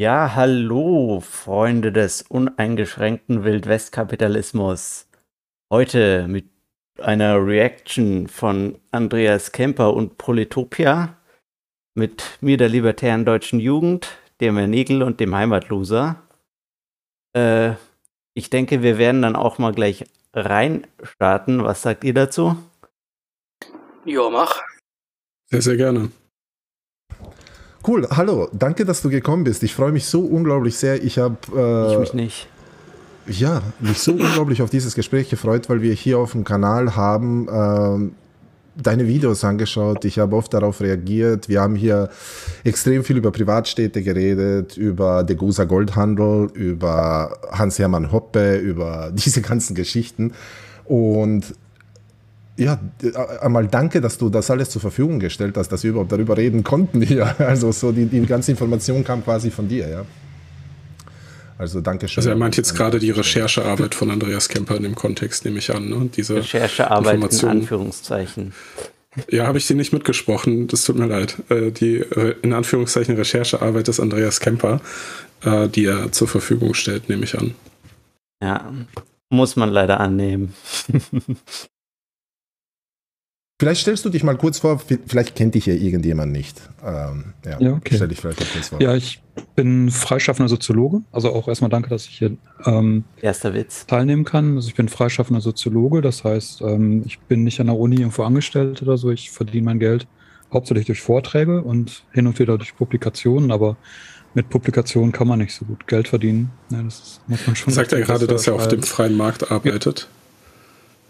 Ja, hallo, Freunde des uneingeschränkten Wildwestkapitalismus. Heute mit einer Reaction von Andreas Kemper und Politopia, mit mir der libertären deutschen Jugend, dem Herrn Nigel und dem Heimatloser. Äh, ich denke, wir werden dann auch mal gleich reinstarten. Was sagt ihr dazu? Ja, mach. Sehr, sehr gerne. Cool, hallo, danke, dass du gekommen bist. Ich freue mich so unglaublich sehr. Ich habe. Äh, ich mich nicht. Ja, mich so unglaublich auf dieses Gespräch gefreut, weil wir hier auf dem Kanal haben äh, deine Videos angeschaut. Ich habe oft darauf reagiert. Wir haben hier extrem viel über Privatstädte geredet, über Degusa Goldhandel, über Hans-Hermann Hoppe, über diese ganzen Geschichten. Und ja, äh, einmal danke, dass du das alles zur Verfügung gestellt hast, dass wir überhaupt darüber reden konnten hier. Also so die, die ganze Information kam quasi von dir, ja. Also danke schön. Also er meint jetzt gerade die Recherchearbeit von Andreas Kemper in dem Kontext, nehme ich an. Ne? Diese Recherchearbeit in Anführungszeichen. Ja, habe ich dir nicht mitgesprochen, das tut mir leid. Äh, die in Anführungszeichen Recherchearbeit des Andreas Kemper, äh, die er zur Verfügung stellt, nehme ich an. Ja, muss man leider annehmen. Vielleicht stellst du dich mal kurz vor, vielleicht kennt dich ja irgendjemand nicht. Ähm, ja, ja, okay. Stell dich vielleicht mal kurz vor. Ja, ich bin freischaffender Soziologe. Also auch erstmal danke, dass ich hier ähm, Erster Witz. teilnehmen kann. Also ich bin freischaffender Soziologe. Das heißt, ähm, ich bin nicht an der Uni irgendwo angestellt oder so. Ich verdiene mein Geld hauptsächlich durch Vorträge und hin und wieder durch Publikationen. Aber mit Publikationen kann man nicht so gut Geld verdienen. Ja, das ist, muss man schon Sagt er gerade, dass er auf dem freien Markt arbeitet?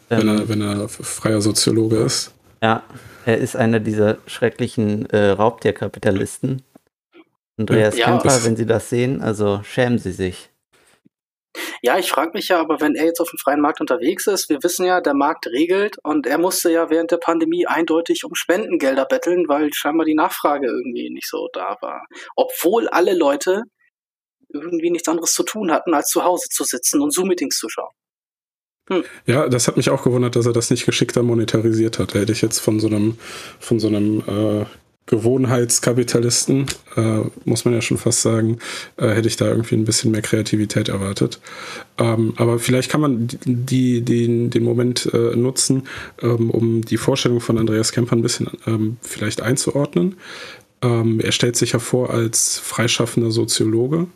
Ja. Wenn, er, wenn er freier Soziologe ist. Ja, er ist einer dieser schrecklichen äh, Raubtierkapitalisten. Andreas ja, Kemper, wenn Sie das sehen, also schämen Sie sich. Ja, ich frage mich ja, aber wenn er jetzt auf dem freien Markt unterwegs ist, wir wissen ja, der Markt regelt und er musste ja während der Pandemie eindeutig um Spendengelder betteln, weil scheinbar die Nachfrage irgendwie nicht so da war. Obwohl alle Leute irgendwie nichts anderes zu tun hatten, als zu Hause zu sitzen und Zoom-Meetings zu schauen. Hm. Ja, das hat mich auch gewundert, dass er das nicht geschickter monetarisiert hat. Hätte ich jetzt von so einem, von so einem äh, Gewohnheitskapitalisten, äh, muss man ja schon fast sagen, äh, hätte ich da irgendwie ein bisschen mehr Kreativität erwartet. Ähm, aber vielleicht kann man die, den, den Moment äh, nutzen, ähm, um die Vorstellung von Andreas Kemper ein bisschen ähm, vielleicht einzuordnen. Ähm, er stellt sich hervor als freischaffender Soziologe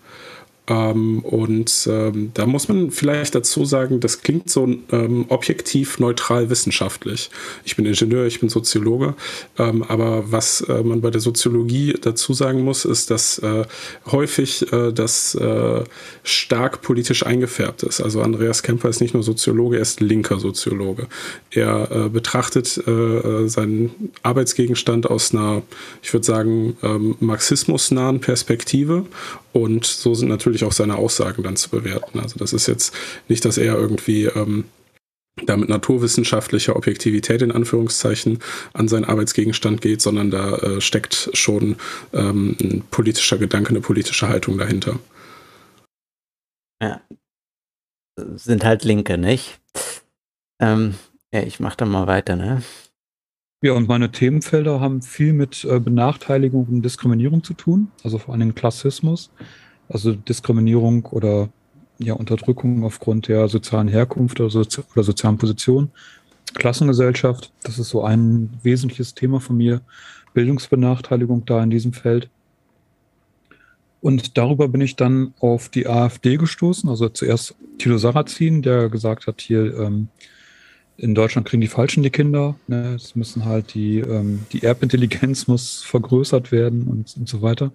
ähm, und ähm, da muss man vielleicht dazu sagen, das klingt so ähm, objektiv neutral wissenschaftlich. Ich bin Ingenieur, ich bin Soziologe, ähm, aber was äh, man bei der Soziologie dazu sagen muss, ist, dass äh, häufig äh, das äh, stark politisch eingefärbt ist. Also Andreas Kemper ist nicht nur Soziologe, er ist linker Soziologe. Er äh, betrachtet äh, seinen Arbeitsgegenstand aus einer, ich würde sagen, ähm, marxismusnahen Perspektive und so sind natürlich auch seine Aussagen dann zu bewerten. Also das ist jetzt nicht, dass er irgendwie ähm, da mit naturwissenschaftlicher Objektivität in Anführungszeichen an seinen Arbeitsgegenstand geht, sondern da äh, steckt schon ähm, ein politischer Gedanke, eine politische Haltung dahinter. Ja. Sind halt Linke, nicht? Ähm, ja, ich mach da mal weiter, ne? Ja, und meine Themenfelder haben viel mit äh, Benachteiligung und Diskriminierung zu tun, also vor allem Klassismus, also Diskriminierung oder ja, Unterdrückung aufgrund der sozialen Herkunft oder, Sozi oder sozialen Position, Klassengesellschaft, das ist so ein wesentliches Thema von mir, Bildungsbenachteiligung da in diesem Feld. Und darüber bin ich dann auf die AfD gestoßen, also zuerst Thilo Sarrazin, der gesagt hat, hier ähm, in Deutschland kriegen die Falschen die Kinder. Ne? Es müssen halt die, ähm, die Erbintelligenz muss vergrößert werden und, und so weiter.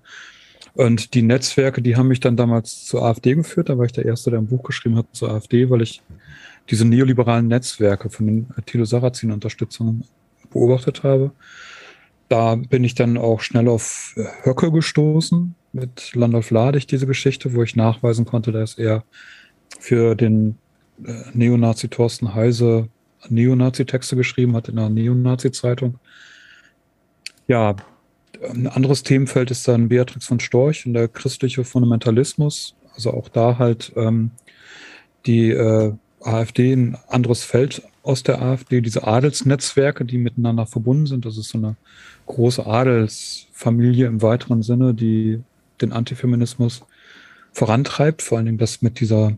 Und die Netzwerke, die haben mich dann damals zur AfD geführt. Da war ich der Erste, der ein Buch geschrieben hat zur AfD, weil ich diese neoliberalen Netzwerke von den Thilo Sarrazin-Unterstützung beobachtet habe. Da bin ich dann auch schnell auf Höcke gestoßen mit Landolf Ladig, diese Geschichte, wo ich nachweisen konnte, dass er für den äh, Neonazi Thorsten Heise Neonazi-Texte geschrieben hat in einer Neonazi-Zeitung. Ja, ein anderes Themenfeld ist dann Beatrix von Storch und der christliche Fundamentalismus. Also auch da halt ähm, die äh, AfD, ein anderes Feld aus der AfD, diese Adelsnetzwerke, die miteinander verbunden sind. Das ist so eine große Adelsfamilie im weiteren Sinne, die den Antifeminismus vorantreibt, vor allen Dingen das mit dieser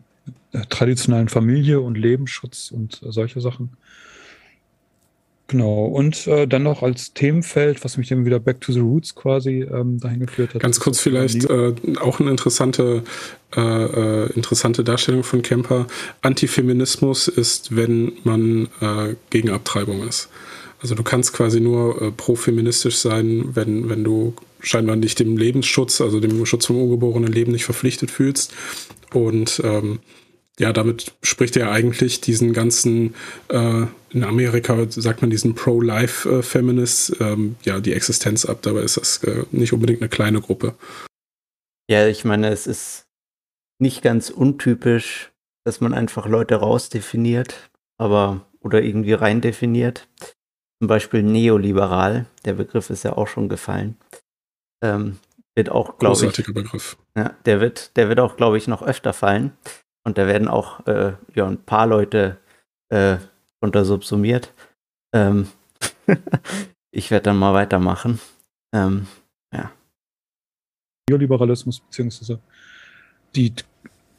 traditionellen Familie und Lebensschutz und äh, solche Sachen. Genau, und äh, dann noch als Themenfeld, was mich dann wieder back to the roots quasi ähm, dahin geführt hat. Ganz kurz vielleicht äh, auch eine interessante, äh, äh, interessante Darstellung von Kemper. Antifeminismus ist, wenn man äh, gegen Abtreibung ist. Also du kannst quasi nur äh, pro-feministisch sein, wenn, wenn du scheinbar nicht dem Lebensschutz, also dem Schutz vom ungeborenen Leben nicht verpflichtet fühlst. Und ähm, ja, damit spricht er eigentlich diesen ganzen, äh, in Amerika sagt man diesen Pro-Life-Feminists, ähm, ja, die Existenz ab. Dabei ist das äh, nicht unbedingt eine kleine Gruppe. Ja, ich meine, es ist nicht ganz untypisch, dass man einfach Leute rausdefiniert, aber oder irgendwie rein definiert. Zum Beispiel neoliberal, der Begriff ist ja auch schon gefallen. Ähm, wird auch, glaube ich. Begriff. Ja, der wird, der wird auch, glaube ich, noch öfter fallen. Und da werden auch äh, ja, ein paar Leute äh, unter subsumiert. Ähm ich werde dann mal weitermachen. Ähm, ja. Neoliberalismus, beziehungsweise die,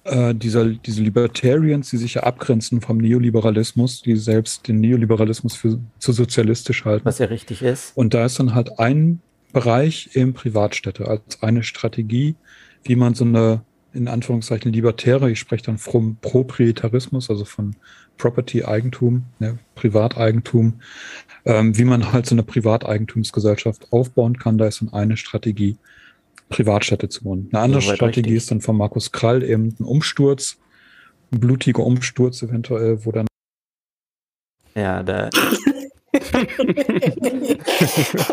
äh, dieser, diese Libertarians, die sich ja abgrenzen vom Neoliberalismus, die selbst den Neoliberalismus für zu sozialistisch halten. Was ja richtig ist. Und da ist dann halt ein Bereich im Privatstädte als eine Strategie, wie man so eine in Anführungszeichen Libertäre, ich spreche dann vom Proprietarismus, also von Property-Eigentum, ne, Privateigentum, ähm, wie man halt so eine Privateigentumsgesellschaft aufbauen kann, da ist dann eine Strategie, Privatstädte zu bauen. Eine andere so Strategie richtig. ist dann von Markus Krall eben ein Umsturz, ein blutiger Umsturz eventuell, wo dann ja, da oh,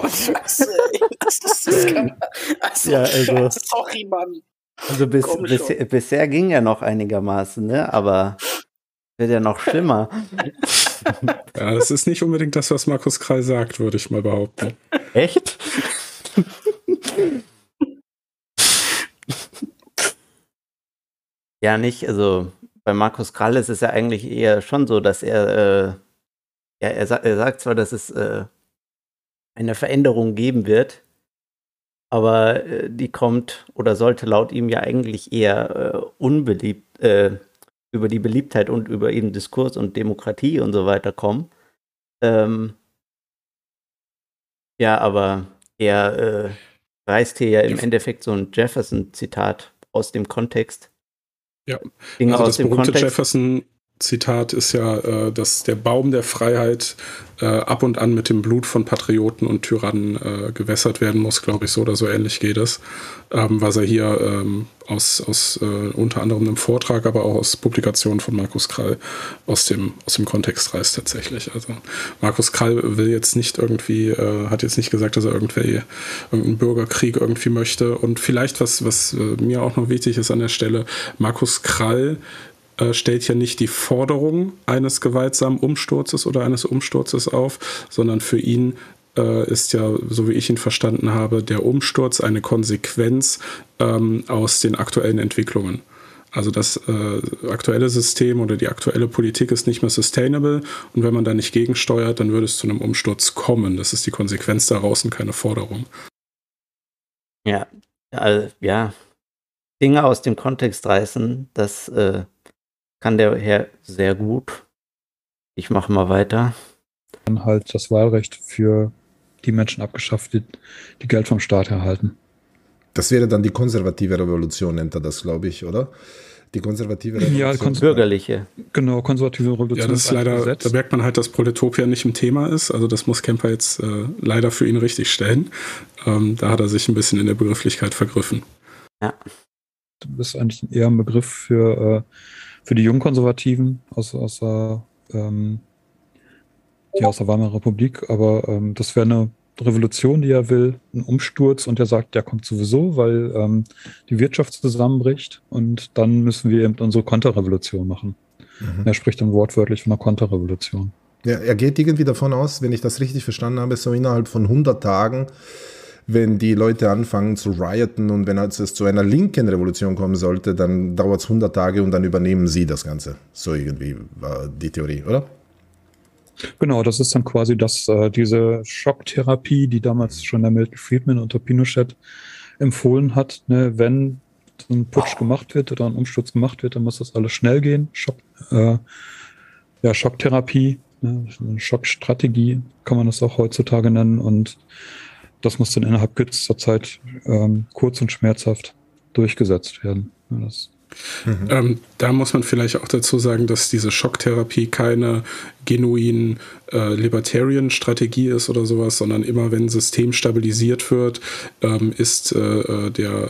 Scheiße, ey. Das, das, das kann, also, ja, also, sorry, Mann. Also bis, bis, bisher ging ja noch einigermaßen, ne? Aber wird ja noch schlimmer. ja, das ist nicht unbedingt das, was Markus Krall sagt, würde ich mal behaupten. Echt? ja, nicht. Also bei Markus Krall ist es ja eigentlich eher schon so, dass er, äh, ja, er, er sagt zwar, dass es äh, eine Veränderung geben wird, aber äh, die kommt oder sollte laut ihm ja eigentlich eher äh, unbeliebt äh, über die Beliebtheit und über eben Diskurs und Demokratie und so weiter kommen. Ähm, ja, aber er äh, reißt hier ja im Endeffekt so ein Jefferson-Zitat aus dem Kontext. Ja, Dinge also das berühmte Kontext. Jefferson Zitat ist ja, äh, dass der Baum der Freiheit äh, ab und an mit dem Blut von Patrioten und Tyrannen äh, gewässert werden muss, glaube ich, so oder so ähnlich geht es. Ähm, was er hier ähm, aus, aus äh, unter anderem einem Vortrag, aber auch aus Publikationen von Markus Krall aus dem, aus dem Kontext reißt tatsächlich. Also Markus Krall will jetzt nicht irgendwie, äh, hat jetzt nicht gesagt, dass er irgendwie irgendeinen Bürgerkrieg irgendwie möchte. Und vielleicht was, was äh, mir auch noch wichtig ist an der Stelle, Markus Krall äh, stellt ja nicht die Forderung eines gewaltsamen Umsturzes oder eines Umsturzes auf, sondern für ihn äh, ist ja, so wie ich ihn verstanden habe, der Umsturz eine Konsequenz ähm, aus den aktuellen Entwicklungen. Also das äh, aktuelle System oder die aktuelle Politik ist nicht mehr sustainable und wenn man da nicht gegensteuert, dann würde es zu einem Umsturz kommen. Das ist die Konsequenz daraus und keine Forderung. Ja, also, ja, Dinge aus dem Kontext reißen, das äh, kann der Herr sehr gut. Ich mache mal weiter. Dann halt das Wahlrecht für die Menschen abgeschafft, die, die Geld vom Staat erhalten. Das wäre dann die konservative Revolution, nennt er das, glaube ich, oder? Die konservative Revolution. Ja, kons bürgerliche. Genau, konservative Revolution. Ja, das ist leider, da merkt man halt, dass Proletopia nicht im Thema ist. Also das muss Kemper jetzt äh, leider für ihn richtig stellen. Ähm, da hat er sich ein bisschen in der Begrifflichkeit vergriffen. Ja. Das ist eigentlich eher ein Begriff für äh, für die Jungkonservativen aus, aus, der, ähm, die aus der Weimarer Republik, aber ähm, das wäre eine Revolution, die er will, ein Umsturz und er sagt, der kommt sowieso, weil ähm, die Wirtschaft zusammenbricht und dann müssen wir eben unsere Konterrevolution machen. Mhm. Er spricht dann wortwörtlich von einer Konterrevolution. Ja, er geht irgendwie davon aus, wenn ich das richtig verstanden habe, so innerhalb von 100 Tagen wenn die Leute anfangen zu rioten und wenn es zu einer linken Revolution kommen sollte, dann dauert es 100 Tage und dann übernehmen sie das Ganze. So irgendwie war die Theorie, oder? Genau, das ist dann quasi das, äh, diese Schocktherapie, die damals schon der Milton Friedman unter Pinochet empfohlen hat, ne, wenn ein Putsch gemacht wird oder ein Umsturz gemacht wird, dann muss das alles schnell gehen. Schock, äh, ja, Schocktherapie, ne, Schockstrategie kann man das auch heutzutage nennen und das muss dann innerhalb kürzester Zeit ähm, kurz und schmerzhaft durchgesetzt werden. Ja, Mhm. Ähm, da muss man vielleicht auch dazu sagen, dass diese Schocktherapie keine genuin äh, Libertarian-Strategie ist oder sowas, sondern immer wenn System stabilisiert wird, ähm, ist äh, äh der,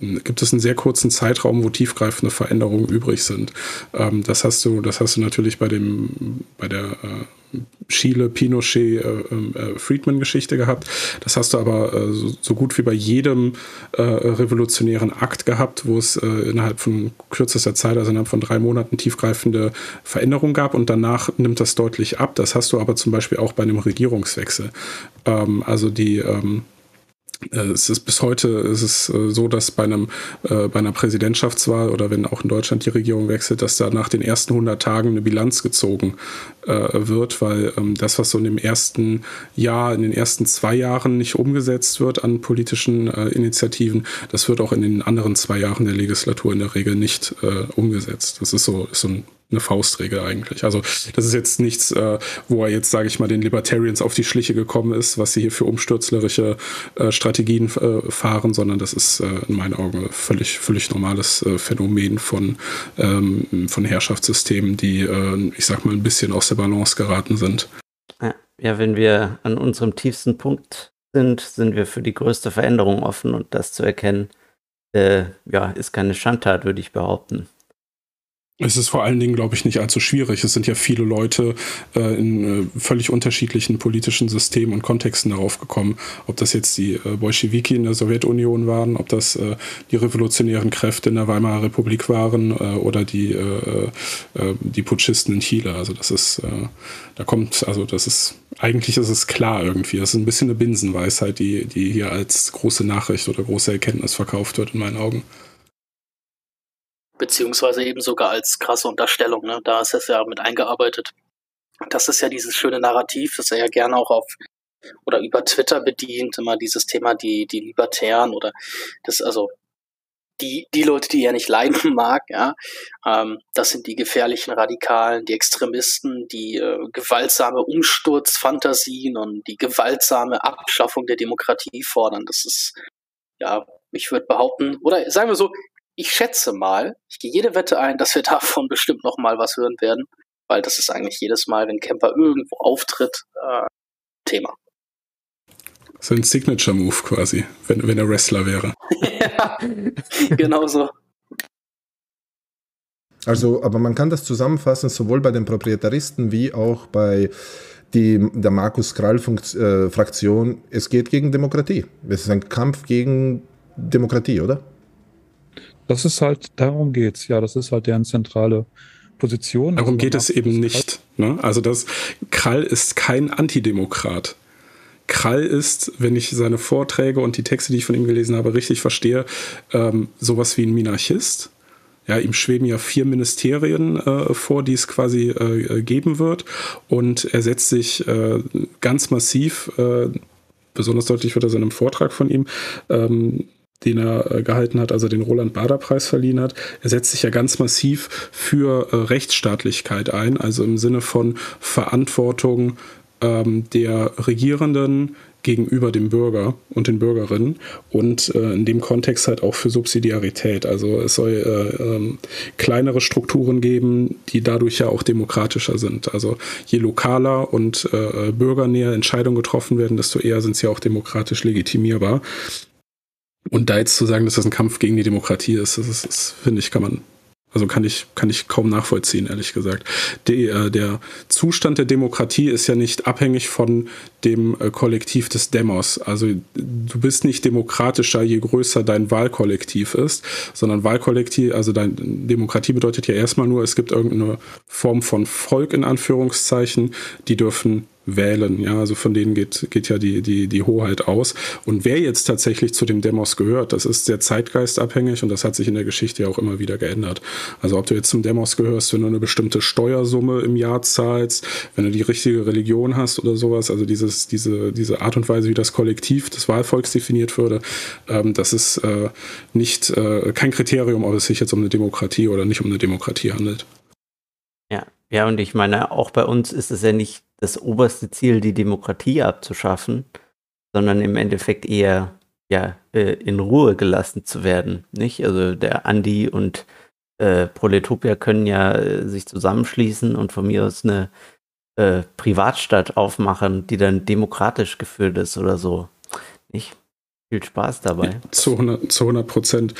äh, gibt es einen sehr kurzen Zeitraum, wo tiefgreifende Veränderungen übrig sind. Ähm, das hast du, das hast du natürlich bei dem, bei der äh, Chile, Pinochet, äh, ähm, äh, Friedman-Geschichte gehabt. Das hast du aber äh, so, so, gut wie bei jedem äh, revolutionären Akt gehabt, wo es äh, innerhalb von kürzester Zeit, also innerhalb von drei Monaten, tiefgreifende Veränderungen gab und danach nimmt das deutlich ab. Das hast du aber zum Beispiel auch bei einem Regierungswechsel. Ähm, also die ähm, äh, es ist bis heute ist es äh, so, dass bei einem äh, bei einer Präsidentschaftswahl oder wenn auch in Deutschland die Regierung wechselt, dass da nach den ersten 100 Tagen eine Bilanz gezogen äh, wird, weil ähm, das, was so in dem ersten Jahr, in den ersten zwei Jahren nicht umgesetzt wird an politischen äh, Initiativen, das wird auch in den anderen zwei Jahren der Legislatur in der Regel nicht äh, umgesetzt. Das ist so, ist so ein eine Faustregel eigentlich. Also das ist jetzt nichts, äh, wo er jetzt, sage ich mal, den Libertarians auf die Schliche gekommen ist, was sie hier für umstürzlerische äh, Strategien äh, fahren, sondern das ist äh, in meinen Augen völlig, völlig normales äh, Phänomen von, ähm, von Herrschaftssystemen, die, äh, ich sag mal, ein bisschen aus der Balance geraten sind. Ja, wenn wir an unserem tiefsten Punkt sind, sind wir für die größte Veränderung offen und das zu erkennen, ja, ist keine Schandtat, würde ich behaupten. Es ist vor allen Dingen, glaube ich, nicht allzu schwierig. Es sind ja viele Leute äh, in äh, völlig unterschiedlichen politischen Systemen und Kontexten darauf gekommen. Ob das jetzt die äh, Bolschewiki in der Sowjetunion waren, ob das äh, die revolutionären Kräfte in der Weimarer Republik waren äh, oder die, äh, die Putschisten in Chile. Also das ist, da kommt, also das ist, eigentlich ist es klar irgendwie. Das ist ein bisschen eine Binsenweisheit, die, die hier als große Nachricht oder große Erkenntnis verkauft wird in meinen Augen beziehungsweise eben sogar als krasse Unterstellung. Ne? Da ist es ja mit eingearbeitet. Das ist ja dieses schöne Narrativ, das er ja gerne auch auf oder über Twitter bedient, immer dieses Thema, die, die Libertären oder das, also die, die Leute, die er nicht leiden mag, ja, ähm, das sind die gefährlichen Radikalen, die Extremisten, die äh, gewaltsame Umsturzfantasien und die gewaltsame Abschaffung der Demokratie fordern. Das ist, ja, ich würde behaupten, oder sagen wir so, ich schätze mal, ich gehe jede Wette ein, dass wir davon bestimmt noch mal was hören werden, weil das ist eigentlich jedes Mal, wenn Camper irgendwo auftritt, äh, Thema. So ein Signature-Move quasi, wenn, wenn er Wrestler wäre. ja, genau so. Also, aber man kann das zusammenfassen, sowohl bei den Proprietaristen wie auch bei die, der Markus Krall-Fraktion. Äh, es geht gegen Demokratie. Es ist ein Kampf gegen Demokratie, oder? Das ist halt, darum geht's. Ja, das ist halt deren zentrale Position. Darum also geht es eben nicht. Ne? Also das Krall ist kein Antidemokrat. Krall ist, wenn ich seine Vorträge und die Texte, die ich von ihm gelesen habe, richtig verstehe, ähm, sowas wie ein Minarchist. Ja, ihm schweben ja vier Ministerien äh, vor, die es quasi äh, geben wird. Und er setzt sich äh, ganz massiv, äh, besonders deutlich wird das in einem Vortrag von ihm, ähm, den er äh, gehalten hat, also den Roland-Bader-Preis verliehen hat. Er setzt sich ja ganz massiv für äh, Rechtsstaatlichkeit ein, also im Sinne von Verantwortung ähm, der Regierenden gegenüber dem Bürger und den Bürgerinnen und äh, in dem Kontext halt auch für Subsidiarität. Also es soll äh, ähm, kleinere Strukturen geben, die dadurch ja auch demokratischer sind. Also je lokaler und äh, bürgernäher Entscheidungen getroffen werden, desto eher sind sie auch demokratisch legitimierbar. Und da jetzt zu sagen, dass das ein Kampf gegen die Demokratie ist, das, ist, das finde ich, kann man, also kann ich, kann ich kaum nachvollziehen, ehrlich gesagt. Die, äh, der Zustand der Demokratie ist ja nicht abhängig von dem äh, Kollektiv des Demos. Also du bist nicht demokratischer, je größer dein Wahlkollektiv ist, sondern Wahlkollektiv, also dein Demokratie bedeutet ja erstmal nur, es gibt irgendeine Form von Volk in Anführungszeichen, die dürfen wählen. Ja, also von denen geht, geht ja die, die, die Hoheit aus. Und wer jetzt tatsächlich zu dem Demos gehört, das ist sehr zeitgeistabhängig und das hat sich in der Geschichte ja auch immer wieder geändert. Also ob du jetzt zum Demos gehörst, wenn du eine bestimmte Steuersumme im Jahr zahlst, wenn du die richtige Religion hast oder sowas, also dieses, diese, diese Art und Weise, wie das Kollektiv des Wahlvolks definiert würde, ähm, das ist äh, nicht äh, kein Kriterium, ob es sich jetzt um eine Demokratie oder nicht um eine Demokratie handelt. Ja, ja, und ich meine, auch bei uns ist es ja nicht das oberste Ziel, die Demokratie abzuschaffen, sondern im Endeffekt eher ja, äh, in Ruhe gelassen zu werden. Nicht? Also der Andi und äh, Proletopia können ja äh, sich zusammenschließen und von mir aus eine äh, Privatstadt aufmachen, die dann demokratisch geführt ist oder so. Nicht? Viel Spaß dabei. Zu 100 Prozent.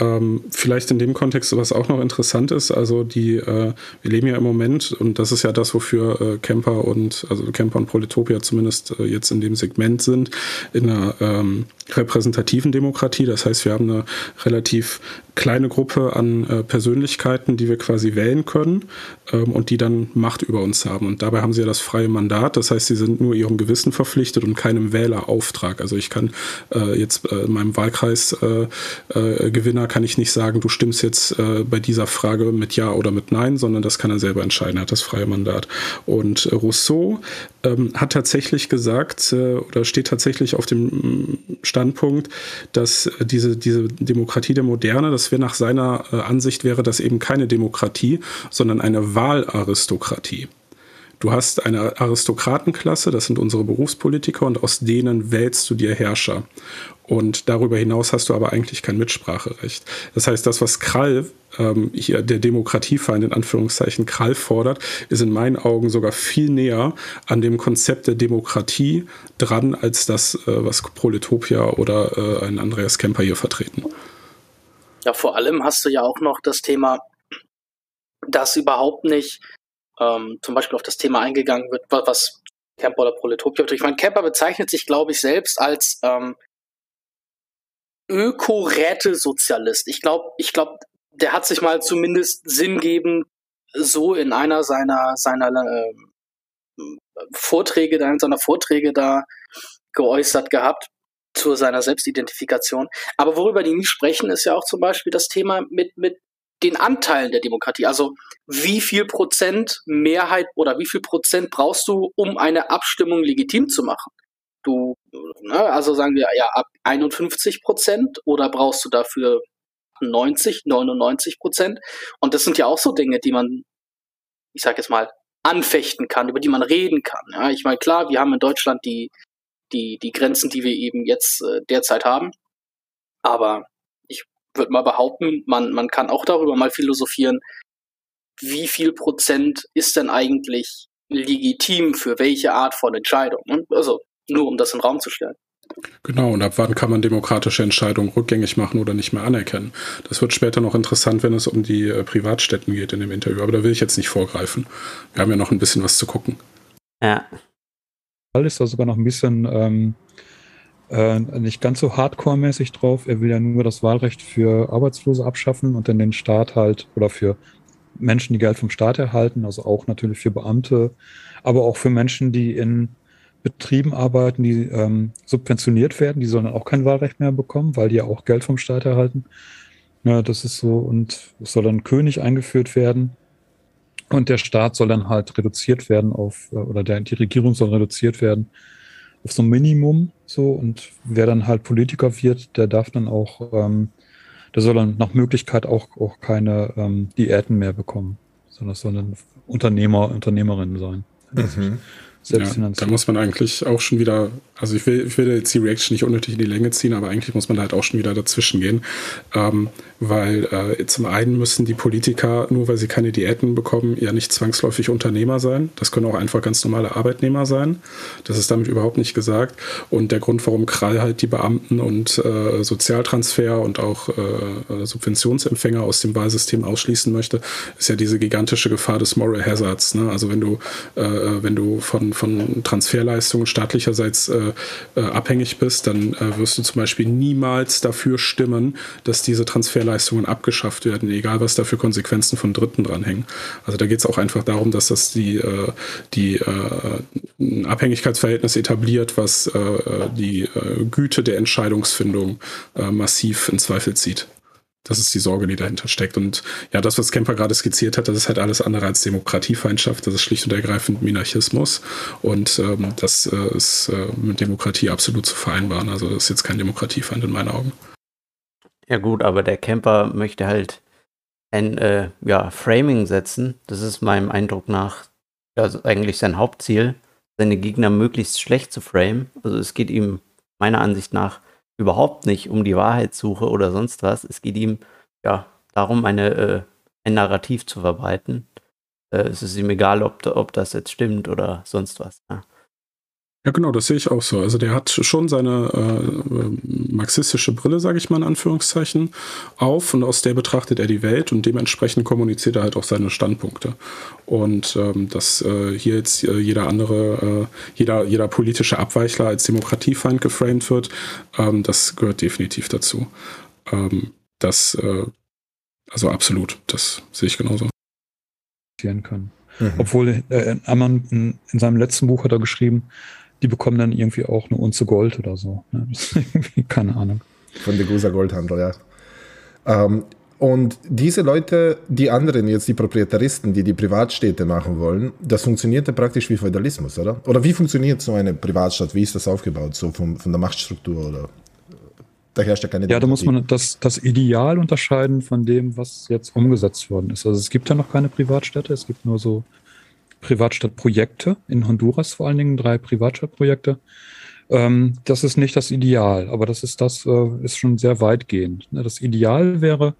Ähm, vielleicht in dem Kontext, was auch noch interessant ist, also die, äh, wir leben ja im Moment, und das ist ja das, wofür äh, Camper und, also Camper und Proletopia zumindest äh, jetzt in dem Segment sind, in einer ähm, repräsentativen Demokratie. Das heißt, wir haben eine relativ kleine Gruppe an äh, Persönlichkeiten, die wir quasi wählen können ähm, und die dann Macht über uns haben. Und dabei haben sie ja das freie Mandat. Das heißt, sie sind nur ihrem Gewissen verpflichtet und keinem Wählerauftrag. Also ich kann äh, jetzt äh, in meinem Wahlkreis äh, äh, kann ich nicht sagen, du stimmst jetzt äh, bei dieser Frage mit Ja oder mit Nein, sondern das kann er selber entscheiden. Er hat das freie Mandat. Und Rousseau ähm, hat tatsächlich gesagt oder steht tatsächlich auf dem Standpunkt, dass diese, diese Demokratie der Moderne, das wäre nach seiner äh, Ansicht wäre das eben keine Demokratie, sondern eine Wahlaristokratie. Du hast eine Aristokratenklasse, das sind unsere Berufspolitiker, und aus denen wählst du dir Herrscher. Und darüber hinaus hast du aber eigentlich kein Mitspracherecht. Das heißt, das, was Krall, ähm, hier der Demokratiefeind in Anführungszeichen Krall fordert, ist in meinen Augen sogar viel näher an dem Konzept der Demokratie dran, als das, äh, was Proletopia oder äh, ein Andreas Kemper hier vertreten. Ja, vor allem hast du ja auch noch das Thema, dass überhaupt nicht ähm, zum Beispiel auf das Thema eingegangen wird, was Camper oder Proletopia Ich meine, Camper bezeichnet sich, glaube ich, selbst als ähm, Öko-Räte-Sozialist. Ich glaube, ich glaube, der hat sich mal zumindest sinngebend so in einer seiner seiner äh, Vorträge, in seiner Vorträge da geäußert gehabt zu seiner Selbstidentifikation. Aber worüber die nie sprechen, ist ja auch zum Beispiel das Thema mit, mit den Anteilen der Demokratie. Also wie viel Prozent Mehrheit oder wie viel Prozent brauchst du, um eine Abstimmung legitim zu machen? Du, ne, also sagen wir ja ab 51 Prozent oder brauchst du dafür 90, 99 Prozent? Und das sind ja auch so Dinge, die man, ich sag jetzt mal, anfechten kann, über die man reden kann. Ja, ich meine, klar, wir haben in Deutschland die die, die Grenzen, die wir eben jetzt äh, derzeit haben. Aber ich würde mal behaupten, man, man kann auch darüber mal philosophieren, wie viel Prozent ist denn eigentlich legitim für welche Art von Entscheidung? Ne? Also nur um das in den Raum zu stellen. Genau, und ab wann kann man demokratische Entscheidungen rückgängig machen oder nicht mehr anerkennen? Das wird später noch interessant, wenn es um die äh, Privatstätten geht in dem Interview, aber da will ich jetzt nicht vorgreifen. Wir haben ja noch ein bisschen was zu gucken. Ja, ist da sogar noch ein bisschen ähm, äh, nicht ganz so hardcore-mäßig drauf. Er will ja nur das Wahlrecht für Arbeitslose abschaffen und dann den Staat halt oder für Menschen, die Geld vom Staat erhalten, also auch natürlich für Beamte, aber auch für Menschen, die in Betrieben arbeiten, die ähm, subventioniert werden, die sollen dann auch kein Wahlrecht mehr bekommen, weil die ja auch Geld vom Staat erhalten. Ja, das ist so, und es soll dann König eingeführt werden. Und der Staat soll dann halt reduziert werden auf, äh, oder der, die Regierung soll reduziert werden auf so ein Minimum. So, und wer dann halt Politiker wird, der darf dann auch, ähm, der soll dann nach Möglichkeit auch, auch keine ähm, Diäten mehr bekommen, sondern es sollen Unternehmer, Unternehmerinnen sein. Mhm. Ja, da muss man eigentlich auch schon wieder, also ich will, ich will jetzt die Reaction nicht unnötig in die Länge ziehen, aber eigentlich muss man da halt auch schon wieder dazwischen gehen. Ähm, weil äh, zum einen müssen die Politiker, nur weil sie keine Diäten bekommen, ja nicht zwangsläufig Unternehmer sein. Das können auch einfach ganz normale Arbeitnehmer sein. Das ist damit überhaupt nicht gesagt. Und der Grund, warum Krall halt die Beamten und äh, Sozialtransfer und auch äh, Subventionsempfänger aus dem Wahlsystem ausschließen möchte, ist ja diese gigantische Gefahr des Moral Hazards. Ne? Also wenn du, äh, wenn du von von Transferleistungen staatlicherseits äh, äh, abhängig bist, dann äh, wirst du zum Beispiel niemals dafür stimmen, dass diese Transferleistungen abgeschafft werden, egal was da für Konsequenzen von Dritten dranhängen. Also da geht es auch einfach darum, dass das die, äh, die äh, ein Abhängigkeitsverhältnis etabliert, was äh, die Güte der Entscheidungsfindung massiv in Zweifel zieht. Das ist die Sorge, die dahinter steckt. Und ja, das, was Kemper gerade skizziert hat, das ist halt alles andere als Demokratiefeindschaft. Das ist schlicht und ergreifend Minarchismus. Und ähm, das äh, ist äh, mit Demokratie absolut zu vereinbaren. Also das ist jetzt kein Demokratiefeind in meinen Augen. Ja gut, aber der Camper möchte halt ein äh, ja, Framing setzen. Das ist meinem Eindruck nach also eigentlich sein Hauptziel, seine Gegner möglichst schlecht zu framen. Also es geht ihm meiner Ansicht nach überhaupt nicht um die Wahrheitssuche oder sonst was. Es geht ihm ja darum, eine, äh, ein Narrativ zu verbreiten. Äh, es ist ihm egal, ob, ob das jetzt stimmt oder sonst was. Ja. Ja, genau, das sehe ich auch so. Also der hat schon seine äh, marxistische Brille, sage ich mal in Anführungszeichen, auf und aus der betrachtet er die Welt und dementsprechend kommuniziert er halt auch seine Standpunkte. Und ähm, dass äh, hier jetzt äh, jeder andere, äh, jeder, jeder politische Abweichler als Demokratiefeind geframed wird, ähm, das gehört definitiv dazu. Ähm, das, äh, also absolut, das sehe ich genauso. Können. Mhm. Obwohl äh, Ammann in, in seinem letzten Buch hat er geschrieben, die bekommen dann irgendwie auch eine Unze Gold oder so. Ne? keine Ahnung. Von der Gusa Goldhandel, ja. Ähm, und diese Leute, die anderen, jetzt die Proprietaristen, die die Privatstädte machen wollen, das funktioniert ja praktisch wie Feudalismus, oder? Oder wie funktioniert so eine Privatstadt? Wie ist das aufgebaut, so von, von der Machtstruktur? Oder? Da herrscht ja keine Ja, da muss man das, das Ideal unterscheiden von dem, was jetzt umgesetzt worden ist. Also es gibt ja noch keine Privatstädte, es gibt nur so Privatstadtprojekte, in Honduras vor allen Dingen drei Privatstadtprojekte. Ähm, das ist nicht das Ideal, aber das ist das, äh, ist schon sehr weitgehend. Ne, das Ideal wäre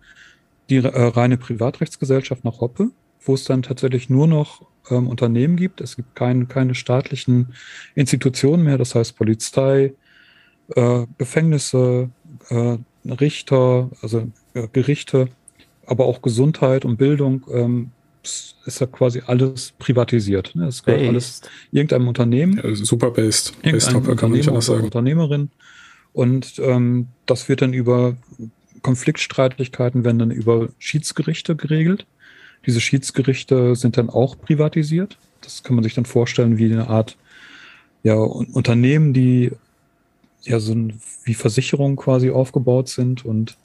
die äh, reine Privatrechtsgesellschaft nach Hoppe, wo es dann tatsächlich nur noch ähm, Unternehmen gibt. Es gibt kein, keine staatlichen Institutionen mehr, das heißt Polizei, äh, Gefängnisse, äh, Richter, also äh, Gerichte, aber auch Gesundheit und Bildung ähm, ist ja quasi alles privatisiert. Ne? Es gehört based. alles irgendeinem Unternehmen. Ja, super based. Based Hopper kann man nicht anders sagen. Unternehmerin. Und ähm, das wird dann über Konfliktstreitigkeiten werden dann über Schiedsgerichte geregelt. Diese Schiedsgerichte sind dann auch privatisiert. Das kann man sich dann vorstellen wie eine Art ja, Unternehmen, die ja so wie Versicherungen quasi aufgebaut sind und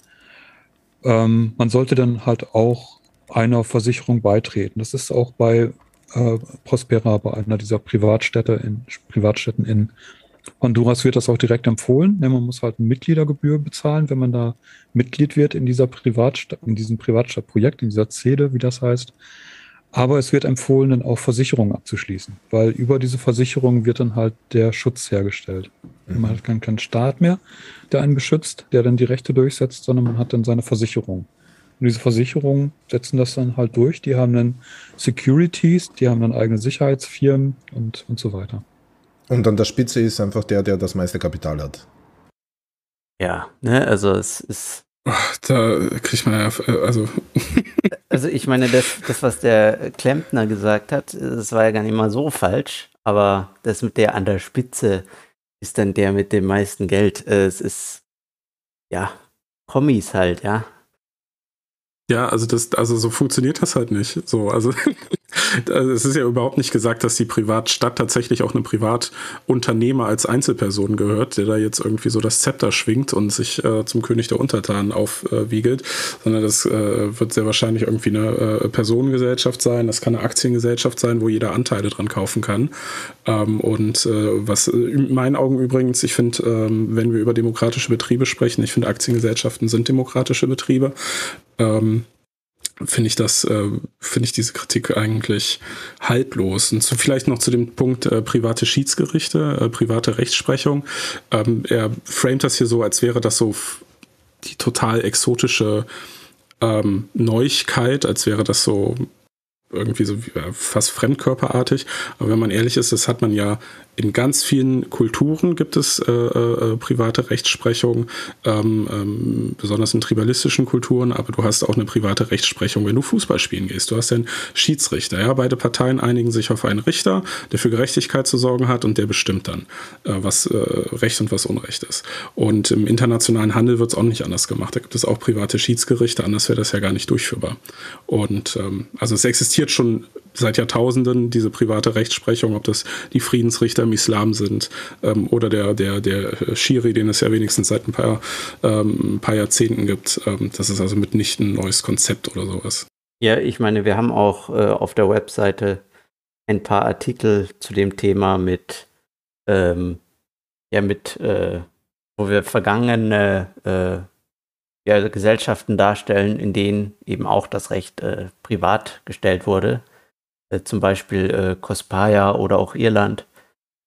ähm, man sollte dann halt auch einer Versicherung beitreten. Das ist auch bei äh, Prospera, bei einer dieser Privatstädte in, Privatstädten in Honduras wird das auch direkt empfohlen. Ne, man muss halt eine Mitgliedergebühr bezahlen, wenn man da Mitglied wird in dieser Privatstadt, in diesem Privatstadtprojekt, in dieser ZEDE, wie das heißt. Aber es wird empfohlen, dann auch Versicherungen abzuschließen, weil über diese Versicherung wird dann halt der Schutz hergestellt. Mhm. Man hat keinen, keinen Staat mehr, der einen beschützt, der dann die Rechte durchsetzt, sondern man hat dann seine Versicherung. Und diese Versicherungen setzen das dann halt durch. Die haben dann Securities, die haben dann eigene Sicherheitsfirmen und, und so weiter. Und an der Spitze ist einfach der, der das meiste Kapital hat. Ja, ne, also es ist. Da kriegt man ja, also. also ich meine, das, das, was der Klempner gesagt hat, das war ja gar nicht mal so falsch, aber das mit der an der Spitze ist dann der mit dem meisten Geld. Es ist, ja, Kommis halt, ja. Ja, also das, also so funktioniert das halt nicht. So, also es ist ja überhaupt nicht gesagt, dass die Privatstadt tatsächlich auch einem Privatunternehmer als Einzelperson gehört, der da jetzt irgendwie so das Zepter schwingt und sich äh, zum König der Untertanen aufwiegelt, äh, sondern das äh, wird sehr wahrscheinlich irgendwie eine äh, Personengesellschaft sein, das kann eine Aktiengesellschaft sein, wo jeder Anteile dran kaufen kann. Ähm, und äh, was in meinen Augen übrigens, ich finde, ähm, wenn wir über demokratische Betriebe sprechen, ich finde Aktiengesellschaften sind demokratische Betriebe ähm, finde ich das, äh, finde ich diese Kritik eigentlich haltlos. Und zu, vielleicht noch zu dem Punkt äh, private Schiedsgerichte, äh, private Rechtsprechung. Ähm, er framet das hier so, als wäre das so die total exotische ähm, Neuigkeit, als wäre das so irgendwie so fast fremdkörperartig. Aber wenn man ehrlich ist, das hat man ja in ganz vielen Kulturen gibt es äh, äh, private Rechtsprechung, ähm, ähm, besonders in tribalistischen Kulturen, aber du hast auch eine private Rechtsprechung, wenn du Fußball spielen gehst. Du hast einen Schiedsrichter. Ja? Beide Parteien einigen sich auf einen Richter, der für Gerechtigkeit zu sorgen hat und der bestimmt dann, äh, was äh, Recht und was Unrecht ist. Und im internationalen Handel wird es auch nicht anders gemacht. Da gibt es auch private Schiedsgerichte, anders wäre das ja gar nicht durchführbar. Und ähm, also es existiert schon seit Jahrtausenden diese private Rechtsprechung, ob das die Friedensrichter im Islam sind ähm, oder der, der, der Schiri, den es ja wenigstens seit ein paar, ähm, ein paar Jahrzehnten gibt. Ähm, das ist also mitnichten ein neues Konzept oder sowas. Ja, ich meine, wir haben auch äh, auf der Webseite ein paar Artikel zu dem Thema mit, ähm, ja, mit, äh, wo wir vergangene äh, ja, Gesellschaften darstellen, in denen eben auch das Recht äh, privat gestellt wurde. Äh, zum Beispiel äh, Kospaya oder auch Irland.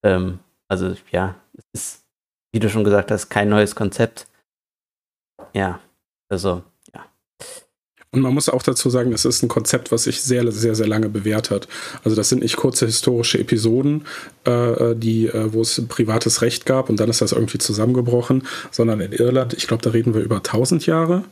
Ähm, also ja, es ist, wie du schon gesagt hast, kein neues Konzept. Ja, also ja. Und man muss auch dazu sagen, es ist ein Konzept, was sich sehr, sehr, sehr lange bewährt hat. Also das sind nicht kurze historische Episoden, äh, die, äh, wo es privates Recht gab und dann ist das irgendwie zusammengebrochen, sondern in Irland, ich glaube, da reden wir über 1000 Jahre.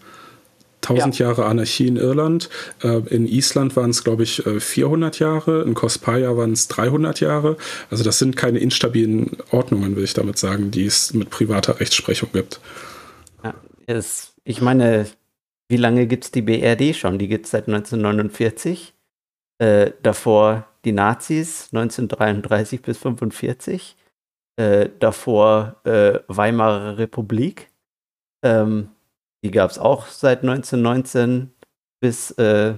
1000 ja. Jahre Anarchie in Irland. Äh, in Island waren es, glaube ich, 400 äh, Jahre. In Kospaya waren es 300 Jahre. Also das sind keine instabilen Ordnungen, will ich damit sagen, die es mit privater Rechtsprechung gibt. Ja, es, ich meine, wie lange gibt es die BRD schon? Die gibt es seit 1949. Äh, davor die Nazis 1933 bis 1945. Äh, davor äh, Weimarer Republik. Ähm, die gab es auch seit 1919 bis äh,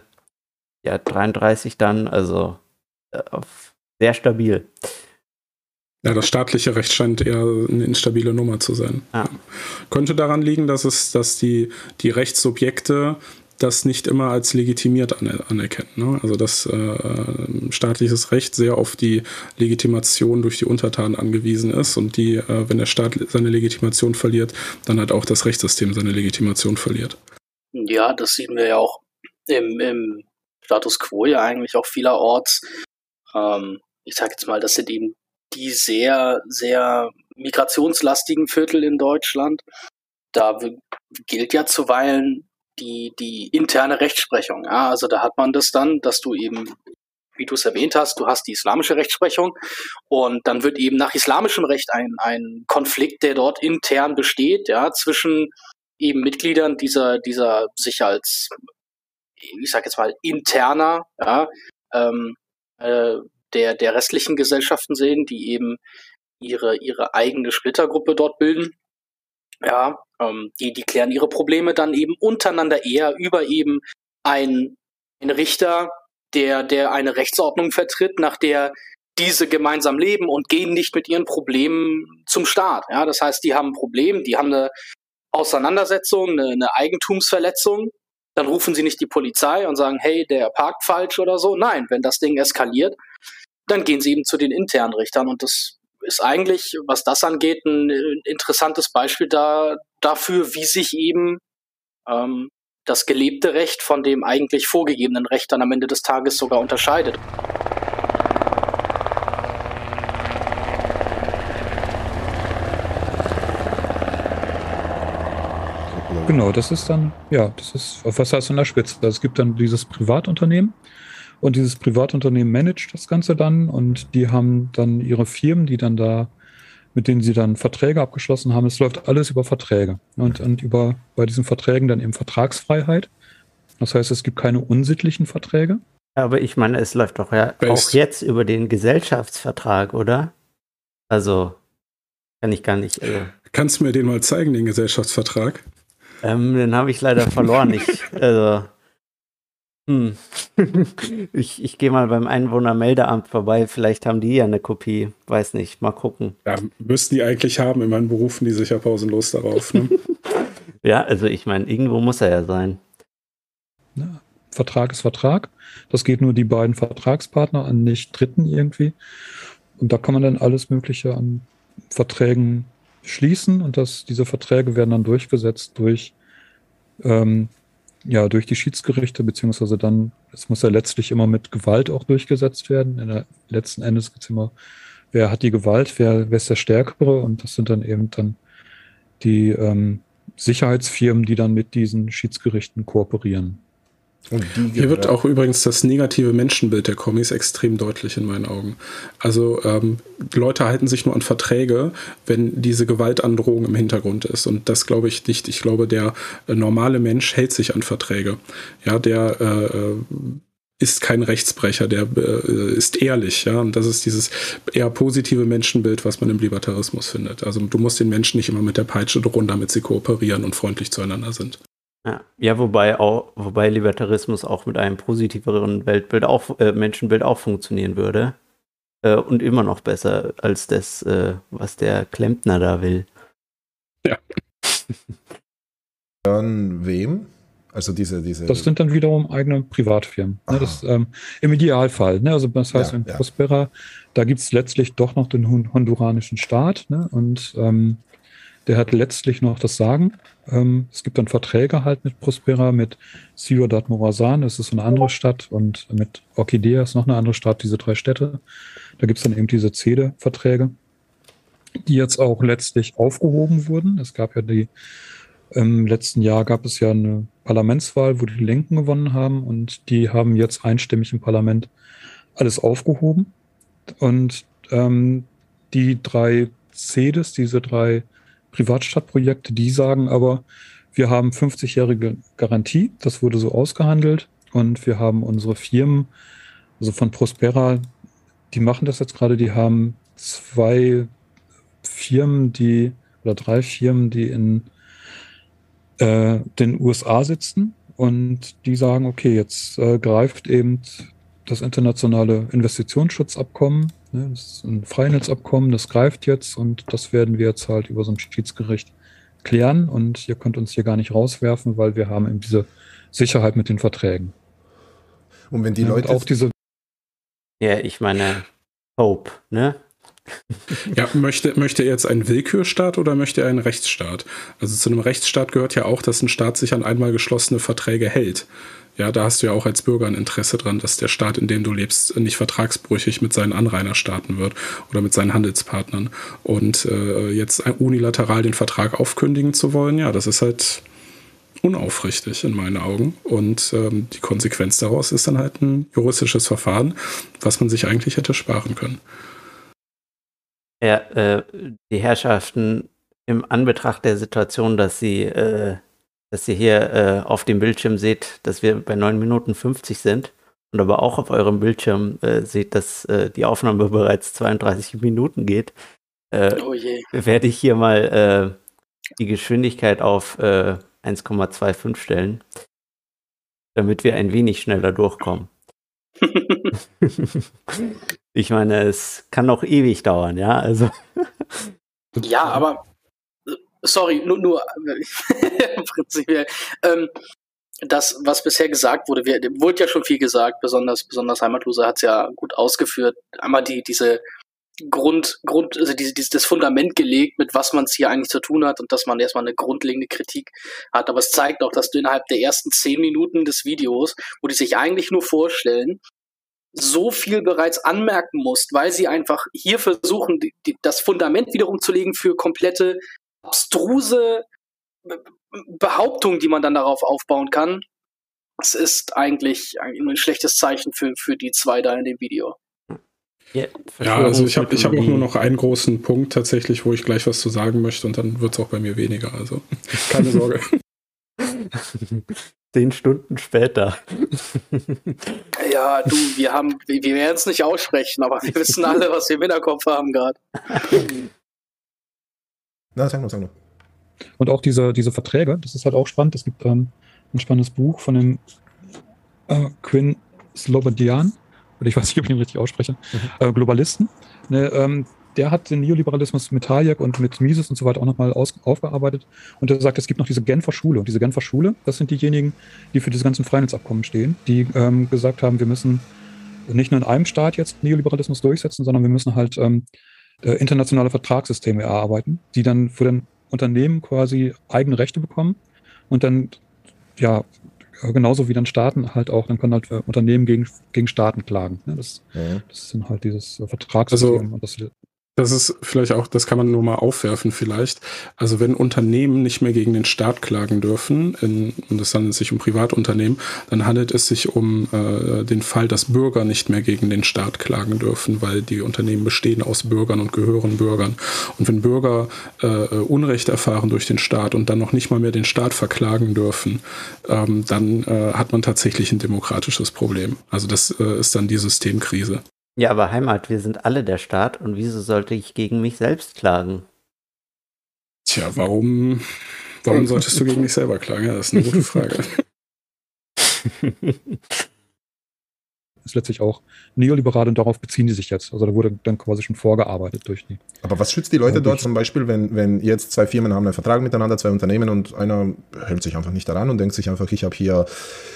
ja, 33 dann, also äh, sehr stabil. Ja, das staatliche Recht scheint eher eine instabile Nummer zu sein. Ah. Könnte daran liegen, dass es, dass die, die Rechtssubjekte das nicht immer als legitimiert anerkennen. Ne? Also dass äh, staatliches Recht sehr auf die Legitimation durch die Untertanen angewiesen ist und die, äh, wenn der Staat seine Legitimation verliert, dann halt auch das Rechtssystem seine Legitimation verliert. Ja, das sehen wir ja auch im, im Status quo ja eigentlich auch vielerorts. Ähm, ich sage jetzt mal, das sind eben die sehr, sehr migrationslastigen Viertel in Deutschland. Da gilt ja zuweilen die, die interne Rechtsprechung. Ja, also da hat man das dann, dass du eben, wie du es erwähnt hast, du hast die islamische Rechtsprechung und dann wird eben nach islamischem Recht ein, ein Konflikt, der dort intern besteht, ja, zwischen eben Mitgliedern dieser, dieser sich als, ich sag jetzt mal, interner, ja, ähm, äh, der, der restlichen Gesellschaften sehen, die eben ihre, ihre eigene Splittergruppe dort bilden. Ja, ähm, die, die klären ihre Probleme dann eben untereinander eher über eben ein, ein Richter, der, der eine Rechtsordnung vertritt, nach der diese gemeinsam leben und gehen nicht mit ihren Problemen zum Staat. Ja, das heißt, die haben ein Problem, die haben eine Auseinandersetzung, eine, eine Eigentumsverletzung. Dann rufen sie nicht die Polizei und sagen, hey, der parkt falsch oder so. Nein, wenn das Ding eskaliert, dann gehen sie eben zu den internen Richtern und das ist eigentlich, was das angeht, ein interessantes Beispiel da, dafür, wie sich eben ähm, das gelebte Recht von dem eigentlich vorgegebenen Recht dann am Ende des Tages sogar unterscheidet. Genau, das ist dann, ja, das ist, was heißt an der Spitze? Also es gibt dann dieses Privatunternehmen, und dieses Privatunternehmen managt das Ganze dann und die haben dann ihre Firmen, die dann da, mit denen sie dann Verträge abgeschlossen haben. Es läuft alles über Verträge und, und über bei diesen Verträgen dann eben Vertragsfreiheit. Das heißt, es gibt keine unsittlichen Verträge. Aber ich meine, es läuft doch ja Best. auch jetzt über den Gesellschaftsvertrag, oder? Also kann ich gar nicht. Also Kannst du mir den mal zeigen, den Gesellschaftsvertrag? Ähm, den habe ich leider verloren. Ich, also hm. ich ich gehe mal beim Einwohnermeldeamt vorbei. Vielleicht haben die ja eine Kopie. Weiß nicht. Mal gucken. Ja, müssten die eigentlich haben. Immerhin berufen die sich ja pausenlos darauf. Ne? ja, also ich meine, irgendwo muss er ja sein. Ja, Vertrag ist Vertrag. Das geht nur die beiden Vertragspartner an nicht Dritten irgendwie. Und da kann man dann alles Mögliche an Verträgen schließen und das, diese Verträge werden dann durchgesetzt durch ähm, ja, durch die Schiedsgerichte, beziehungsweise dann, es muss ja letztlich immer mit Gewalt auch durchgesetzt werden. In der letzten Endes gibt es immer, wer hat die Gewalt, wer, wer ist der Stärkere und das sind dann eben dann die ähm, Sicherheitsfirmen, die dann mit diesen Schiedsgerichten kooperieren. Hier wird auch übrigens das negative Menschenbild der Kommis extrem deutlich in meinen Augen. Also ähm, Leute halten sich nur an Verträge, wenn diese Gewaltandrohung im Hintergrund ist. Und das glaube ich nicht. Ich glaube, der äh, normale Mensch hält sich an Verträge. Ja, der äh, äh ist kein Rechtsbrecher, der äh, ist ehrlich, ja. Und das ist dieses eher positive Menschenbild, was man im Libertarismus findet. Also du musst den Menschen nicht immer mit der Peitsche drohen, damit sie kooperieren und freundlich zueinander sind. Ja, ja wobei auch, wobei Libertarismus auch mit einem positiveren Weltbild auch, äh, Menschenbild auch funktionieren würde. Äh, und immer noch besser als das, äh, was der Klempner da will. Ja. Von wem? Also diese, diese. Das sind dann wiederum eigene Privatfirmen. Ne? Das, ähm, Im Idealfall. Ne? Also das heißt, ja, in ja. Prospera, da gibt es letztlich doch noch den honduranischen Staat ne? und ähm, der hat letztlich noch das Sagen. Ähm, es gibt dann Verträge halt mit Prospera, mit Ciudad Morazan, das ist eine andere Stadt, und mit Orchidea ist noch eine andere Stadt, diese drei Städte. Da gibt es dann eben diese CEDE-Verträge, die jetzt auch letztlich aufgehoben wurden. Es gab ja die im letzten Jahr gab es ja eine Parlamentswahl, wo die Linken gewonnen haben und die haben jetzt einstimmig im Parlament alles aufgehoben. Und ähm, die drei CEDES, diese drei Privatstadtprojekte, die sagen aber, wir haben 50-jährige Garantie, das wurde so ausgehandelt. Und wir haben unsere Firmen, also von Prospera, die machen das jetzt gerade, die haben zwei Firmen, die oder drei Firmen, die in äh, den USA sitzen. Und die sagen, okay, jetzt äh, greift eben das internationale Investitionsschutzabkommen, ne, das ist ein Freinetzabkommen, das greift jetzt und das werden wir jetzt halt über so ein Schiedsgericht klären und ihr könnt uns hier gar nicht rauswerfen, weil wir haben eben diese Sicherheit mit den Verträgen. Und wenn die Leute auch diese ja, ich meine Hope, ne? Ja, möchte, möchte er jetzt einen Willkürstaat oder möchte er einen Rechtsstaat? Also zu einem Rechtsstaat gehört ja auch, dass ein Staat sich an einmal geschlossene Verträge hält. Ja, da hast du ja auch als Bürger ein Interesse dran, dass der Staat, in dem du lebst, nicht vertragsbrüchig mit seinen Anrainerstaaten wird oder mit seinen Handelspartnern. Und äh, jetzt unilateral den Vertrag aufkündigen zu wollen, ja, das ist halt unaufrichtig in meinen Augen. Und ähm, die Konsequenz daraus ist dann halt ein juristisches Verfahren, was man sich eigentlich hätte sparen können. Ja, äh, die Herrschaften im Anbetracht der Situation, dass sie, äh, dass ihr hier äh, auf dem Bildschirm seht, dass wir bei 9 Minuten 50 sind und aber auch auf eurem Bildschirm äh, seht, dass äh, die Aufnahme bereits 32 Minuten geht, äh, oh werde ich hier mal die Geschwindigkeit auf 1,25 stellen, damit wir ein wenig schneller durchkommen. ich meine, es kann noch ewig dauern, ja, also. ja, aber sorry, nur, nur prinzipiell. Ähm, das, was bisher gesagt wurde, wir, wurde ja schon viel gesagt, besonders, besonders Heimatlose hat es ja gut ausgeführt. Einmal die, diese Grund, Grund, also diese, dieses, das Fundament gelegt, mit was man es hier eigentlich zu tun hat und dass man erstmal eine grundlegende Kritik hat. Aber es zeigt auch, dass du innerhalb der ersten zehn Minuten des Videos, wo die sich eigentlich nur vorstellen, so viel bereits anmerken musst, weil sie einfach hier versuchen, die, die, das Fundament wiederum zu legen für komplette abstruse Behauptungen, die man dann darauf aufbauen kann. Es ist eigentlich ein schlechtes Zeichen für, für die zwei da in dem Video. Ja, ja also ich habe ich hab auch nur noch einen großen Punkt tatsächlich, wo ich gleich was zu sagen möchte und dann wird es auch bei mir weniger. Also keine Sorge. Zehn Stunden später. Ja, du, wir haben, wir werden es nicht aussprechen, aber wir wissen alle, was wir im Hinterkopf haben gerade. Na, sag nur, sag nur. Und auch diese, diese Verträge, das ist halt auch spannend. Es gibt ähm, ein spannendes Buch von dem äh, Quinn Slobodian, oder ich weiß nicht, ob ich ihn richtig ausspreche, mhm. äh, Globalisten. Ne, ähm, der hat den Neoliberalismus mit Hayek und mit Mises und so weiter auch nochmal aufgearbeitet. Und er sagt, es gibt noch diese Genfer Schule. Und diese Genfer Schule, das sind diejenigen, die für diese ganzen Freihandelsabkommen stehen, die ähm, gesagt haben, wir müssen nicht nur in einem Staat jetzt Neoliberalismus durchsetzen, sondern wir müssen halt ähm, äh, internationale Vertragssysteme erarbeiten, die dann für den Unternehmen quasi eigene Rechte bekommen und dann ja genauso wie dann Staaten halt auch, dann können halt äh, Unternehmen gegen, gegen Staaten klagen. Ne? Das, ja. das sind halt dieses äh, Vertragssystem. Also, das, Das ist vielleicht auch, das kann man nur mal aufwerfen vielleicht. Also wenn Unternehmen nicht mehr gegen den Staat klagen dürfen, in, und es handelt sich um Privatunternehmen, dann handelt es sich um äh, den Fall, dass Bürger nicht mehr gegen den Staat klagen dürfen, weil die Unternehmen bestehen aus Bürgern und gehören Bürgern. Und wenn Bürger äh, Unrecht erfahren durch den Staat und dann noch nicht mal mehr den Staat verklagen dürfen, ähm, dann äh, hat man tatsächlich ein demokratisches Problem. Also das äh, ist dann die Systemkrise. Ja, aber Heimat, wir sind alle der Staat und wieso sollte ich gegen mich selbst klagen? Tja, warum, warum solltest du gegen dich selber klagen? Ja, das ist eine gute Frage. ist letztlich auch neoliberal und darauf beziehen die sich jetzt. Also da wurde dann quasi schon vorgearbeitet durch die. Aber was schützt die Leute dort zum Beispiel, wenn, wenn jetzt zwei Firmen haben einen Vertrag miteinander, zwei Unternehmen und einer hält sich einfach nicht daran und denkt sich einfach, ich habe hier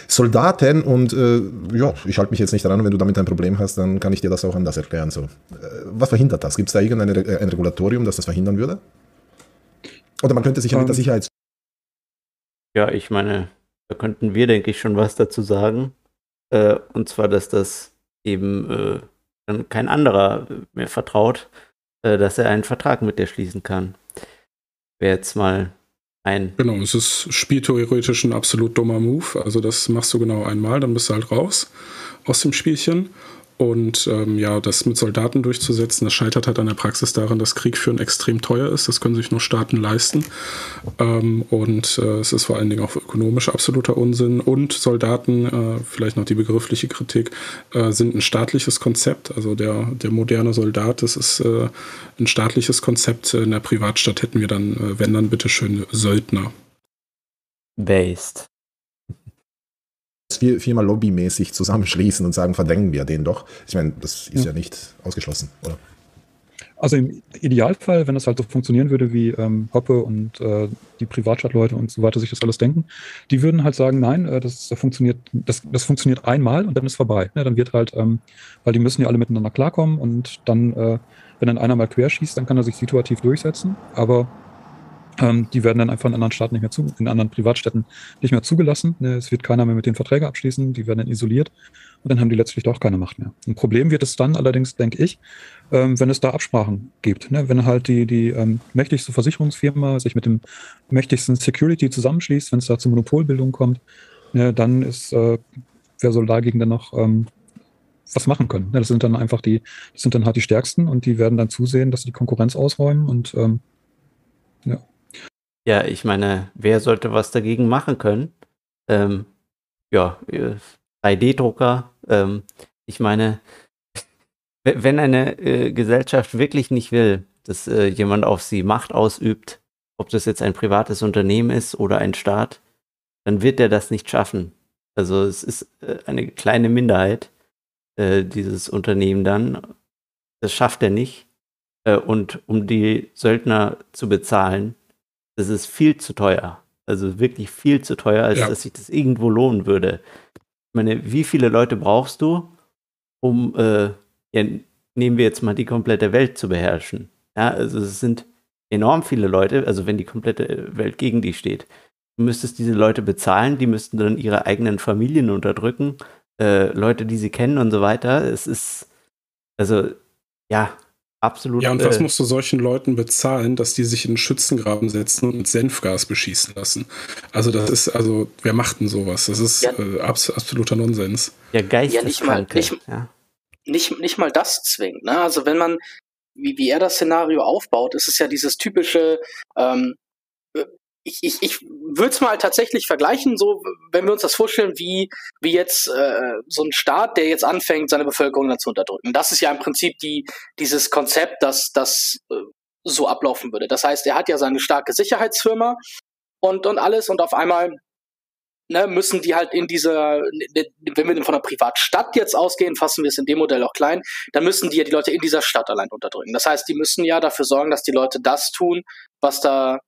Soldaten und äh, ja, ich halte mich jetzt nicht daran und wenn du damit ein Problem hast, dann kann ich dir das auch anders erklären. So. Äh, was verhindert das? Gibt es da irgendein äh, ein Regulatorium, das das verhindern würde? Oder man könnte sich ja mit der ähm. Sicherheit. Ja, ich meine, da könnten wir, denke ich, schon was dazu sagen. Äh, und zwar, dass das eben äh, dann kein anderer mehr vertraut, äh, dass er einen Vertrag mit dir schließen kann. Wäre jetzt mal ein. Genau, es ist spieltheoretisch ein absolut dummer Move. Also das machst du genau einmal, dann bist du halt raus aus dem Spielchen. Und ähm, ja, das mit Soldaten durchzusetzen, das scheitert halt an der Praxis daran, dass Krieg führen extrem teuer ist. Das können sich nur Staaten leisten. Ähm, und äh, es ist vor allen Dingen auch ökonomisch absoluter Unsinn. Und Soldaten, äh, vielleicht noch die begriffliche Kritik, äh, sind ein staatliches Konzept. Also der, der moderne Soldat, das ist äh, ein staatliches Konzept. In der Privatstadt hätten wir dann, äh, wenn dann bitteschön, Söldner. Based viel, viel mal lobbymäßig zusammenschließen und sagen, verdrängen wir den doch. Ich meine, das ist ja, ja nicht ausgeschlossen, oder? Also im Idealfall, wenn das halt so funktionieren würde, wie ähm, Hoppe und äh, die Privatstadtleute und so weiter sich das alles denken, die würden halt sagen, nein, äh, das, funktioniert, das, das funktioniert einmal und dann ist vorbei. Ja, dann wird halt, ähm, weil die müssen ja alle miteinander klarkommen und dann, äh, wenn dann einer mal querschießt, dann kann er sich situativ durchsetzen. Aber ähm, die werden dann einfach in anderen Staaten nicht mehr zu, in anderen Privatstädten nicht mehr zugelassen. Ne? Es wird keiner mehr mit den Verträgen abschließen, die werden dann isoliert und dann haben die letztlich doch keine Macht mehr. Ein Problem wird es dann allerdings, denke ich, ähm, wenn es da Absprachen gibt. Ne? Wenn halt die, die ähm, mächtigste Versicherungsfirma sich mit dem mächtigsten Security zusammenschließt, wenn es da zu Monopolbildung kommt, ne, dann ist, äh, wer soll dagegen dann noch ähm, was machen können. Ne? Das sind dann einfach die, das sind dann halt die Stärksten und die werden dann zusehen, dass sie die Konkurrenz ausräumen und ähm, ja. Ja, ich meine, wer sollte was dagegen machen können? Ähm, ja, 3D-Drucker. Äh, ähm, ich meine, wenn eine äh, Gesellschaft wirklich nicht will, dass äh, jemand auf sie Macht ausübt, ob das jetzt ein privates Unternehmen ist oder ein Staat, dann wird er das nicht schaffen. Also es ist äh, eine kleine Minderheit, äh, dieses Unternehmen dann. Das schafft er nicht. Und um die Söldner zu bezahlen, das ist viel zu teuer. Also wirklich viel zu teuer, als ja. dass sich das irgendwo lohnen würde. Ich meine, wie viele Leute brauchst du, um, äh, ja, nehmen wir jetzt mal die komplette Welt zu beherrschen? Ja, also es sind enorm viele Leute, also wenn die komplette Welt gegen dich steht. Du müsstest diese Leute bezahlen, die müssten dann ihre eigenen Familien unterdrücken, äh, Leute, die sie kennen und so weiter. Es ist, also, ja, Absolut. Ja, und was äh, musst du solchen Leuten bezahlen, dass die sich in einen Schützengraben setzen und mit Senfgas beschießen lassen? Also das ist, also wer macht denn sowas? Das ist ja. äh, abs absoluter Nonsens. Ja, Geist ja, nicht mal, nicht, ja. nicht, nicht mal das zwingt. Ne? Also wenn man, wie, wie er das Szenario aufbaut, ist es ja dieses typische, ähm, ich, ich, ich würde es mal tatsächlich vergleichen, so wenn wir uns das vorstellen, wie, wie jetzt äh, so ein Staat, der jetzt anfängt, seine Bevölkerung dann zu unterdrücken. Das ist ja im Prinzip die, dieses Konzept, dass das äh, so ablaufen würde. Das heißt, er hat ja seine starke Sicherheitsfirma und, und alles und auf einmal ne, müssen die halt in dieser, wenn wir von einer Privatstadt jetzt ausgehen, fassen wir es in dem Modell auch klein, dann müssen die ja die Leute in dieser Stadt allein unterdrücken. Das heißt, die müssen ja dafür sorgen, dass die Leute das tun, was da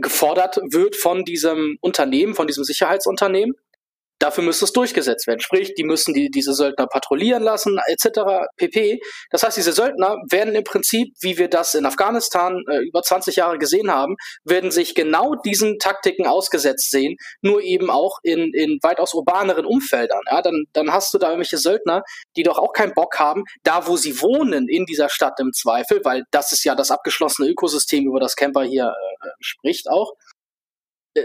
gefordert wird von diesem Unternehmen, von diesem Sicherheitsunternehmen. Dafür müsste es durchgesetzt werden. Sprich, die müssen die, diese Söldner patrouillieren lassen, etc. pp. Das heißt, diese Söldner werden im Prinzip, wie wir das in Afghanistan äh, über 20 Jahre gesehen haben, werden sich genau diesen Taktiken ausgesetzt sehen, nur eben auch in, in weitaus urbaneren Umfeldern. Ja, dann, dann hast du da irgendwelche Söldner, die doch auch keinen Bock haben, da wo sie wohnen, in dieser Stadt im Zweifel, weil das ist ja das abgeschlossene Ökosystem, über das Camper hier äh, spricht auch äh,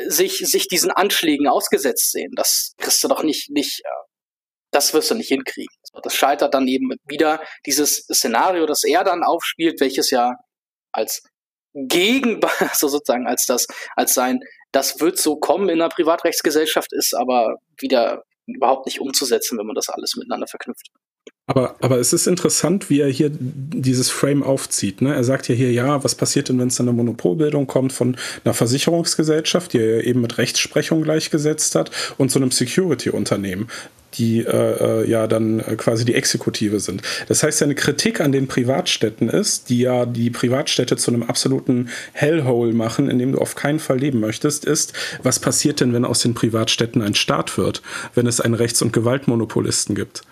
sich, sich diesen Anschlägen ausgesetzt sehen. Das kriegst du doch nicht, nicht, äh, das wirst du nicht hinkriegen. Das scheitert dann eben wieder dieses Szenario, das er dann aufspielt, welches ja als gegen, also sozusagen als das, als sein, das wird so kommen in einer Privatrechtsgesellschaft, ist aber wieder überhaupt nicht umzusetzen, wenn man das alles miteinander verknüpft. Aber, aber es ist interessant, wie er hier dieses Frame aufzieht. Ne? Er sagt ja hier, ja, was passiert denn, wenn es eine Monopolbildung kommt von einer Versicherungsgesellschaft, die er eben mit Rechtsprechung gleichgesetzt hat, und so einem Security-Unternehmen die äh, äh ja dann äh, quasi die Exekutive sind. Das heißt, seine Kritik an den Privatstädten ist, die ja die Privatstädte zu einem absoluten Hellhole machen, in dem du auf keinen Fall leben möchtest, ist, was passiert denn, wenn aus den Privatstädten ein Staat wird, wenn es einen Rechts- und Gewaltmonopolisten gibt?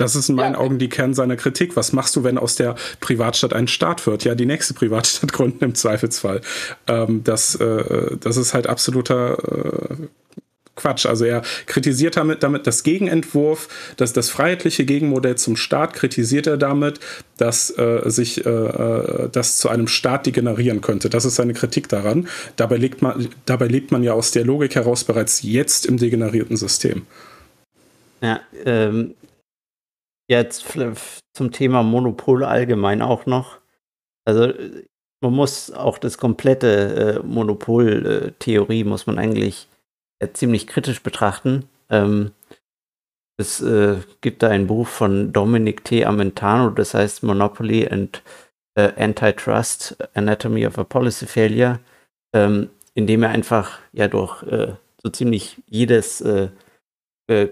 Das ist in meinen ja. Augen die Kern seiner Kritik. Was machst du, wenn aus der Privatstadt ein Staat wird? Ja, die nächste Privatstadt gründen im Zweifelsfall. Ähm, das, äh, das ist halt absoluter äh, Quatsch. Also er kritisiert damit, damit das Gegenentwurf, dass das freiheitliche Gegenmodell zum Staat kritisiert er damit, dass äh, sich äh, äh, das zu einem Staat degenerieren könnte. Das ist seine Kritik daran. Dabei, legt man, dabei lebt man ja aus der Logik heraus bereits jetzt im degenerierten System. Ja, ähm, Jetzt zum Thema Monopol allgemein auch noch. Also man muss auch das komplette äh, Monopoltheorie muss man eigentlich äh, ziemlich kritisch betrachten. Ähm, es äh, gibt da ein Buch von Dominic T. Amentano, das heißt Monopoly and äh, Antitrust, Anatomy of a Policy Failure, ähm, in dem er einfach ja durch äh, so ziemlich jedes äh, äh,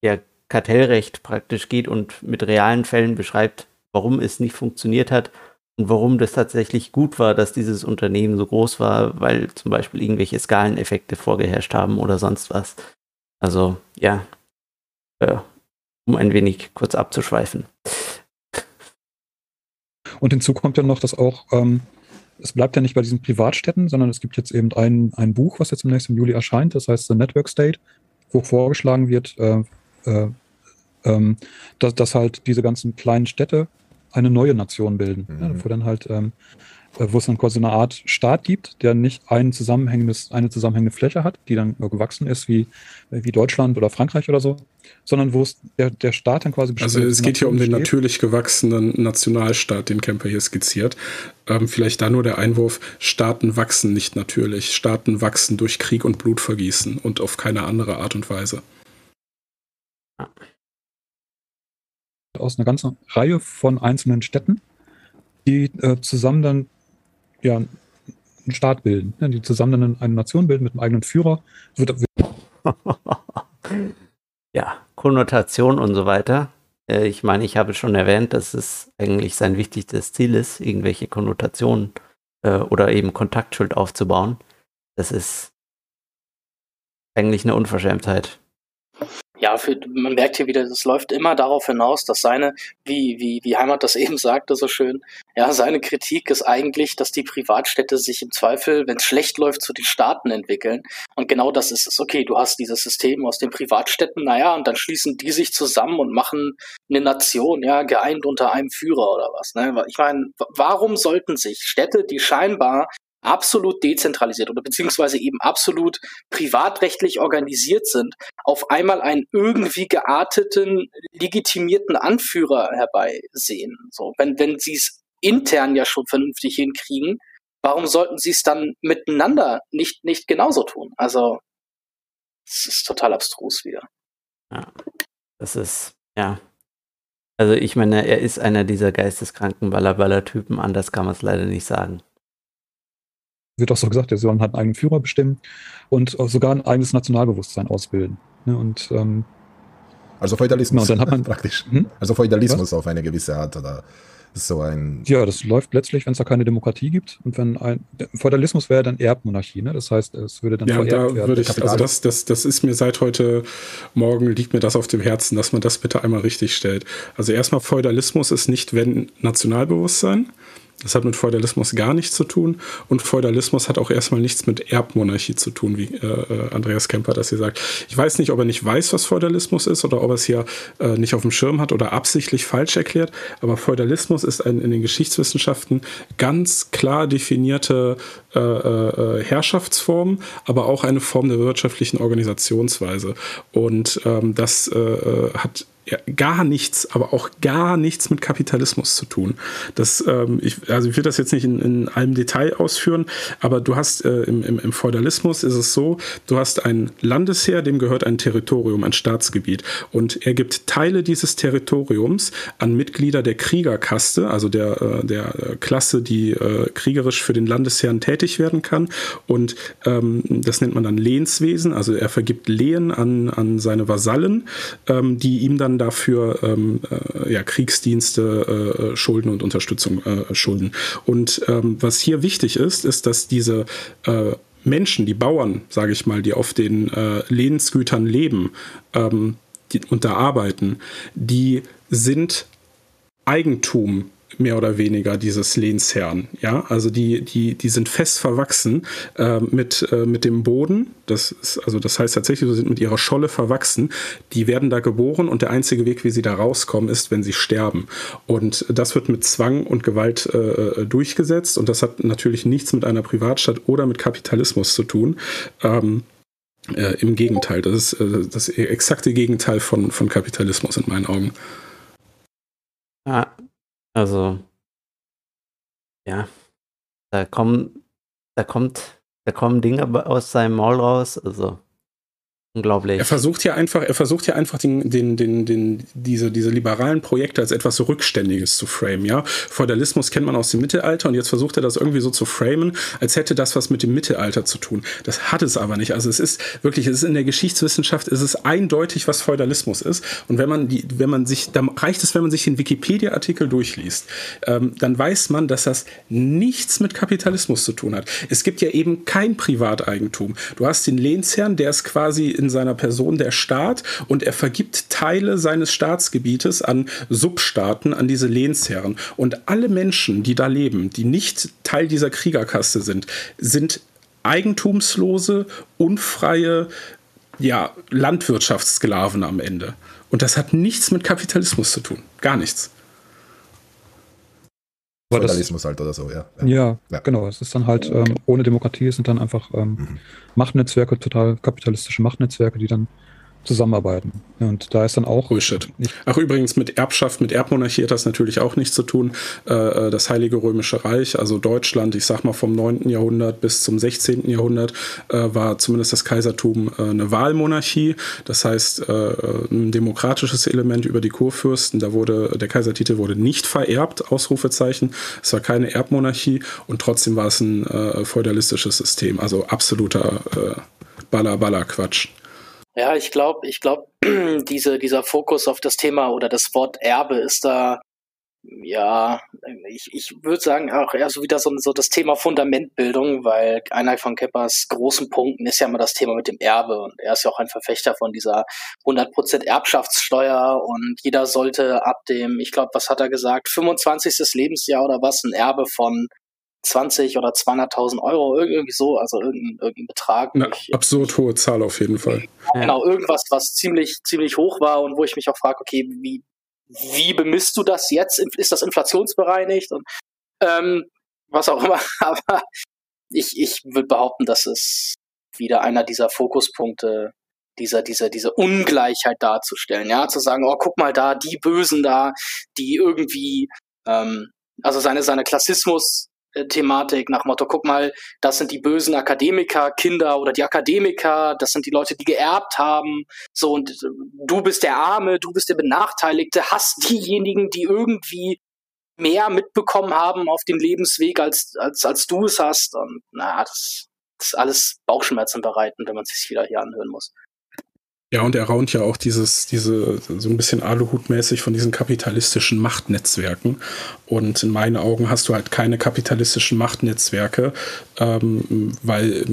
ja, Kartellrecht praktisch geht und mit realen Fällen beschreibt, warum es nicht funktioniert hat und warum das tatsächlich gut war, dass dieses Unternehmen so groß war, weil zum Beispiel irgendwelche Skaleneffekte vorgeherrscht haben oder sonst was. Also ja, äh, um ein wenig kurz abzuschweifen. Und hinzu kommt ja noch, dass auch ähm, es bleibt ja nicht bei diesen Privatstädten, sondern es gibt jetzt eben ein, ein Buch, was jetzt im nächsten Juli erscheint, das heißt The Network State, wo vorgeschlagen wird, äh, äh, ähm, dass, dass halt diese ganzen kleinen Städte eine neue Nation bilden. Mhm. Ja, wo dann halt, ähm, äh, wo es dann quasi eine Art Staat gibt, der nicht ein zusammenhängendes, eine zusammenhängende Fläche hat, die dann gewachsen ist wie, wie Deutschland oder Frankreich oder so, sondern wo es der, der Staat dann quasi Also es geht hier um den steht. natürlich gewachsenen Nationalstaat, den Kemper hier skizziert. Ähm, vielleicht da nur der Einwurf, Staaten wachsen nicht natürlich. Staaten wachsen durch Krieg und Blutvergießen und auf keine andere Art und Weise aus einer ganzen Reihe von einzelnen Städten, die äh, zusammen dann ja, einen Staat bilden, ne, die zusammen dann eine Nation bilden mit einem eigenen Führer. ja, Konnotation und so weiter. Äh, ich meine, ich habe schon erwähnt, dass es eigentlich sein wichtigstes Ziel ist, irgendwelche Konnotationen äh, oder eben Kontaktschild aufzubauen. Das ist eigentlich eine Unverschämtheit ja, für, man merkt hier wieder, es läuft immer darauf hinaus, dass seine, wie, wie, wie Heimat das eben sagte, so schön, ja, seine Kritik ist eigentlich, dass die Privatstädte sich im Zweifel, wenn es schlecht läuft, zu den Staaten entwickeln. Und genau das ist es. Okay, du hast dieses System aus den Privatstädten, naja, und dann schließen die sich zusammen und machen eine Nation, ja, geeint unter einem Führer oder was. Ne? Ich meine, warum sollten sich Städte, die scheinbar absolut dezentralisiert oder beziehungsweise eben absolut privatrechtlich organisiert sind, auf einmal einen irgendwie gearteten, legitimierten Anführer herbeisehen. So, wenn, wenn sie es intern ja schon vernünftig hinkriegen, warum sollten sie es dann miteinander nicht, nicht genauso tun? Also, es ist total abstrus wieder. Ja, das ist, ja. Also ich meine, er ist einer dieser geisteskranken Ballerballer-Typen, anders kann man es leider nicht sagen wird auch so gesagt, der soll halt einen eigenen Führer bestimmen und sogar ein eigenes Nationalbewusstsein ausbilden. Ne? Und, ähm, also Feudalismus genau, dann hat man, praktisch. Hm? Also Feudalismus Was? auf eine gewisse Art oder so ein. Ja, das läuft letztlich, wenn es da keine Demokratie gibt und wenn ein Feudalismus wäre dann Erbmonarchie, ne? Das heißt, es würde dann ja, vererbt da werden. Würde ich, also das, das, das ist mir seit heute Morgen liegt mir das auf dem Herzen, dass man das bitte einmal richtig stellt. Also erstmal Feudalismus ist nicht wenn Nationalbewusstsein, das hat mit Feudalismus gar nichts zu tun. Und Feudalismus hat auch erstmal nichts mit Erbmonarchie zu tun, wie äh, äh, Andreas Kemper das hier sagt. Ich weiß nicht, ob er nicht weiß, was Feudalismus ist oder ob er es hier äh, nicht auf dem Schirm hat oder absichtlich falsch erklärt. Aber Feudalismus ist ein in den Geschichtswissenschaften ganz klar definierte äh, äh, Herrschaftsform, aber auch eine Form der wirtschaftlichen Organisationsweise. Und ähm, das äh, hat ja, gar nichts, aber auch gar nichts mit Kapitalismus zu tun. Das, ähm, ich, also ich will das jetzt nicht in, in allem Detail ausführen, aber du hast äh, im, im, im Feudalismus ist es so, du hast ein Landesheer, dem gehört ein Territorium, ein Staatsgebiet. Und er gibt Teile dieses Territoriums an Mitglieder der Kriegerkaste, also der, äh, der Klasse, die äh, kriegerisch für den Landesherrn tätig werden kann. Und ähm, das nennt man dann Lehnswesen, also er vergibt Lehen an, an seine Vasallen, ähm, die ihm dann dafür ähm, äh, ja, Kriegsdienste, äh, Schulden und Unterstützung äh, schulden. Und ähm, was hier wichtig ist, ist, dass diese äh, Menschen, die Bauern, sage ich mal, die auf den äh, Lehnsgütern leben ähm, die, und da arbeiten, die sind Eigentum mehr oder weniger dieses Lehnsherrn. Ja, also die, die, die sind fest verwachsen äh, mit, äh, mit dem Boden. Das ist, also das heißt tatsächlich, sie sind mit ihrer Scholle verwachsen. Die werden da geboren und der einzige Weg, wie sie da rauskommen, ist, wenn sie sterben. Und das wird mit Zwang und Gewalt äh, äh durchgesetzt. Und das hat natürlich nichts mit einer Privatstadt oder mit Kapitalismus zu tun. Ähm, äh, Im Gegenteil, das ist äh, das exakte Gegenteil von, von Kapitalismus in meinen Augen. Ja, also, ja, da kommen, da kommt, da kommen Dinge aus seinem Maul raus. Also, Unglaublich. Er versucht ja einfach, er versucht ja einfach den, den, den, den, diese, diese liberalen Projekte als etwas Rückständiges zu framen, ja. Feudalismus kennt man aus dem Mittelalter und jetzt versucht er das irgendwie so zu framen, als hätte das was mit dem Mittelalter zu tun. Das hat es aber nicht. Also es ist wirklich, es ist in der Geschichtswissenschaft, es ist eindeutig, was Feudalismus ist. Und wenn man die, wenn man sich, dann reicht es, wenn man sich den Wikipedia-Artikel durchliest, ähm, dann weiß man, dass das nichts mit Kapitalismus zu tun hat. Es gibt ja eben kein Privateigentum. Du hast den Lehnsherrn, der ist quasi in seiner Person der Staat und er vergibt Teile seines Staatsgebietes an Substaaten, an diese Lehnsherren. Und alle Menschen, die da leben, die nicht Teil dieser Kriegerkaste sind, sind eigentumslose, unfreie ja, Landwirtschaftssklaven am Ende. Und das hat nichts mit Kapitalismus zu tun. Gar nichts. Feudalismus halt oder so, ja. Ja, ja. genau. Es ist dann halt, ähm, ohne Demokratie sind dann einfach ähm, mhm. Machtnetzwerke, total kapitalistische Machtnetzwerke, die dann zusammenarbeiten. Und da ist dann auch. Bullshit. Ach, übrigens, mit Erbschaft, mit Erbmonarchie hat das natürlich auch nichts zu tun. Äh, äh, das Heilige Römische Reich, also Deutschland, ich sag mal vom 9. Jahrhundert bis zum 16. Jahrhundert, äh, war zumindest das Kaisertum eine Wahlmonarchie. Das heißt, ein demokratisches Element über die Kurfürsten. Da wurde, der Kaisertitel wurde nicht vererbt, Ausrufezeichen. Es war keine Erbmonarchie und trotzdem war es ein feudalistisches System. Also absoluter Baller-Baller-Quatsch. Ja, ich glaube, ich glaube, diese, dieser Fokus auf das Thema oder das Wort Erbe ist da, ja, ich, ich würde sagen, auch eher so wieder so, so das Thema Fundamentbildung, weil einer von Keppers großen Punkten ist ja immer das Thema mit dem Erbe und er ist ja auch ein Verfechter von dieser 100% Erbschaftssteuer und jeder sollte ab dem, ich glaube, was hat er gesagt, 25. Lebensjahr oder was, ein Erbe von 20 oder 200.000 Euro, irgendwie so, also irgendein, irgendein Betrag. Eine absurd hohe Zahl auf jeden Fall. Genau, irgendwas, was ziemlich, ziemlich hoch war und wo ich mich auch frage, okay, wie, wie bemisst du das jetzt? Ist das inflationsbereinigt? Und ähm, was auch immer. Aber ich, ich würde behaupten, dass es wieder einer dieser Fokuspunkte dieser, dieser, diese Ungleichheit darzustellen, ja, zu sagen, oh, guck mal da, die Bösen da, die irgendwie, ähm, also seine, seine Klassismus, Thematik nach Motto, guck mal, das sind die bösen Akademiker, Kinder oder die Akademiker, das sind die Leute, die geerbt haben, so und äh, du bist der Arme, du bist der Benachteiligte, hast diejenigen, die irgendwie mehr mitbekommen haben auf dem Lebensweg, als, als, als du es hast. Und na, das, das ist alles Bauchschmerzen bereiten, wenn man sich wieder hier anhören muss. Ja, und er raunt ja auch dieses, diese, so ein bisschen Aluhutmäßig von diesen kapitalistischen Machtnetzwerken. Und in meinen Augen hast du halt keine kapitalistischen Machtnetzwerke, ähm, weil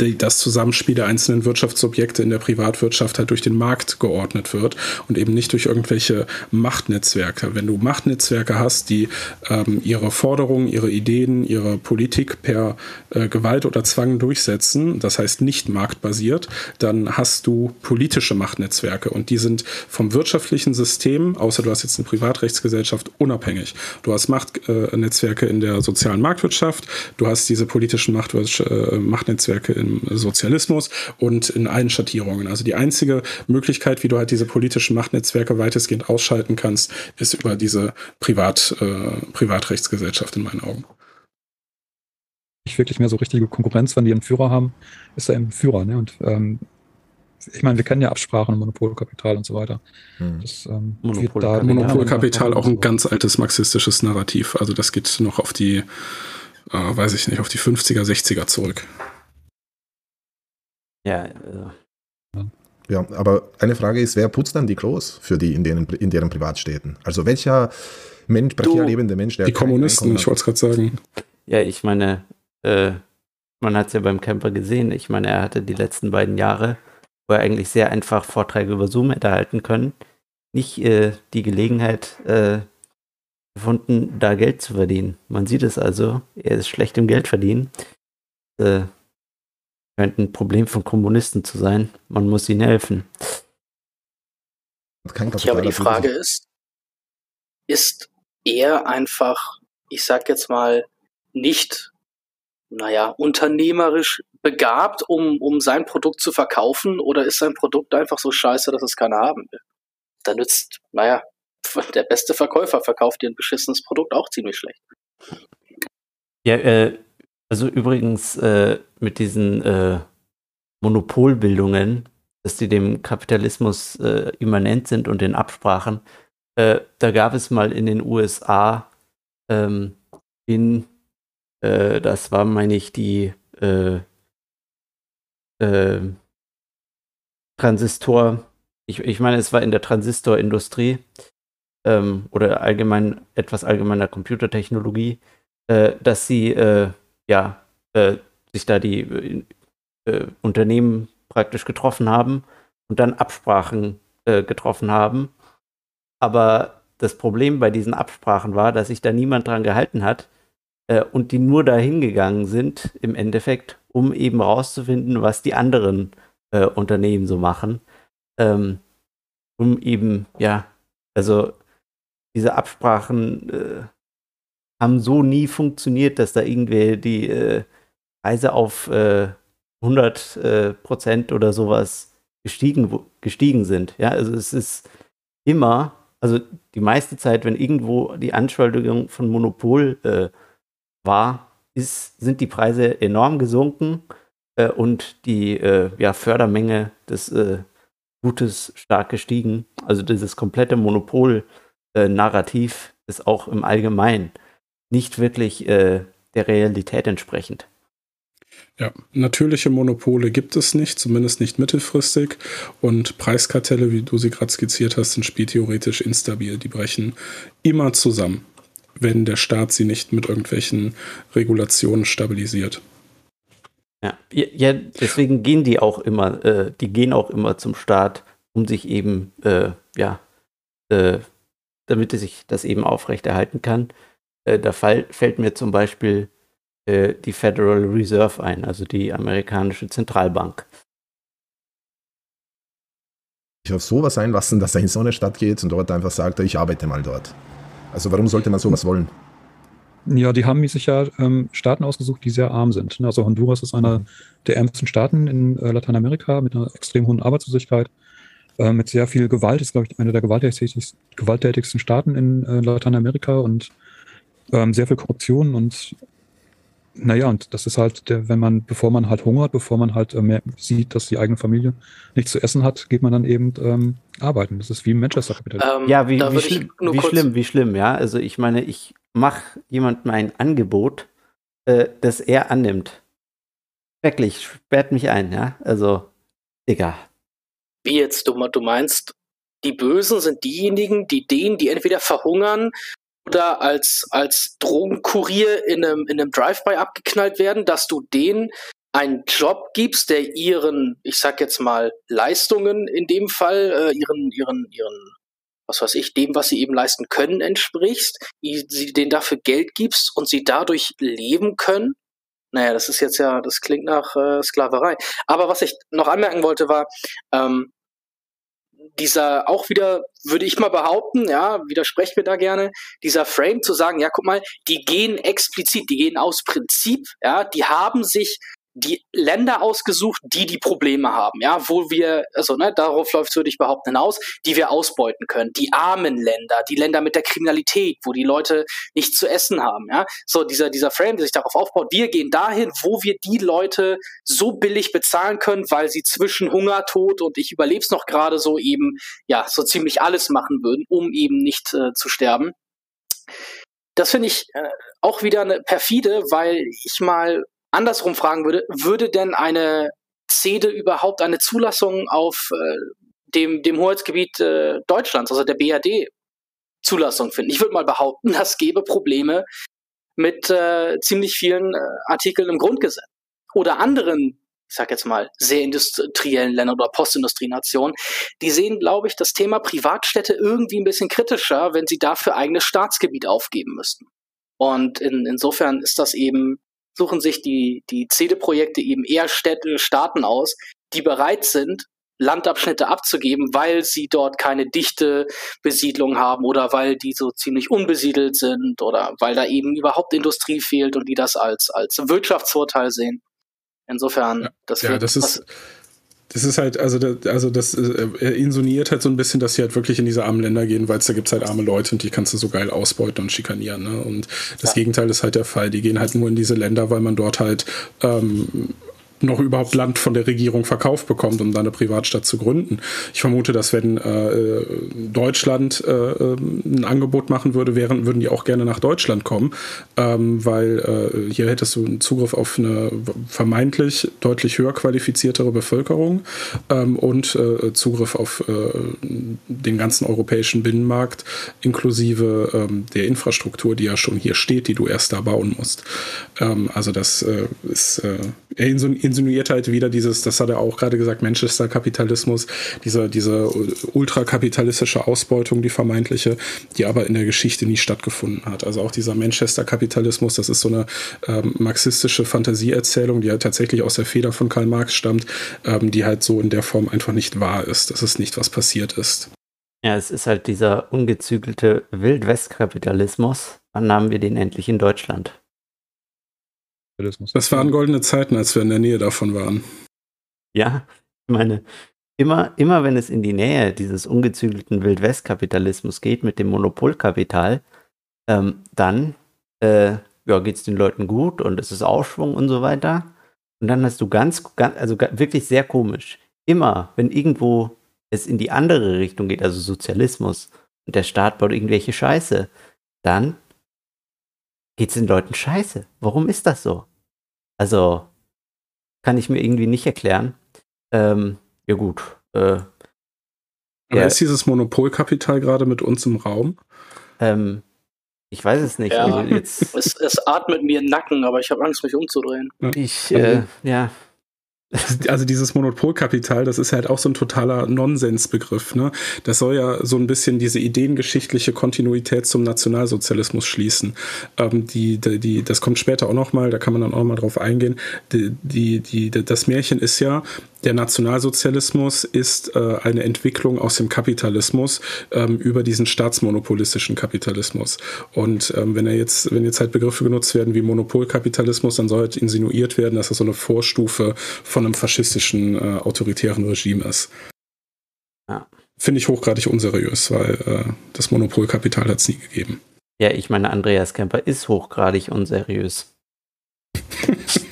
die, das Zusammenspiel der einzelnen Wirtschaftsobjekte in der Privatwirtschaft halt durch den Markt geordnet wird und eben nicht durch irgendwelche Machtnetzwerke. Wenn du Machtnetzwerke hast, die ähm, ihre Forderungen, ihre Ideen, ihre Politik per äh, Gewalt oder Zwang durchsetzen, das heißt nicht marktbasiert, dann hast du politische Machtnetzwerke und die sind vom wirtschaftlichen System, außer du hast jetzt eine Privatrechtsgesellschaft, unabhängig. Du hast Machtnetzwerke äh, in der sozialen Marktwirtschaft, du hast diese politischen Macht, äh, Machtnetzwerke in im Sozialismus und in allen Schattierungen. Also die einzige Möglichkeit, wie du halt diese politischen Machtnetzwerke weitestgehend ausschalten kannst, ist über diese Privat, äh, Privatrechtsgesellschaft in meinen Augen. Nicht wirklich mehr so richtige Konkurrenz, wenn die einen Führer haben, ist er eben Führer. Ne? Und ähm, ich meine, wir kennen ja Absprachen, Monopolkapital und so weiter. Hm. Das, ähm, Monopolkapital, Monopolkapital auch ein ganz altes marxistisches Narrativ. Also das geht noch auf die, äh, weiß ich nicht, auf die 50er, 60er zurück. Ja, äh. ja, aber eine Frage ist, wer putzt dann die Klos für die in deren, in deren Privatstädten? Also welcher Mensch, prekär lebende Mensch, der. Die Kommunisten, ich wollte es gerade sagen. Ja, ich meine, äh, man hat es ja beim Camper gesehen. Ich meine, er hatte die letzten beiden Jahre, wo er eigentlich sehr einfach Vorträge über Zoom hätte halten können, nicht äh, die Gelegenheit äh, gefunden, da Geld zu verdienen. Man sieht es also, er ist schlecht im Geld verdienen. Äh, Scheint ein Problem von Kommunisten zu sein. Man muss ihnen helfen. Ja, aber die Frage ist, ist er einfach, ich sag jetzt mal, nicht, naja, unternehmerisch begabt, um, um sein Produkt zu verkaufen, oder ist sein Produkt einfach so scheiße, dass es keiner haben will? Da nützt, naja, der beste Verkäufer verkauft dir ein beschissenes Produkt auch ziemlich schlecht. Ja, äh, also übrigens äh, mit diesen äh, Monopolbildungen, dass die dem Kapitalismus äh, immanent sind und den Absprachen, äh, da gab es mal in den USA ähm, in, äh, das war, meine ich, die äh, Transistor, ich, ich meine, es war in der Transistorindustrie ähm, oder allgemein etwas allgemeiner Computertechnologie, dass sie ja, äh, sich da die äh, Unternehmen praktisch getroffen haben und dann Absprachen äh, getroffen haben. Aber das Problem bei diesen Absprachen war, dass sich da niemand dran gehalten hat äh, und die nur dahin gegangen sind, im Endeffekt, um eben rauszufinden, was die anderen äh, Unternehmen so machen. Ähm, um eben, ja, also diese Absprachen äh, haben so nie funktioniert, dass da irgendwie die äh, Preise auf äh, 100 äh, Prozent oder sowas gestiegen, gestiegen sind. Ja, also es ist immer, also die meiste Zeit, wenn irgendwo die Anschuldigung von Monopol äh, war, ist, sind die Preise enorm gesunken äh, und die äh, ja, Fördermenge des äh, Gutes stark gestiegen. Also dieses komplette Monopol-Narrativ ist auch im Allgemeinen nicht wirklich äh, der Realität entsprechend. Ja, natürliche Monopole gibt es nicht, zumindest nicht mittelfristig. Und Preiskartelle, wie du sie gerade skizziert hast, sind spieltheoretisch instabil. Die brechen immer zusammen, wenn der Staat sie nicht mit irgendwelchen Regulationen stabilisiert. Ja, ja deswegen gehen die auch immer, äh, die gehen auch immer zum Staat, um sich eben, äh, ja, äh, damit sich das eben aufrechterhalten kann. Äh, da fall, fällt mir zum Beispiel äh, die Federal Reserve ein, also die amerikanische Zentralbank. Ich auf sowas einlassen, dass er in so eine Stadt geht und dort einfach sagt, ich arbeite mal dort. Also warum sollte man sowas wollen? Ja, die haben sich ja ähm, Staaten ausgesucht, die sehr arm sind. Also Honduras ist einer der ärmsten Staaten in äh, Lateinamerika mit einer extrem hohen Arbeitslosigkeit, äh, mit sehr viel Gewalt. Ist, glaube ich, einer der gewalttätigsten, gewalttätigsten Staaten in äh, Lateinamerika und ähm, sehr viel Korruption und naja, und das ist halt, der, wenn man, bevor man halt hungert, bevor man halt äh, sieht, dass die eigene Familie nichts zu essen hat, geht man dann eben ähm, arbeiten. Das ist wie im Manchester Kapital. Ähm, ja, wie, wie, schlimm, wie schlimm, wie schlimm, ja. Also ich meine, ich mache jemandem ein Angebot, äh, das er annimmt. Wirklich, sperrt mich ein, ja. Also, Digga. Wie jetzt, du, du meinst, die Bösen sind diejenigen, die denen, die entweder verhungern oder als, als Drogenkurier in einem, in einem Drive-by abgeknallt werden, dass du denen einen Job gibst, der ihren, ich sag jetzt mal, Leistungen in dem Fall, äh, ihren, ihren, ihren, was weiß ich, dem, was sie eben leisten können, entsprichst, sie denen dafür Geld gibst und sie dadurch leben können. Naja, das ist jetzt ja, das klingt nach äh, Sklaverei. Aber was ich noch anmerken wollte, war, ähm, dieser auch wieder, würde ich mal behaupten, ja, widersprecht mir da gerne, dieser Frame zu sagen, ja, guck mal, die gehen explizit, die gehen aus Prinzip, ja, die haben sich die Länder ausgesucht, die die Probleme haben, ja, wo wir, also ne, darauf läuft würde ich behaupten hinaus, die wir ausbeuten können. Die armen Länder, die Länder mit der Kriminalität, wo die Leute nichts zu essen haben, ja. So dieser dieser Frame, der sich darauf aufbaut, wir gehen dahin, wo wir die Leute so billig bezahlen können, weil sie zwischen Hungertod und ich überleb's noch gerade so eben, ja, so ziemlich alles machen würden, um eben nicht äh, zu sterben. Das finde ich äh, auch wieder eine perfide, weil ich mal andersrum fragen würde, würde denn eine CEDE überhaupt eine Zulassung auf äh, dem, dem Hoheitsgebiet äh, Deutschlands, also der BRD, Zulassung finden? Ich würde mal behaupten, das gäbe Probleme mit äh, ziemlich vielen äh, Artikeln im Grundgesetz oder anderen ich sag jetzt mal, sehr industriellen Ländern oder Postindustrienationen, die sehen, glaube ich, das Thema Privatstädte irgendwie ein bisschen kritischer, wenn sie dafür eigenes Staatsgebiet aufgeben müssten. Und in, insofern ist das eben suchen sich die, die CEDE-Projekte eben eher Städte, Staaten aus, die bereit sind, Landabschnitte abzugeben, weil sie dort keine dichte Besiedlung haben oder weil die so ziemlich unbesiedelt sind oder weil da eben überhaupt Industrie fehlt und die das als, als Wirtschaftsvorteil sehen. Insofern, ja, das, ja, das ist, das ist halt, also, das, also das äh, insoniert halt so ein bisschen, dass sie halt wirklich in diese armen Länder gehen, weil es da gibt halt arme Leute und die kannst du so geil ausbeuten und schikanieren. Ne? Und das ja. Gegenteil ist halt der Fall. Die gehen halt nur in diese Länder, weil man dort halt ähm, noch überhaupt Land von der Regierung verkauft bekommt, um da eine Privatstadt zu gründen. Ich vermute, dass wenn äh, Deutschland äh, ein Angebot machen würde, wären, würden die auch gerne nach Deutschland kommen, ähm, weil äh, hier hättest du einen Zugriff auf eine vermeintlich deutlich höher qualifiziertere Bevölkerung ähm, und äh, Zugriff auf äh, den ganzen europäischen Binnenmarkt inklusive ähm, der Infrastruktur, die ja schon hier steht, die du erst da bauen musst. Ähm, also das äh, ist so, insinuiert halt wieder dieses, das hat er auch gerade gesagt, Manchester-Kapitalismus, diese, diese ultrakapitalistische Ausbeutung, die vermeintliche, die aber in der Geschichte nie stattgefunden hat. Also auch dieser Manchester-Kapitalismus, das ist so eine ähm, marxistische Fantasieerzählung, die halt tatsächlich aus der Feder von Karl Marx stammt, ähm, die halt so in der Form einfach nicht wahr ist. Das ist nicht, was passiert ist. Ja, es ist halt dieser ungezügelte Wildwest-Kapitalismus. Wann haben wir den endlich in Deutschland? Das waren goldene Zeiten, als wir in der Nähe davon waren. Ja, ich meine, immer, immer wenn es in die Nähe dieses ungezügelten Wildwestkapitalismus geht mit dem Monopolkapital, ähm, dann äh, ja, geht es den Leuten gut und es ist Aufschwung und so weiter. Und dann hast du ganz, ganz, also wirklich sehr komisch. Immer, wenn irgendwo es in die andere Richtung geht, also Sozialismus, und der Staat baut irgendwelche Scheiße, dann geht es den Leuten scheiße. Warum ist das so? Also, kann ich mir irgendwie nicht erklären. Ähm, ja gut. Äh, aber ja, ist dieses Monopolkapital gerade mit uns im Raum? Ähm, ich weiß es nicht. Ja, also jetzt, es, es, atmet mir im Nacken, aber ich habe Angst, mich umzudrehen. Ich, äh, ja, also dieses Monopolkapital, das ist halt auch so ein totaler Nonsensbegriff. Ne? Das soll ja so ein bisschen diese ideengeschichtliche Kontinuität zum Nationalsozialismus schließen. Ähm, die, die, die, das kommt später auch nochmal, da kann man dann auch mal drauf eingehen. Die, die, die, das Märchen ist ja, der Nationalsozialismus ist äh, eine Entwicklung aus dem Kapitalismus ähm, über diesen staatsmonopolistischen Kapitalismus. Und ähm, wenn er jetzt, wenn jetzt halt Begriffe genutzt werden wie Monopolkapitalismus, dann soll halt insinuiert werden, dass das so eine Vorstufe von einem faschistischen, äh, autoritären Regime ist. Ja. Finde ich hochgradig unseriös, weil äh, das Monopolkapital hat es nie gegeben. Ja, ich meine, Andreas Kemper ist hochgradig unseriös.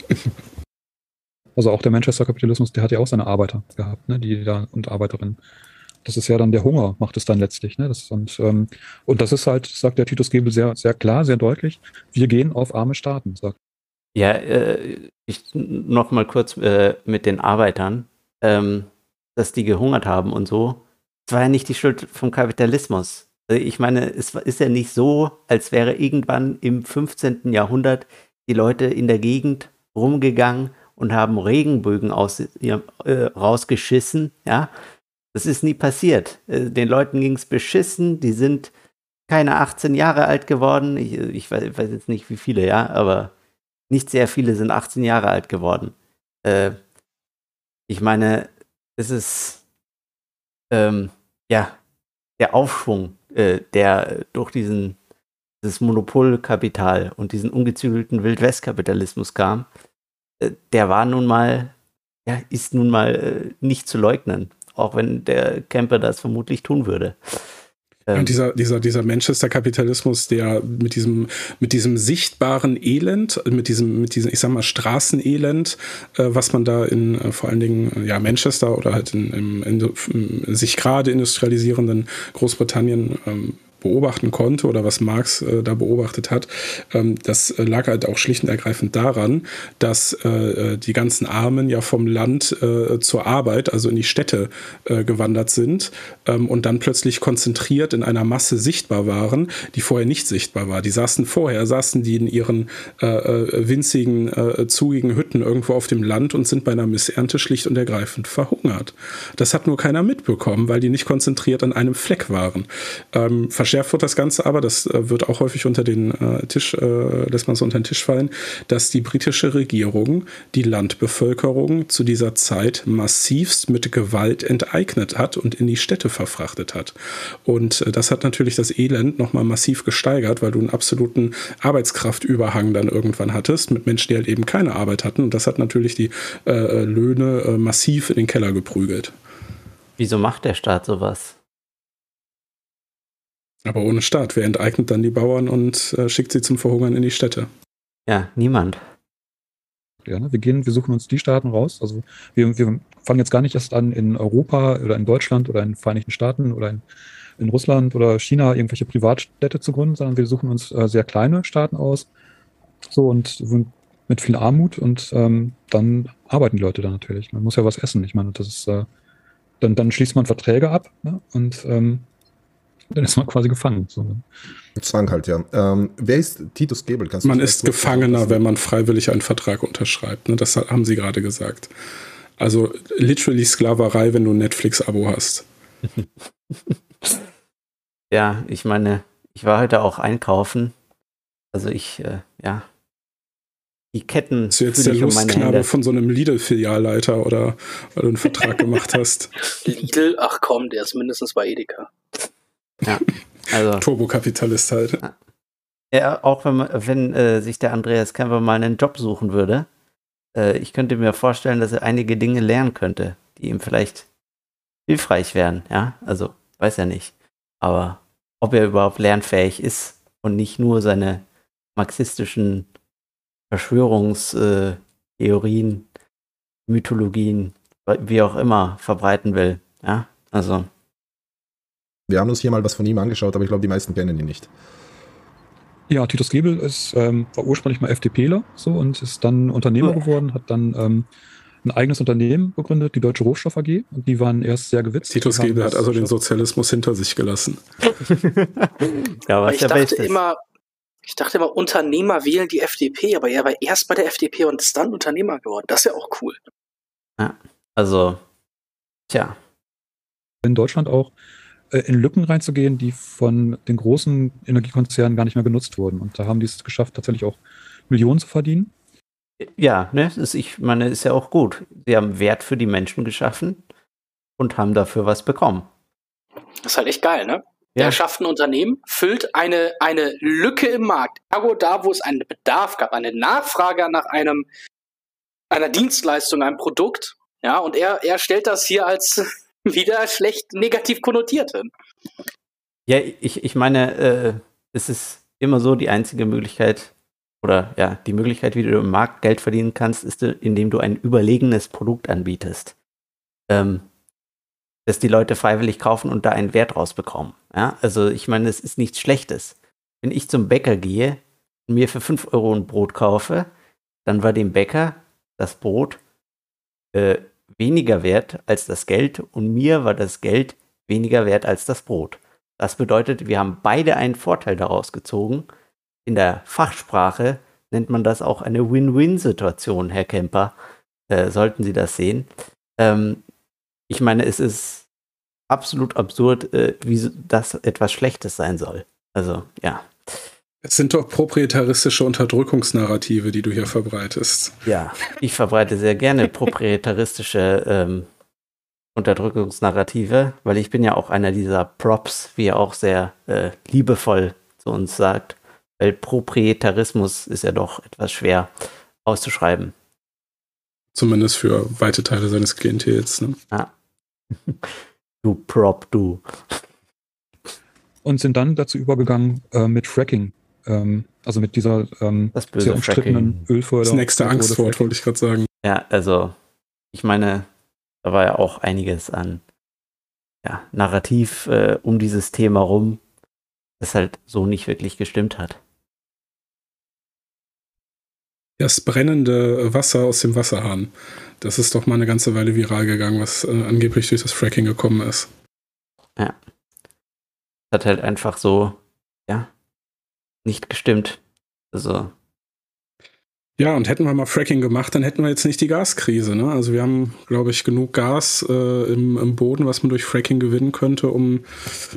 Also auch der Manchester-Kapitalismus, der hat ja auch seine Arbeiter gehabt, ne, die da und Arbeiterinnen. Das ist ja dann der Hunger, macht es dann letztlich. Ne? Das, und, ähm, und das ist halt, sagt der Titus Gebel sehr, sehr klar, sehr deutlich. Wir gehen auf arme Staaten, sagt. Ja, äh, ich noch mal kurz äh, mit den Arbeitern. Ähm, dass die gehungert haben und so. Es war ja nicht die Schuld vom Kapitalismus. Also ich meine, es ist ja nicht so, als wäre irgendwann im 15. Jahrhundert die Leute in der Gegend rumgegangen und haben Regenbögen aus, äh, rausgeschissen, ja. Das ist nie passiert. Äh, den Leuten ging es beschissen, die sind keine 18 Jahre alt geworden. Ich, ich weiß, weiß, jetzt nicht, wie viele, ja, aber nicht sehr viele sind 18 Jahre alt geworden. Äh, ich meine, es ist ähm, ja der Aufschwung, äh, der durch diesen dieses Monopolkapital und diesen ungezügelten Wildwestkapitalismus kam, der war nun mal, ja, ist nun mal äh, nicht zu leugnen, auch wenn der Camper das vermutlich tun würde. Ja, ähm, dieser, dieser, dieser Manchester-Kapitalismus, der mit diesem, mit diesem sichtbaren Elend, mit diesem, mit diesem, ich sag mal, Straßenelend, äh, was man da in äh, vor allen Dingen äh, ja, Manchester oder halt in, in, in sich gerade industrialisierenden Großbritannien ähm, beobachten konnte oder was Marx äh, da beobachtet hat, ähm, das äh, lag halt auch schlicht und ergreifend daran, dass äh, äh, die ganzen Armen ja vom Land äh, zur Arbeit, also in die Städte äh, gewandert sind ähm, und dann plötzlich konzentriert in einer Masse sichtbar waren, die vorher nicht sichtbar war. Die saßen vorher, saßen die in ihren winzigen, zugigen Hütten irgendwo auf dem Land und sind bei einer Missernte schlicht und ergreifend verhungert. Das hat nur keiner mitbekommen, weil die nicht konzentriert an einem Fleck waren. Ähm, verschärft wird das Ganze aber, das äh, wird auch häufig unter den äh, Tisch, äh, lässt man so unter den Tisch fallen, dass die britische Regierung die Landbevölkerung zu dieser Zeit massivst mit Gewalt enteignet hat und in die Städte verfrachtet hat. Und äh, das hat natürlich das Elend nochmal massiv gesteigert, weil du einen absoluten Arbeitskraftüberhang dann irgendwann hattest mit Menschen, die halt eben keine Arbeit hatten. Und das hat natürlich die äh, äh, Löhne massiv in den Keller geprügelt. Wieso macht der Staat sowas? Aber ohne Staat. Wer enteignet dann die Bauern und äh, schickt sie zum Verhungern in die Städte? Ja, niemand. Ja, ne? wir gehen, wir suchen uns die Staaten raus. Also wir, wir fangen jetzt gar nicht erst an, in Europa oder in Deutschland oder in den Vereinigten Staaten oder in, in Russland oder China irgendwelche Privatstädte zu gründen, sondern wir suchen uns äh, sehr kleine Staaten aus. So und mit viel Armut und ähm, dann arbeiten die Leute da natürlich. Man muss ja was essen. Ich meine, das ist äh, dann, dann schließt man Verträge ab ne? und ähm, dann ist man quasi gefangen. So. Ne? Zwang halt, ja. Ähm, wer ist Titus Gebel? Kannst man ist Gefangener, wenn man freiwillig einen Vertrag unterschreibt. Ne? Das haben Sie gerade gesagt. Also literally Sklaverei, wenn du ein Netflix-Abo hast. ja, ich meine, ich war heute auch einkaufen. Also ich, äh, ja, die Ketten. Bist du jetzt der Lustknabe um von so einem Lidl-Filialleiter oder weil du einen Vertrag gemacht hast? Lidl, ach komm, der ist mindestens bei Edeka. Ja, also. Turbokapitalist halt. Ja, auch wenn, wenn äh, sich der Andreas Kemper mal einen Job suchen würde, äh, ich könnte mir vorstellen, dass er einige Dinge lernen könnte, die ihm vielleicht hilfreich wären. Ja, also weiß er nicht. Aber ob er überhaupt lernfähig ist und nicht nur seine marxistischen Verschwörungstheorien, Mythologien, wie auch immer, verbreiten will. Ja, also wir haben uns hier mal was von ihm angeschaut, aber ich glaube, die meisten kennen ihn nicht. Ja, Titus Gebel ist, ähm, war ursprünglich mal FDPler so und ist dann Unternehmer oh. geworden, hat dann ähm, ein eigenes Unternehmen gegründet, die Deutsche Rohstoff AG. Und die waren erst sehr gewitzt. Titus Gebel hat also den Sozialismus hinter sich gelassen. ja, was ich dachte Bestes. immer, ich dachte immer, Unternehmer wählen die FDP, aber er war erst bei der FDP und ist dann Unternehmer geworden. Das ist ja auch cool. Ja, also, tja. In Deutschland auch äh, in Lücken reinzugehen, die von den großen Energiekonzernen gar nicht mehr genutzt wurden. Und da haben die es geschafft, tatsächlich auch Millionen zu verdienen. Ja, ne, ist, ich meine, ist ja auch gut. Sie haben Wert für die Menschen geschaffen und haben dafür was bekommen. Das ist halt echt geil, ne? Ja. Der schafft ein Unternehmen, füllt eine, eine Lücke im Markt. Ergo da, wo es einen Bedarf gab, eine Nachfrage nach einem, einer Dienstleistung, einem Produkt. Ja, und er, er stellt das hier als wieder schlecht negativ konnotiert hin. Ja, ich, ich meine, äh, es ist immer so die einzige Möglichkeit, oder ja, die Möglichkeit, wie du im Markt Geld verdienen kannst, ist, indem du ein überlegenes Produkt anbietest. Ähm, dass die Leute freiwillig kaufen und da einen Wert rausbekommen. Ja, also ich meine, es ist nichts Schlechtes. Wenn ich zum Bäcker gehe und mir für 5 Euro ein Brot kaufe, dann war dem Bäcker das Brot äh, weniger wert als das Geld und mir war das Geld weniger wert als das Brot. Das bedeutet, wir haben beide einen Vorteil daraus gezogen. In der Fachsprache nennt man das auch eine Win-Win-Situation, Herr Kemper. Äh, sollten Sie das sehen. Ähm, ich meine, es ist absolut absurd, äh, wie das etwas Schlechtes sein soll. Also, ja. Es sind doch proprietaristische Unterdrückungsnarrative, die du hier verbreitest. Ja, ich verbreite sehr gerne proprietaristische ähm, Unterdrückungsnarrative, weil ich bin ja auch einer dieser Props, wie er auch sehr äh, liebevoll zu uns sagt. Weil Proprietarismus ist ja doch etwas schwer auszuschreiben. Zumindest für weite Teile seines Klientels. Ne? Ah. Du Prop, du. Und sind dann dazu übergegangen äh, mit Fracking ähm, also mit dieser ähm, sehr umstrittenen Ölförder. Das nächste Angstwort, wollte ich gerade sagen. Ja, also ich meine, da war ja auch einiges an ja, Narrativ äh, um dieses Thema rum, das halt so nicht wirklich gestimmt hat. Das brennende Wasser aus dem Wasserhahn. Das ist doch mal eine ganze Weile viral gegangen, was äh, angeblich durch das Fracking gekommen ist. Ja. Hat halt einfach so, ja, nicht gestimmt. Also. Ja, und hätten wir mal Fracking gemacht, dann hätten wir jetzt nicht die Gaskrise. Ne? Also wir haben, glaube ich, genug Gas äh, im, im, Boden, was man durch Fracking gewinnen könnte, um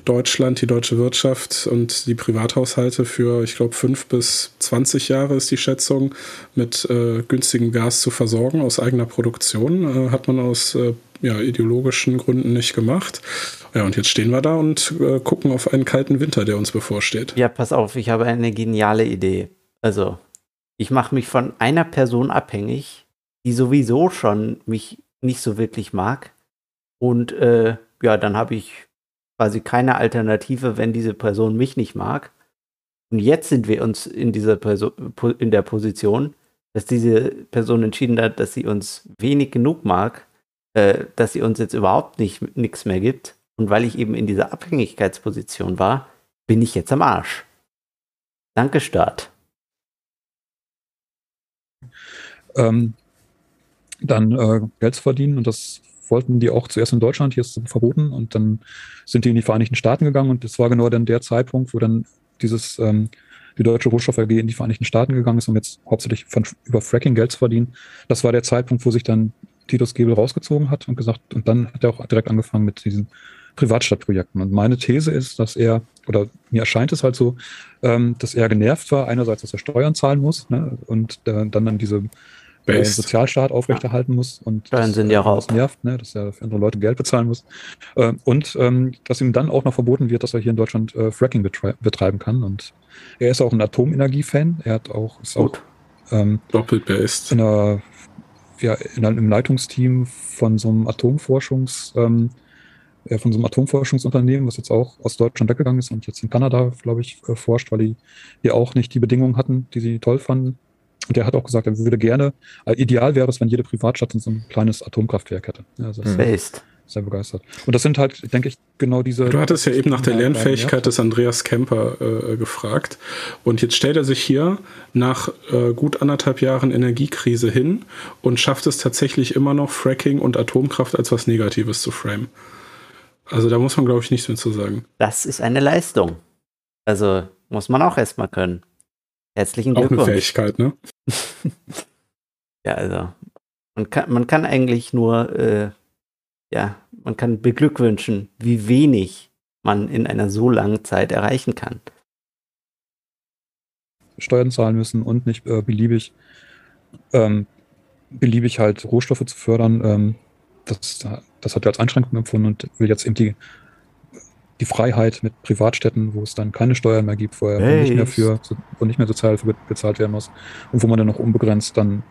Deutschland, die deutsche Wirtschaft und die Privathaushalte für, ich glaube, fünf bis zwanzig Jahre ist die Schätzung, mit äh, günstigem Gas zu versorgen aus eigener Produktion. Äh, hat man aus äh, ja, ideologischen Gründen nicht gemacht. Ja, und jetzt stehen wir da und äh, gucken auf einen kalten Winter, der uns bevorsteht. Ja, pass auf, ich habe eine geniale Idee. Also, ich mache mich von einer Person abhängig, die sowieso schon mich nicht so wirklich mag. Und äh, ja, dann habe ich quasi keine Alternative, wenn diese Person mich nicht mag. Und jetzt sind wir uns in dieser Person, in der Position, dass diese Person entschieden hat, dass sie uns wenig genug mag, äh, dass sie uns jetzt überhaupt nicht nichts mehr gibt. Und weil ich eben in dieser Abhängigkeitsposition war, bin ich jetzt am Arsch. Danke, Staat. Ähm, dann äh, Geld zu verdienen und das wollten die auch zuerst in Deutschland, hier ist es verboten und dann sind die in die Vereinigten Staaten gegangen und das war genau dann der Zeitpunkt, wo dann dieses ähm, die deutsche Rohstoff AG in die Vereinigten Staaten gegangen ist, um jetzt hauptsächlich von, über Fracking Geld zu verdienen. Das war der Zeitpunkt, wo sich dann Titus Gebel rausgezogen hat und gesagt, und dann hat er auch direkt angefangen mit diesen Privatstadtprojekten. Und meine These ist, dass er, oder mir erscheint es halt so, ähm, dass er genervt war, einerseits, dass er Steuern zahlen muss ne, und äh, dann dann diese äh, Sozialstaat aufrechterhalten muss und Steuern sind ja auch nervt, ne, dass er für andere Leute Geld bezahlen muss. Äh, und ähm, dass ihm dann auch noch verboten wird, dass er hier in Deutschland äh, Fracking betrei betreiben kann. Und er ist auch ein Atomenergie-Fan. Er hat auch, ist Gut. auch ähm, doppelt based. In einer, ja, in einem Leitungsteam von so einem Atomforschungs ähm, äh, von so einem Atomforschungsunternehmen, was jetzt auch aus Deutschland weggegangen ist und jetzt in Kanada, glaube ich, äh, forscht, weil die hier auch nicht die Bedingungen hatten, die sie toll fanden. Und der hat auch gesagt, er würde gerne, äh, ideal wäre es, wenn jede Privatstadt so ein kleines Atomkraftwerk hätte. Also Based. Sehr begeistert. Und das sind halt, denke ich, genau diese. Du hattest ja eben nach der Lernfähigkeit des Andreas Kemper äh, gefragt. Und jetzt stellt er sich hier nach äh, gut anderthalb Jahren Energiekrise hin und schafft es tatsächlich immer noch, Fracking und Atomkraft als was Negatives zu framen. Also da muss man, glaube ich, nichts mehr zu sagen. Das ist eine Leistung. Also muss man auch erstmal können. Herzlichen Glückwunsch. Auch eine Fähigkeit, ne? ja, also man kann, man kann eigentlich nur, äh, ja, man kann beglückwünschen, wie wenig man in einer so langen Zeit erreichen kann. Steuern zahlen müssen und nicht äh, beliebig, ähm, beliebig halt Rohstoffe zu fördern. Ähm, das, das hat er als Einschränkung empfunden und will jetzt eben die, die Freiheit mit Privatstädten, wo es dann keine Steuern mehr gibt, wo er hey. nicht mehr für, wo nicht mehr Sozialhilfe bezahlt werden muss und wo man dann noch unbegrenzt dann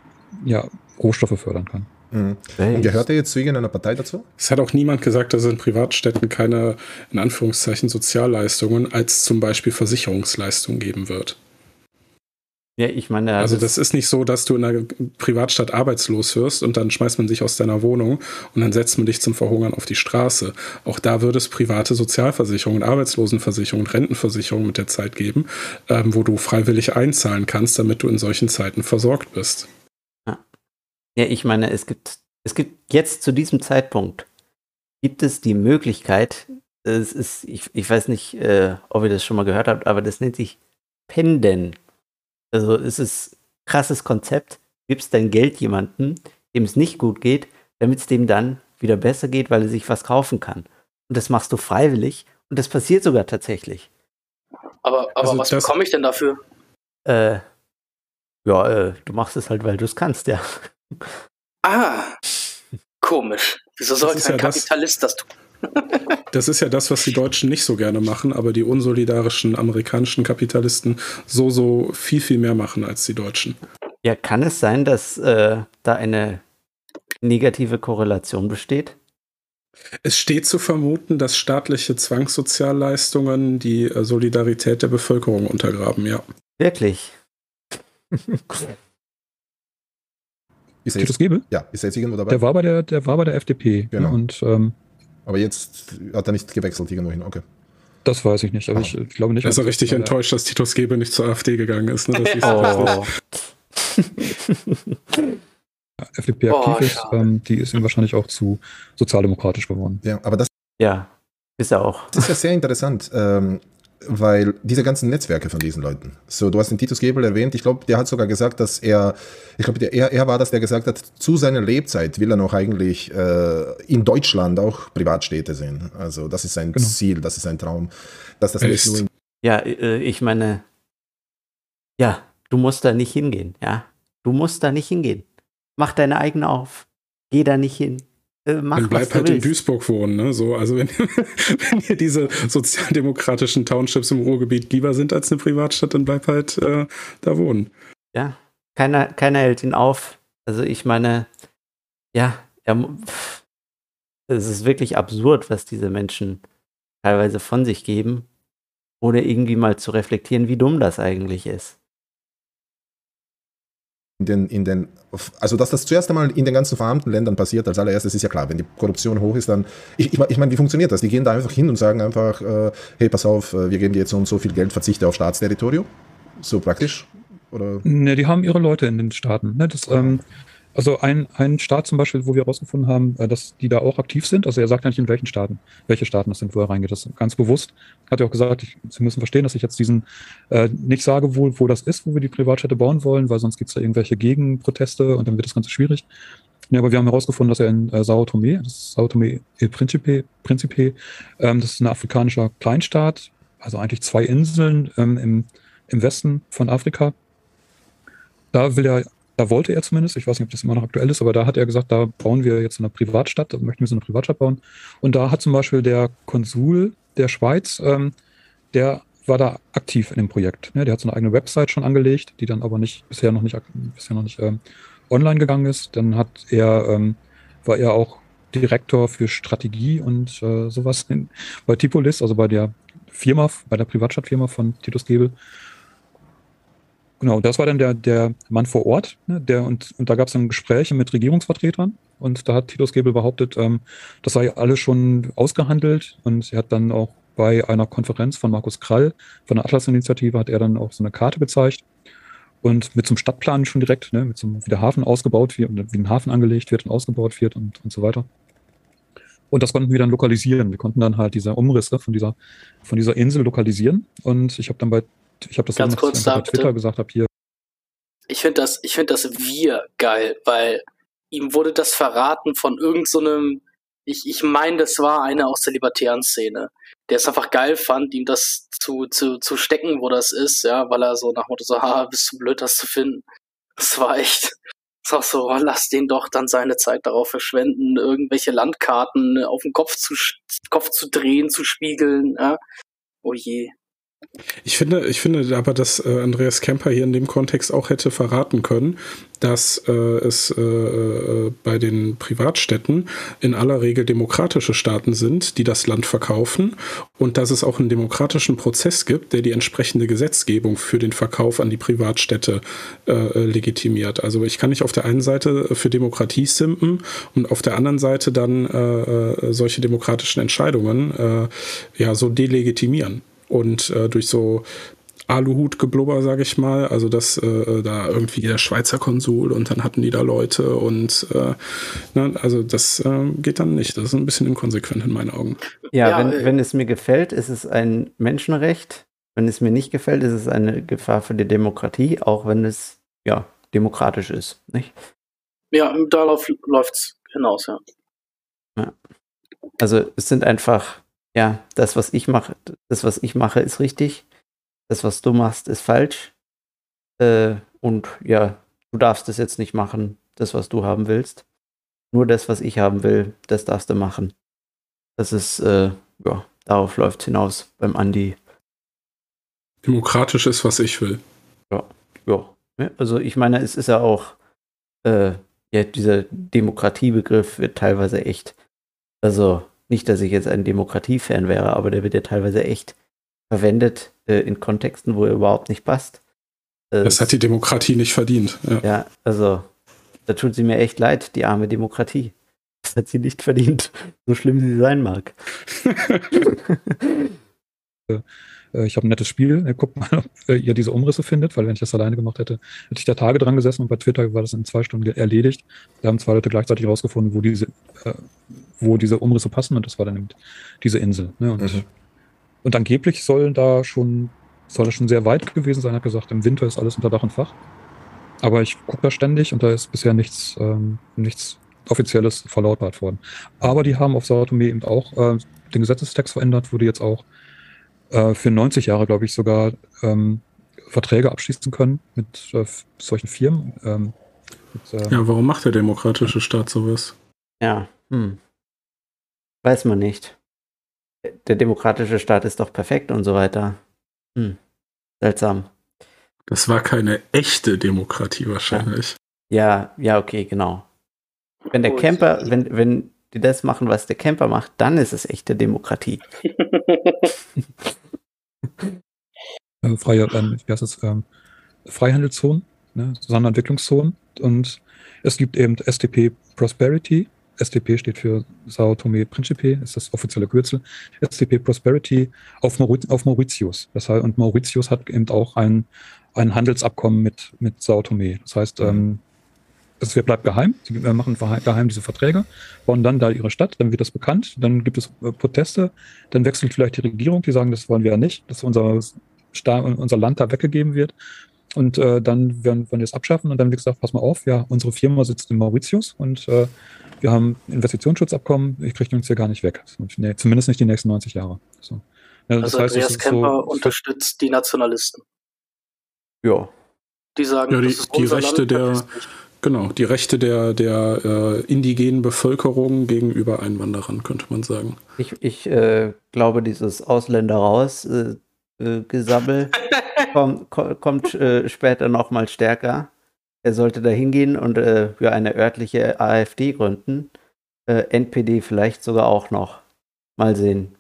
ja Rohstoffe fördern kann. Mhm. Und gehört er jetzt zu irgendeiner Partei dazu? Es hat auch niemand gesagt, dass es in Privatstädten keine, in Anführungszeichen, Sozialleistungen als zum Beispiel Versicherungsleistungen geben wird. Ja, ich meine, also das ist nicht so, dass du in einer Privatstadt arbeitslos wirst und dann schmeißt man dich aus deiner Wohnung und dann setzt man dich zum Verhungern auf die Straße. Auch da würde es private Sozialversicherungen, Arbeitslosenversicherungen, Rentenversicherungen mit der Zeit geben, ähm, wo du freiwillig einzahlen kannst, damit du in solchen Zeiten versorgt bist. Ja, ich meine, es gibt es gibt jetzt zu diesem Zeitpunkt, gibt es die Möglichkeit, es ist, ich, ich weiß nicht, äh, ob ihr das schon mal gehört habt, aber das nennt sich Penden. Also es ist krasses Konzept. Gibst dein Geld jemandem, dem es nicht gut geht, damit es dem dann wieder besser geht, weil er sich was kaufen kann. Und das machst du freiwillig und das passiert sogar tatsächlich. Aber, aber also was bekomme ich denn dafür? Äh, ja, äh, du machst es halt, weil du es kannst, ja. Ah, komisch. Wieso sollte ein ja Kapitalist das, das tun? Das ist ja das, was die Deutschen nicht so gerne machen, aber die unsolidarischen amerikanischen Kapitalisten so, so viel, viel mehr machen als die Deutschen. Ja, kann es sein, dass äh, da eine negative Korrelation besteht? Es steht zu vermuten, dass staatliche Zwangssozialleistungen die äh, Solidarität der Bevölkerung untergraben, ja. Wirklich? ist jetzt, Gebel? Ja, ist er jetzt irgendwo dabei? Der war bei der, der war bei der FDP. Ne? Genau. Und, ähm, Aber jetzt hat er nicht gewechselt irgendwo hin, okay. Das weiß ich nicht, aber ich, ich glaube nicht. Er ist richtig enttäuscht, dass Titus Gebel nicht zur AfD gegangen ist. Ne? oh. FDP aktiv oh, ist, ähm, die ist ihm wahrscheinlich auch zu sozialdemokratisch geworden. Ja, aber das. Ja, ist er auch. Das ist ja sehr interessant. Ähm, weil diese ganzen Netzwerke von diesen Leuten. So, du hast den Titus Gebel erwähnt. Ich glaube, der hat sogar gesagt, dass er, ich glaube, er, er war das, der gesagt hat, zu seiner Lebzeit will er noch eigentlich äh, in Deutschland auch Privatstädte sehen. Also das ist sein genau. Ziel, das ist sein Traum, dass das nicht nur. Ja, äh, ich meine, ja, du musst da nicht hingehen. Ja, du musst da nicht hingehen. Mach deine eigene auf. Geh da nicht hin. Äh, mach, dann bleib halt willst. in Duisburg wohnen. Ne? So, also wenn, wenn dir diese sozialdemokratischen Townships im Ruhrgebiet lieber sind als eine Privatstadt, dann bleib halt äh, da wohnen. Ja, keiner, keiner hält ihn auf. Also ich meine, ja, er, es ist wirklich absurd, was diese Menschen teilweise von sich geben, ohne irgendwie mal zu reflektieren, wie dumm das eigentlich ist in den, in den, also dass das zuerst einmal in den ganzen verarmten Ländern passiert, als allererstes ist ja klar, wenn die Korruption hoch ist, dann, ich, ich, ich meine, wie funktioniert das? Die gehen da einfach hin und sagen einfach, äh, hey, pass auf, äh, wir geben dir jetzt so und so viel Geld, verzichte auf Staatsterritorium, so praktisch? Oder? Ne, die haben ihre Leute in den Staaten. Ne? Das, ähm, also ein, ein Staat zum Beispiel, wo wir herausgefunden haben, äh, dass die da auch aktiv sind. Also er sagt ja nicht, in welchen Staaten, welche Staaten das sind, wo er reingeht. Das ganz bewusst. Hat er auch gesagt, ich, Sie müssen verstehen, dass ich jetzt diesen äh, nicht sage, wo, wo das ist, wo wir die Privatstädte bauen wollen, weil sonst gibt es da irgendwelche Gegenproteste und dann wird das Ganze schwierig. Ja, aber wir haben herausgefunden, dass er in äh, Sao Tome, das ist Sao Tome El Principe, Principe ähm, das ist ein afrikanischer Kleinstaat, also eigentlich zwei Inseln ähm, im, im Westen von Afrika. Da will er da wollte er zumindest, ich weiß nicht, ob das immer noch aktuell ist, aber da hat er gesagt, da bauen wir jetzt eine Privatstadt, da möchten wir so eine Privatstadt bauen. Und da hat zum Beispiel der Konsul der Schweiz, ähm, der war da aktiv in dem Projekt. Ne? Der hat so eine eigene Website schon angelegt, die dann aber nicht bisher noch nicht bisher noch nicht ähm, online gegangen ist. Dann hat er ähm, war er auch Direktor für Strategie und äh, sowas in, bei Tipolis, also bei der Firma, bei der Privatstadtfirma von Titus Gebel. Genau, das war dann der, der Mann vor Ort, ne, der, und, und da gab es dann Gespräche mit Regierungsvertretern und da hat Titus Gebel behauptet, ähm, das sei alles schon ausgehandelt und er hat dann auch bei einer Konferenz von Markus Krall von der Atlas-Initiative hat er dann auch so eine Karte gezeigt und mit zum Stadtplan schon direkt, ne, mit zum, wie der Hafen ausgebaut wird und wie ein Hafen angelegt wird und ausgebaut wird und, und so weiter. Und das konnten wir dann lokalisieren. Wir konnten dann halt diese Umrisse von dieser, von dieser Insel lokalisieren. Und ich habe dann bei ich habe das Ganz kurz bei Twitter bitte. gesagt, habe hier. Ich finde das, ich finde das wir geil, weil ihm wurde das verraten von irgendeinem, so ich, ich meine, das war einer aus der libertären Szene, der es einfach geil fand, ihm das zu, zu, zu stecken, wo das ist, ja, weil er so nach Motto so, ha, bist du blöd, das zu finden. Das war echt, das war so, oh, lass den doch dann seine Zeit darauf verschwenden, irgendwelche Landkarten auf den Kopf zu, Kopf zu drehen, zu spiegeln, ja. Oh je. Ich finde, ich finde aber, dass äh, Andreas Kemper hier in dem Kontext auch hätte verraten können, dass äh, es äh, äh, bei den Privatstädten in aller Regel demokratische Staaten sind, die das Land verkaufen und dass es auch einen demokratischen Prozess gibt, der die entsprechende Gesetzgebung für den Verkauf an die Privatstädte äh, legitimiert. Also ich kann nicht auf der einen Seite für Demokratie simpen und auf der anderen Seite dann äh, solche demokratischen Entscheidungen ja so delegitimieren und äh, durch so Aluhut-Geblubber, sage ich mal. Also dass äh, da irgendwie der Schweizer Konsul und dann hatten die da Leute und äh, ne, also das äh, geht dann nicht. Das ist ein bisschen inkonsequent in meinen Augen. Ja, ja wenn, äh, wenn es mir gefällt, ist es ein Menschenrecht. Wenn es mir nicht gefällt, ist es eine Gefahr für die Demokratie, auch wenn es ja demokratisch ist, nicht? Ja, darauf läuft es hinaus, ja. ja. Also es sind einfach, ja, das, was ich mache, das, was ich mache, ist richtig das, was du machst, ist falsch. Äh, und ja, du darfst es jetzt nicht machen, das, was du haben willst. Nur das, was ich haben will, das darfst du machen. Das ist, äh, ja, darauf läuft es hinaus beim Andi. Demokratisch ist, was ich will. Ja, ja. Also ich meine, es ist ja auch, äh, ja, dieser Demokratiebegriff wird teilweise echt, also nicht, dass ich jetzt ein Demokratiefan wäre, aber der wird ja teilweise echt verwendet äh, in Kontexten, wo er überhaupt nicht passt. Äh, das hat die Demokratie nicht verdient. Ja. ja, also da tut sie mir echt leid, die arme Demokratie. Das hat sie nicht verdient, so schlimm sie sein mag. Äh, ich habe ein nettes Spiel. Guckt mal, ob ihr diese Umrisse findet, weil wenn ich das alleine gemacht hätte, hätte ich da Tage dran gesessen und bei Twitter war das in zwei Stunden erledigt. Da haben zwei Leute gleichzeitig rausgefunden, wo diese, äh, wo diese Umrisse passen und das war dann eben diese Insel. Ne? Und mhm. Und angeblich sollen da schon, soll das schon sehr weit gewesen sein, hat gesagt, im Winter ist alles unter Dach und Fach. Aber ich gucke da ständig und da ist bisher nichts, ähm, nichts Offizielles verlautbart worden. Aber die haben auf Sao Tome eben auch äh, den Gesetzestext verändert, wurde jetzt auch äh, für 90 Jahre, glaube ich, sogar ähm, Verträge abschließen können mit äh, solchen Firmen. Ähm, mit, äh, ja, warum macht der demokratische Staat sowas? Ja, hm. weiß man nicht der demokratische Staat ist doch perfekt und so weiter. Hm. Seltsam. Das war keine echte Demokratie wahrscheinlich. Ja, ja, ja okay, genau. Wenn der Camper, wenn, wenn die das machen, was der Camper macht, dann ist es echte Demokratie. äh, freie, ähm, wie heißt das, ähm, Freihandelszonen, ne, Sonderentwicklungszonen und es gibt eben STP Prosperity, STP steht für Sao Tome Principe, ist das offizielle Kürzel. STP Prosperity auf, Mauritius. Auf Mauritius. Das heißt, und Mauritius hat eben auch ein, ein Handelsabkommen mit, mit Sao Tome. Das heißt, mhm. ähm, das bleibt geheim. Sie machen geheim diese Verträge, bauen dann da ihre Stadt, dann wird das bekannt, dann gibt es äh, Proteste, dann wechselt vielleicht die Regierung, die sagen, das wollen wir ja nicht, dass unser, unser Land da weggegeben wird. Und äh, dann werden, wir es abschaffen und dann wird gesagt, pass mal auf, ja, unsere Firma sitzt in Mauritius und äh, wir haben Investitionsschutzabkommen, ich kriege uns hier gar nicht weg. Nee, zumindest nicht die nächsten 90 Jahre. So. Ja, also heißt, Andreas Kemper so, unterstützt die Nationalisten. Ja. Die sagen, ja, die, das ist die Rechte Land, der genau die Rechte der der äh, indigenen Bevölkerung gegenüber Einwanderern könnte man sagen. Ich, ich äh, glaube, dieses Ausländer raus äh, äh Gesammel kommt, kommt äh, später noch mal stärker er sollte da hingehen und äh, ja, eine örtliche AfD gründen. Äh, NPD vielleicht sogar auch noch. Mal sehen.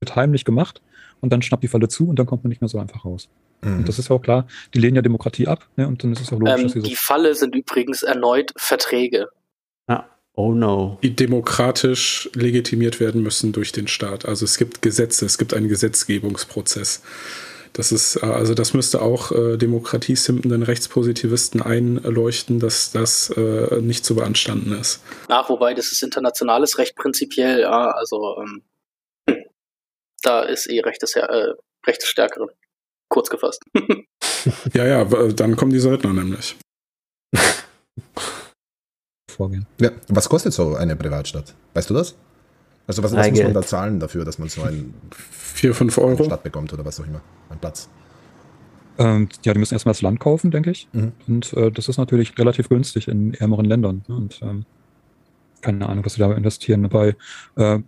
Wird heimlich gemacht und dann schnappt die Falle zu und dann kommt man nicht mehr so einfach raus. Mhm. Und das ist ja auch klar, die lehnen ja Demokratie ab ne? und dann ist es auch logisch, ähm, dass sie so. Die Falle sind übrigens erneut Verträge. Ja. Oh no. Die demokratisch legitimiert werden müssen durch den Staat. Also es gibt Gesetze, es gibt einen Gesetzgebungsprozess. Das ist, äh, also das müsste auch äh, demokratiesimpenden Rechtspositivisten einleuchten, dass das äh, nicht zu beanstanden ist. Ach, wobei, das ist internationales Recht prinzipiell, ja, also ähm, da ist eh Recht des, äh, Recht des Stärkeren. Kurz gefasst. ja, ja, dann kommen die Söldner nämlich. Vorgehen. Ja, was kostet so eine Privatstadt? Weißt du das? Also was, was muss man da zahlen dafür, dass man so einen 4, 5 Euro Stadt bekommt oder was auch immer, einen Platz? Ähm, ja, die müssen erstmal das Land kaufen, denke ich. Mhm. Und äh, das ist natürlich relativ günstig in ärmeren Ländern. Ne? Und ähm, keine Ahnung, was sie da investieren. Bei äh,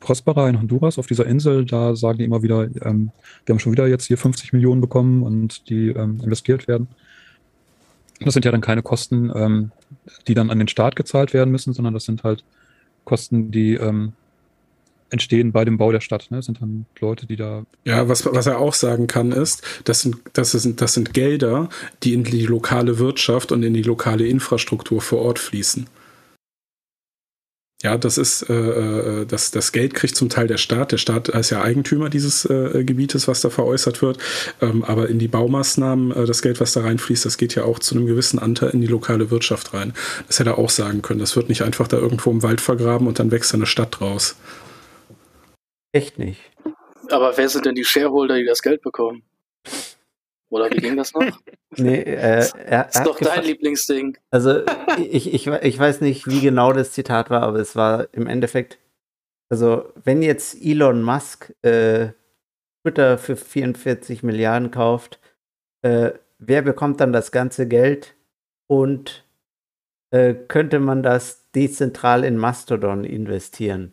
Prospera in Honduras auf dieser Insel, da sagen die immer wieder, ähm, wir haben schon wieder jetzt hier 50 Millionen bekommen und die ähm, investiert werden. Das sind ja dann keine Kosten, ähm, die dann an den Staat gezahlt werden müssen, sondern das sind halt Kosten, die ähm, entstehen bei dem Bau der Stadt. Ne? Das sind dann Leute, die da. Ja, was, was er auch sagen kann, ist, das sind, das, sind, das sind Gelder, die in die lokale Wirtschaft und in die lokale Infrastruktur vor Ort fließen. Ja, das ist, äh, äh, das, das Geld kriegt zum Teil der Staat. Der Staat ist ja Eigentümer dieses äh, Gebietes, was da veräußert wird. Ähm, aber in die Baumaßnahmen, äh, das Geld, was da reinfließt, das geht ja auch zu einem gewissen Anteil in die lokale Wirtschaft rein. Das hätte er auch sagen können. Das wird nicht einfach da irgendwo im Wald vergraben und dann wächst eine Stadt draus. Echt nicht. Aber wer sind denn die Shareholder, die das Geld bekommen? Oder wie ging das noch? nee, äh, er, das ist doch dein Lieblingsding. Also ich, ich, ich weiß nicht, wie genau das Zitat war, aber es war im Endeffekt, also wenn jetzt Elon Musk äh, Twitter für 44 Milliarden kauft, äh, wer bekommt dann das ganze Geld und äh, könnte man das dezentral in Mastodon investieren?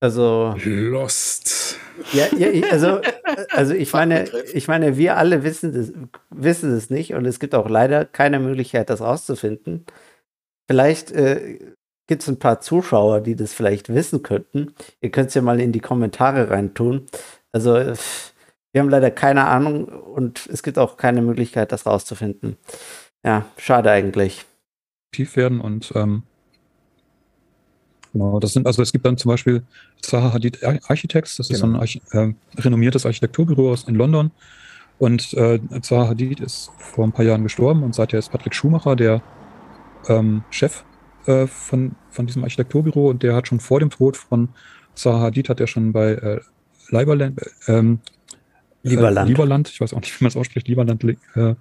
Also. Lost. Ja, ja also, also ich meine, ich meine, wir alle wissen das, wissen es nicht und es gibt auch leider keine Möglichkeit, das rauszufinden. Vielleicht äh, gibt es ein paar Zuschauer, die das vielleicht wissen könnten. Ihr könnt es ja mal in die Kommentare reintun. Also wir haben leider keine Ahnung und es gibt auch keine Möglichkeit, das rauszufinden. Ja, schade eigentlich. Tief werden und ähm, Genau, das sind, also es gibt dann zum Beispiel Zaha Hadid Architects, das ist genau. so ein äh, renommiertes Architekturbüro aus in London. Und äh, Zaha Hadid ist vor ein paar Jahren gestorben und seither ist Patrick Schumacher der ähm, Chef äh, von, von diesem Architekturbüro und der hat schon vor dem Tod von Zaha Hadid hat er schon bei äh, Leiberland, ähm, Lieberland. Äh, Lieberland, ich weiß auch nicht, wie man es ausspricht, Lieberland, äh,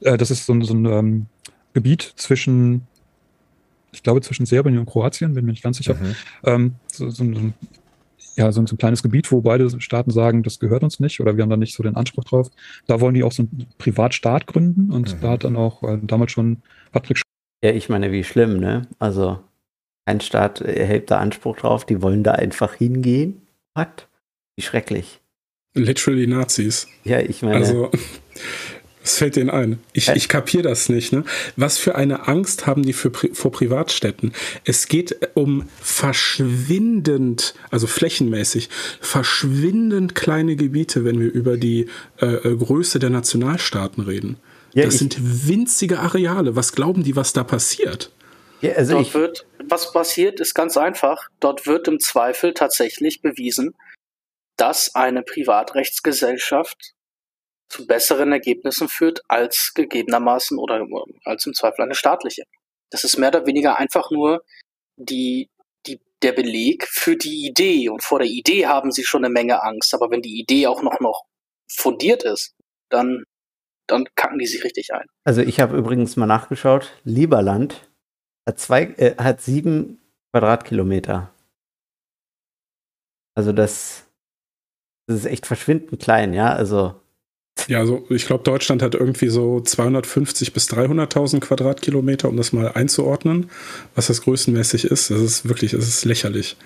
äh, das ist so, so ein ähm, Gebiet zwischen ich glaube, zwischen Serbien und Kroatien, bin mir nicht ganz sicher. Mhm. Ähm, so, so, ein, ja, so, so, ein kleines Gebiet, wo beide Staaten sagen, das gehört uns nicht oder wir haben da nicht so den Anspruch drauf. Da wollen die auch so einen Privatstaat gründen und mhm. da hat dann auch äh, damals schon Patrick. Sch ja, ich meine, wie schlimm, ne? Also, ein Staat erhebt da Anspruch drauf, die wollen da einfach hingehen. Was? Wie schrecklich. Literally Nazis. Ja, ich meine. Also, Was fällt denen ein? Ich, ich kapiere das nicht. Ne? Was für eine Angst haben die für, vor Privatstädten? Es geht um verschwindend, also flächenmäßig, verschwindend kleine Gebiete, wenn wir über die äh, äh Größe der Nationalstaaten reden. Ja, das sind winzige Areale. Was glauben die, was da passiert? Ja, also Dort wird, was passiert, ist ganz einfach. Dort wird im Zweifel tatsächlich bewiesen, dass eine Privatrechtsgesellschaft zu besseren Ergebnissen führt als gegebenermaßen oder als im Zweifel eine staatliche. Das ist mehr oder weniger einfach nur die, die, der Beleg für die Idee. Und vor der Idee haben sie schon eine Menge Angst. Aber wenn die Idee auch noch, noch fundiert ist, dann, dann kacken die sich richtig ein. Also ich habe übrigens mal nachgeschaut. Lieberland hat, zwei, äh, hat sieben Quadratkilometer. Also das, das ist echt verschwindend klein, ja. Also ja, also ich glaube, Deutschland hat irgendwie so 250 bis 300.000 Quadratkilometer, um das mal einzuordnen, was das größenmäßig ist. Das ist wirklich, das ist lächerlich.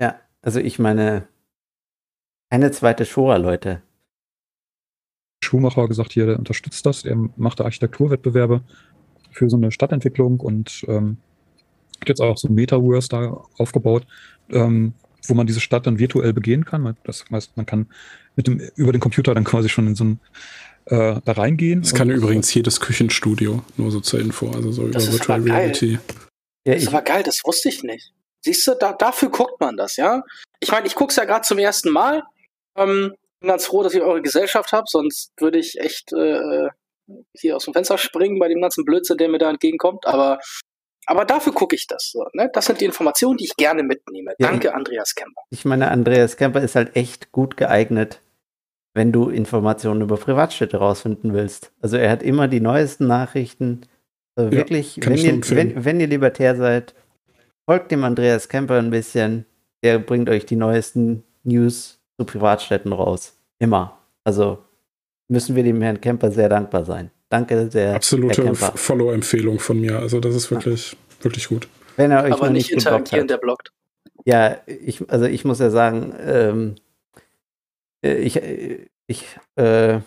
Ja, also ich meine, eine zweite Shoah, Leute. Schumacher hat gesagt, hier, der unterstützt das. Er macht Architekturwettbewerbe für so eine Stadtentwicklung und ähm, hat jetzt auch so ein Metaverse da aufgebaut, ähm, wo man diese Stadt dann virtuell begehen kann. Das heißt, man kann mit dem, über den Computer dann quasi schon in so ein äh, da reingehen. Das kann übrigens jedes Küchenstudio, nur so zur Info, also so das über Virtual Reality. Ja, das ist aber geil, das wusste ich nicht. Siehst du, da, dafür guckt man das, ja? Ich meine, ich gucke es ja gerade zum ersten Mal. Ähm, bin ganz froh, dass ich eure Gesellschaft habe, sonst würde ich echt äh, hier aus dem Fenster springen bei dem ganzen Blödsinn, der mir da entgegenkommt. Aber aber dafür gucke ich das. So, ne? Das sind die Informationen, die ich gerne mitnehme. Ja, Danke, Andreas Kemper. Ich meine, Andreas Kemper ist halt echt gut geeignet, wenn du Informationen über Privatstädte rausfinden willst. Also er hat immer die neuesten Nachrichten. Also ja, wirklich, wenn ihr, wenn, wenn ihr libertär seid, folgt dem Andreas Kemper ein bisschen. Der bringt euch die neuesten News zu Privatstädten raus. Immer. Also müssen wir dem Herrn Kemper sehr dankbar sein. Danke sehr. Absolute Follow-Empfehlung von mir. Also das ist wirklich, ja. wirklich gut. Wenn er euch Aber nicht interagieren, der blockt. Ja, ich, also ich muss ja sagen, ähm, äh, ich, ich äh,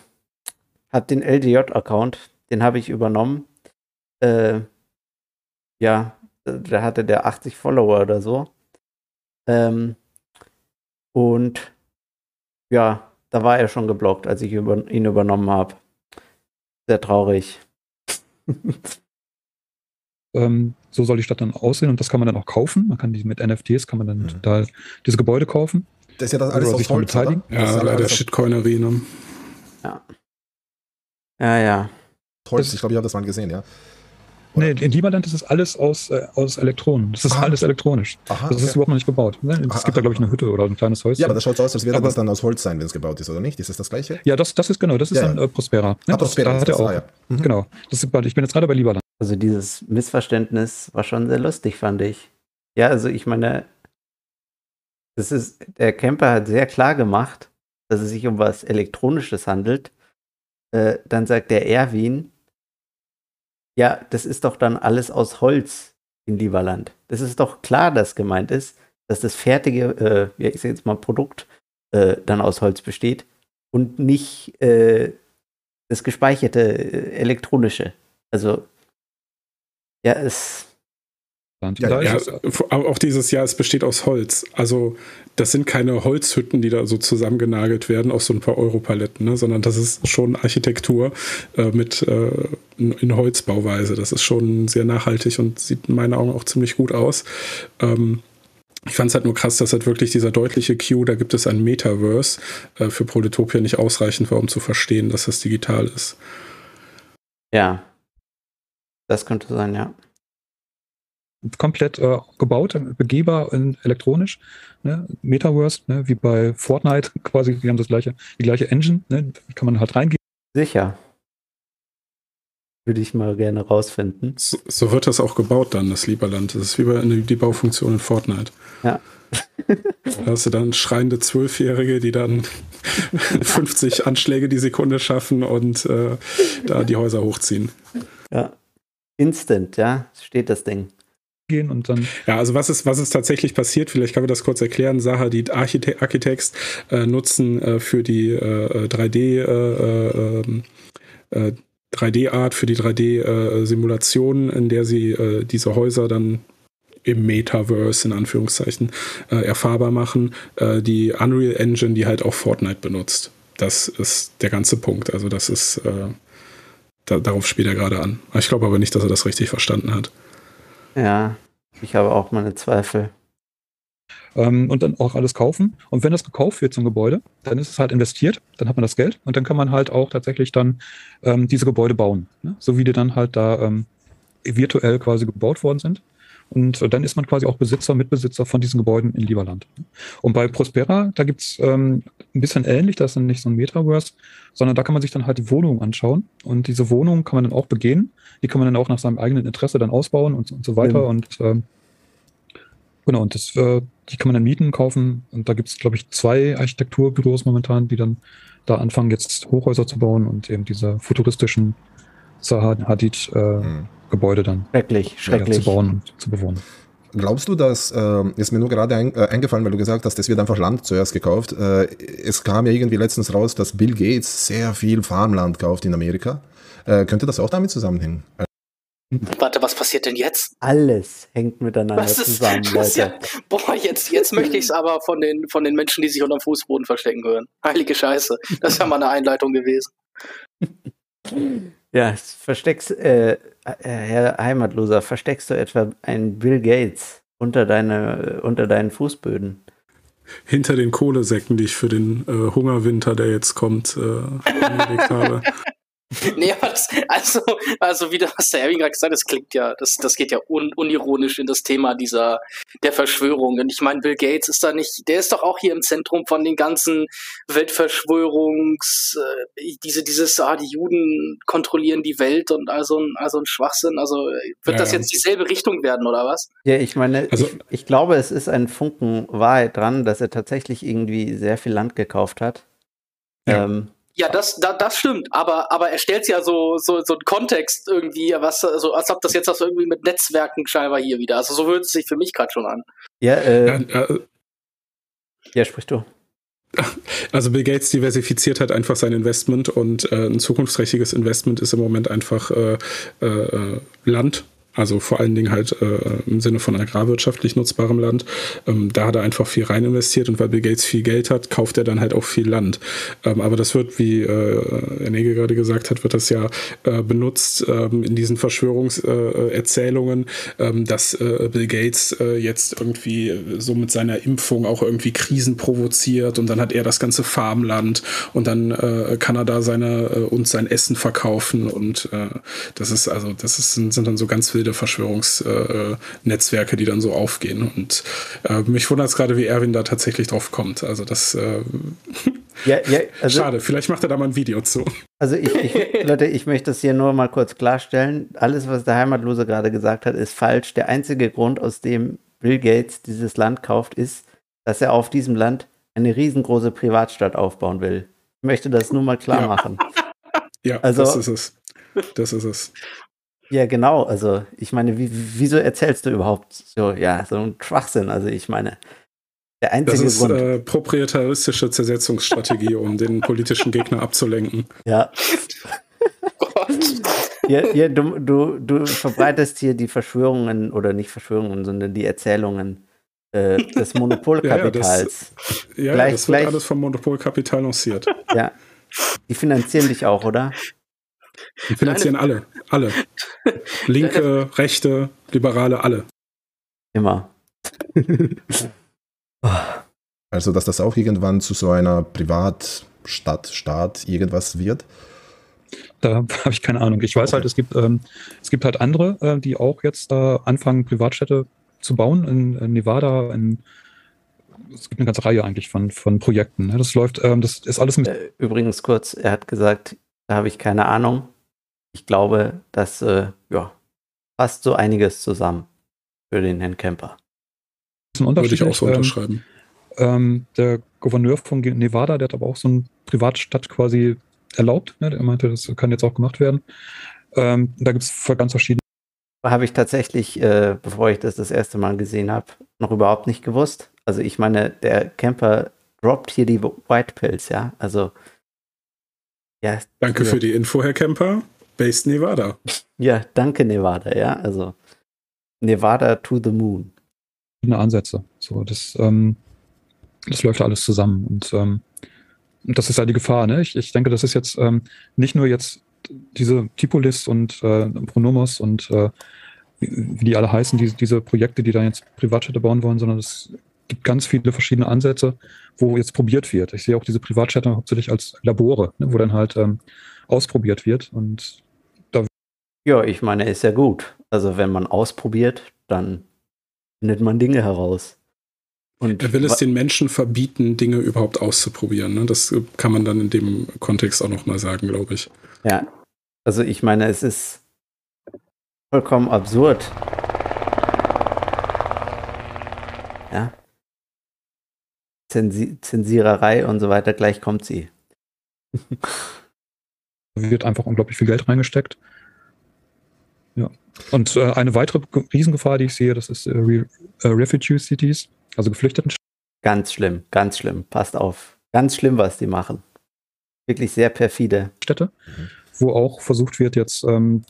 habe den LDJ-Account, den habe ich übernommen. Äh, ja, da hatte der 80 Follower oder so. Ähm, und ja, da war er schon geblockt, als ich über, ihn übernommen habe. Sehr traurig. ähm, so soll die Stadt dann aussehen und das kann man dann auch kaufen. Man kann die mit NFTs kann man dann mhm. da diese Gebäude kaufen. Das ist ja das alles aus Holz, oder? Ja, leider Shitcoinerie. Ne? Ja. Ja, ja. Holz, ich glaube, ich habe das mal gesehen, ja. Nee, in Lieberland ist es alles aus, äh, aus Elektronen. Das ist Aha. alles elektronisch. Aha, das okay. ist überhaupt noch nicht gebaut. Ne? Es Aha, gibt da, glaube ich, eine Hütte oder ein kleines Häuschen. Ja, aber das schaut so aus, als würde das dann aus Holz sein, wenn es gebaut ist, oder nicht? Ist das das Gleiche? Ja, das, das ist genau, das ist ja, dann äh, Prospera. Ne? Ah, Prospera das, da hat er auch. Ah, ja. mhm. Genau. Das ist, ich bin jetzt gerade bei Lieberland. Also dieses Missverständnis war schon sehr lustig, fand ich. Ja, also ich meine, das ist, der Camper hat sehr klar gemacht, dass es sich um was Elektronisches handelt. Äh, dann sagt der Erwin, ja, das ist doch dann alles aus Holz in Lieberland. Das ist doch klar, dass gemeint ist, dass das fertige, äh, ich sage jetzt mal Produkt, äh, dann aus Holz besteht und nicht äh, das gespeicherte äh, elektronische. Also, ja, es ja, ja, auch dieses Jahr, es besteht aus Holz. Also das sind keine Holzhütten, die da so zusammengenagelt werden aus so ein paar Europaletten, ne? sondern das ist schon Architektur äh, mit äh, in Holzbauweise. Das ist schon sehr nachhaltig und sieht in meinen Augen auch ziemlich gut aus. Ähm, ich fand es halt nur krass, dass halt wirklich dieser deutliche Cue, da gibt es ein Metaverse, äh, für Proletopia nicht ausreichend war, um zu verstehen, dass das digital ist. Ja, das könnte sein, ja komplett äh, gebaut, begehbar in elektronisch. Ne? Metaverse, ne? wie bei Fortnite quasi, die haben das gleiche, die gleiche Engine, ne? kann man halt reingehen. Sicher. Würde ich mal gerne rausfinden. So, so, wird das auch gebaut dann, das Lieberland. Das ist wie bei die Baufunktion in Fortnite. Ja. da hast du dann schreiende Zwölfjährige, die dann 50 Anschläge die Sekunde schaffen und äh, da die Häuser hochziehen. Ja. Instant, ja, steht das Ding gehen und dann. Ja, also was ist, was ist tatsächlich passiert? Vielleicht kann man das kurz erklären. Saha, die Archite Architects äh, nutzen äh, für die äh, 3D äh, 3D-Art, äh, äh, für die 3D-Simulation, in der sie diese Häuser dann im Metaverse in Anführungszeichen erfahrbar machen, die Unreal Engine, die halt auch Fortnite benutzt. Das ist der ganze Punkt. Also das ist da, darauf spielt er gerade an. Ich glaube aber nicht, dass er das richtig verstanden hat. Ja, ich habe auch meine Zweifel. Ähm, und dann auch alles kaufen. Und wenn das gekauft wird zum Gebäude, dann ist es halt investiert, dann hat man das Geld und dann kann man halt auch tatsächlich dann ähm, diese Gebäude bauen. Ne? So wie die dann halt da ähm, virtuell quasi gebaut worden sind. Und dann ist man quasi auch Besitzer, Mitbesitzer von diesen Gebäuden in Lieberland. Und bei Prospera, da gibt's ähm, ein bisschen ähnlich, das ist dann nicht so ein Metaverse, sondern da kann man sich dann halt die Wohnungen anschauen. Und diese Wohnungen kann man dann auch begehen. Die kann man dann auch nach seinem eigenen Interesse dann ausbauen und, und so weiter. Mhm. Und ähm, genau, und das, äh, die kann man dann mieten, kaufen. Und da gibt's es, glaube ich, zwei Architekturbüros momentan, die dann da anfangen, jetzt Hochhäuser zu bauen und eben diese futuristischen Zaha Hadid äh, mhm. Gebäude dann schrecklich, schrecklich. zu bauen und zu bewohnen. Glaubst du, dass, äh, ist mir nur gerade ein, äh, eingefallen, weil du gesagt hast, es wird einfach Land zuerst gekauft. Äh, es kam ja irgendwie letztens raus, dass Bill Gates sehr viel Farmland kauft in Amerika. Äh, könnte das auch damit zusammenhängen? Warte, was passiert denn jetzt? Alles hängt miteinander ist, zusammen, Leute. Ja, boah, jetzt, jetzt möchte ich es aber von den, von den Menschen, die sich unter dem Fußboden verstecken hören. Heilige Scheiße. Das ist ja mal eine Einleitung gewesen. Ja, versteckst, äh, äh, Herr Heimatloser, versteckst du etwa einen Bill Gates unter, deine, unter deinen Fußböden? Hinter den Kohlesäcken, die ich für den äh, Hungerwinter, der jetzt kommt, äh, angelegt habe. nee, aber das, also, also wie das der Erwin gerade gesagt hat, das klingt ja, das, das geht ja un, unironisch in das Thema dieser, der Verschwörung. Und ich meine, Bill Gates ist da nicht, der ist doch auch hier im Zentrum von den ganzen Weltverschwörungs, äh, diese, dieses, ah, die Juden kontrollieren die Welt und also, also ein Schwachsinn. Also wird ja, das jetzt dieselbe Richtung werden, oder was? Ja, ich meine, also, ich, ich glaube, es ist ein Funken Wahrheit dran, dass er tatsächlich irgendwie sehr viel Land gekauft hat. Ja. Ähm, ja, das, da, das stimmt, aber, aber er stellt ja so, so, so einen Kontext irgendwie, was, also, als ob das jetzt das irgendwie mit Netzwerken scheinbar hier wieder. Also so hört es sich für mich gerade schon an. Ja, äh, ja, äh, ja, sprich du. Also Bill Gates diversifiziert halt einfach sein Investment und äh, ein zukunftsträchtiges Investment ist im Moment einfach äh, äh, Land Also vor allen Dingen halt äh, im Sinne von agrarwirtschaftlich nutzbarem Land. Ähm, da hat er einfach viel rein investiert und weil Bill Gates viel Geld hat, kauft er dann halt auch viel Land. Ähm, aber das wird, wie äh, Ernege gerade gesagt hat, wird das ja äh, benutzt ähm, in diesen Verschwörungserzählungen, äh, ähm, dass äh, Bill Gates äh, jetzt irgendwie so mit seiner Impfung auch irgendwie Krisen provoziert und dann hat er das ganze Farmland und dann äh, kann er da seine uns sein Essen verkaufen und das ist also das ist, sind dann so ganz wilde Verschwörungsnetzwerke, die dann so aufgehen und äh, mich wundert es gerade, wie Erwin da tatsächlich drauf kommt. Also das äh, ja, ja, also, Schade, vielleicht macht er da mal ein Video zu. Also ich, ich, Leute, ich möchte das hier nur mal kurz klarstellen. Alles, was der Heimatlose gerade gesagt hat, ist falsch. Der einzige Grund, aus dem Bill Gates dieses Land kauft, ist, dass er auf diesem Land eine riesengroße Privatstadt aufbauen will. Ich möchte das nur mal klar ja. machen. Ja, also, das ist es. Das ist es. Ja, genau. Also, ich meine, wie, wieso erzählst du überhaupt so, ja, so einen Schwachsinn? Also, ich meine, der einzige das ist Grund. Äh, proprietaristische Zersetzungsstrategie, um den politischen Gegner abzulenken. Ja. Gott. Ja, ja, du, du, du verbreitest hier die Verschwörungen oder nicht Verschwörungen, sondern die Erzählungen äh, des Monopolkapitals. ja, ja, das, ja, das wird alles vom Monopolkapital lanciert. Ja. Die finanzieren dich auch, oder? Die finanzieren alle. Alle. Linke, Rechte, Liberale, alle. Immer. also, dass das auch irgendwann zu so einer Privatstadt, Staat, irgendwas wird? Da habe ich keine Ahnung. Ich weiß okay. halt, es gibt, ähm, es gibt halt andere, äh, die auch jetzt äh, anfangen, Privatstädte zu bauen in, in Nevada, in es gibt eine ganze Reihe eigentlich von, von Projekten. Ne? Das läuft, ähm, das ist alles mit. Äh, übrigens kurz, er hat gesagt, da habe ich keine Ahnung. Ich glaube, das äh, ja, passt so einiges zusammen für den Herrn Kemper. Das ist ein Würde ich auch so ähm, unterschreiben. Ähm, der Gouverneur von Nevada, der hat aber auch so eine Privatstadt quasi erlaubt. Ne? Er meinte, das kann jetzt auch gemacht werden. Ähm, da gibt es ganz verschiedene habe ich tatsächlich, äh, bevor ich das das erste Mal gesehen habe, noch überhaupt nicht gewusst. Also ich meine, der Camper droppt hier die White Pills, ja. Also ja. Danke für die Info, Herr Camper. Based Nevada. Ja, danke Nevada, ja. Also Nevada to the Moon. Ansätze. So, das, ähm, das läuft alles zusammen. Und ähm, das ist ja die Gefahr, ne? Ich, ich denke, das ist jetzt ähm, nicht nur jetzt diese Tipolis und äh, Pronomos und äh, wie die alle heißen, diese, diese Projekte, die da jetzt Privatstädte bauen wollen, sondern es gibt ganz viele verschiedene Ansätze, wo jetzt probiert wird. Ich sehe auch diese Privatstädte hauptsächlich als Labore, ne, wo dann halt ähm, ausprobiert wird und da ja, ich meine, ist ja gut. Also wenn man ausprobiert, dann findet man Dinge heraus. Und er will es den Menschen verbieten, Dinge überhaupt auszuprobieren. Ne? Das kann man dann in dem Kontext auch nochmal sagen, glaube ich. Ja, also ich meine, es ist vollkommen absurd. Ja. Zensi Zensiererei und so weiter, gleich kommt sie. wird einfach unglaublich viel Geld reingesteckt. Ja. Und äh, eine weitere Riesengefahr, die ich sehe, das ist äh, Re äh, Refugee Cities. Also Geflüchteten. Ganz schlimm, ganz schlimm. Passt auf. Ganz schlimm, was die machen. Wirklich sehr perfide. Städte, mhm. Wo auch versucht wird, jetzt ähm,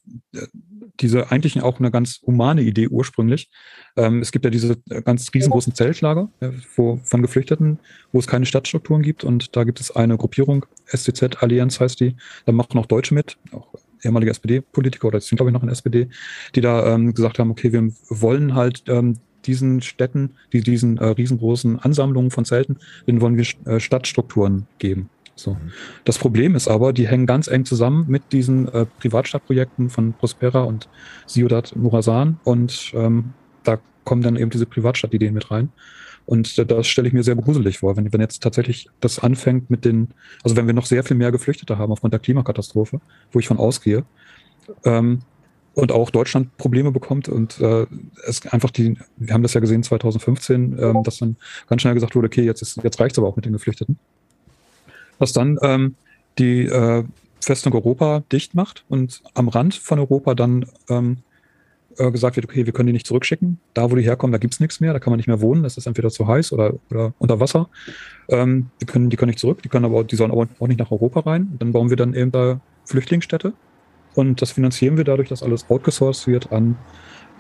diese eigentlich auch eine ganz humane Idee ursprünglich. Ähm, es gibt ja diese ganz riesengroßen Zeltlager äh, wo, von Geflüchteten, wo es keine Stadtstrukturen gibt. Und da gibt es eine Gruppierung, SCZ Allianz heißt die. Da machen auch Deutsche mit, auch ehemalige SPD-Politiker oder sind glaube ich noch in SPD, die da ähm, gesagt haben, okay, wir wollen halt ähm, diesen Städten, die, diesen äh, riesengroßen Ansammlungen von Zelten, denen wollen wir äh, Stadtstrukturen geben. So. Mhm. Das Problem ist aber, die hängen ganz eng zusammen mit diesen äh, Privatstadtprojekten von Prospera und Ciudad Murasan und ähm, da kommen dann eben diese Privatstadtideen mit rein. Und äh, das stelle ich mir sehr gruselig vor, wenn, wenn jetzt tatsächlich das anfängt mit den, also wenn wir noch sehr viel mehr Geflüchtete haben aufgrund der Klimakatastrophe, wo ich von ausgehe, ähm, und auch Deutschland Probleme bekommt und äh, es einfach die, wir haben das ja gesehen 2015, ähm, dass dann ganz schnell gesagt wurde, okay, jetzt ist, jetzt reicht's aber auch mit den Geflüchteten. Dass dann ähm, die äh, Festung Europa dicht macht und am Rand von Europa dann ähm, äh, gesagt wird, okay, wir können die nicht zurückschicken. Da, wo die herkommen, da gibt's nichts mehr, da kann man nicht mehr wohnen, das ist entweder zu heiß oder, oder unter Wasser. Ähm, die, können, die können nicht zurück, die können aber, die sollen aber auch nicht nach Europa rein. Dann bauen wir dann eben da Flüchtlingsstädte und das finanzieren wir dadurch, dass alles outgesourced wird an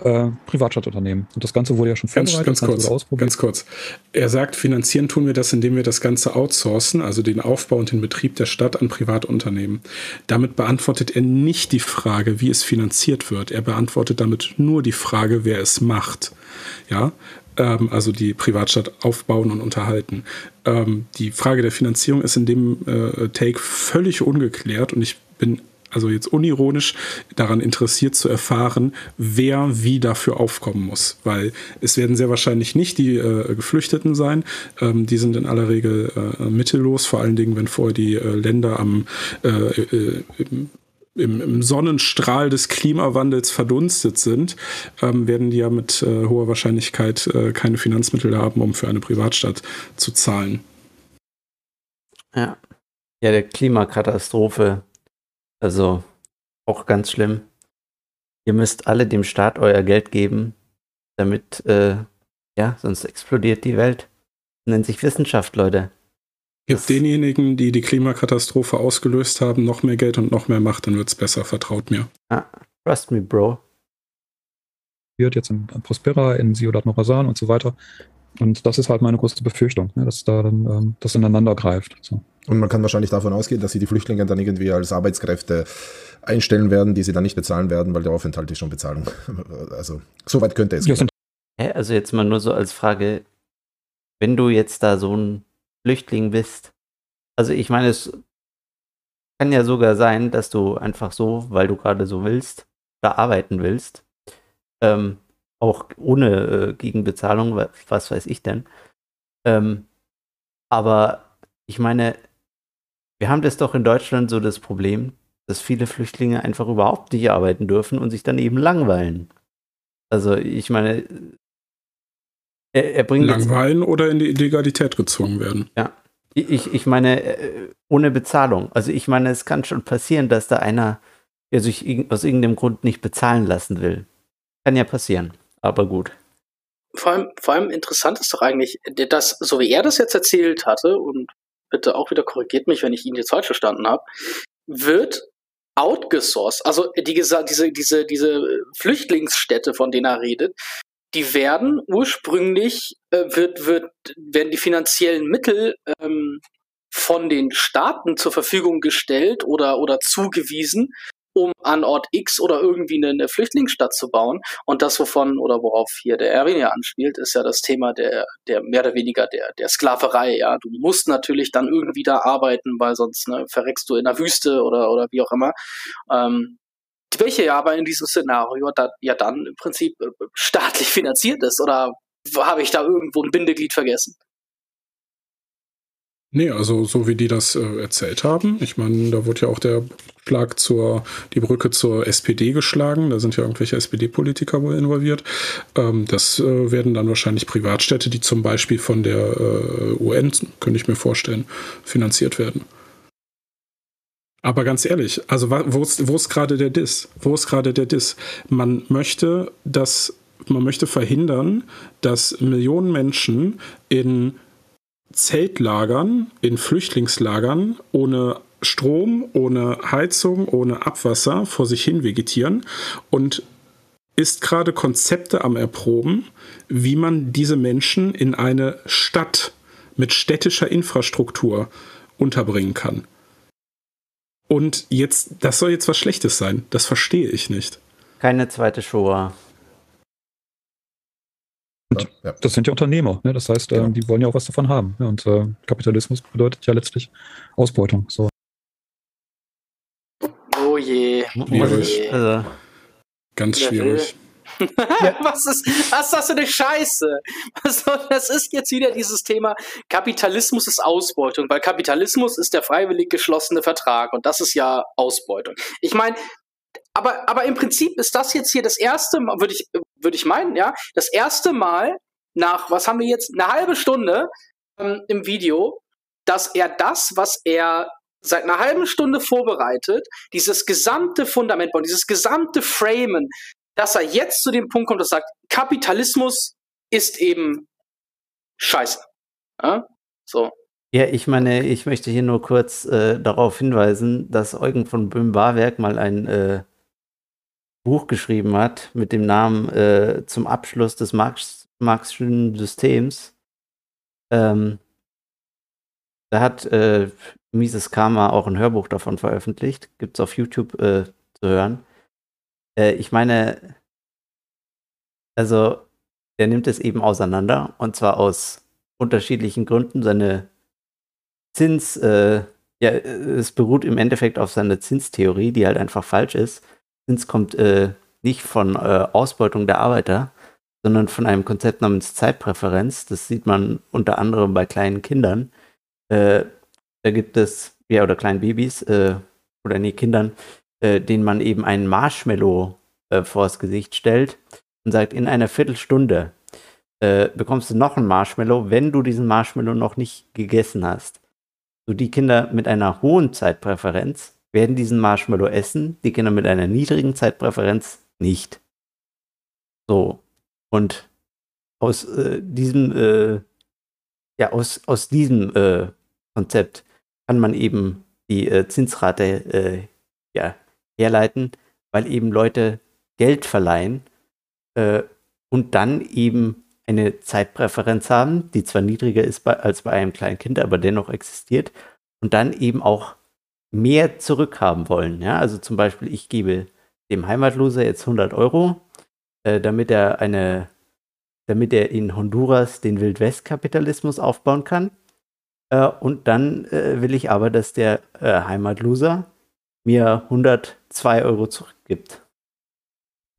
äh, Privatstadtunternehmen. Und das Ganze wurde ja schon vorbereitet. Ganz, ganz kurz, ganz kurz. Er sagt, finanzieren tun wir das, indem wir das Ganze outsourcen, also den Aufbau und den Betrieb der Stadt an Privatunternehmen. Damit beantwortet er nicht die Frage, wie es finanziert wird. Er beantwortet damit nur die Frage, wer es macht. Ja, ähm, also die Privatstadt aufbauen und unterhalten. Ähm, die Frage der Finanzierung ist in dem äh, Take völlig ungeklärt und ich bin also jetzt unironisch daran interessiert zu erfahren, wer wie dafür aufkommen muss. Weil es werden sehr wahrscheinlich nicht die äh, Geflüchteten sein. Ähm, die sind in aller Regel äh, mittellos, vor allen Dingen, wenn vorher die äh, Länder am äh, äh, im, im, Sonnenstrahl des Klimawandels verdunstet sind, ähm, werden die ja mit äh, hoher Wahrscheinlichkeit keine Finanzmittel haben, um für eine Privatstadt zu zahlen. Ja. Ja, der Klimakatastrophe also auch ganz schlimm. Ihr müsst alle dem Staat euer Geld geben, damit, äh, ja, sonst explodiert die Welt. Das nennt sich Wissenschaft, Leute. Gibt denjenigen, die die Klimakatastrophe ausgelöst haben, noch mehr Geld und noch mehr Macht, dann wird es besser, vertraut mir. Ah, trust me, Bro. Jetzt in Prospera, in Ciudad Morazan und so weiter. Und das ist halt meine größte Befürchtung, ne, dass da dann ähm, das ineinander greift. So. Und man kann wahrscheinlich davon ausgehen, dass sie die Flüchtlinge dann irgendwie als Arbeitskräfte einstellen werden, die sie dann nicht bezahlen werden, weil der Aufenthalt ist schon Bezahlung. Also soweit könnte es gehen. Also jetzt mal nur so als Frage, wenn du jetzt da so ein Flüchtling bist, also ich meine, es kann ja sogar sein, dass du einfach so, weil du gerade so willst, da arbeiten willst, ähm, auch ohne äh, Gegenbezahlung, was weiß ich denn. Ähm, aber ich meine, wir haben das doch in Deutschland so das Problem, dass viele Flüchtlinge einfach überhaupt nicht arbeiten dürfen und sich dann eben langweilen. Also ich meine, er, er bringt langweilen oder in die Illegalität gezwungen werden. Ja, ich, ich meine äh, ohne Bezahlung. Also ich meine, es kann schon passieren, dass da einer der sich aus irgendeinem Grund nicht bezahlen lassen will. Kann ja passieren aber gut. Vor allem, vor allem interessant ist doch eigentlich, dass, so wie er das jetzt erzählt hatte, und bitte auch wieder korrigiert mich, wenn ich ihn jetzt falsch verstanden habe, wird outgesourced, also die, diese, diese, diese Flüchtlingsstädte, von denen er redet, die werden ursprünglich, äh, wird, wird, werden die finanziellen Mittel ähm, von den Staaten zur Verfügung gestellt oder, oder zugewiesen, um an Ort X oder irgendwie eine, eine Flüchtlingsstadt zu bauen. Und das, wovon oder worauf hier der Erwin ja anspielt, ist ja das Thema der, der mehr oder weniger der, der Sklaverei. Ja, du musst natürlich dann irgendwie da arbeiten, weil sonst ne, verreckst du in der Wüste oder, oder wie auch immer. Ähm, welche ja aber in diesem Szenario da, ja dann im Prinzip äh, staatlich finanziert ist. Oder habe ich da irgendwo ein Bindeglied vergessen? Nee, also so wie die das äh, erzählt haben. Ich meine, da wurde ja auch der Schlag zur, die Brücke zur SPD geschlagen. Da sind ja irgendwelche SPD-Politiker wohl involviert. Ähm, das äh, werden dann wahrscheinlich Privatstädte, die zum Beispiel von der äh, UN, könnte ich mir vorstellen, finanziert werden. Aber ganz ehrlich, also wo ist, wo ist gerade der Diss? Wo ist gerade der Diss? Man möchte, dass man möchte verhindern, dass Millionen Menschen in Zeltlagern, in Flüchtlingslagern ohne Strom, ohne Heizung, ohne Abwasser vor sich hin vegetieren und ist gerade Konzepte am Erproben, wie man diese Menschen in eine Stadt mit städtischer Infrastruktur unterbringen kann. Und jetzt, das soll jetzt was Schlechtes sein. Das verstehe ich nicht. Keine zweite Shoah. Und ja. das sind ja Unternehmer. Ne? Das heißt, genau. äh, die wollen ja auch was davon haben. Ne? Und äh, Kapitalismus bedeutet ja letztlich Ausbeutung. So. Oh je. Schwierig. Also. Ganz schwierig. was, ist, was ist das für eine Scheiße? das ist jetzt wieder dieses Thema, Kapitalismus ist Ausbeutung, weil Kapitalismus ist der freiwillig geschlossene Vertrag und das ist ja Ausbeutung. Ich meine, aber, aber im Prinzip ist das jetzt hier das erste Mal, würde ich, würde ich meinen, ja, das erste Mal nach, was haben wir jetzt, eine halbe Stunde ähm, im Video, dass er das, was er seit einer halben Stunde vorbereitet, dieses gesamte Fundament bauen, dieses gesamte Framen, dass er jetzt zu dem Punkt kommt, dass er sagt, Kapitalismus ist eben Scheiße. Ja? So. Ja, ich meine, ich möchte hier nur kurz äh, darauf hinweisen, dass Eugen von Böhm-Barwerk mal ein äh, Buch geschrieben hat mit dem Namen äh, Zum Abschluss des Marx Marxischen Systems. Ähm, da hat äh, Mises Karma auch ein Hörbuch davon veröffentlicht. Gibt es auf YouTube äh, zu hören. Äh, ich meine, also er nimmt es eben auseinander und zwar aus unterschiedlichen Gründen. Seine Zins, äh, ja, es beruht im Endeffekt auf seiner Zinstheorie, die halt einfach falsch ist. Zins kommt äh, nicht von äh, Ausbeutung der Arbeiter, sondern von einem Konzept namens Zeitpräferenz. Das sieht man unter anderem bei kleinen Kindern. Äh, da gibt es, ja, oder kleinen Babys, äh, oder nee, Kindern, äh, denen man eben einen Marshmallow äh, vors Gesicht stellt und sagt, in einer Viertelstunde bekommst du noch ein Marshmallow, wenn du diesen Marshmallow noch nicht gegessen hast. So die Kinder mit einer hohen Zeitpräferenz werden diesen Marshmallow essen, die Kinder mit einer niedrigen Zeitpräferenz nicht. So. Und aus äh, diesem, äh, ja, aus, aus diesem äh, Konzept kann man eben die äh, Zinsrate äh, ja, herleiten, weil eben Leute Geld verleihen äh, und dann eben eine Zeitpräferenz haben, die zwar niedriger ist bei, als bei einem kleinen Kind, aber dennoch existiert und dann eben auch mehr zurückhaben wollen. Ja? Also zum Beispiel, ich gebe dem Heimatloser jetzt 100 Euro, äh, damit er eine, damit er in Honduras den Wildwest-Kapitalismus aufbauen kann. Äh, und dann äh, will ich aber, dass der äh, Heimatloser mir 102 Euro zurückgibt.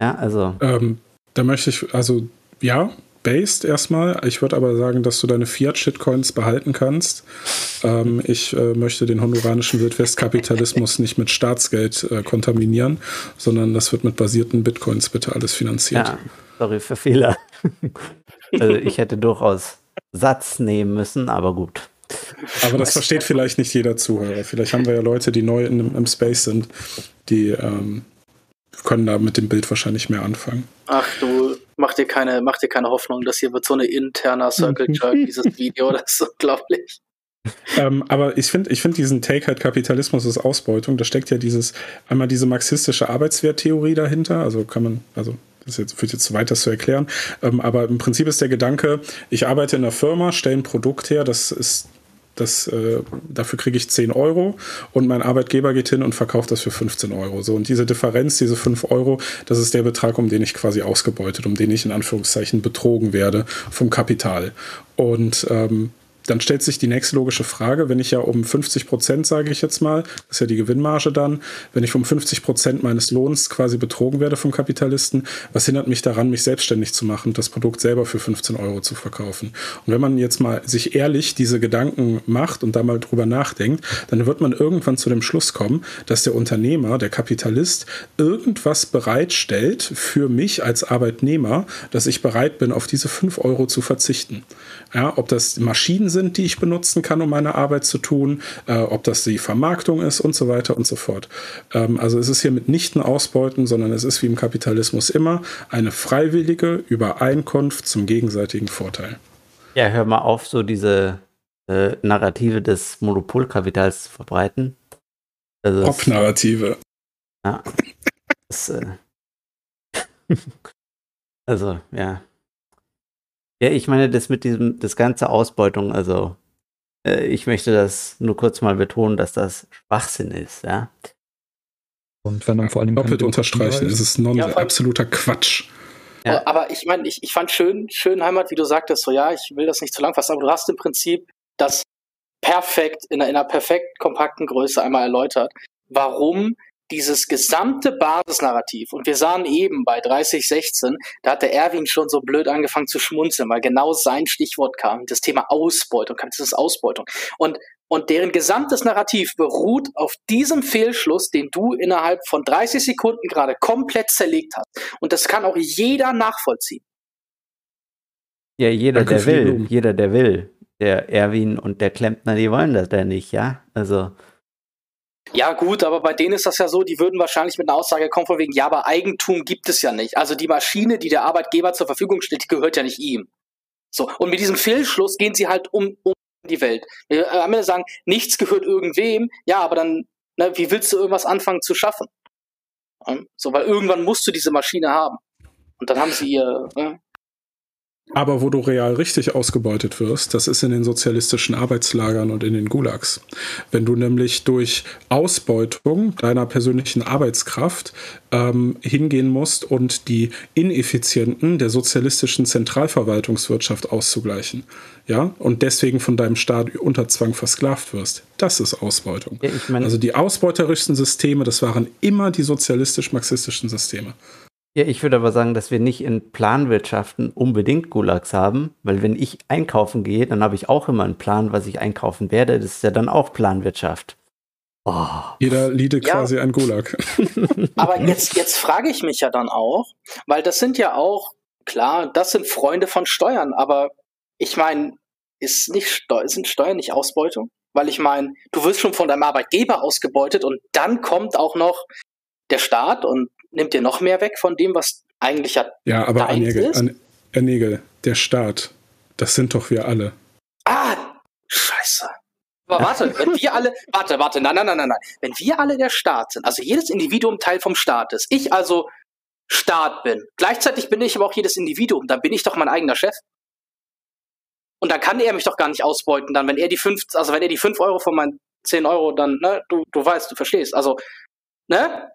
Ja, also. Ähm, da möchte ich, also ja, based erstmal. Ich würde aber sagen, dass du deine Fiat-Shitcoins behalten kannst. Ähm, ich äh, möchte den honduranischen Wildwest-Kapitalismus nicht mit Staatsgeld äh, kontaminieren, sondern das wird mit basierten Bitcoins bitte alles finanziert. Ja, sorry für Fehler. also ich hätte durchaus Satz nehmen müssen, aber gut. Aber das versteht vielleicht nicht jeder Zuhörer. Vielleicht haben wir ja Leute, die neu in, im Space sind, die ähm, können da mit dem Bild wahrscheinlich mehr anfangen. Ach du, mach dir keine, mach dir keine Hoffnung, dass hier wird so eine interner Circle Jerk, dieses Video, das ist unglaublich. ähm, aber ich finde ich find diesen Take halt Kapitalismus ist Ausbeutung, da steckt ja dieses, einmal diese marxistische Arbeitswerttheorie dahinter, also kann man, also das jetzt, führt jetzt zu weit, das zu erklären, ähm, aber im Prinzip ist der Gedanke, ich arbeite in einer Firma, stelle ein Produkt her, das ist das, äh, dafür kriege ich 10 Euro und mein Arbeitgeber geht hin und verkauft das für 15 Euro. So, und diese Differenz, diese 5 Euro, das ist der Betrag, um den ich quasi ausgebeutet, um den ich in Anführungszeichen betrogen werde vom Kapital. Und ähm, dann stellt sich die nächste logische Frage, wenn ich ja um 50 Prozent, sage ich jetzt mal, das ist ja die Gewinnmarge dann, wenn ich um 50 Prozent meines Lohns quasi betrogen werde vom Kapitalisten, was hindert mich daran, mich selbstständig zu machen, das Produkt selber für 15 Euro zu verkaufen? Und wenn man jetzt mal sich ehrlich diese Gedanken macht und da mal drüber nachdenkt, dann wird man irgendwann zu dem Schluss kommen, dass der Unternehmer, der Kapitalist, irgendwas bereitstellt für mich als Arbeitnehmer, dass ich bereit bin, auf diese 5 Euro zu verzichten. Ja, ob das Maschinen sind, die ich benutzen kann, um meine Arbeit zu tun, äh, ob das die Vermarktung ist und so weiter und so fort. Ähm, also es ist hier mitnichten Ausbeuten, sondern es ist wie im Kapitalismus immer eine freiwillige Übereinkunft zum gegenseitigen Vorteil. Ja, hör mal auf, so diese äh, Narrative des Monopolkapitals zu verbreiten. Also Pop-Narrative. Ja. Das, äh, also, ja. Ja, ich meine, das mit diesem, das ganze Ausbeutung, also äh, ich möchte das nur kurz mal betonen, dass das Schwachsinn ist, ja. Und wenn man vor allem doppelt unterstreichen, ist es non ja, absoluter Quatsch. Ja. Aber ich meine, ich, ich fand schön, schön Heimat, wie du sagtest, so ja, ich will das nicht zu lang fassen, aber du hast im Prinzip das perfekt, in einer, in einer perfekt kompakten Größe einmal erläutert, warum dieses gesamte Basisnarrativ, und wir sahen eben bei 3016, da hat der Erwin schon so blöd angefangen zu schmunzeln, weil genau sein Stichwort kam, das Thema Ausbeutung, das ist Ausbeutung. Und, und deren gesamtes Narrativ beruht auf diesem Fehlschluss, den du innerhalb von 30 Sekunden gerade komplett zerlegt hast. Und das kann auch jeder nachvollziehen. Ja, jeder, der will, jeder, der will. Der Erwin und der Klempner, die wollen das ja nicht, ja? Also. Ja, gut, aber bei denen ist das ja so, die würden wahrscheinlich mit einer Aussage kommen von wegen, ja, aber Eigentum gibt es ja nicht. Also die Maschine, die der Arbeitgeber zur Verfügung steht, die gehört ja nicht ihm. So, und mit diesem Fehlschluss gehen sie halt um, um die Welt. Wir am Ende sagen, nichts gehört irgendwem, ja, aber dann, na, wie willst du irgendwas anfangen zu schaffen? So, weil irgendwann musst du diese Maschine haben. Und dann haben sie ihr, ne? Aber wo du real richtig ausgebeutet wirst, das ist in den sozialistischen Arbeitslagern und in den Gulags. Wenn du nämlich durch Ausbeutung deiner persönlichen Arbeitskraft ähm, hingehen musst und die Ineffizienten der sozialistischen Zentralverwaltungswirtschaft auszugleichen. Ja, und deswegen von deinem Staat unter Zwang versklavt wirst. Das ist Ausbeutung. Ja, ich mein, also die ausbeuterischsten Systeme, das waren immer die sozialistisch-marxistischen Systeme. Ja, ich würde aber sagen, dass wir nicht in Planwirtschaften unbedingt Gulags haben, weil wenn ich einkaufen gehe, dann habe ich auch immer einen Plan, was ich einkaufen werde. Das ist ja dann auch Planwirtschaft. Oh. Jeder liede ja. quasi ein Gulag. Aber jetzt, jetzt frage ich mich ja dann auch, weil das sind ja auch, klar, das sind Freunde von Steuern, aber ich meine, ist nicht Steu sind Steuern nicht Ausbeutung? Weil ich meine, du wirst schon von deinem Arbeitgeber ausgebeutet und dann kommt auch noch der Staat und nimmt dir noch mehr weg von dem, was eigentlich ja Ja, aber An Annegel, der Staat, das sind doch wir alle. Ah, scheiße. Aber warte, wenn wir alle, warte, warte, nein, nein, nein, nein, nein. Wenn wir alle der Staat sind, also jedes Individuum Teil vom Staat ist, ich also Staat bin, gleichzeitig bin ich aber auch jedes Individuum, dann bin ich doch mein eigener Chef. Und dann kann er mich doch gar nicht ausbeuten, dann, wenn er die fünf, also wenn er die fünf Euro von meinen zehn Euro, dann, ne, du, du weißt, du verstehst. Also, ne?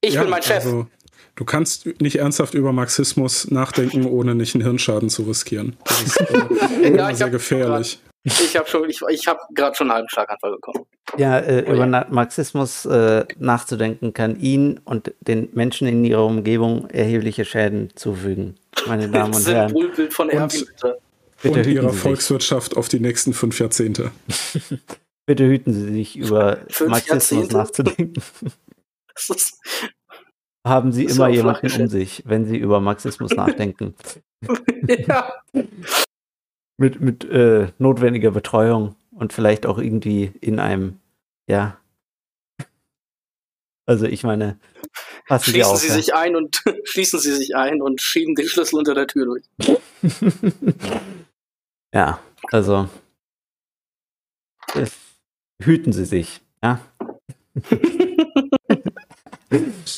Ich ja, bin mein Chef. Also, du kannst nicht ernsthaft über Marxismus nachdenken, ohne nicht einen Hirnschaden zu riskieren. Das ist äh, ja, sehr gefährlich. Ich habe schon, ich, ich habe gerade schon einen halben Schlaganfall bekommen. Ja, äh, oh, über ja. Marxismus äh, nachzudenken kann ihn und den Menschen in ihrer Umgebung erhebliche Schäden zufügen, meine Damen und Herren. Bullbild von Erwin, bitte. bitte und ihrer Volkswirtschaft auf die nächsten fünf Jahrzehnte. bitte hüten Sie sich über fünf Marxismus Jahrzehnte? nachzudenken. Haben Sie immer jemanden um sich, wenn Sie über Marxismus nachdenken. ja. Mit, mit äh, notwendiger Betreuung und vielleicht auch irgendwie in einem, ja. Also ich meine, passen schließen Sie, auf, Sie ja. sich ein und schließen Sie sich ein und schieben den Schlüssel unter der Tür durch. ja, also hüten Sie sich, ja.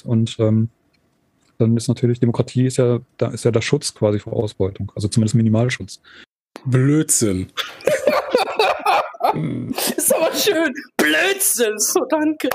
Und ähm, dann ist natürlich Demokratie ist ja, da ist ja der Schutz quasi vor Ausbeutung, also zumindest Minimalschutz. Blödsinn. ist aber schön. Blödsinn. So, danke.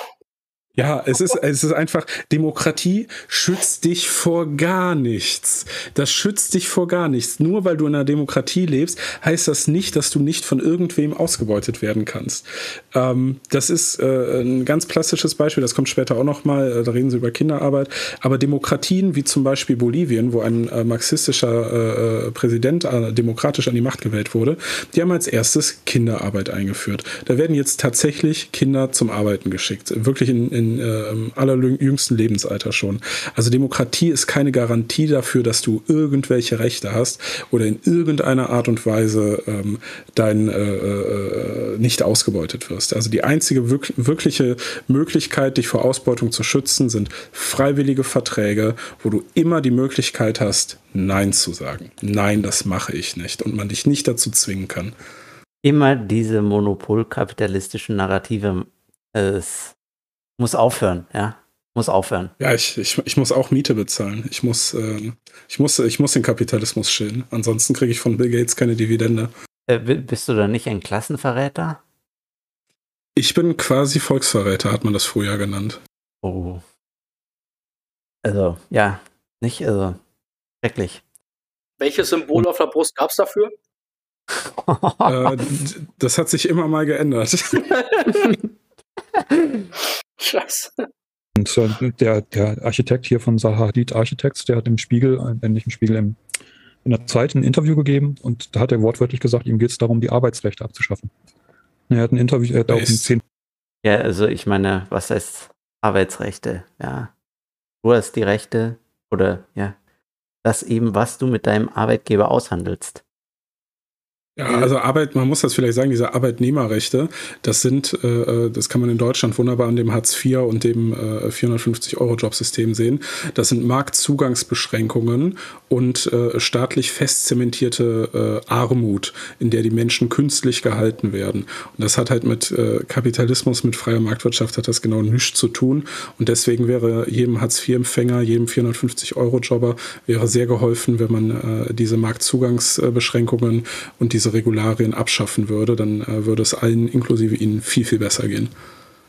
Ja, es ist, es ist einfach, Demokratie schützt dich vor gar nichts. Das schützt dich vor gar nichts. Nur weil du in einer Demokratie lebst, heißt das nicht, dass du nicht von irgendwem ausgebeutet werden kannst. Ähm, das ist äh, ein ganz klassisches Beispiel, das kommt später auch nochmal, äh, da reden sie über Kinderarbeit. Aber Demokratien wie zum Beispiel Bolivien, wo ein äh, marxistischer äh, äh, Präsident äh, demokratisch an die Macht gewählt wurde, die haben als erstes Kinderarbeit eingeführt. Da werden jetzt tatsächlich Kinder zum Arbeiten geschickt. Wirklich in, in äh, allerjüngsten Lebensalter schon. Also Demokratie ist keine Garantie dafür, dass du irgendwelche Rechte hast oder in irgendeiner Art und Weise ähm, dein äh, äh, nicht ausgebeutet wirst. Also die einzige wirk wirkliche Möglichkeit, dich vor Ausbeutung zu schützen, sind freiwillige Verträge, wo du immer die Möglichkeit hast, Nein zu sagen. Nein, das mache ich nicht und man dich nicht dazu zwingen kann. Immer diese monopolkapitalistischen Narrative. Es muss aufhören, ja. Muss aufhören. Ja, ich, ich, ich muss auch Miete bezahlen. Ich muss, äh, ich, muss, ich muss den Kapitalismus schillen. Ansonsten kriege ich von Bill Gates keine Dividende. Äh, bist du da nicht ein Klassenverräter? Ich bin quasi Volksverräter, hat man das früher genannt. Oh. Also, ja, nicht, also, schrecklich. Welches Symbol auf der Brust gab es dafür? äh, das hat sich immer mal geändert. Scheiße. Und äh, der, der Architekt hier von Sahadid Architects, der hat im Spiegel, äh, nicht im Spiegel, im, in der Zeit ein Interview gegeben und da hat er wortwörtlich gesagt, ihm geht es darum, die Arbeitsrechte abzuschaffen. Er hat ein Interview, er hat auch ein 10. Ja, also ich meine, was heißt Arbeitsrechte? Ja. Du hast die Rechte oder ja, das eben, was du mit deinem Arbeitgeber aushandelst. Ja, also Arbeit, man muss das vielleicht sagen, diese Arbeitnehmerrechte, das sind, äh, äh das kann man in Deutschland wunderbar an dem Hartz IV und dem äh, 450-Euro-Jobsystem sehen. Das sind Marktzugangsbeschränkungen und äh, staatlich festzementierte äh, Armut, in der die Menschen künstlich gehalten werden. Und das hat halt mit äh, Kapitalismus, mit freier Marktwirtschaft hat das genau nichts zu tun. Und deswegen wäre jedem Hartz-IV-Empfänger, jedem 450-Euro-Jobber wäre sehr geholfen, wenn man diese Marktzugangsbeschränkungen und diese Regularien abschaffen würde, dann äh, würde es allen, inklusive Ihnen, viel, viel besser gehen.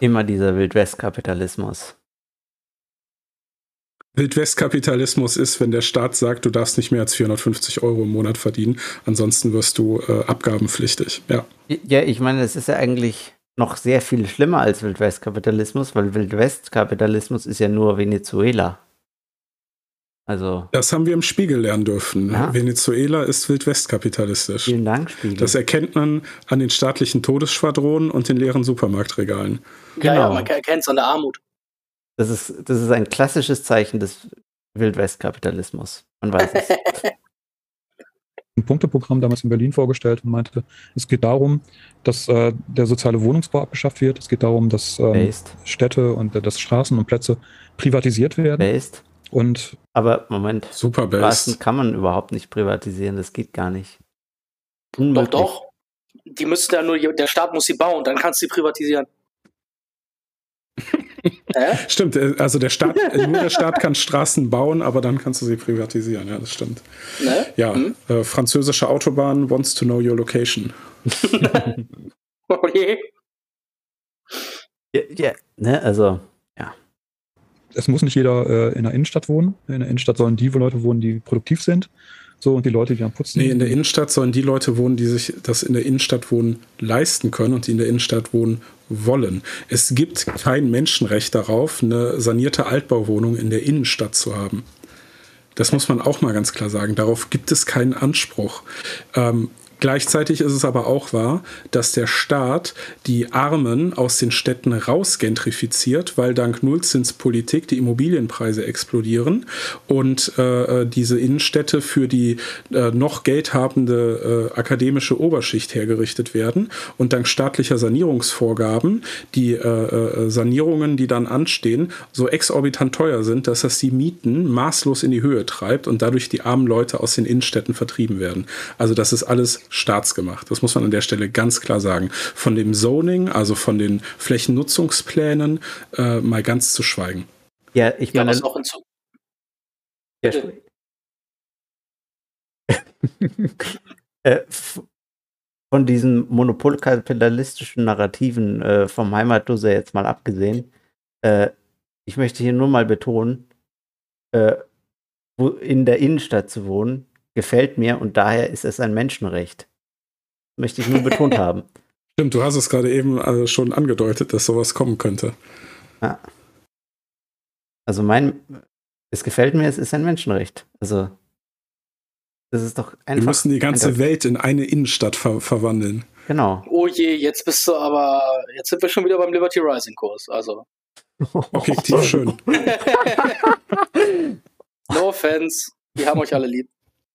Immer dieser Wildwestkapitalismus. Wildwestkapitalismus ist, wenn der Staat sagt, du darfst nicht mehr als 450 Euro im Monat verdienen, ansonsten wirst du äh, abgabenpflichtig. Ja. ja, ich meine, es ist ja eigentlich noch sehr viel schlimmer als Wildwestkapitalismus, weil Wildwestkapitalismus ist ja nur Venezuela. Also. Das haben wir im Spiegel lernen dürfen. Ja. Venezuela ist wildwestkapitalistisch. Vielen Dank, Spiegel. Das erkennt man an den staatlichen Todesschwadronen und den leeren Supermarktregalen. Genau. Ja, ja man erkennt es an der Armut. Das ist, das ist ein klassisches Zeichen des Wildwestkapitalismus. Man weiß es. ein Punkteprogramm damals in Berlin vorgestellt und meinte, es geht darum, dass äh, der soziale Wohnungsbau abgeschafft wird. Es geht darum, dass ähm, Städte und äh, dass Straßen und Plätze privatisiert werden. Based. Und aber Moment, Super Straßen kann man überhaupt nicht privatisieren, das geht gar nicht. Unmöglich. Doch, doch. Die müssten ja nur, der Staat muss sie bauen, dann kannst du sie privatisieren. Stimmt, äh, also der Staat, nur der Staat kann Straßen bauen, aber dann kannst du sie privatisieren, ja, das stimmt. Ne? Ja, hm? äh, französische Autobahn wants to know your location. oh je. Ja, ja, ne, also es muss nicht jeder äh, in der Innenstadt wohnen. In der Innenstadt sollen die Leute wohnen, die produktiv sind. So, und die Leute, die am Putzen. Nee, in der Innenstadt sollen die Leute wohnen, die sich das in der Innenstadt wohnen leisten können und die in der Innenstadt wohnen wollen. Es gibt kein Menschenrecht darauf, eine sanierte Altbauwohnung in der Innenstadt zu haben. Das muss man auch mal ganz klar sagen. Darauf gibt es keinen Anspruch. Ähm, Gleichzeitig ist es aber auch wahr, dass der Staat die Armen aus den Städten rausgentrifiziert, weil dank Nullzinspolitik die Immobilienpreise explodieren und äh, diese Innenstädte für die äh, noch geldhabende äh, akademische Oberschicht hergerichtet werden und dank staatlicher Sanierungsvorgaben die äh, äh, Sanierungen, die dann anstehen, so exorbitant teuer sind, dass das die Mieten maßlos in die Höhe treibt und dadurch die armen Leute aus den Innenstädten vertrieben werden. Also das ist alles staatsgemacht. Das muss man an der Stelle ganz klar sagen. Von dem Zoning, also von den Flächennutzungsplänen, äh, mal ganz zu schweigen. Ja, ich meine. Ja, auch hinzu. Ja. äh, von diesen monopolkapitalistischen Narrativen äh, vom Heimatloser jetzt mal abgesehen, äh, ich möchte hier nur mal betonen, äh, wo, in der Innenstadt zu wohnen, gefällt mir und daher ist es ein Menschenrecht. Möchte ich nur betont haben. Stimmt, du hast es gerade eben also schon angedeutet, dass sowas kommen könnte. Ja. Also mein, es gefällt mir, es ist ein Menschenrecht. Also das ist doch einfach. Wir müssen die ganze einfach. Welt in eine Innenstadt ver verwandeln. Genau. Oh je, jetzt bist du aber, jetzt sind wir schon wieder beim Liberty Rising Kurs. Also. Objektiv schön. no offense. Wir haben euch alle lieb.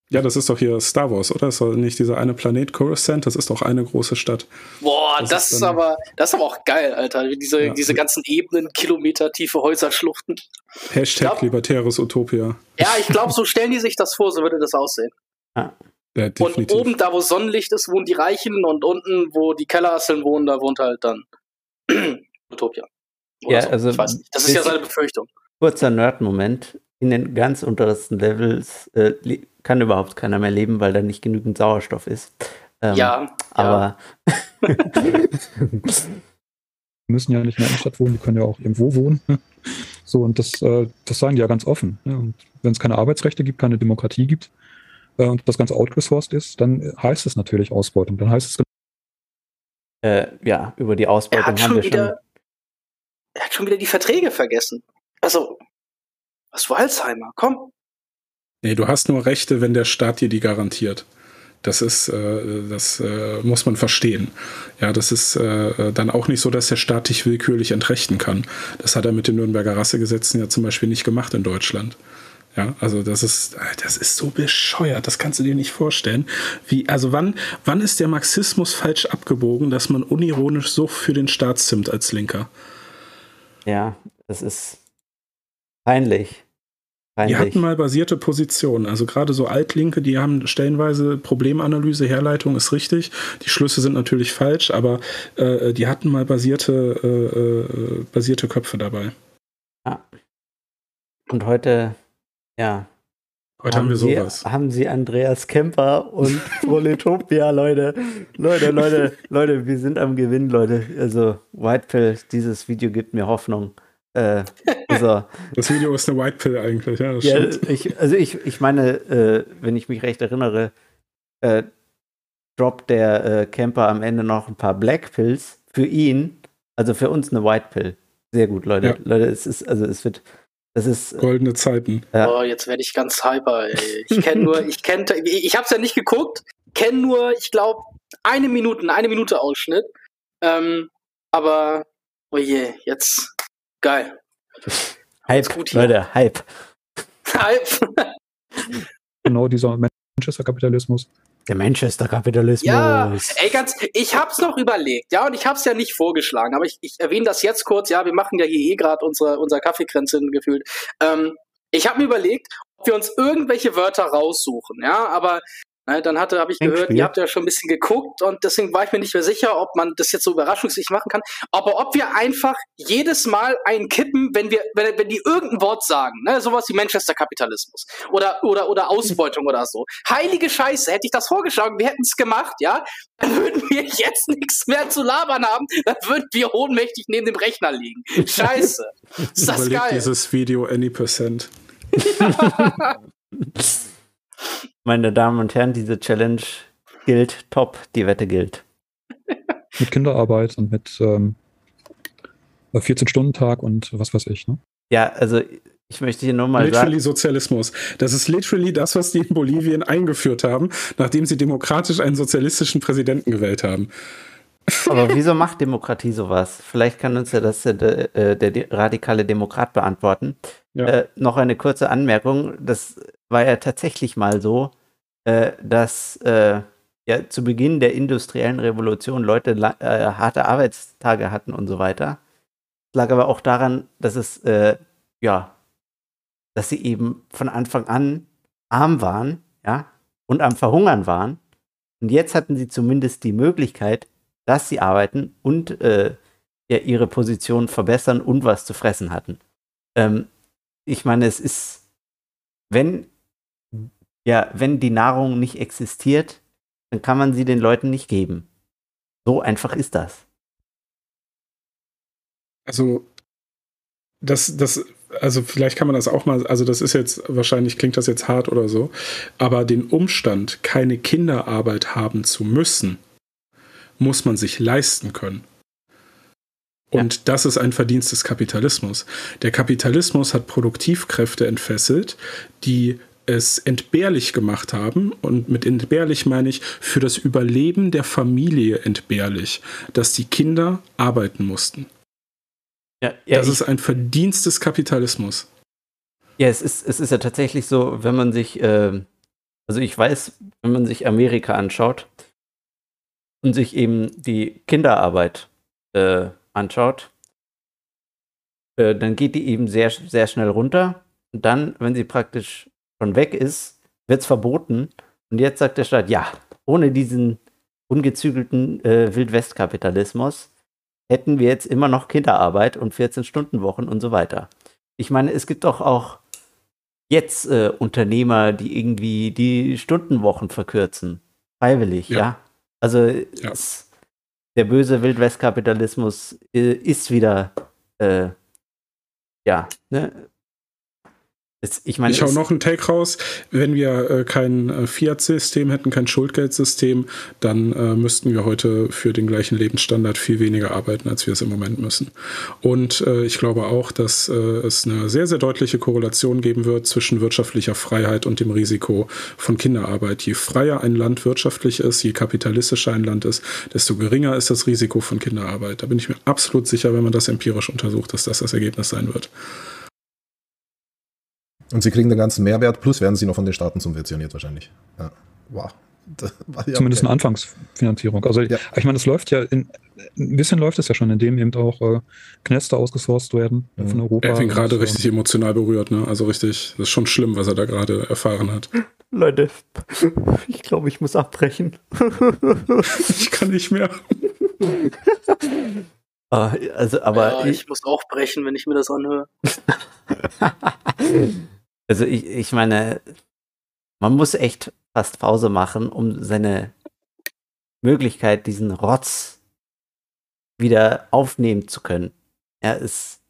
Ja, das ist doch hier Star Wars, oder? Ist doch nicht dieser eine Planet Coruscant? Das ist doch eine große Stadt. Boah, das, das ist, aber, das ist aber auch geil, Alter. Diese, ja. diese ganzen Ebenen, Kilometer tiefe Häuserschluchten. Hashtag glaub, libertäres Utopia. Ja, ich glaube, so stellen die sich das vor, so würde das aussehen. Ja. Ja, und oben, da wo Sonnenlicht ist, wohnen die Reichen und unten, wo die Kellerasseln wohnen, da wohnt halt dann Utopia. Oder ja, so. also. Ich weiß nicht. Das ist ja seine Befürchtung. Kurzer Nerd-Moment. In den ganz untersten Levels äh, kann überhaupt keiner mehr leben, weil da nicht genügend Sauerstoff ist. Ähm, ja. Aber. Ja. müssen ja nicht mehr in der Stadt wohnen, die können ja auch irgendwo wohnen. So, und das, äh, das sagen die ja ganz offen. Ne? Und wenn es keine Arbeitsrechte gibt, keine Demokratie gibt äh, und das Ganze outgesourced ist, dann heißt es natürlich Ausbeutung. Dann heißt es. Äh, ja, über die Ausbeutung haben wir wieder, schon. Er hat schon wieder die Verträge vergessen. Also, was war Alzheimer? Komm. Nee, du hast nur Rechte, wenn der Staat dir die garantiert. Das ist, äh, das äh, muss man verstehen. Ja, das ist äh, dann auch nicht so, dass der Staat dich willkürlich entrechten kann. Das hat er mit den Nürnberger Rassegesetzen ja zum Beispiel nicht gemacht in Deutschland. Ja, also das ist, das ist so bescheuert, das kannst du dir nicht vorstellen. Wie, also wann, wann ist der Marxismus falsch abgebogen, dass man unironisch so für den Staat zimmt als Linker? Ja, das ist peinlich. Peinlich. Die hatten mal basierte Positionen. Also gerade so Altlinke, die haben stellenweise Problemanalyse, Herleitung ist richtig. Die Schlüsse sind natürlich falsch, aber äh, die hatten mal basierte, äh, äh, basierte Köpfe dabei. Ja. Und heute ja. Heute haben, haben wir sowas. Sie, haben Sie Andreas Kemper und Proletopia, Leute. Leute, Leute, Leute, wir sind am Gewinn, Leute. Also, Whitepill, dieses Video gibt mir Hoffnung. Äh, also, das Video ist eine Whitepill eigentlich, ja. ja ich, also, ich, ich meine, äh, wenn ich mich recht erinnere, äh, droppt der äh, Camper am Ende noch ein paar Blackpills für ihn, also für uns eine Whitepill. Sehr gut, Leute. Ja. Leute, es ist, also es wird, das ist äh, goldene Zeiten. Ja. Oh, jetzt werde ich ganz hyper. Ey. Ich kenne nur, ich kenne, ich habe es ja nicht geguckt, kenne nur, ich glaube, eine Minute, eine Minute Ausschnitt. Ähm, aber, oh je, jetzt geil. Hype, gut hier. Leute, Hype. Hype. genau dieser Manchester-Kapitalismus. Der Manchester-Kapitalismus. Ja, ey, ganz, ich hab's noch überlegt, ja, und ich hab's ja nicht vorgeschlagen, aber ich, ich erwähne das jetzt kurz, ja, wir machen ja hier eh gerade unsere, unser Kaffeekränzchen gefühlt. Ähm, ich habe mir überlegt, ob wir uns irgendwelche Wörter raussuchen, ja, aber Ne, dann hatte, habe ich gehört, ihr habt ja schon ein bisschen geguckt und deswegen war ich mir nicht mehr sicher, ob man das jetzt so überraschungsmäßig machen kann. Aber ob wir einfach jedes Mal einen kippen, wenn wir, wenn, wenn die irgendein Wort sagen, ne, sowas wie Manchester-Kapitalismus oder, oder, oder Ausbeutung oder so. Heilige Scheiße, hätte ich das vorgeschlagen, wir hätten es gemacht, ja, dann würden wir jetzt nichts mehr zu labern haben, dann würden wir ohnmächtig neben dem Rechner liegen. Scheiße. Ist das Überleg geil. dieses Video any percent. Meine Damen und Herren, diese Challenge gilt top, die Wette gilt. mit Kinderarbeit und mit ähm, 14-Stunden-Tag und was weiß ich, ne? Ja, also ich möchte hier nur mal literally sagen. Sozialismus. Das ist literally das, was die in Bolivien eingeführt haben, nachdem sie demokratisch einen sozialistischen Präsidenten gewählt haben. Aber wieso macht Demokratie sowas? Vielleicht kann uns ja das äh, der, der radikale Demokrat beantworten. Ja. Äh, noch eine kurze Anmerkung. Das war ja tatsächlich mal so, äh, dass äh, ja zu Beginn der industriellen Revolution Leute äh, harte Arbeitstage hatten und so weiter. Das lag aber auch daran, dass es äh, ja, dass sie eben von Anfang an arm waren, ja, und am Verhungern waren. Und jetzt hatten sie zumindest die Möglichkeit, dass sie arbeiten und äh, ja, ihre Position verbessern und was zu fressen hatten. Ähm, ich meine, es ist, wenn, ja, wenn die Nahrung nicht existiert, dann kann man sie den Leuten nicht geben. So einfach ist das. Also, das, das, also vielleicht kann man das auch mal, also das ist jetzt, wahrscheinlich klingt das jetzt hart oder so, aber den Umstand, keine Kinderarbeit haben zu müssen, muss man sich leisten können. Und ja. das ist ein Verdienst des Kapitalismus. Der Kapitalismus hat Produktivkräfte entfesselt, die es entbehrlich gemacht haben, und mit entbehrlich meine ich für das Überleben der Familie entbehrlich, dass die Kinder arbeiten mussten. Ja, ja, das ist ein Verdienst des Kapitalismus. Ja, es ist, es ist ja tatsächlich so, wenn man sich, äh, also ich weiß, wenn man sich Amerika anschaut, und sich eben die Kinderarbeit äh, anschaut, äh, dann geht die eben sehr, sehr schnell runter. Und dann, wenn sie praktisch schon weg ist, wird es verboten. Und jetzt sagt der Staat, ja, ohne diesen ungezügelten äh, Wildwestkapitalismus hätten wir jetzt immer noch Kinderarbeit und 14-Stunden-Wochen und so weiter. Ich meine, es gibt doch auch jetzt äh, Unternehmer, die irgendwie die Stundenwochen verkürzen. Freiwillig, ja. ja? Also ja. es, der böse Wildwestkapitalismus äh, ist wieder äh, ja, ne, ich meine, ich hau noch einen Take raus. Wenn wir äh, kein äh, Fiat-System hätten, kein Schuldgeldsystem, dann äh, müssten wir heute für den gleichen Lebensstandard viel weniger arbeiten, als wir es im Moment müssen. Und äh, ich glaube auch, dass äh, es eine sehr, sehr deutliche Korrelation geben wird zwischen wirtschaftlicher Freiheit und dem Risiko von Kinderarbeit. Je freier ein Land wirtschaftlich ist, je kapitalistischer ein Land ist, desto geringer ist das Risiko von Kinderarbeit. Da bin ich mir absolut sicher, wenn man das empirisch untersucht, dass das das Ergebnis sein wird. Und sie kriegen den ganzen Mehrwert, plus werden sie noch von den Staaten subventioniert wahrscheinlich. Ja. Wow. Ja Zumindest okay. eine Anfangsfinanzierung. Also ja. ich meine, es läuft ja, in, ein bisschen läuft es ja schon, indem eben auch äh, Knester ausgesourced werden mhm. von Europa. Er bin gerade richtig emotional berührt, ne? Also richtig, das ist schon schlimm, was er da gerade erfahren hat. Leute, ich glaube, ich muss abbrechen. ich kann nicht mehr. Ah, also, aber ja, ich, ich muss auch brechen, wenn ich mir das anhöre. Also ich, ich meine, man muss echt fast Pause machen, um seine Möglichkeit, diesen Rotz wieder aufnehmen zu können. Er ist,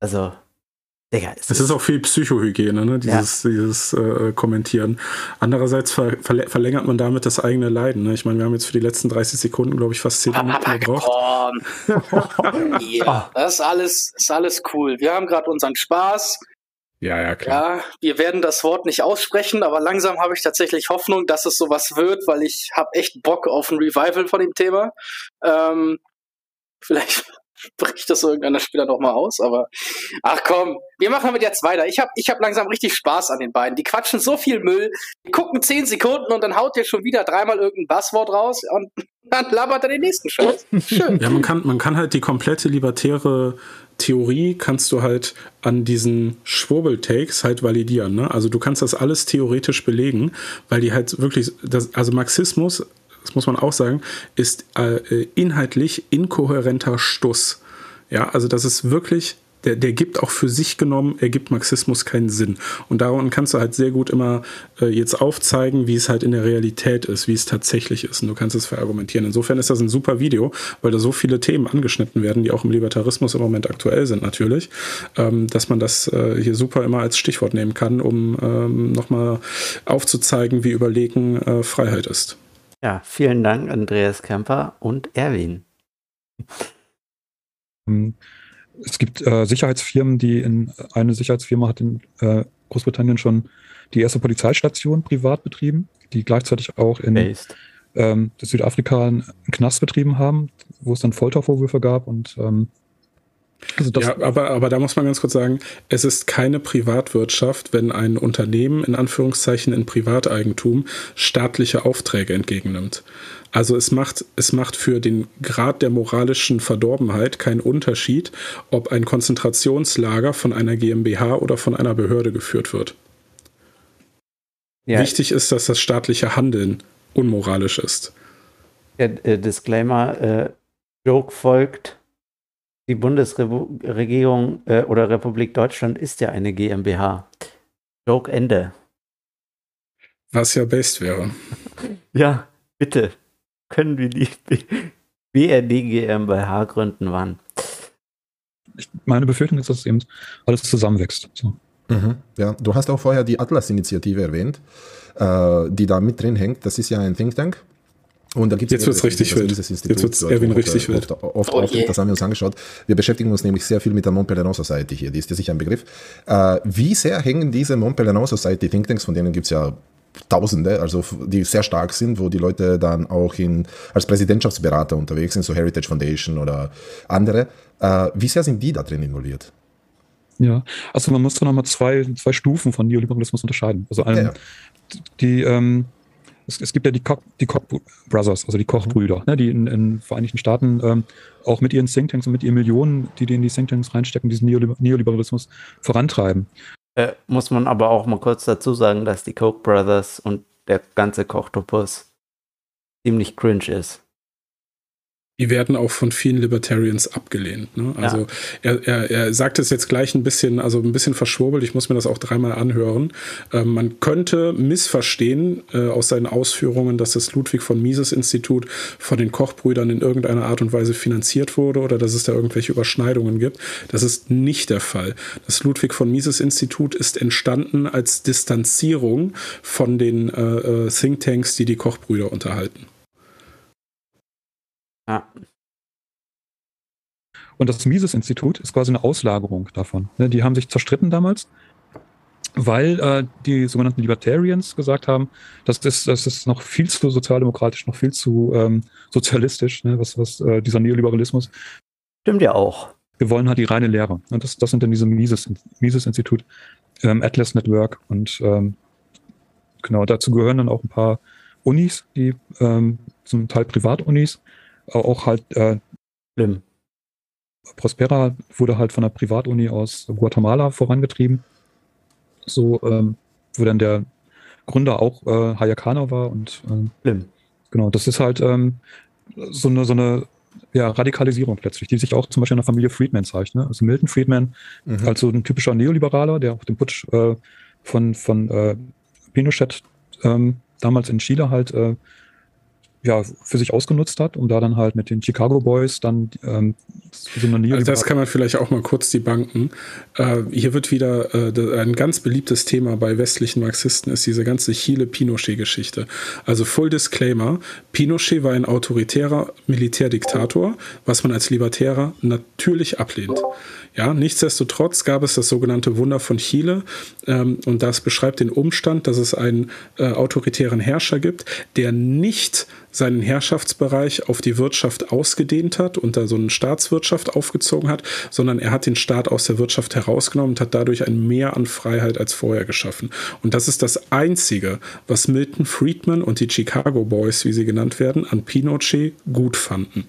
also, Digga, es, es ist, auch viel Psychohygiene, ne? dieses, ja. dieses äh, Kommentieren. Andererseits ver verlängert man damit das eigene Leiden. Ne? Ich meine, wir haben jetzt für die letzten 30 Sekunden, glaube ich, fast 10 Minuten gebraucht. ja, das ist alles, ist alles cool. Wir haben gerade unseren Spaß. Ja, ja, klar. Ja, wir werden das Wort nicht aussprechen, aber langsam habe ich tatsächlich Hoffnung, dass es sowas wird, weil ich habe echt Bock auf ein Revival von dem Thema. Ähm, vielleicht bricht das irgendeiner Spieler noch mal aus, aber ach komm, wir machen damit jetzt weiter. Ich habe ich hab langsam richtig Spaß an den beiden. Die quatschen so viel Müll, die gucken zehn Sekunden und dann haut der schon wieder dreimal irgendein Basswort raus und dann labert er den nächsten Scheiß. Schön. Ja, man kann, man kann halt die komplette libertäre Theorie kannst du halt an diesen Schwurbel-Takes halt validieren. Ne? Also du kannst das alles theoretisch belegen, weil die halt wirklich, das, also Marxismus das muss man auch sagen, ist äh, inhaltlich inkohärenter Stuss. Ja, also das ist wirklich der, der gibt auch für sich genommen, er gibt Marxismus keinen Sinn. Und daran kannst du halt sehr gut immer äh, jetzt aufzeigen, wie es halt in der Realität ist, wie es tatsächlich ist. Und du kannst es verargumentieren. Insofern ist das ein super Video, weil da so viele Themen angeschnitten werden, die auch im Libertarismus im Moment aktuell sind natürlich, ähm, dass man das äh, hier super immer als Stichwort nehmen kann, um ähm, nochmal aufzuzeigen, wie überlegen äh, Freiheit ist. Ja, vielen Dank, Andreas Kemper und Erwin. Es gibt äh, Sicherheitsfirmen, die in eine Sicherheitsfirma hat in äh, Großbritannien schon die erste Polizeistation privat betrieben, die gleichzeitig auch in ähm, Südafrika einen Knast betrieben haben, wo es dann Foltervorwürfe gab und ähm, also ja, aber, aber da muss man ganz kurz sagen, es ist keine Privatwirtschaft, wenn ein Unternehmen in Anführungszeichen in Privateigentum staatliche Aufträge entgegennimmt. Also es macht, es macht für den Grad der moralischen Verdorbenheit keinen Unterschied, ob ein Konzentrationslager von einer GmbH oder von einer Behörde geführt wird. Ja. Wichtig ist, dass das staatliche Handeln unmoralisch ist. Der äh, Disclaimer, äh, Joke folgt die Bundesregierung äh, oder Republik Deutschland ist ja eine GmbH. Joke Ende. Was ja best wäre. ja, bitte. Können wir die BRD GmbH gründen, wann? meine Befürchtung ist, dass es eben alles zusammenwächst. So. Mhm, ja, du hast auch vorher die Atlas-Initiative erwähnt, äh, die da mit drin hängt. Das ist ja ein Think Tank und da gibt's Jetzt wird es richtig wild. Jetzt wird es Erwin richtig wild. Oft, oft, oh oft das haben wir uns angeschaut. Wir beschäftigen uns nämlich sehr viel mit der Montpellier Society hier. Die ist ja sicher ein Begriff. Äh, wie sehr hängen diese Montpellier Society Thinktanks, von denen gibt es ja Tausende, also die sehr stark sind, wo die Leute dann auch in, als Präsidentschaftsberater unterwegs sind, so Heritage Foundation oder andere. Äh, wie sehr sind die da drin involviert? Ja, also man muss da nochmal zwei, zwei Stufen von Neoliberalismus unterscheiden. Also einen, ja, ja. die ähm, es, es gibt ja die Koch, die Koch Brothers, also die Kochbrüder, ne, die in den Vereinigten Staaten ähm, auch mit ihren Thinktanks und mit ihren Millionen, die die in die Thinktanks reinstecken, diesen Neoliberalismus vorantreiben. Äh, muss man aber auch mal kurz dazu sagen, dass die Koch Brothers und der ganze Kochtopus ziemlich cringe ist die werden auch von vielen Libertarians abgelehnt. Ne? Also ja. er, er, er sagt es jetzt gleich ein bisschen, also ein bisschen verschwurbelt, ich muss mir das auch dreimal anhören. Ähm, man könnte missverstehen äh, aus seinen Ausführungen, dass das Ludwig von Mises Institut von den Kochbrüdern in irgendeiner Art und Weise finanziert wurde oder dass es da irgendwelche Überschneidungen gibt. Das ist nicht der Fall. Das Ludwig von Mises Institut ist entstanden als Distanzierung von den äh, äh Thinktanks, die die Kochbrüder unterhalten. Ja. Und das Mises-Institut ist quasi eine Auslagerung davon. Ne, die haben sich zerstritten damals, weil äh, die sogenannten Libertarians gesagt haben, das ist, das ist noch viel zu sozialdemokratisch, noch viel zu ähm, sozialistisch, ne, was, was äh, dieser Neoliberalismus. Stimmt ja auch. wir wollen halt die reine Lehre. Und das, das sind dann diese Mises-Institut, ähm, Atlas Network und ähm, genau, dazu gehören dann auch ein paar Unis, die ähm, zum Teil Privatunis, auch halt äh, Schlimm. Prospera wurde halt von einer Privatuni aus Guatemala vorangetrieben. So, ähm, wo dann der Gründer auch äh, Hayakano war und ähm, genau, das ist halt ähm, so eine, so eine ja, Radikalisierung letztlich, die sich auch zum Beispiel in der Familie Friedman zeigt. Ne? Also Milton Friedman mhm. als so ein typischer Neoliberaler, der auch den Putsch äh, von, von äh, Pinochet ähm, damals in Chile halt äh, ja, für sich ausgenutzt hat, um da dann halt mit den Chicago Boys dann ähm, so eine Also das kann man vielleicht auch mal kurz die Banken. Äh, hier wird wieder äh, ein ganz beliebtes Thema bei westlichen Marxisten ist diese ganze Chile-Pinochet-Geschichte. Also Full Disclaimer, Pinochet war ein autoritärer Militärdiktator, was man als Libertärer natürlich ablehnt. Ja, nichtsdestotrotz gab es das sogenannte Wunder von Chile ähm, und das beschreibt den Umstand, dass es einen äh, autoritären Herrscher gibt, der nicht seinen Herrschaftsbereich auf die Wirtschaft ausgedehnt hat und da so eine Staatswirtschaft aufgezogen hat, sondern er hat den Staat aus der Wirtschaft herausgenommen und hat dadurch ein Mehr an Freiheit als vorher geschaffen. Und das ist das Einzige, was Milton Friedman und die Chicago Boys, wie sie genannt werden, an Pinochet gut fanden.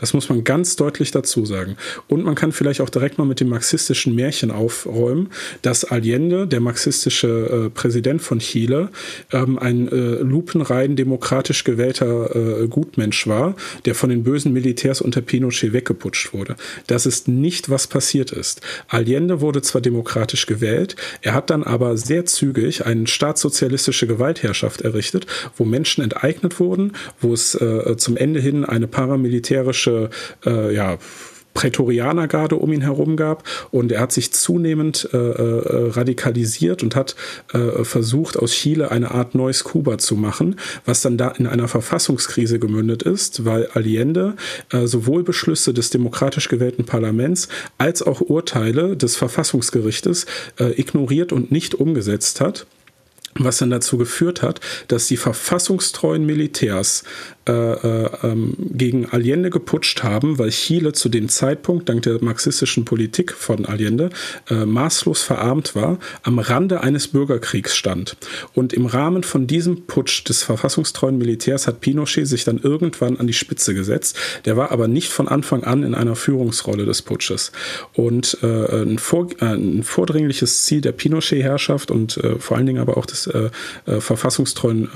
Das muss man ganz deutlich dazu sagen. Und man kann vielleicht auch direkt mal mit dem marxistischen Märchen aufräumen, dass Allende, der marxistische äh, Präsident von Chile, ähm, ein äh, lupenrein demokratisch gewählter äh, Gutmensch war, der von den bösen Militärs unter Pinochet weggeputscht wurde. Das ist nicht, was passiert ist. Allende wurde zwar demokratisch gewählt, er hat dann aber sehr zügig eine staatssozialistische Gewaltherrschaft errichtet, wo Menschen enteignet wurden, wo es äh, zum Ende hin eine paramilitärische russische äh, ja, Prätorianergarde um ihn herum gab. Und er hat sich zunehmend äh, äh, radikalisiert und hat äh, versucht, aus Chile eine Art neues Kuba zu machen, was dann da in einer Verfassungskrise gemündet ist, weil Allende äh, sowohl Beschlüsse des demokratisch gewählten Parlaments als auch Urteile des Verfassungsgerichtes äh, ignoriert und nicht umgesetzt hat. Was dann dazu geführt hat, dass die verfassungstreuen Militärs ähm, gegen Allende geputscht haben, weil Chile zu dem Zeitpunkt dank der marxistischen Politik von Allende äh, maßlos verarmt war, am Rande eines Bürgerkriegs stand. Und im Rahmen von diesem Putsch des verfassungstreuen Militärs hat Pinochet sich dann irgendwann an die Spitze gesetzt. Der war aber nicht von Anfang an in einer Führungsrolle des Putsches. Und äh, ein, vor, äh, ein, vordringliches Ziel der Pinochet-Herrschaft und äh, vor allen Dingen aber auch des verfassungstreuen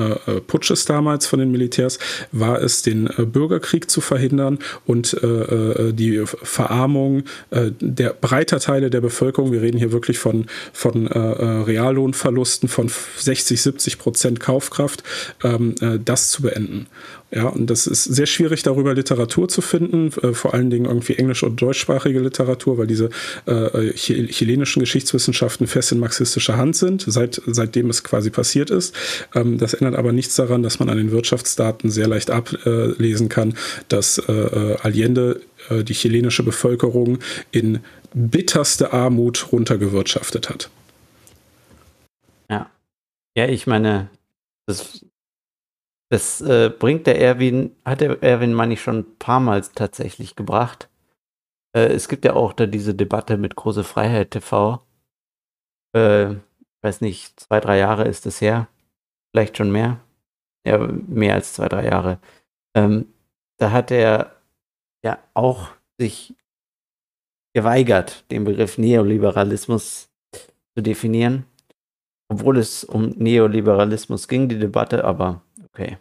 Putsches damals von den Militärs war es, den äh, Bürgerkrieg zu verhindern und äh, äh, die Verarmung der breiter Teile der Bevölkerung. Wir reden hier wirklich von, von Reallohnverlusten von 60, 70 Prozent Kaufkraft, ähm, das zu beenden. Ja, und das ist sehr schwierig, darüber Literatur zu finden, äh, vor allen Dingen irgendwie englisch- und deutschsprachige Literatur, weil diese äh, chilenischen Geschichtswissenschaften fest in marxistischer Hand sind, seit, seitdem es quasi passiert ist. Ähm, das ändert aber nichts daran, dass man an den Wirtschaftsdaten sehr leicht ablesen kann, dass äh, äh Allende äh, die chilenische Bevölkerung in bitterste Armut runtergewirtschaftet hat. Ja. Ja, ich meine, das das äh, bringt der Erwin, hat der Erwin, meine ich, schon ein paar Mal tatsächlich gebracht. Äh, es gibt ja auch da diese Debatte mit Große Freiheit TV. Äh, weiß nicht, zwei, drei Jahre ist es her. Vielleicht schon mehr. Ja, mehr als zwei, drei Jahre. Ähm, da hat er ja auch sich geweigert, den Begriff Neoliberalismus zu definieren. Obwohl es um Neoliberalismus ging, die Debatte, aber Okay.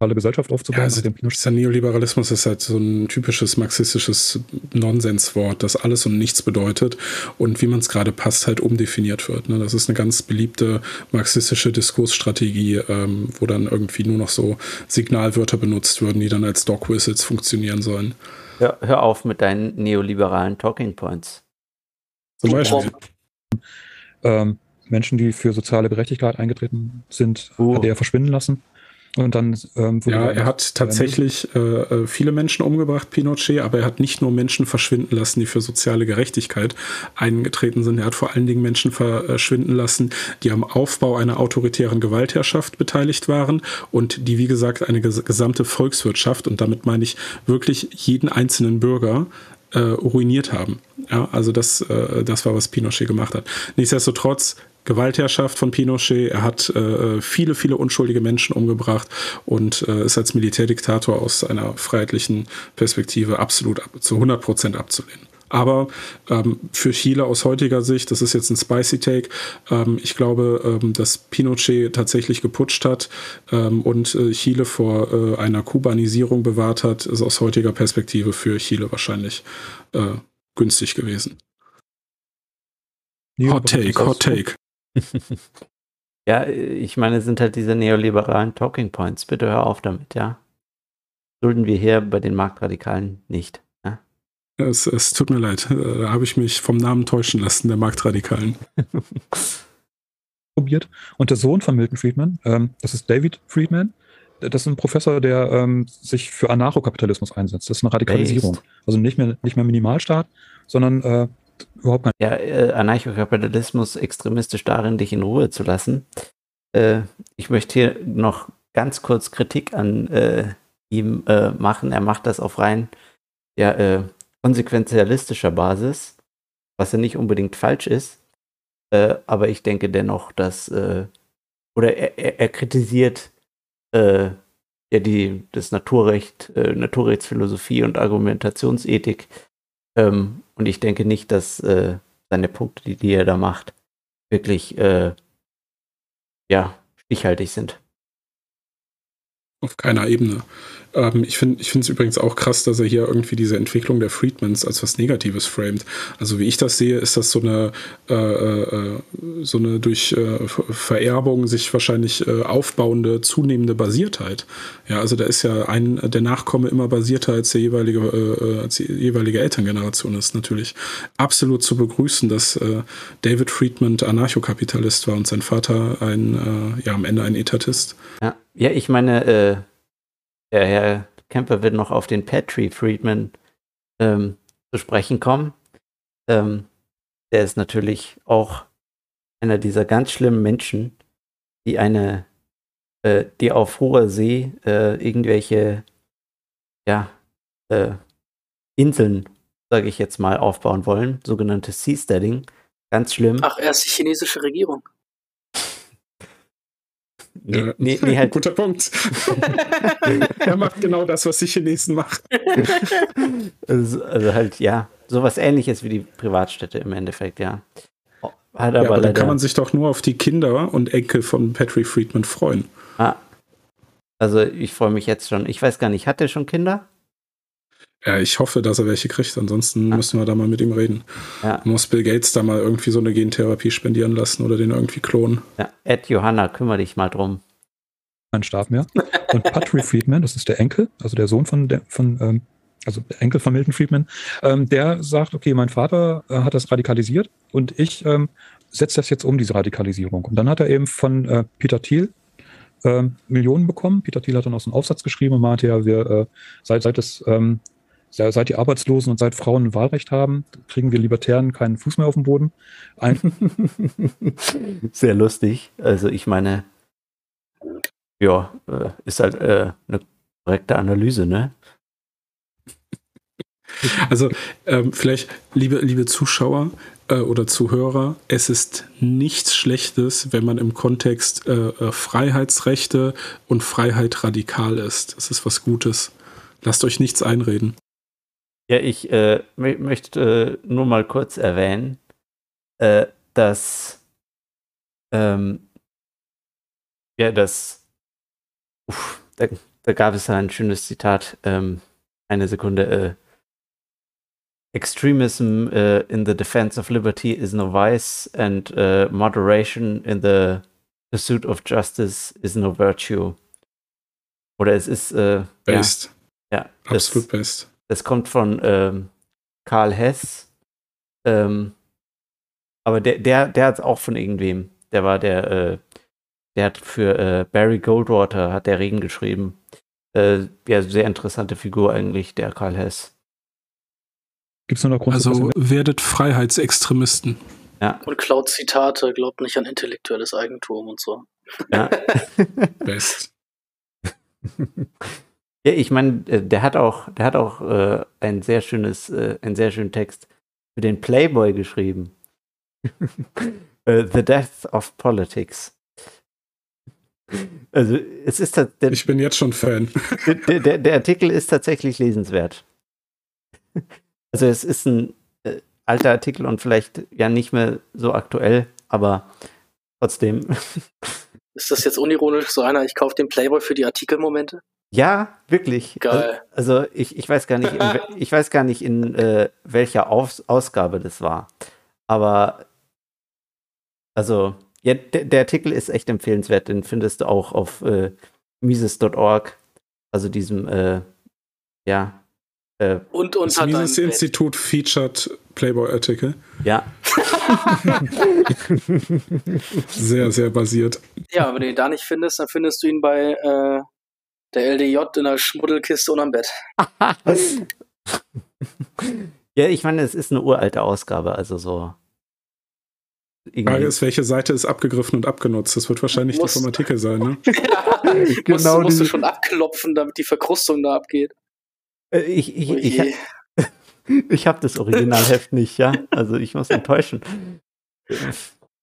Alle Gesellschaft aufzubauen. Ja, also dieser Neoliberalismus ist halt so ein typisches marxistisches Nonsenswort, das alles und nichts bedeutet und wie man es gerade passt, halt umdefiniert wird. Ne? Das ist eine ganz beliebte marxistische Diskursstrategie, ähm, wo dann irgendwie nur noch so Signalwörter benutzt würden, die dann als Dog Whistles funktionieren sollen. Hör, hör auf mit deinen neoliberalen Talking Points. Zum Beispiel. Ähm, Menschen, die für soziale Gerechtigkeit eingetreten sind, oh. hat er verschwinden lassen. Und dann ähm, ja, er hat tatsächlich äh, äh, viele Menschen umgebracht, Pinochet, aber er hat nicht nur Menschen verschwinden lassen, die für soziale Gerechtigkeit eingetreten sind. Er hat vor allen Dingen Menschen verschwinden lassen, die am Aufbau einer autoritären Gewaltherrschaft beteiligt waren und die, wie gesagt, eine gesamte Volkswirtschaft, und damit meine ich wirklich jeden einzelnen Bürger, äh, ruiniert haben. Ja, also das, äh, das war, was Pinochet gemacht hat. Nichtsdestotrotz, Gewaltherrschaft von Pinochet, er hat äh, viele, viele unschuldige Menschen umgebracht und äh, ist als Militärdiktator aus einer freiheitlichen Perspektive absolut ab, zu 100 Prozent abzulehnen. Aber ähm, für Chile aus heutiger Sicht, das ist jetzt ein spicy Take, ähm, ich glaube, ähm, dass Pinochet tatsächlich geputscht hat ähm, und äh, Chile vor äh, einer Kubanisierung bewahrt hat, ist aus heutiger Perspektive für Chile wahrscheinlich äh, günstig gewesen. Ja, hot Take, Hot Take. Ja, ich meine, es sind halt diese neoliberalen Talking Points. Bitte hör auf damit, ja. Dulden wir hier bei den Marktradikalen nicht. Es, es tut mir leid, da habe ich mich vom Namen täuschen lassen, der Marktradikalen. Probiert. Und der Sohn von Milton Friedman, ähm, das ist David Friedman, das ist ein Professor, der ähm, sich für Anarchokapitalismus einsetzt. Das ist eine Radikalisierung. Based. Also nicht mehr, nicht mehr Minimalstaat, sondern äh, überhaupt kein. Ja, äh, Anarchokapitalismus extremistisch darin, dich in Ruhe zu lassen. Äh, ich möchte hier noch ganz kurz Kritik an äh, ihm äh, machen. Er macht das auf rein ja, äh, konsequenzialistischer Basis, was ja nicht unbedingt falsch ist. Äh, aber ich denke dennoch, dass, äh, oder er, er, er kritisiert äh, ja die, das Naturrecht, Naturrechtsphilosophie und Argumentationsethik. Ähm, und ich denke nicht, dass äh, seine Punkte, die, die er da macht, wirklich äh, ja, stichhaltig sind. Auf keiner Ebene. Ähm, ich finde es übrigens auch krass, dass er hier irgendwie diese Entwicklung der Friedmans als was Negatives framed. Also wie ich das sehe, ist das so eine, äh, äh, so eine durch äh, Vererbung sich wahrscheinlich äh, aufbauende, zunehmende Basiertheit. Ja, also da ist ja ein, der Nachkomme immer basierter als der jeweilige, äh, als die jeweilige Elterngeneration ist. Natürlich absolut zu begrüßen, dass äh, David Friedman Anarchokapitalist war und sein Vater ein, ja, am Ende ein Etatist. Ja, ja ich meine, der Herr Kemper wird noch auf den Petri Friedman ähm, zu sprechen kommen. Ähm, der ist natürlich auch einer dieser ganz schlimmen Menschen, die eine, äh, die auf hoher See äh, irgendwelche, ja, äh, Inseln, sage ich jetzt mal, aufbauen wollen, sogenannte Seasteading. Ganz schlimm. Ach, er ist die chinesische Regierung. Nee, nee, nee, halt. Guter Punkt. er macht genau das, was die Chinesen machen. Also, also, halt, ja, sowas ähnliches wie die Privatstädte im Endeffekt, ja. Hat aber, ja, aber dann kann man sich doch nur auf die Kinder und Enkel von Patrick Friedman freuen. Ah. Also ich freue mich jetzt schon. Ich weiß gar nicht, hat er schon Kinder? Ja, ich hoffe, dass er welche kriegt. Ansonsten ah. müssen wir da mal mit ihm reden. Ja. Muss Bill Gates da mal irgendwie so eine Gentherapie spendieren lassen oder den irgendwie klonen. Ja, Ed Johanna, kümmere dich mal drum. Kein Stab mehr. Und Patrick Friedman, das ist der Enkel, also der Sohn von, der, von ähm, also der Enkel von Milton Friedman, ähm, der sagt, okay, mein Vater äh, hat das radikalisiert und ich ähm, setze das jetzt um, diese Radikalisierung. Und dann hat er eben von äh, Peter Thiel äh, Millionen bekommen. Peter Thiel hat dann auch so einen Aufsatz geschrieben und meinte ja, wir äh, seit, seit es ähm, seit die Arbeitslosen und seit Frauen ein Wahlrecht haben, kriegen wir Libertären keinen Fuß mehr auf den Boden. Sehr lustig. Also ich meine, ja, äh, ist halt äh, eine korrekte Analyse, ne? Also ähm, vielleicht, liebe, liebe Zuschauer äh, oder Zuhörer, es ist nichts Schlechtes, wenn man im Kontext äh, äh Freiheitsrechte und Freiheit radikal ist. Das ist was Gutes. Lasst euch nichts einreden. Ja, ich äh, möchte äh, nur mal kurz erwähnen, äh, dass ähm, ja, das uff, da, da, gab es ein schönes Zitat, ähm, eine Sekunde. Äh, Extremism uh, in the defense of liberty is no vice, and uh, moderation in the pursuit of justice is no virtue. Oder es ist äh, based. Ja, ja absolut based. Das kommt von ähm, Karl Hess. Ähm, aber der, der, der hat es auch von irgendwem. Der war der, äh, der hat für äh, Barry Goldwater hat der Regen geschrieben. Äh, ja, sehr interessante Figur eigentlich, der Karl Hess. Gibt's noch Grund, Also werdet Freiheitsextremisten. Ja. Und klaut Zitate, glaubt nicht an intellektuelles Eigentum und so. Ja. Best. Ja, ich meine, äh, der hat auch, der hat auch äh, ein sehr schönes, äh, einen sehr schönen Text für den Playboy geschrieben. uh, The Death of Politics. Also es ist der, Ich bin jetzt schon Fan. Der, der, der, Artikel ist tatsächlich lesenswert. Also es ist ein äh, alter Artikel und vielleicht ja nicht mehr so aktuell, aber trotzdem. Ist das jetzt unironisch so einer, ich kaufe den Playboy für die Artikelmomente? Ja, wirklich. Geil. Also, also ich, ich weiß gar nicht, in, ich weiß gar nicht, in äh, welcher Aus Ausgabe das war. Aber also, ja, der, der, Artikel ist echt empfehlenswert. Den findest du auch auf äh, Mises.org, also diesem, äh, ja. Äh, und unter das Mises-Institut featured Playboy-Artikel. Ja. sehr, sehr basiert. Ja, wenn du ihn da nicht findest, dann findest du ihn bei äh, der LDJ in der Schmuddelkiste unterm Bett. ja, ich meine, es ist eine uralte Ausgabe, also so. Die Frage ist, welche Seite ist abgegriffen und abgenutzt? Das wird wahrscheinlich die vom Artikel sein, ne? ja, genau musst, musst du schon abklopfen, damit die Verkrustung da abgeht. Äh, ich, ich, ich, ich, ich habe das Originalheft nicht, ja. Also ich muss enttäuschen.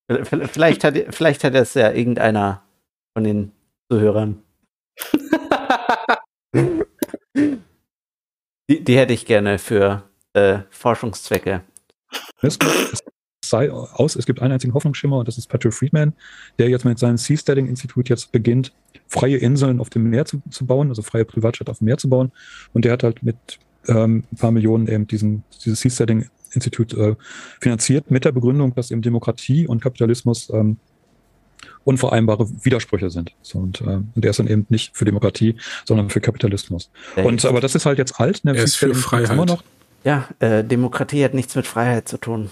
Vielleicht hat, vielleicht hat es ja irgendeiner von den Zuhörern. Die, die hätte ich gerne für äh, Forschungszwecke. Es sei aus, es gibt einen einzigen Hoffnungsschimmer und das ist Patrick Friedman, der jetzt mit seinem Seasteading-Institut jetzt beginnt, freie Inseln auf dem Meer zu, zu bauen, also freie Privatstadt auf dem Meer zu bauen. Und der hat halt mit ähm, ein paar Millionen eben diesen, dieses Seasteading-Institut äh, finanziert, mit der Begründung, dass eben Demokratie und Kapitalismus ähm, unvereinbare Widersprüche sind. So, und, äh, und der ist dann eben nicht für Demokratie, sondern für Kapitalismus. Ja, und aber das ist halt jetzt alt. Ne? Er ist für Freiheit. Immer noch. Ja, äh, Demokratie hat nichts mit Freiheit zu tun.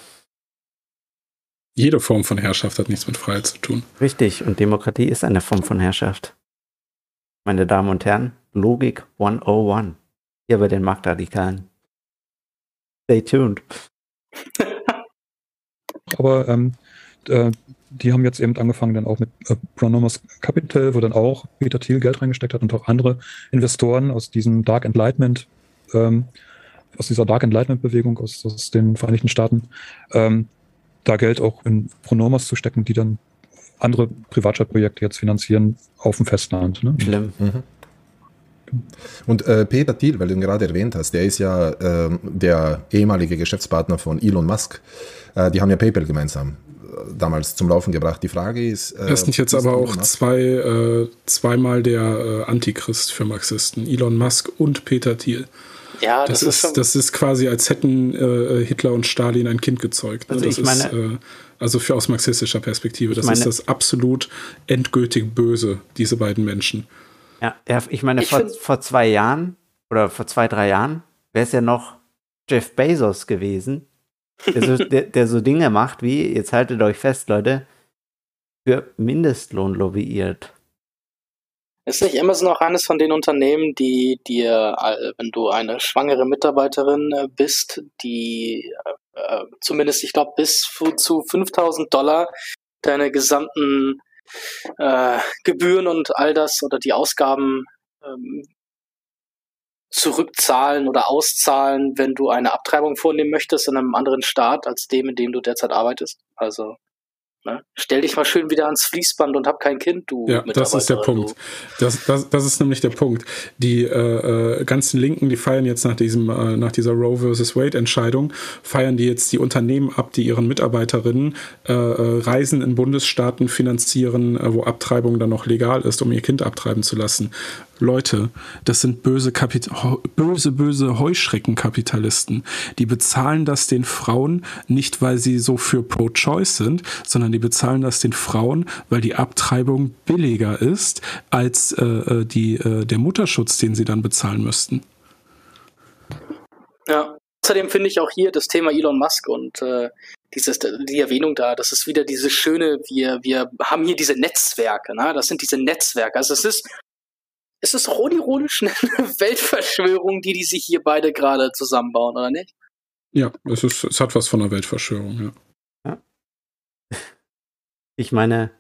Jede Form von Herrschaft hat nichts mit Freiheit zu tun. Richtig, und Demokratie ist eine Form von Herrschaft. Meine Damen und Herren, Logik 101. Hier bei den Marktradikalen. Stay tuned. Aber ähm, äh, die haben jetzt eben angefangen dann auch mit äh, Pronomos Capital, wo dann auch Peter Thiel Geld reingesteckt hat und auch andere Investoren aus diesem Dark Enlightenment, ähm, aus dieser Dark Enlightenment Bewegung aus, aus den Vereinigten Staaten, ähm, da Geld auch in Pronomos zu stecken, die dann andere Privatchat-Projekte jetzt finanzieren auf dem Festland. Ne? Schlimm. Mhm. Und äh, Peter Thiel, weil du ihn gerade erwähnt hast, der ist ja äh, der ehemalige Geschäftspartner von Elon Musk. Äh, die haben ja PayPal gemeinsam äh, damals zum Laufen gebracht. Die Frage ist. Äh, das sind jetzt aber auch zwei, äh, zweimal der Antichrist für Marxisten. Elon Musk und Peter Thiel. Ja, das, das ist, ist das ist quasi, als hätten äh, Hitler und Stalin ein Kind gezeugt. Ne? Also das ich meine, ist, äh, also für aus marxistischer Perspektive, das meine, ist das absolut endgültig Böse, diese beiden Menschen. Ja, ich meine, ich vor, vor zwei Jahren oder vor zwei, drei Jahren wäre es ja noch Jeff Bezos gewesen, der so, der, der so Dinge macht wie, jetzt haltet euch fest, Leute, für Mindestlohn lobbyiert. Ist nicht Amazon auch eines von den Unternehmen, die dir, wenn du eine schwangere Mitarbeiterin äh, bist, die äh, zumindest, ich glaube, bis zu 5000 Dollar deine gesamten äh, Gebühren und all das oder die Ausgaben ähm, zurückzahlen oder auszahlen, wenn du eine Abtreibung vornehmen möchtest in einem anderen Staat als dem, in dem du derzeit arbeitest. Also Ne? Stell dich mal schön wieder ans Fließband und hab kein Kind, du. Ja, das ist der Punkt. Das, das, das ist nämlich der Punkt. Die äh, äh, ganzen Linken, die feiern jetzt nach diesem, äh, nach dieser Roe versus Wade Entscheidung, feiern die jetzt die Unternehmen ab, die ihren Mitarbeiterinnen äh, äh Reisen in Bundesstaaten finanzieren, äh, wo Abtreibung dann noch legal ist, um ihr Kind abtreiben zu lassen. Leute, das sind böse, Kapit böse, böse Heuschreckenkapitalisten. Die bezahlen das den Frauen nicht, weil sie so für Pro-Choice sind, sondern die bezahlen das den Frauen, weil die Abtreibung billiger ist als äh, äh die, äh, der Mutterschutz, den sie dann bezahlen müssten. Ja, außerdem finde ich auch hier das Thema Elon Musk und äh, dieses, die Erwähnung da, das ist wieder diese schöne, wir, wir haben hier diese Netzwerke, ne? das sind diese Netzwerke. Also es ist ist es doch unironisch eine Weltverschwörung, die die sich hier beide gerade zusammenbauen, oder nicht? Ja, es, ist, es hat was von einer Weltverschwörung, ja. ja. Ich meine,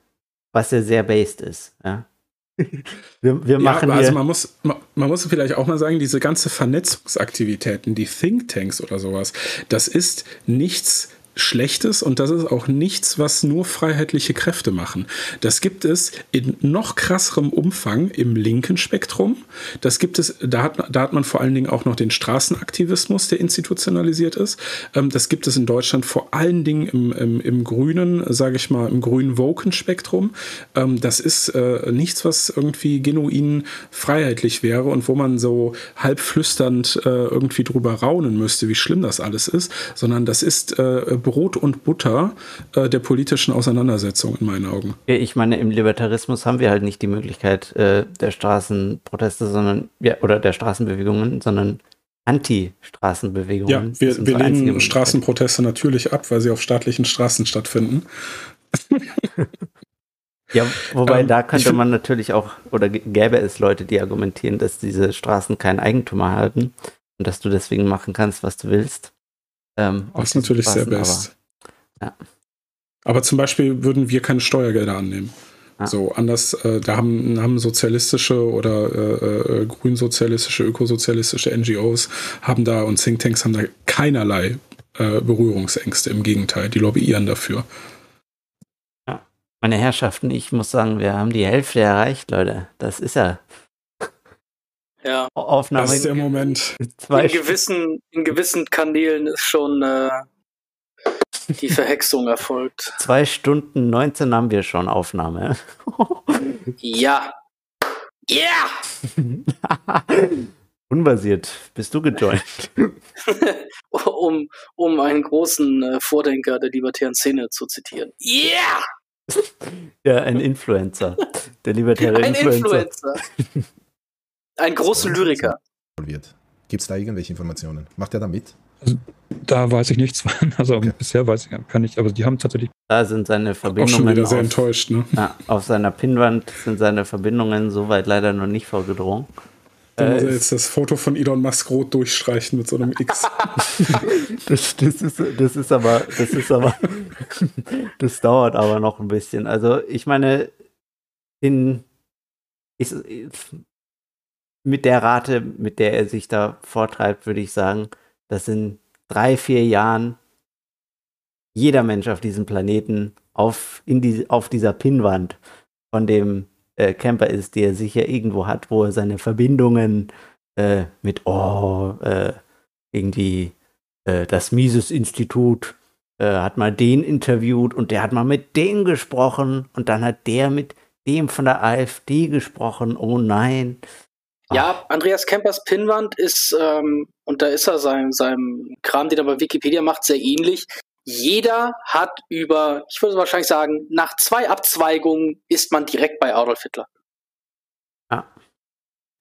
was ja sehr based ist, ja. wir, wir machen ja, also man muss, man, man, muss vielleicht auch mal sagen, diese ganze Vernetzungsaktivitäten, die Thinktanks oder sowas, das ist nichts Schlechtes und das ist auch nichts, was nur freiheitliche Kräfte machen. Das gibt es in noch krasserem Umfang im linken Spektrum. Das gibt es, da hat, da hat man vor allen Dingen auch noch den Straßenaktivismus, der institutionalisiert ist. Ähm, das gibt es in Deutschland vor allen Dingen im, im, im grünen, sage ich mal, im grünen Woken-Spektrum. Ähm, das ist äh, nichts, was irgendwie genuin freiheitlich wäre und wo man so halb flüsternd äh, irgendwie drüber raunen müsste, wie schlimm das alles ist, sondern das ist äh, Brot und Butter äh, der politischen Auseinandersetzung in meinen Augen. Ich meine, im Libertarismus haben wir halt nicht die Möglichkeit äh, der Straßenproteste, sondern ja, oder der Straßenbewegungen, sondern Anti-Straßenbewegungen. Ja, wir, wir lehnen Straßenproteste natürlich ab, weil sie auf staatlichen Straßen stattfinden. Ja, wobei ähm, da könnte man natürlich auch, oder gäbe es Leute, die argumentieren, dass diese Straßen kein Eigentum erhalten und dass du deswegen machen kannst, was du willst. Ähm, ist natürlich sehr best. Aber, ja. aber zum Beispiel würden wir keine Steuergelder annehmen. Ja. So, anders, äh, da haben, haben sozialistische oder äh, äh, grünsozialistische, ökosozialistische NGOs haben da und Thinktanks haben da keinerlei äh, Berührungsängste. Im Gegenteil, die lobbyieren dafür. Ja. Meine Herrschaften, ich muss sagen, wir haben die Hälfte erreicht, Leute. Das ist ja ja. Aufnahme. Das ist der Moment. In gewissen, in gewissen Kanälen ist schon äh, die Verhexung erfolgt. Zwei Stunden 19 haben wir schon Aufnahme. ja. Ja! Unbasiert. Bist du gejoint? um, um einen großen äh, Vordenker der libertären Szene zu zitieren. Yeah! Ja, ein Influencer. Der libertäre ein Influencer. Influencer. Einen großen Lyriker. Gibt es da irgendwelche Informationen? Macht er da mit? Also, da weiß ich nichts. Also okay. bisher weiß ich kann ich, aber die haben tatsächlich. Da sind seine Verbindungen. Auch schon wieder sehr auf, enttäuscht, ne? Ja, auf seiner Pinnwand sind seine Verbindungen soweit leider noch nicht vorgedrungen. Da muss er äh, jetzt das Foto von Elon Musk rot durchstreichen mit so einem X. das, das, ist, das ist aber, das ist aber, das dauert aber noch ein bisschen. Also ich meine, in, ich, mit der Rate, mit der er sich da vortreibt, würde ich sagen, dass in drei, vier Jahren jeder Mensch auf diesem Planeten auf, in die, auf dieser Pinnwand von dem äh, Camper ist, der er sicher irgendwo hat, wo er seine Verbindungen äh, mit, oh, äh, irgendwie äh, das Mises-Institut äh, hat mal den interviewt und der hat mal mit dem gesprochen und dann hat der mit dem von der AfD gesprochen. Oh nein. Ja, Andreas Kempers Pinnwand ist, ähm, und da ist er seinem, seinem Kram, den er bei Wikipedia macht, sehr ähnlich. Jeder hat über, ich würde wahrscheinlich sagen, nach zwei Abzweigungen ist man direkt bei Adolf Hitler. Ja.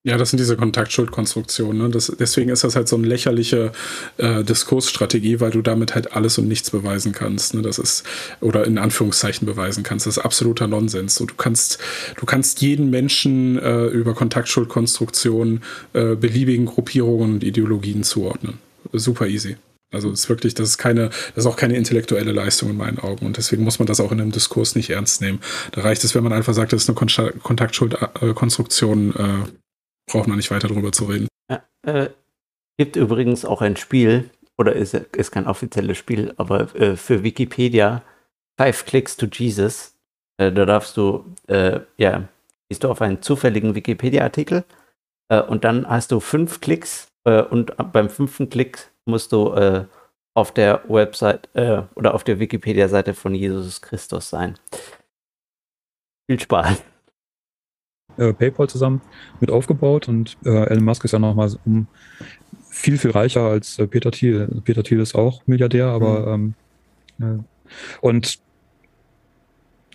Ja, das sind diese Kontaktschuldkonstruktionen. Ne? Das, deswegen ist das halt so eine lächerliche äh, Diskursstrategie, weil du damit halt alles und nichts beweisen kannst. Ne? Das ist, oder in Anführungszeichen beweisen kannst. Das ist absoluter Nonsens. So, du kannst, du kannst jeden Menschen äh, über Kontaktschuldkonstruktionen äh, beliebigen Gruppierungen und Ideologien zuordnen. Super easy. Also es ist wirklich, das ist keine, das ist auch keine intellektuelle Leistung in meinen Augen. Und deswegen muss man das auch in einem Diskurs nicht ernst nehmen. Da reicht es, wenn man einfach sagt, das ist eine Kontaktschuldkonstruktion, äh, braucht man nicht weiter darüber zu reden. Ja, äh, gibt übrigens auch ein Spiel, oder ist, ist kein offizielles Spiel, aber äh, für Wikipedia, Five Clicks to Jesus. Äh, da darfst du, äh, ja, gehst du auf einen zufälligen Wikipedia-Artikel äh, und dann hast du fünf Klicks äh, und beim fünften Klick musst du auf der Website oder auf der Wikipedia-Seite von Jesus Christus sein. Viel Spaß äh, PayPal zusammen mit aufgebaut und äh, Elon Musk ist ja nochmal um viel, viel reicher als äh, Peter Thiel. Peter Thiel ist auch Milliardär, aber mhm. ähm, äh, und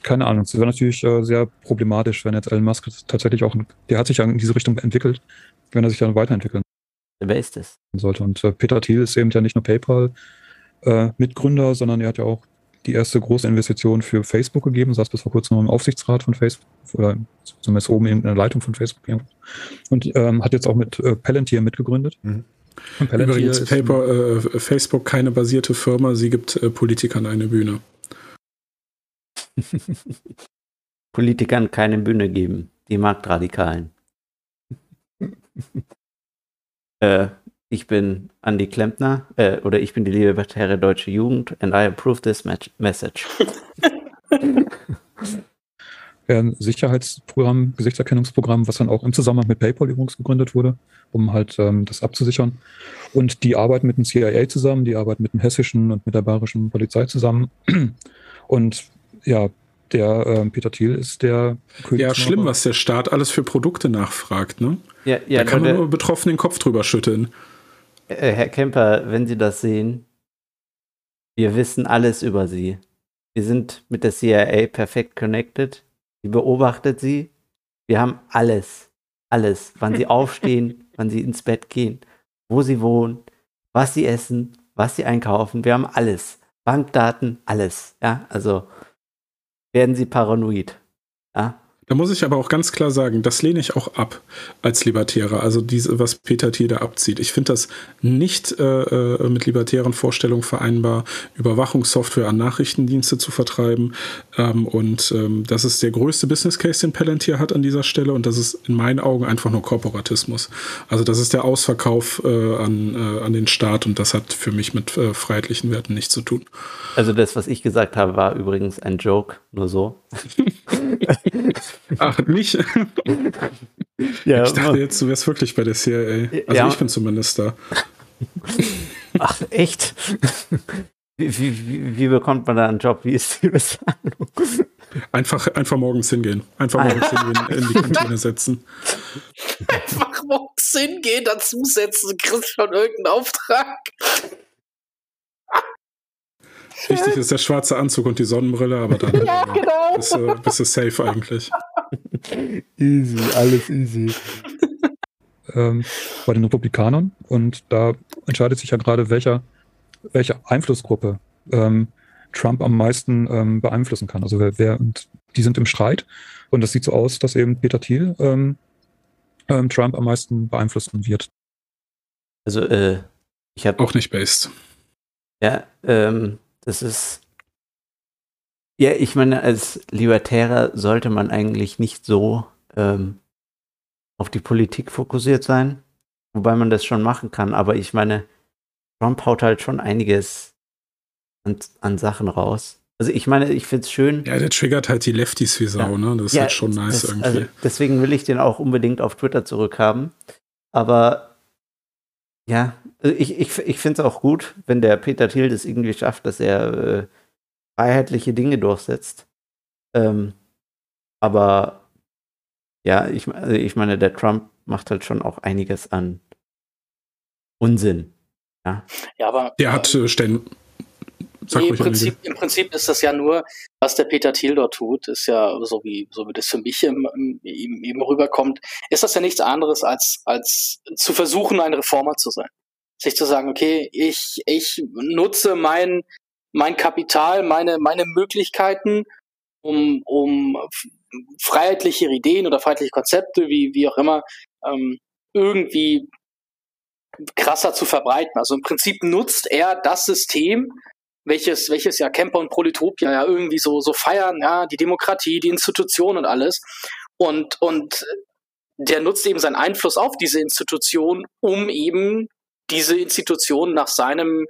keine Ahnung, es wäre natürlich äh, sehr problematisch, wenn jetzt Elon Musk tatsächlich auch, der hat sich ja in diese Richtung entwickelt, wenn er sich dann weiterentwickeln Wer ist es? Sollte. Und äh, Peter Thiel ist eben ja nicht nur PayPal äh, Mitgründer, sondern er hat ja auch die erste große Investition für Facebook gegeben, saß bis vor kurzem noch im Aufsichtsrat von Facebook oder zumindest oben in der Leitung von Facebook. Und ähm, hat jetzt auch mit äh, Palantir mitgegründet. Mhm. Übrigens, Paper, äh, Facebook keine basierte Firma, sie gibt äh, Politikern eine Bühne. Politikern keine Bühne geben. die Marktradikalen. äh, ich bin Andy Klempner, äh, oder ich bin die libertäre deutsche Jugend and I approve this message. Ja, ein Sicherheitsprogramm, Gesichtserkennungsprogramm, was dann auch im Zusammenhang mit PayPal übrigens gegründet wurde, um halt ähm, das abzusichern. Und die arbeiten mit dem CIA zusammen, die arbeiten mit dem hessischen und mit der bayerischen Polizei zusammen. Und ja, der äh, Peter Thiel ist der König. Ja, schlimm, was der Staat alles für Produkte nachfragt, ne? Ja, ja, da kann man nur betroffen den Kopf drüber schütteln. Äh, Herr Kemper, wenn Sie das sehen, wir wissen alles über Sie. Wir sind mit der CIA perfekt connected. Sie beobachtet Sie. Wir haben alles. Alles. Wann Sie aufstehen, wann Sie ins Bett gehen, wo Sie wohnen, was Sie essen, was Sie einkaufen. Wir haben alles. Bankdaten, alles. Ja, also werden Sie paranoid. Ja, da muss ich aber auch ganz klar sagen, das lehne ich auch ab als Libertärer. Also diese, was Peter Thiel da abzieht. Ich finde das nicht äh, äh, mit libertären Vorstellungen vereinbar, Überwachungssoftware an Nachrichtendienste zu vertreiben. Ähm, und ähm, das ist der größte Business Case, den Palantir hat an dieser Stelle. Und das ist in meinen Augen einfach nur Korporatismus. Also das ist der Ausverkauf äh, an, äh, an den Staat und das hat für mich mit äh, freiheitlichen Werten nichts zu tun. Also das, was ich gesagt habe, war übrigens ein Joke, nur so. Ach, nicht? ja, ich dachte jetzt, du wärst wirklich bei der CIA. Also ja. ich bin zumindest da. Ach, echt? Wie, wie, wie, bekommt man da einen Job? Wie ist die Bezahlung? Einfach, einfach morgens hingehen. Einfach morgens hingehen, in die Kantine setzen. Einfach morgens hingehen, dazusetzen, du kriegst schon irgendeinen Auftrag. Wichtig ist der schwarze Anzug und die Sonnenbrille, aber dann ja, genau. bist, du, bist du safe eigentlich. easy, alles easy. ähm, bei den Republikanern und da entscheidet sich ja gerade, welcher, welche Einflussgruppe ähm, Trump am meisten ähm, beeinflussen kann. Also wer, wer, und die sind im Streit und das sieht so aus, dass eben Peter Thiel ähm, ähm, Trump am meisten beeinflussen wird. Also äh, ich habe auch nicht based. Ja, ähm, das ist. Ja, ich meine, als Libertärer sollte man eigentlich nicht so ähm, auf die Politik fokussiert sein, wobei man das schon machen kann. Aber ich meine, Trump haut halt schon einiges an, an Sachen raus. Also ich meine, ich finde es schön. Ja, der triggert halt die Lefties wie Sau, ja. ne? Das ist ja, halt schon nice das, irgendwie. Also deswegen will ich den auch unbedingt auf Twitter zurückhaben. Aber ja, also ich, ich, ich finde es auch gut, wenn der Peter Thiel das irgendwie schafft, dass er äh, freiheitliche Dinge durchsetzt. Ähm, aber ja, ich, also ich meine, der Trump macht halt schon auch einiges an Unsinn. Ja, ja aber. Der hat äh, Stellen. Nee, im, Prinzip, Im Prinzip ist das ja nur, was der Peter Thiel dort tut, ist ja, so wie, so wie das für mich im, im, eben rüberkommt, ist das ja nichts anderes, als, als zu versuchen, ein Reformer zu sein sich zu sagen, okay, ich, ich nutze mein, mein Kapital, meine, meine Möglichkeiten, um, um freiheitliche Ideen oder freiheitliche Konzepte, wie, wie auch immer, ähm, irgendwie krasser zu verbreiten. Also im Prinzip nutzt er das System, welches, welches ja Camper und Polytopia ja irgendwie so, so feiern, ja, die Demokratie, die Institution und alles. Und, und der nutzt eben seinen Einfluss auf diese Institution, um eben diese Institution nach seinem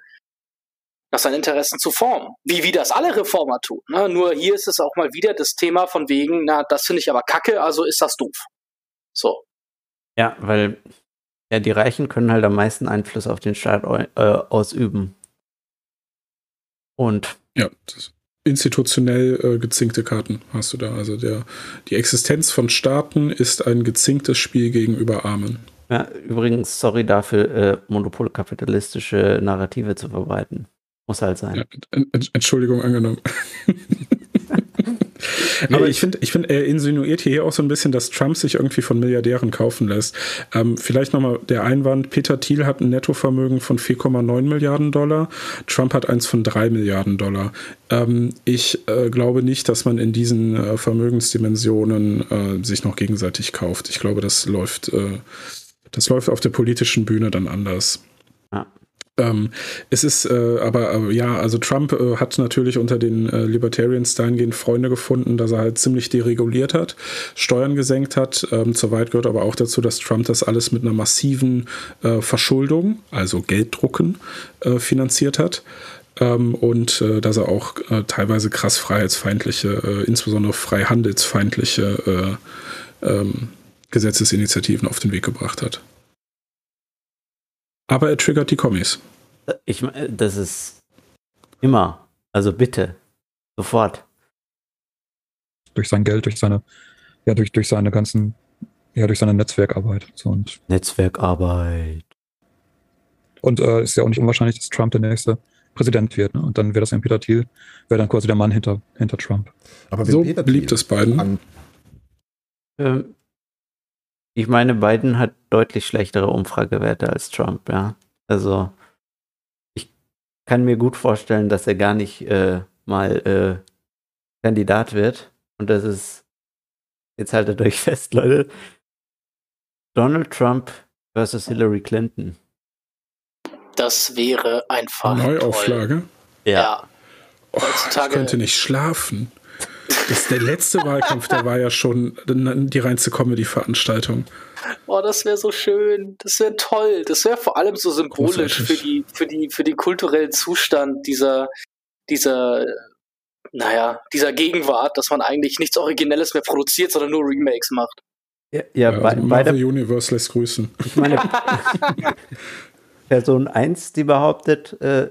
nach seinen Interessen zu formen. Wie, wie das alle Reformer tun. Ne? Nur hier ist es auch mal wieder das Thema von wegen, na, das finde ich aber kacke, also ist das doof. So. Ja, weil ja, die Reichen können halt am meisten Einfluss auf den Staat äh, ausüben. Und. Ja, institutionell äh, gezinkte Karten hast du da. Also der, die Existenz von Staaten ist ein gezinktes Spiel gegenüber Armen. Ja, übrigens, sorry dafür, äh, monopolkapitalistische Narrative zu verbreiten. Muss halt sein. Ja, Entschuldigung angenommen. Aber ich finde, ich find, er insinuiert hier auch so ein bisschen, dass Trump sich irgendwie von Milliardären kaufen lässt. Ähm, vielleicht nochmal der Einwand, Peter Thiel hat ein Nettovermögen von 4,9 Milliarden Dollar, Trump hat eins von 3 Milliarden Dollar. Ähm, ich äh, glaube nicht, dass man in diesen äh, Vermögensdimensionen äh, sich noch gegenseitig kauft. Ich glaube, das läuft äh, das läuft auf der politischen Bühne dann anders. Ja. Ähm, es ist äh, aber, äh, ja, also Trump äh, hat natürlich unter den äh, Libertarians dahingehend Freunde gefunden, dass er halt ziemlich dereguliert hat, Steuern gesenkt hat. Ähm, zur Weit gehört aber auch dazu, dass Trump das alles mit einer massiven äh, Verschuldung, also Gelddrucken, äh, finanziert hat. Ähm, und dass er auch teilweise krass freiheitsfeindliche, insbesondere freihandelsfeindliche ähm, Gesetzesinitiativen auf den Weg gebracht hat. Aber er triggert die Kommis. Ich meine, das ist immer. Also bitte. Sofort. Durch sein Geld, durch seine, ja, durch, durch seine ganzen, ja, durch seine Netzwerkarbeit. So und Netzwerkarbeit. Und äh, ist ja auch nicht unwahrscheinlich, dass Trump der nächste Präsident wird. Ne? Und dann wäre das ein Peter Thiel, wäre dann quasi der Mann hinter, hinter Trump. Aber so Peter beliebt es beiden. Ähm, ich meine, Biden hat deutlich schlechtere Umfragewerte als Trump, ja. Also ich kann mir gut vorstellen, dass er gar nicht äh, mal äh, Kandidat wird. Und das ist, jetzt haltet euch fest, Leute, Donald Trump versus Hillary Clinton. Das wäre einfach. Neuauflage? Ja. ja. Oh, ich könnte nicht schlafen. Das, der letzte Wahlkampf, der war ja schon die reinste Comedy-Veranstaltung. Oh, das wäre so schön. Das wäre toll. Das wäre vor allem so symbolisch für die, für die, für den kulturellen Zustand dieser, dieser, naja, dieser Gegenwart, dass man eigentlich nichts Originelles mehr produziert, sondern nur Remakes macht. Ja, ja, ja also beide. Universe lässt grüßen. Ich meine, Person 1, die behauptet, äh,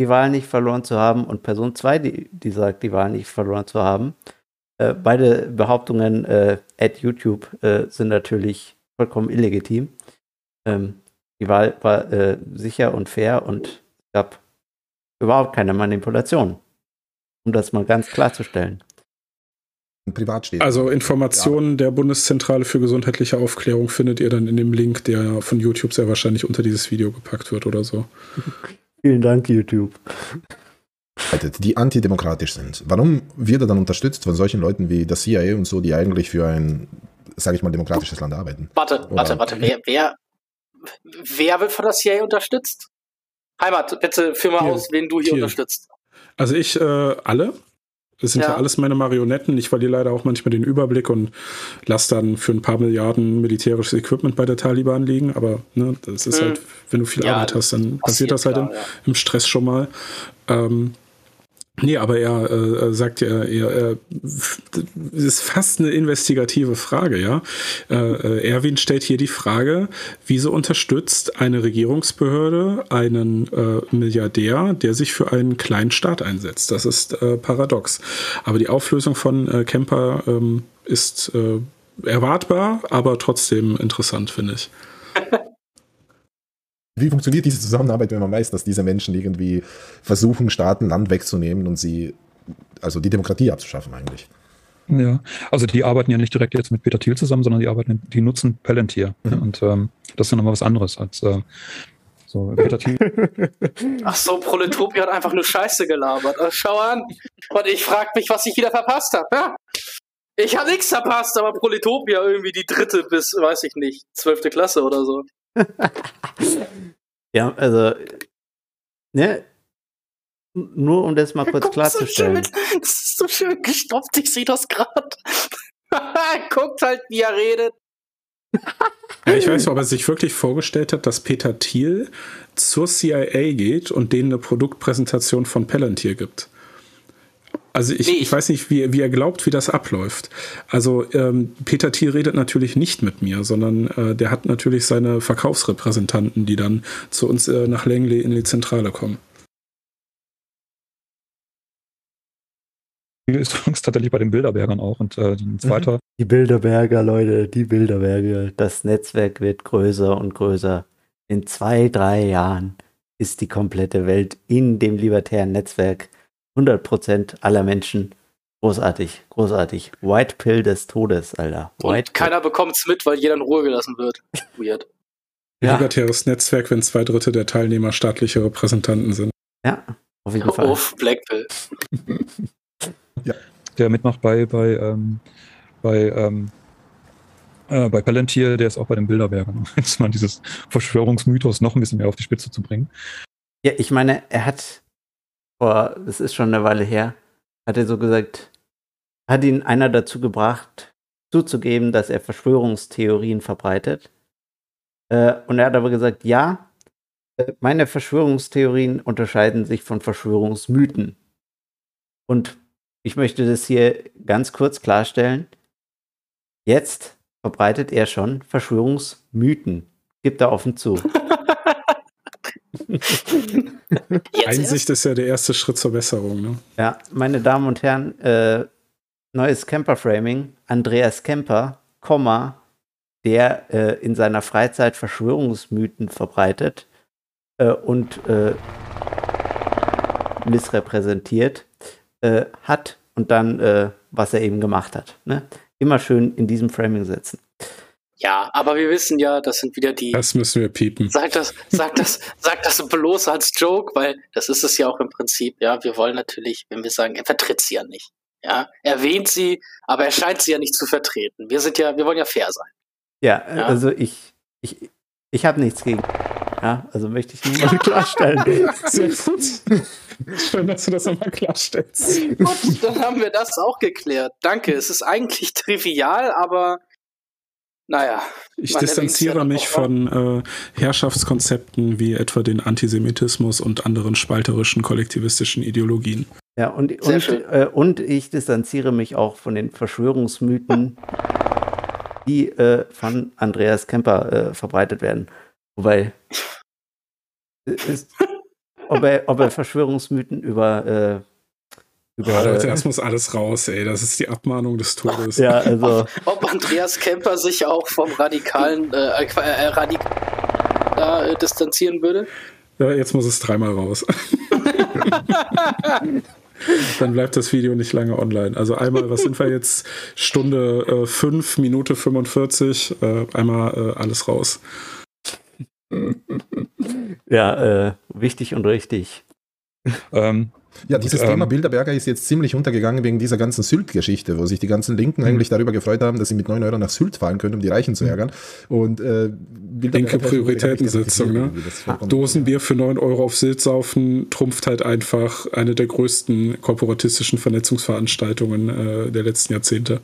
die Wahl nicht verloren zu haben und Person 2, die, die sagt, die Wahl nicht verloren zu haben. Äh, beide Behauptungen äh, at YouTube äh, sind natürlich vollkommen illegitim. Ähm, die Wahl war äh, sicher und fair und es gab überhaupt keine Manipulation. Um das mal ganz klarzustellen. Privatstädten. Also Informationen ja. der Bundeszentrale für gesundheitliche Aufklärung findet ihr dann in dem Link, der von YouTube sehr wahrscheinlich unter dieses Video gepackt wird oder so. Vielen Dank, YouTube. Die antidemokratisch sind. Warum wird er dann unterstützt von solchen Leuten wie das CIA und so, die eigentlich für ein, sage ich mal, demokratisches Land arbeiten? Warte, Oder warte, warte. Wer, wer, wer wird von der CIA unterstützt? Heimat, bitte führ mal hier, aus, wen du hier, hier. unterstützt. Also ich, äh, alle. Das sind ja. ja. alles meine Marionetten. Ich verliere leider auch manchmal den Überblick und lasse dann für ein paar Milliarden militärisches Equipment bei der Taliban liegen. Aber ne, das ist hm. halt, wenn du viel ja, Arbeit hast, dann passiert das halt klar, im, ja. im, Stress schon mal. Ähm, Nee, aber er äh, sagt ja, er, er, ist fast eine investigative Frage, ja. Äh, äh, Erwin stellt hier die Frage, wieso unterstützt eine Regierungsbehörde einen äh, Milliardär, der sich für einen kleinen Staat einsetzt? Das ist äh, paradox. Aber die Auflösung von äh, Kemper ähm, ist äh, erwartbar, aber trotzdem interessant, finde ich. Wie funktioniert diese Zusammenarbeit, wenn man weiß, dass diese Menschen irgendwie versuchen, Staaten Land wegzunehmen und sie, also die Demokratie abzuschaffen eigentlich? Ja, also die arbeiten ja nicht direkt jetzt mit Peter Thiel zusammen, sondern die arbeiten, die nutzen Palantir. Mhm. Und ähm, das ist ja nochmal was anderes als äh, so Peter Thiel. Ach so, Proletopia hat einfach nur Scheiße gelabert. Also, schau an. Und ich frage mich, was ich wieder verpasst habe. Ja? Ich habe nichts verpasst, aber Proletopia irgendwie die dritte bis, weiß ich nicht, zwölfte Klasse oder so. ja, also, ne? Nur um das mal kurz klarzustellen. So das ist so schön gestopft, ich sehe das gerade. Guckt halt, wie er redet. Ja, ich weiß nicht, ob er sich wirklich vorgestellt hat, dass Peter Thiel zur CIA geht und denen eine Produktpräsentation von Palantir gibt. Also ich, ich, weiß nicht, wie, wie er glaubt, wie das abläuft. Also ähm, Peter Thiel redet natürlich nicht mit mir, sondern äh, der hat natürlich seine Verkaufsrepräsentanten, die dann zu uns äh, nach Langley in die Zentrale kommen. ist übrigens tatsächlich bei den Bilderbergern auch und äh, ein zweiter. Mhm. Die Bilderberger, Leute, die Bilderberger. Das Netzwerk wird größer und größer. In zwei, drei Jahren ist die komplette Welt in dem libertären Netzwerk 100% aller Menschen. Großartig, großartig. White Pill des Todes, Alter. White Und keiner bekommt es mit, weil jeder in Ruhe gelassen wird. Weird. Ja. Libertäres Netzwerk, wenn zwei Drittel der Teilnehmer staatliche Repräsentanten sind. Ja, auf jeden Fall. Uff, Blackpill. ja. Der mitmacht bei, bei, ähm, bei, ähm, äh, bei Palantir, der ist auch bei den Bilderbergern, um jetzt mal dieses Verschwörungsmythos noch ein bisschen mehr auf die Spitze zu bringen. Ja, ich meine, er hat vor, das ist schon eine Weile her, hat er so gesagt, hat ihn einer dazu gebracht, zuzugeben, dass er Verschwörungstheorien verbreitet. Äh, und er hat aber gesagt, ja, äh, meine Verschwörungstheorien unterscheiden sich von Verschwörungsmythen. Und ich möchte das hier ganz kurz klarstellen. Jetzt verbreitet er schon Verschwörungsmythen. Gibt er offen zu. Einsicht ist ja der erste Schritt zur Besserung. Ne? Ja, meine Damen und Herren, äh, neues Camper-Framing. Andreas Kemper, Komma, der äh, in seiner Freizeit Verschwörungsmythen verbreitet äh, und äh, missrepräsentiert, äh, hat und dann, äh, was er eben gemacht hat. Ne? Immer schön in diesem Framing setzen. Ja, aber wir wissen ja, das sind wieder die. Das müssen wir piepen. Sag das, sag das, sag das bloß als Joke, weil das ist es ja auch im Prinzip. Ja, wir wollen natürlich, wenn wir sagen, er vertritt sie ja nicht. Ja, erwähnt sie, aber er scheint sie ja nicht zu vertreten. Wir sind ja, wir wollen ja fair sein. Ja, ja. also ich, ich, ich habe nichts gegen. Ja, also möchte ich nur mal klarstellen. Sehr gut. Schön, dass du das nochmal klarstellst. Gut, dann haben wir das auch geklärt. Danke. Es ist eigentlich trivial, aber naja. Ich distanziere mich von äh, Herrschaftskonzepten wie etwa den Antisemitismus und anderen spalterischen kollektivistischen Ideologien. Ja, und, und, äh, und ich distanziere mich auch von den Verschwörungsmythen, die äh, von Andreas Kemper äh, verbreitet werden. Wobei, äh, ist, ob, er, ob er Verschwörungsmythen über äh, Leute, das muss alles raus, ey. Das ist die Abmahnung des Todes. Ja, also. Ob, ob Andreas Kemper sich auch vom radikalen äh, äh, Radik äh, distanzieren würde? Ja, jetzt muss es dreimal raus. Dann bleibt das Video nicht lange online. Also einmal, was sind wir jetzt? Stunde 5, äh, Minute 45, äh, einmal äh, alles raus. Ja, äh, wichtig und richtig. Ähm, ja, dieses und, Thema ähm, Bilderberger ist jetzt ziemlich untergegangen wegen dieser ganzen Sylt-Geschichte, wo sich die ganzen Linken eigentlich darüber gefreut haben, dass sie mit 9 Euro nach Sylt fahren können, um die Reichen zu ärgern. Und äh, Linke Prioritätensetzung, ne? Dosenbier für 9 Euro auf Sylt saufen trumpft halt einfach eine der größten korporatistischen Vernetzungsveranstaltungen äh, der letzten Jahrzehnte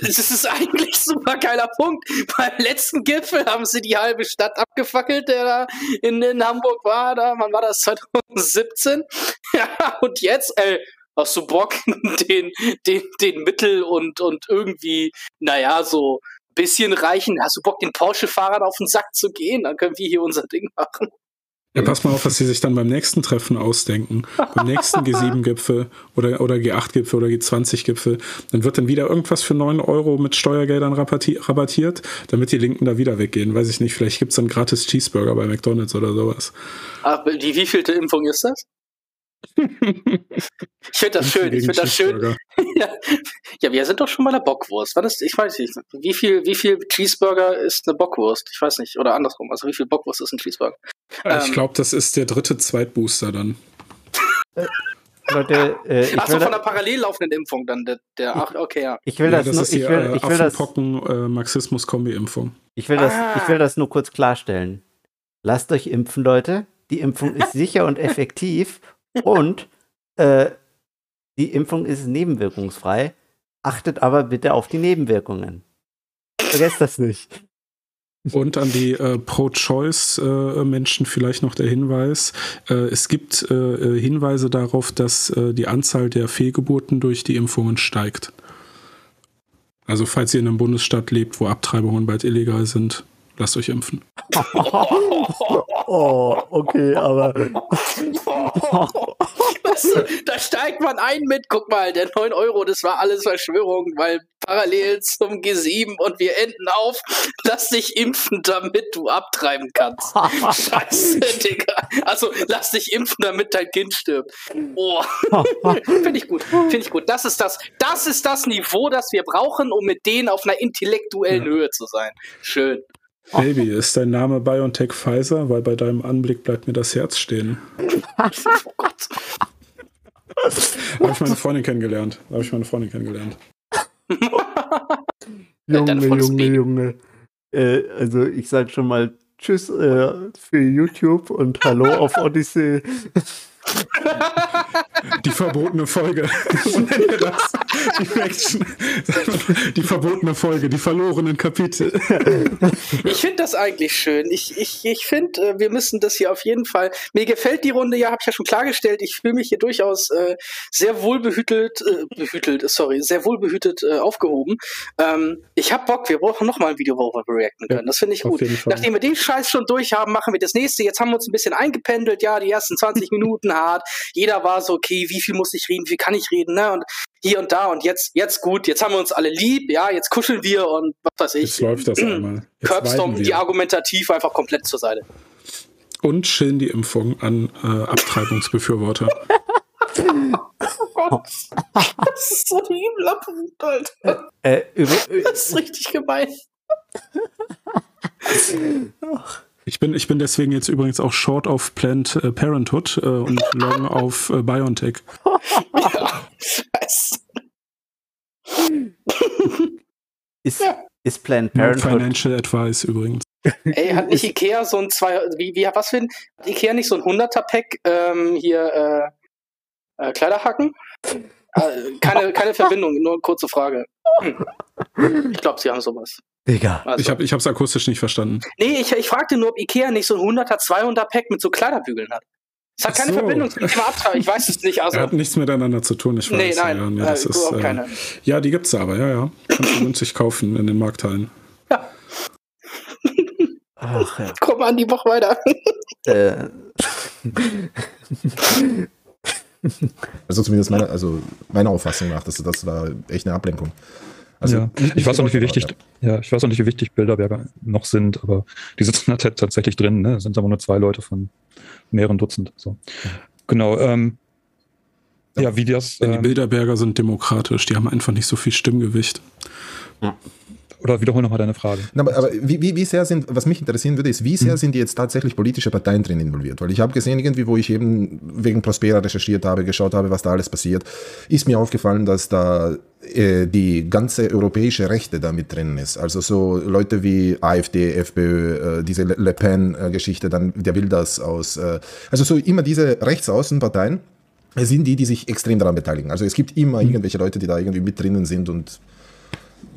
das ist eigentlich ein super geiler Punkt. Beim letzten Gipfel haben sie die halbe Stadt abgefackelt, der da in, in Hamburg war. Da, wann war das? 2017? Ja, und jetzt, ey, hast du Bock, den, den, den Mittel und, und irgendwie, naja, so ein bisschen reichen, hast du Bock, den Porsche-Fahrern auf den Sack zu gehen? Dann können wir hier unser Ding machen. Ja, pass mal auf, was sie sich dann beim nächsten Treffen ausdenken. Beim nächsten G7-Gipfel oder, oder G8-Gipfel oder G20-Gipfel. Dann wird dann wieder irgendwas für 9 Euro mit Steuergeldern rabattiert, damit die Linken da wieder weggehen. Weiß ich nicht, vielleicht gibt es dann gratis Cheeseburger bei McDonalds oder sowas. Ach, die wievielte Impfung ist das? Ich finde das schön. Ich finde das schön. ja. ja, wir sind doch schon mal eine Bockwurst. Ist, ich weiß nicht, wie viel, wie viel Cheeseburger ist eine Bockwurst? Ich weiß nicht. Oder andersrum. Also wie viel Bockwurst ist ein Cheeseburger? Ich ähm, glaube, das ist der dritte Zweitbooster dann. Leute, äh, ich Achso, von der parallel laufenden Impfung dann. Der, der ach, okay, ja. Ich will ja, das, das nur, ist die, ich will, ich will das, äh, Marxismus-Kombi-Impfung. Ich will, das, ah. ich will das nur kurz klarstellen. Lasst euch impfen, Leute. Die Impfung ist sicher und effektiv und äh, die Impfung ist nebenwirkungsfrei. Achtet aber bitte auf die Nebenwirkungen. Vergesst das nicht. Und an die äh, Pro-Choice-Menschen äh, vielleicht noch der Hinweis. Äh, es gibt äh, äh, Hinweise darauf, dass äh, die Anzahl der Fehlgeburten durch die Impfungen steigt. Also falls ihr in einem Bundesstaat lebt, wo Abtreibungen bald illegal sind, lasst euch impfen. oh, okay, aber. da steigt man ein mit, guck mal, der 9 Euro, das war alles Verschwörung, weil parallel zum G7 und wir enden auf, lass dich impfen, damit du abtreiben kannst. Scheiße, Digga. Also lass dich impfen, damit dein Kind stirbt. Oh. Finde ich gut. Finde ich gut. Das ist das, das ist das Niveau, das wir brauchen, um mit denen auf einer intellektuellen ja. Höhe zu sein. Schön. Baby, ist dein Name BioNTech Pfizer? Weil bei deinem Anblick bleibt mir das Herz stehen. oh Gott. Habe ich meine Freundin kennengelernt. Habe ich meine Freundin kennengelernt. Junge, Junge, Junge. Äh, also ich sag schon mal tschüss äh, für YouTube und hallo auf Odyssey. Die verbotene Folge. Das. Die, Action. die verbotene Folge, die verlorenen Kapitel. Ich finde das eigentlich schön. Ich, ich, ich finde, äh, wir müssen das hier auf jeden Fall. Mir gefällt die Runde, ja, habe ich ja schon klargestellt. Ich fühle mich hier durchaus äh, sehr wohlbehütelt, äh, behütelt, sorry, sehr wohlbehütet äh, aufgehoben. Ähm, ich habe Bock, wir brauchen noch mal ein Video, wo wir reacten können. Das finde ich gut. Nachdem wir den Scheiß schon durch haben, machen wir das nächste. Jetzt haben wir uns ein bisschen eingependelt. Ja, die ersten 20 Minuten hart. Jeder war so, okay, wie viel muss ich reden, wie kann ich reden, ne? Und hier und da und jetzt, jetzt gut, jetzt haben wir uns alle lieb, ja, jetzt kuscheln wir und was weiß ich. Jetzt läuft das einmal. Curbstorm die argumentativ einfach komplett zur Seite. Und chillen die Impfung an äh, Abtreibungsbefürworter. oh Gott. Das ist so ein übler Punkt, Alter. Äh, äh, das ist richtig gemein. Ich bin, ich bin deswegen jetzt übrigens auch short auf Planned äh, Parenthood äh, und long auf äh, BioNTech. Ja, ist, ja. ist Planned Parenthood. No Financial Advice übrigens. Ey, hat nicht Ikea so ein zwei, wie, wie, was für ein, hat Ikea nicht so ein 100er-Pack ähm, hier äh, äh, Kleiderhaken? Äh, keine, keine Verbindung, nur eine kurze Frage. Ich glaube, sie haben sowas. Digga. Also. Ich habe ich hab's akustisch nicht verstanden. Nee, ich, ich fragte nur, ob Ikea nicht so ein 100er, 200er Pack mit so Kleiderbügeln hat. Es hat keine so. Verbindung zum Thema Abtrag, ich weiß es nicht. Also. Er hat nichts miteinander zu tun, ich weiß. Nee, nein, ja, nee, das äh, ist, äh, ja, die gibt's aber, ja, ja. Kannst du günstig kaufen in den Markthallen. Ja. Ach, ja. Komm an, die Woche weiter. Äh. also zumindest meine, also meiner Auffassung nach, das, das war echt eine Ablenkung. Also ja, ich weiß auch nicht, wie wichtig, ja, ich weiß auch nicht, wie wichtig Bilderberger noch sind, aber die sitzen da tatsächlich drin, ne? Es sind aber nur zwei Leute von mehreren Dutzend. So. Genau. Ähm, ja, wie das. Denn die ähm, Bilderberger sind demokratisch, die haben einfach nicht so viel Stimmgewicht. Ja. Oder wiederhol nochmal deine Frage. Na, aber, aber wie, wie, wie, sehr sind, was mich interessieren würde, ist, wie sehr mhm. sind die jetzt tatsächlich politische Parteien drin involviert? Weil ich habe gesehen, irgendwie, wo ich eben wegen Prospera recherchiert habe, geschaut habe, was da alles passiert, ist mir aufgefallen, dass da äh, die ganze europäische Rechte da mit drin ist. Also so Leute wie AfD, FPÖ, äh, diese Le Pen-Geschichte, dann der Wilders aus, äh, also so immer diese Rechtsaußenparteien sind die, die sich extrem daran beteiligen. Also es gibt immer mhm. irgendwelche Leute, die da irgendwie mit drinnen sind und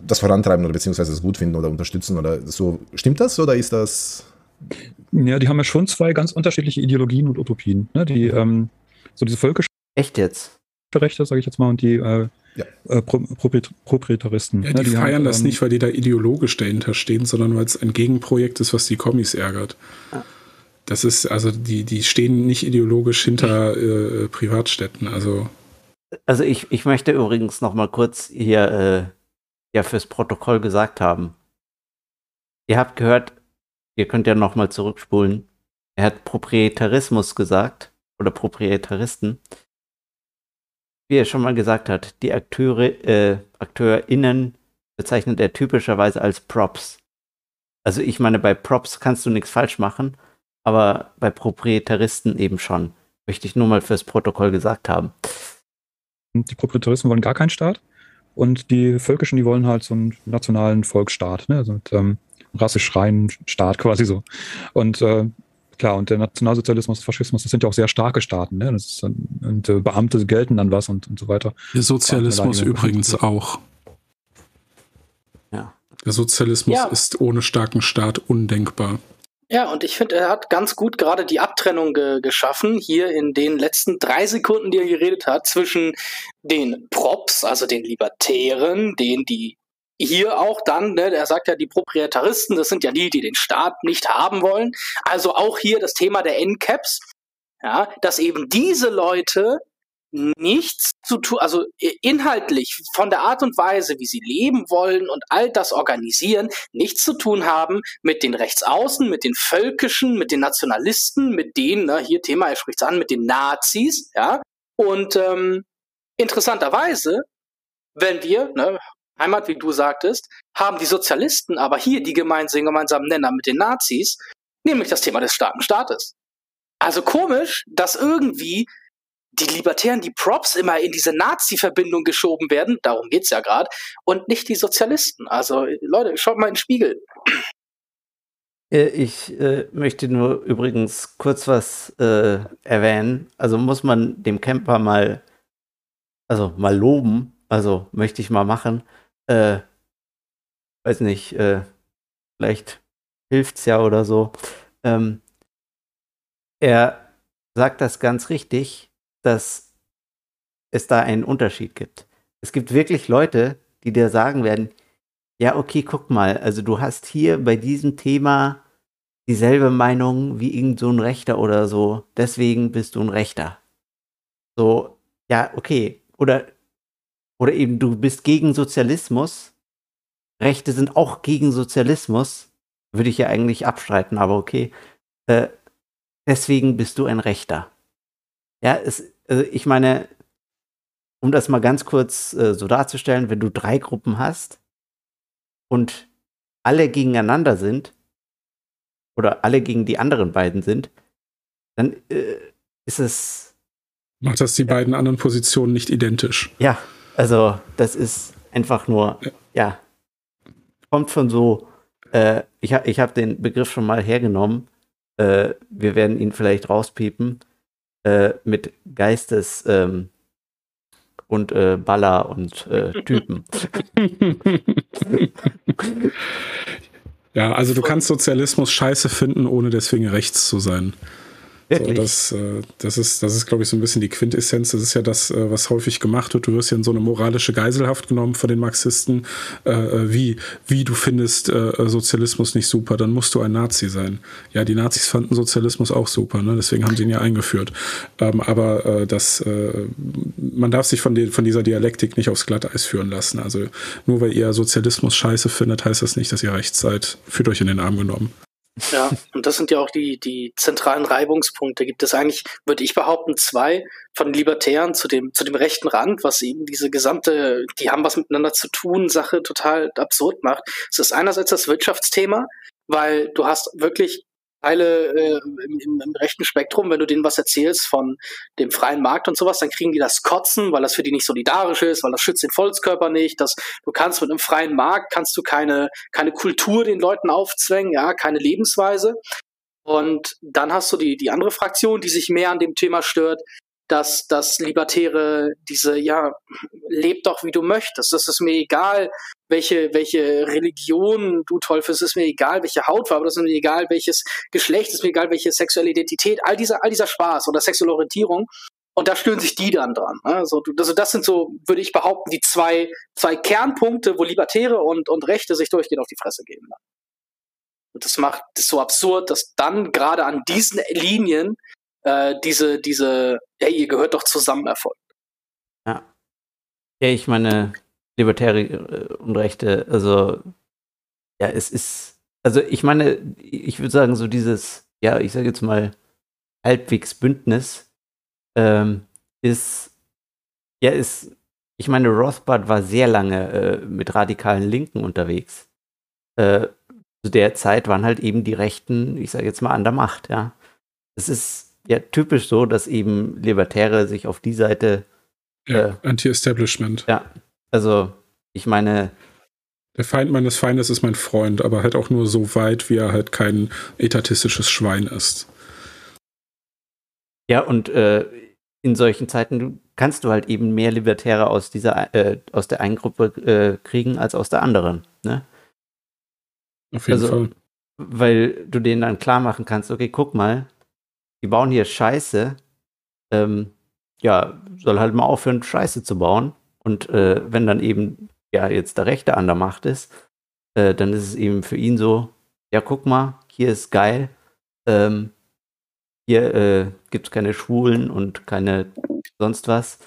das vorantreiben oder beziehungsweise es gut finden oder unterstützen oder so. Stimmt das oder ist das? Ja, die haben ja schon zwei ganz unterschiedliche Ideologien und Utopien. Ne? Die, ähm, so diese völkische Echt jetzt? Rechte, sage ich jetzt mal, und die äh, ja. äh, Pro Proprietaristen. Ja, die, die feiern haben, das ähm, nicht, weil die da ideologisch dahinter stehen, sondern weil es ein Gegenprojekt ist, was die Kommis ärgert. Das ist, also die, die stehen nicht ideologisch hinter äh, Privatstädten. Also, also ich, ich möchte übrigens noch mal kurz hier äh, ja fürs Protokoll gesagt haben. Ihr habt gehört, ihr könnt ja noch mal zurückspulen. Er hat Proprietarismus gesagt oder Proprietaristen. Wie er schon mal gesagt hat, die Akteure, äh, AkteurInnen bezeichnet er typischerweise als Props. Also ich meine, bei Props kannst du nichts falsch machen, aber bei Proprietaristen eben schon. Möchte ich nur mal fürs Protokoll gesagt haben. Die Proprietaristen wollen gar keinen Staat? Und die Völkischen, die wollen halt so einen nationalen Volksstaat, ne? also mit ähm, rassisch reinen Staat quasi so. Und äh, klar, und der Nationalsozialismus, Faschismus, das sind ja auch sehr starke Staaten, ne? Das ist, und äh, Beamte gelten dann was und, und so weiter. Der Sozialismus übrigens auch. Ja. Der Sozialismus ja. ist ohne starken Staat undenkbar. Ja, und ich finde, er hat ganz gut gerade die Abtrennung ge geschaffen, hier in den letzten drei Sekunden, die er geredet hat, zwischen den Props, also den Libertären, denen die hier auch dann, ne, er sagt ja, die Proprietaristen, das sind ja die, die den Staat nicht haben wollen. Also auch hier das Thema der Endcaps, ja, dass eben diese Leute nichts zu tun, also inhaltlich von der Art und Weise, wie sie leben wollen und all das organisieren, nichts zu tun haben mit den Rechtsaußen, mit den Völkischen, mit den Nationalisten, mit denen, ne, hier Thema, er spricht es an, mit den Nazis, ja. Und ähm, interessanterweise, wenn wir, ne, Heimat, wie du sagtest, haben die Sozialisten aber hier die gemeinsamen, gemeinsamen Nenner mit den Nazis, nämlich das Thema des starken Staates. Also komisch, dass irgendwie die Libertären, die Props immer in diese Nazi-Verbindung geschoben werden, darum geht's ja gerade, und nicht die Sozialisten. Also Leute, schaut mal in den Spiegel. Äh, ich äh, möchte nur übrigens kurz was äh, erwähnen. Also muss man dem Camper mal, also mal loben. Also möchte ich mal machen. Äh, weiß nicht, äh, vielleicht hilft's ja oder so. Ähm, er sagt das ganz richtig, dass es da einen Unterschied gibt. Es gibt wirklich Leute, die dir sagen werden, ja, okay, guck mal, also du hast hier bei diesem Thema dieselbe Meinung wie irgend so ein Rechter oder so, deswegen bist du ein Rechter. So, ja, okay. Oder, oder eben du bist gegen Sozialismus. Rechte sind auch gegen Sozialismus. Würde ich ja eigentlich abstreiten, aber okay. Äh, deswegen bist du ein Rechter. Ja, es, also ich meine, um das mal ganz kurz äh, so darzustellen, wenn du drei Gruppen hast und alle gegeneinander sind oder alle gegen die anderen beiden sind, dann äh, ist es. Macht das die ja, beiden anderen Positionen nicht identisch? Ja, also das ist einfach nur, ja, ja kommt von so, äh, ich habe ich hab den Begriff schon mal hergenommen, äh, wir werden ihn vielleicht rauspiepen, äh, mit Geistes, ähm, und äh, Baller und äh, Typen. ja, also du kannst Sozialismus scheiße finden, ohne deswegen rechts zu sein. Wirklich? So, das, äh, das ist, das ist glaube ich, so ein bisschen die Quintessenz. Das ist ja das, äh, was häufig gemacht wird. Du wirst ja in so eine moralische Geiselhaft genommen von den Marxisten. Äh, wie, wie du findest Sozialismus nicht super, dann musst du ein Nazi sein. Ja, die Nazis fanden Sozialismus auch super, ne? deswegen haben sie ihn ja eingeführt. Ähm, aber das, man darf sich von, den, von dieser Dialektik nicht aufs Glatteis führen lassen. Also nur weil ihr Sozialismus scheiße findet, heißt das nicht, dass ihr rechts seid. Fühlt euch in den Arm genommen. Ja, und das sind ja auch die, die zentralen Reibungspunkte. Gibt es eigentlich, würde ich behaupten, zwei von Libertären zu dem, zu dem rechten Rand, was eben diese gesamte, die haben was miteinander zu tun, Sache total absurd macht. Es ist einerseits das Wirtschaftsthema, weil du hast wirklich Teile äh, im, im, im rechten Spektrum, wenn du denen was erzählst von dem freien Markt und sowas, dann kriegen die das Kotzen, weil das für die nicht solidarisch ist, weil das schützt den Volkskörper nicht, dass du kannst mit einem freien Markt, kannst du keine, keine Kultur den Leuten aufzwängen, ja, keine Lebensweise. Und dann hast du die, die andere Fraktion, die sich mehr an dem Thema stört, dass das Libertäre diese, ja, lebt doch wie du möchtest. Das ist mir egal, welche, welche Religion du toll findest, es ist mir egal, welche Hautfarbe, das ist mir egal, welches Geschlecht, es ist mir egal, welche sexuelle Identität, all dieser, all dieser Spaß oder sexuelle Orientierung. Und da stören sich die dann dran. Also, also das sind so, würde ich behaupten, die zwei, zwei Kernpunkte, wo Libertäre und, und Rechte sich durchgehend auf die Fresse geben. Und das macht es so absurd, dass dann gerade an diesen Linien äh, diese, diese, hey, ihr gehört doch zusammen erfolgt. Ja. Ja, ich meine, Libertäre äh, und Rechte, also, ja, es ist, also ich meine, ich würde sagen, so dieses, ja, ich sage jetzt mal, halbwegs Bündnis ähm, ist, ja, ist, ich meine, Rothbard war sehr lange äh, mit radikalen Linken unterwegs. Äh, zu der Zeit waren halt eben die Rechten, ich sage jetzt mal, an der Macht, ja. Es ist ja typisch so, dass eben Libertäre sich auf die Seite. Ja, äh, Anti-Establishment. Ja, also ich meine. Der Feind meines Feindes ist mein Freund, aber halt auch nur so weit, wie er halt kein etatistisches Schwein ist. Ja, und äh, in solchen Zeiten kannst du halt eben mehr Libertäre aus dieser, äh, aus der einen Gruppe äh, kriegen als aus der anderen. Ne? Auf jeden also, Fall. Weil du denen dann klar machen kannst, okay, guck mal, die bauen hier Scheiße. Ähm, ja, soll halt mal aufhören, Scheiße zu bauen. Und äh, wenn dann eben ja jetzt der Rechte an der Macht ist, äh, dann ist es eben für ihn so, ja, guck mal, hier ist geil. Ähm, hier äh, gibt es keine Schwulen und keine sonst was.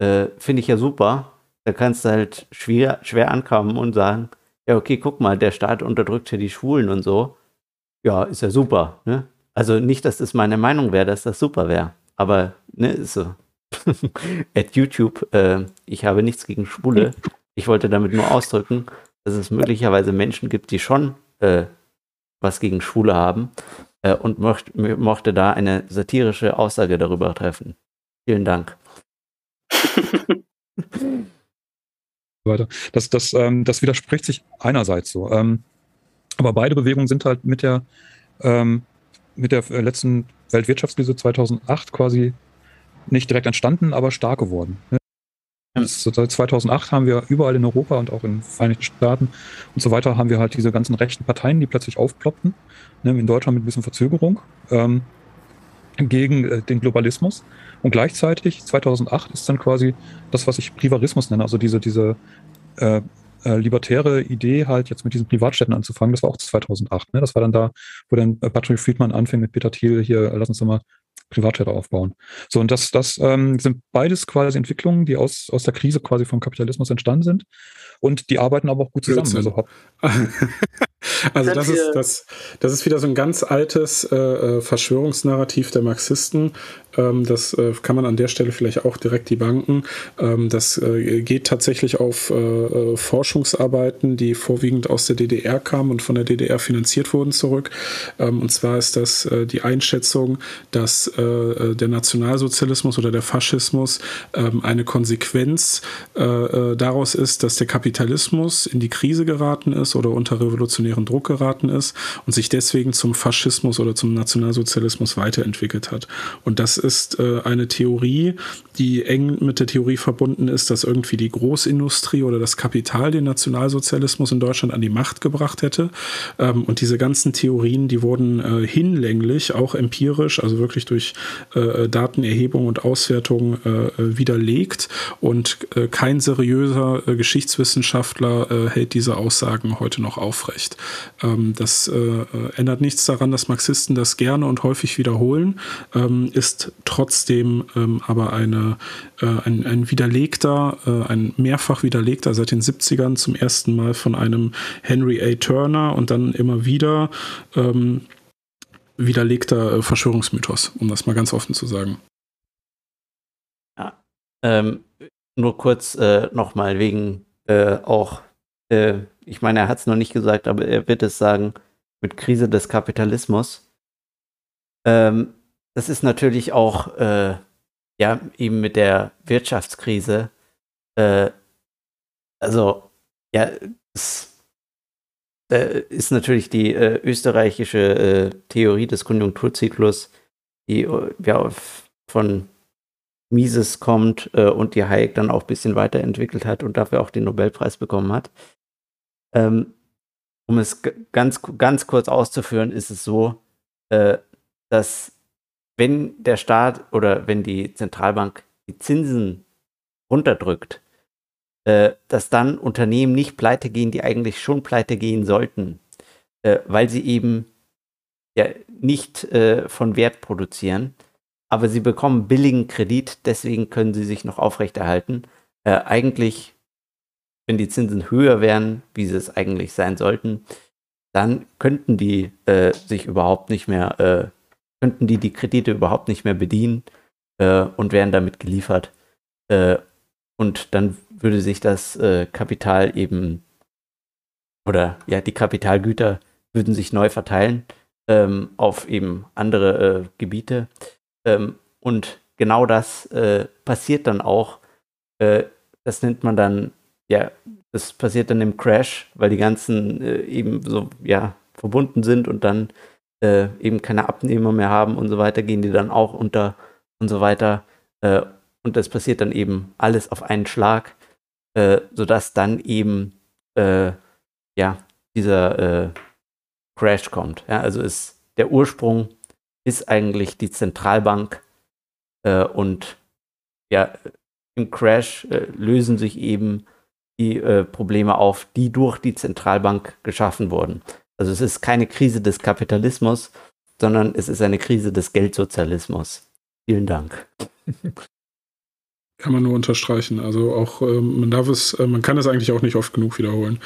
Äh, Finde ich ja super. Da kannst du halt schwer, schwer ankommen und sagen, ja, okay, guck mal, der Staat unterdrückt hier die Schwulen und so. Ja, ist ja super. Ne? Also nicht, dass das meine Meinung wäre, dass das super wäre. Aber, ne, ist so. At YouTube, äh, ich habe nichts gegen Schwule. Ich wollte damit nur ausdrücken, dass es möglicherweise Menschen gibt, die schon äh, was gegen Schwule haben äh, und möcht, mochte da eine satirische Aussage darüber treffen. Vielen Dank. Das, das, ähm, das widerspricht sich einerseits so. Ähm, Aber beide Bewegungen sind halt mit der, ähm, mit der äh, letzten Weltwirtschaftskrise 2008 quasi nicht direkt entstanden, aber stark geworden. Ne? Seit 2008 haben wir überall in Europa und auch in den Vereinigten Staaten und so weiter haben wir halt diese ganzen rechten Parteien, die plötzlich aufploppten. Ne? In Deutschland mit ein bisschen Verzögerung ähm, gegen äh, den Globalismus. Und gleichzeitig 2008 ist dann quasi das, was ich Privarismus nenne, also diese, diese äh, äh, libertäre Idee, halt jetzt mit diesen Privatstädten anzufangen, das war auch 2008. Ne? Das war dann da, wo dann äh, Patrick Friedman anfing mit Peter Thiel, hier, lass uns doch mal Privatstädte aufbauen. So, und das, das ähm, sind beides quasi Entwicklungen, die aus, aus der Krise quasi vom Kapitalismus entstanden sind. Und die arbeiten aber auch gut zusammen. Also, also das ist, das, das ist wieder so ein ganz altes äh, äh Verschwörungsnarrativ der Marxisten, ähm, das äh, kann man an der Stelle vielleicht auch direkt debunken. Ähm, das äh, geht tatsächlich auf äh, Forschungsarbeiten, die vorwiegend aus der DDR kamen und von der DDR finanziert wurden, zurück. Ähm, und zwar ist das die Einschätzung, dass der Nationalsozialismus oder der Faschismus eine Konsequenz daraus ist, dass der Kapitalismus in die Krise geraten ist oder unter revolutionären Druck geraten ist und sich deswegen zum Faschismus oder zum Nationalsozialismus weiterentwickelt hat. Und das ist äh, eine Theorie, die eng mit der Theorie verbunden ist, dass irgendwie die Großindustrie oder das Kapital den Nationalsozialismus in Deutschland an die Macht gebracht hätte. Ähm, und diese ganzen Theorien, die wurden äh, hinlänglich, auch empirisch, also wirklich durch äh, Datenerhebung und Auswertung äh, widerlegt. Und äh, kein seriöser äh, Geschichtswissenschaftler hält diese Aussagen heute noch aufrecht. Ähm, das ändert nichts daran, dass Marxisten das gerne und häufig wiederholen, ähm, ist trotzdem ähm, aber eine, äh, ein, ein widerlegter, äh, ein mehrfach widerlegter seit den 70ern zum ersten Mal von einem Henry A. Turner und dann immer wieder ähm, widerlegter äh, Verschwörungsmythos, um das mal ganz offen zu sagen. Ja, ähm, nur kurz äh, nochmal wegen äh, auch, äh, ich meine, er hat es noch nicht gesagt, aber er wird es sagen, mit Krise des Kapitalismus. Ähm, das ist natürlich auch, äh, ja, eben mit der Wirtschaftskrise, äh, also, ja, es äh, ist natürlich die äh, österreichische äh, Theorie des Konjunkturzyklus, die äh, ja von Mises kommt und die Hayek dann auch ein bisschen weiterentwickelt hat und dafür auch den Nobelpreis bekommen hat. Ähm, um es ganz, ganz kurz auszuführen, ist es so, dass wenn der Staat oder wenn die Zentralbank die Zinsen runterdrückt, äh, dass dann Unternehmen nicht pleite gehen, die eigentlich schon pleite gehen sollten, äh, weil sie eben ja nicht äh, von Wert produzieren, aber sie bekommen billigen Kredit, deswegen können sie sich noch aufrechterhalten. Äh, eigentlich, wenn die Zinsen höher wären, wie sie es eigentlich sein sollten, dann könnten die äh, sich überhaupt nicht mehr äh, könnten die die Kredite überhaupt nicht mehr bedienen und wären damit geliefert. Äh, und dann würde sich das äh, Kapital eben oder ja, die Kapitalgüter würden sich neu verteilen ähm, auf eben andere äh, Gebiete. Ähm, und genau das äh, passiert dann auch. Äh, das nennt man dann, ja, das passiert dann im Crash, weil die ganzen eben so, ja, verbunden sind und dann äh, eben keine Abnehmer mehr haben und so weiter, gehen die dann auch unter und so weiter. Äh, und das passiert dann eben alles auf einen Schlag, äh, sodass dann eben äh, ja dieser äh, Crash kommt. Ja, also ist der Ursprung ist eigentlich die Zentralbank äh, und ja im Crash lösen sich eben die Probleme auf, die durch die Zentralbank geschaffen wurden. Also es ist keine Krise des Kapitalismus, sondern es ist eine Krise des Geldsozialismus. Vielen Dank. Kann man nur unterstreichen. Also auch, ähm, man darf es, äh, man kann es eigentlich auch nicht oft genug wiederholen.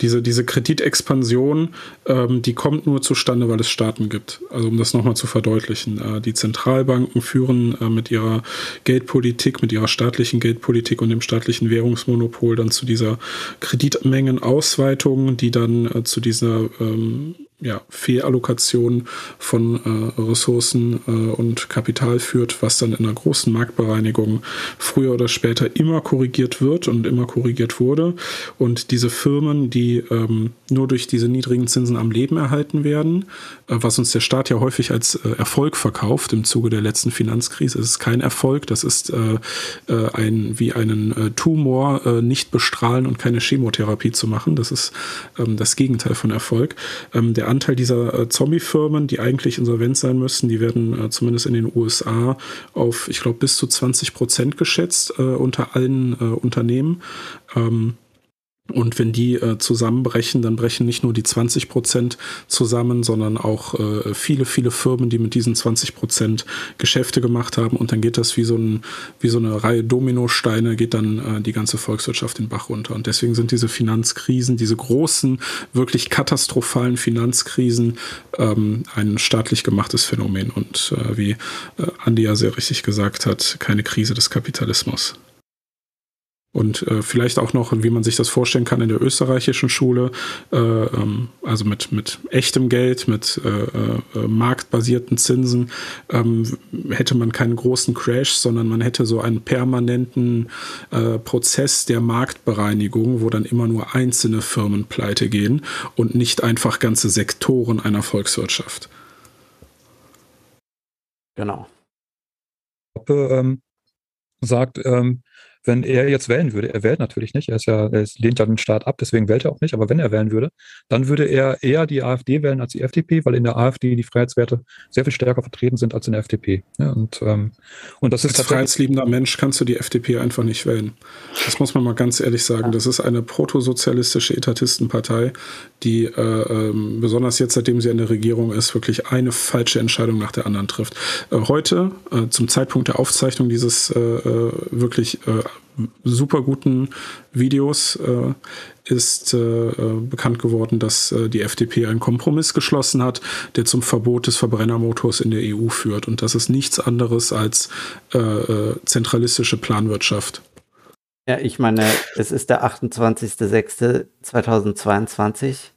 Diese, diese Kreditexpansion, ähm, die kommt nur zustande, weil es Staaten gibt. Also um das nochmal zu verdeutlichen. Äh, die Zentralbanken führen äh, mit ihrer Geldpolitik, mit ihrer staatlichen Geldpolitik und dem staatlichen Währungsmonopol dann zu dieser Kreditmengenausweitung, die dann äh, zu dieser ähm, ja, Fehlallokation von äh, Ressourcen äh, und Kapital führt, was dann in einer großen Marktbereinigung früher oder später immer korrigiert wird und immer korrigiert wurde. Und diese Firmen, die ähm, nur durch diese niedrigen Zinsen am Leben erhalten werden, äh, was uns der Staat ja häufig als äh, Erfolg verkauft im Zuge der letzten Finanzkrise, es ist kein Erfolg, das ist äh, äh, ein wie einen Tumor nicht bestrahlen und keine Chemotherapie zu machen. Das ist ähm, das Gegenteil von Erfolg. Ähm, der Anteil dieser äh, Zombie-Firmen, die eigentlich insolvent sein müssten, die werden äh, zumindest in den USA auf, ich glaube, bis zu 20 Prozent geschätzt äh, unter allen äh, Unternehmen. Ähm, und wenn die äh, zusammenbrechen, dann brechen nicht nur die 20 Prozent zusammen, sondern auch äh, viele, viele Firmen, die mit diesen 20 Prozent Geschäfte gemacht haben. Und dann geht das wie so, ein, wie so eine Reihe Dominosteine, geht dann äh, die ganze Volkswirtschaft den Bach runter. Und deswegen sind diese Finanzkrisen, diese großen, wirklich katastrophalen Finanzkrisen ähm, ein staatlich gemachtes Phänomen. Und äh, wie äh, Andi ja sehr richtig gesagt hat, keine Krise des Kapitalismus. Und äh, vielleicht auch noch, wie man sich das vorstellen kann in der österreichischen Schule, äh, ähm, also mit, mit echtem Geld, mit äh, äh, marktbasierten Zinsen, ähm, hätte man keinen großen Crash, sondern man hätte so einen permanenten äh, Prozess der Marktbereinigung, wo dann immer nur einzelne Firmen pleite gehen und nicht einfach ganze Sektoren einer Volkswirtschaft. Genau. Hoppe ähm, sagt, ähm, wenn er jetzt wählen würde, er wählt natürlich nicht, er, ist ja, er lehnt ja den Staat ab, deswegen wählt er auch nicht, aber wenn er wählen würde, dann würde er eher die AfD wählen als die FDP, weil in der AfD die Freiheitswerte sehr viel stärker vertreten sind als in der FDP. Ja, und, ähm, und das ist als freiheitsliebender Mensch kannst du die FDP einfach nicht wählen. Das muss man mal ganz ehrlich sagen. Das ist eine protosozialistische Etatistenpartei, die äh, ähm, besonders jetzt, seitdem sie in der Regierung ist, wirklich eine falsche Entscheidung nach der anderen trifft. Äh, heute, äh, zum Zeitpunkt der Aufzeichnung dieses äh, äh, wirklich äh, super guten Videos äh, ist äh, bekannt geworden, dass äh, die FDP einen Kompromiss geschlossen hat, der zum Verbot des Verbrennermotors in der EU führt. Und das ist nichts anderes als äh, äh, zentralistische Planwirtschaft. Ja, ich meine, es ist der 28.06.2022.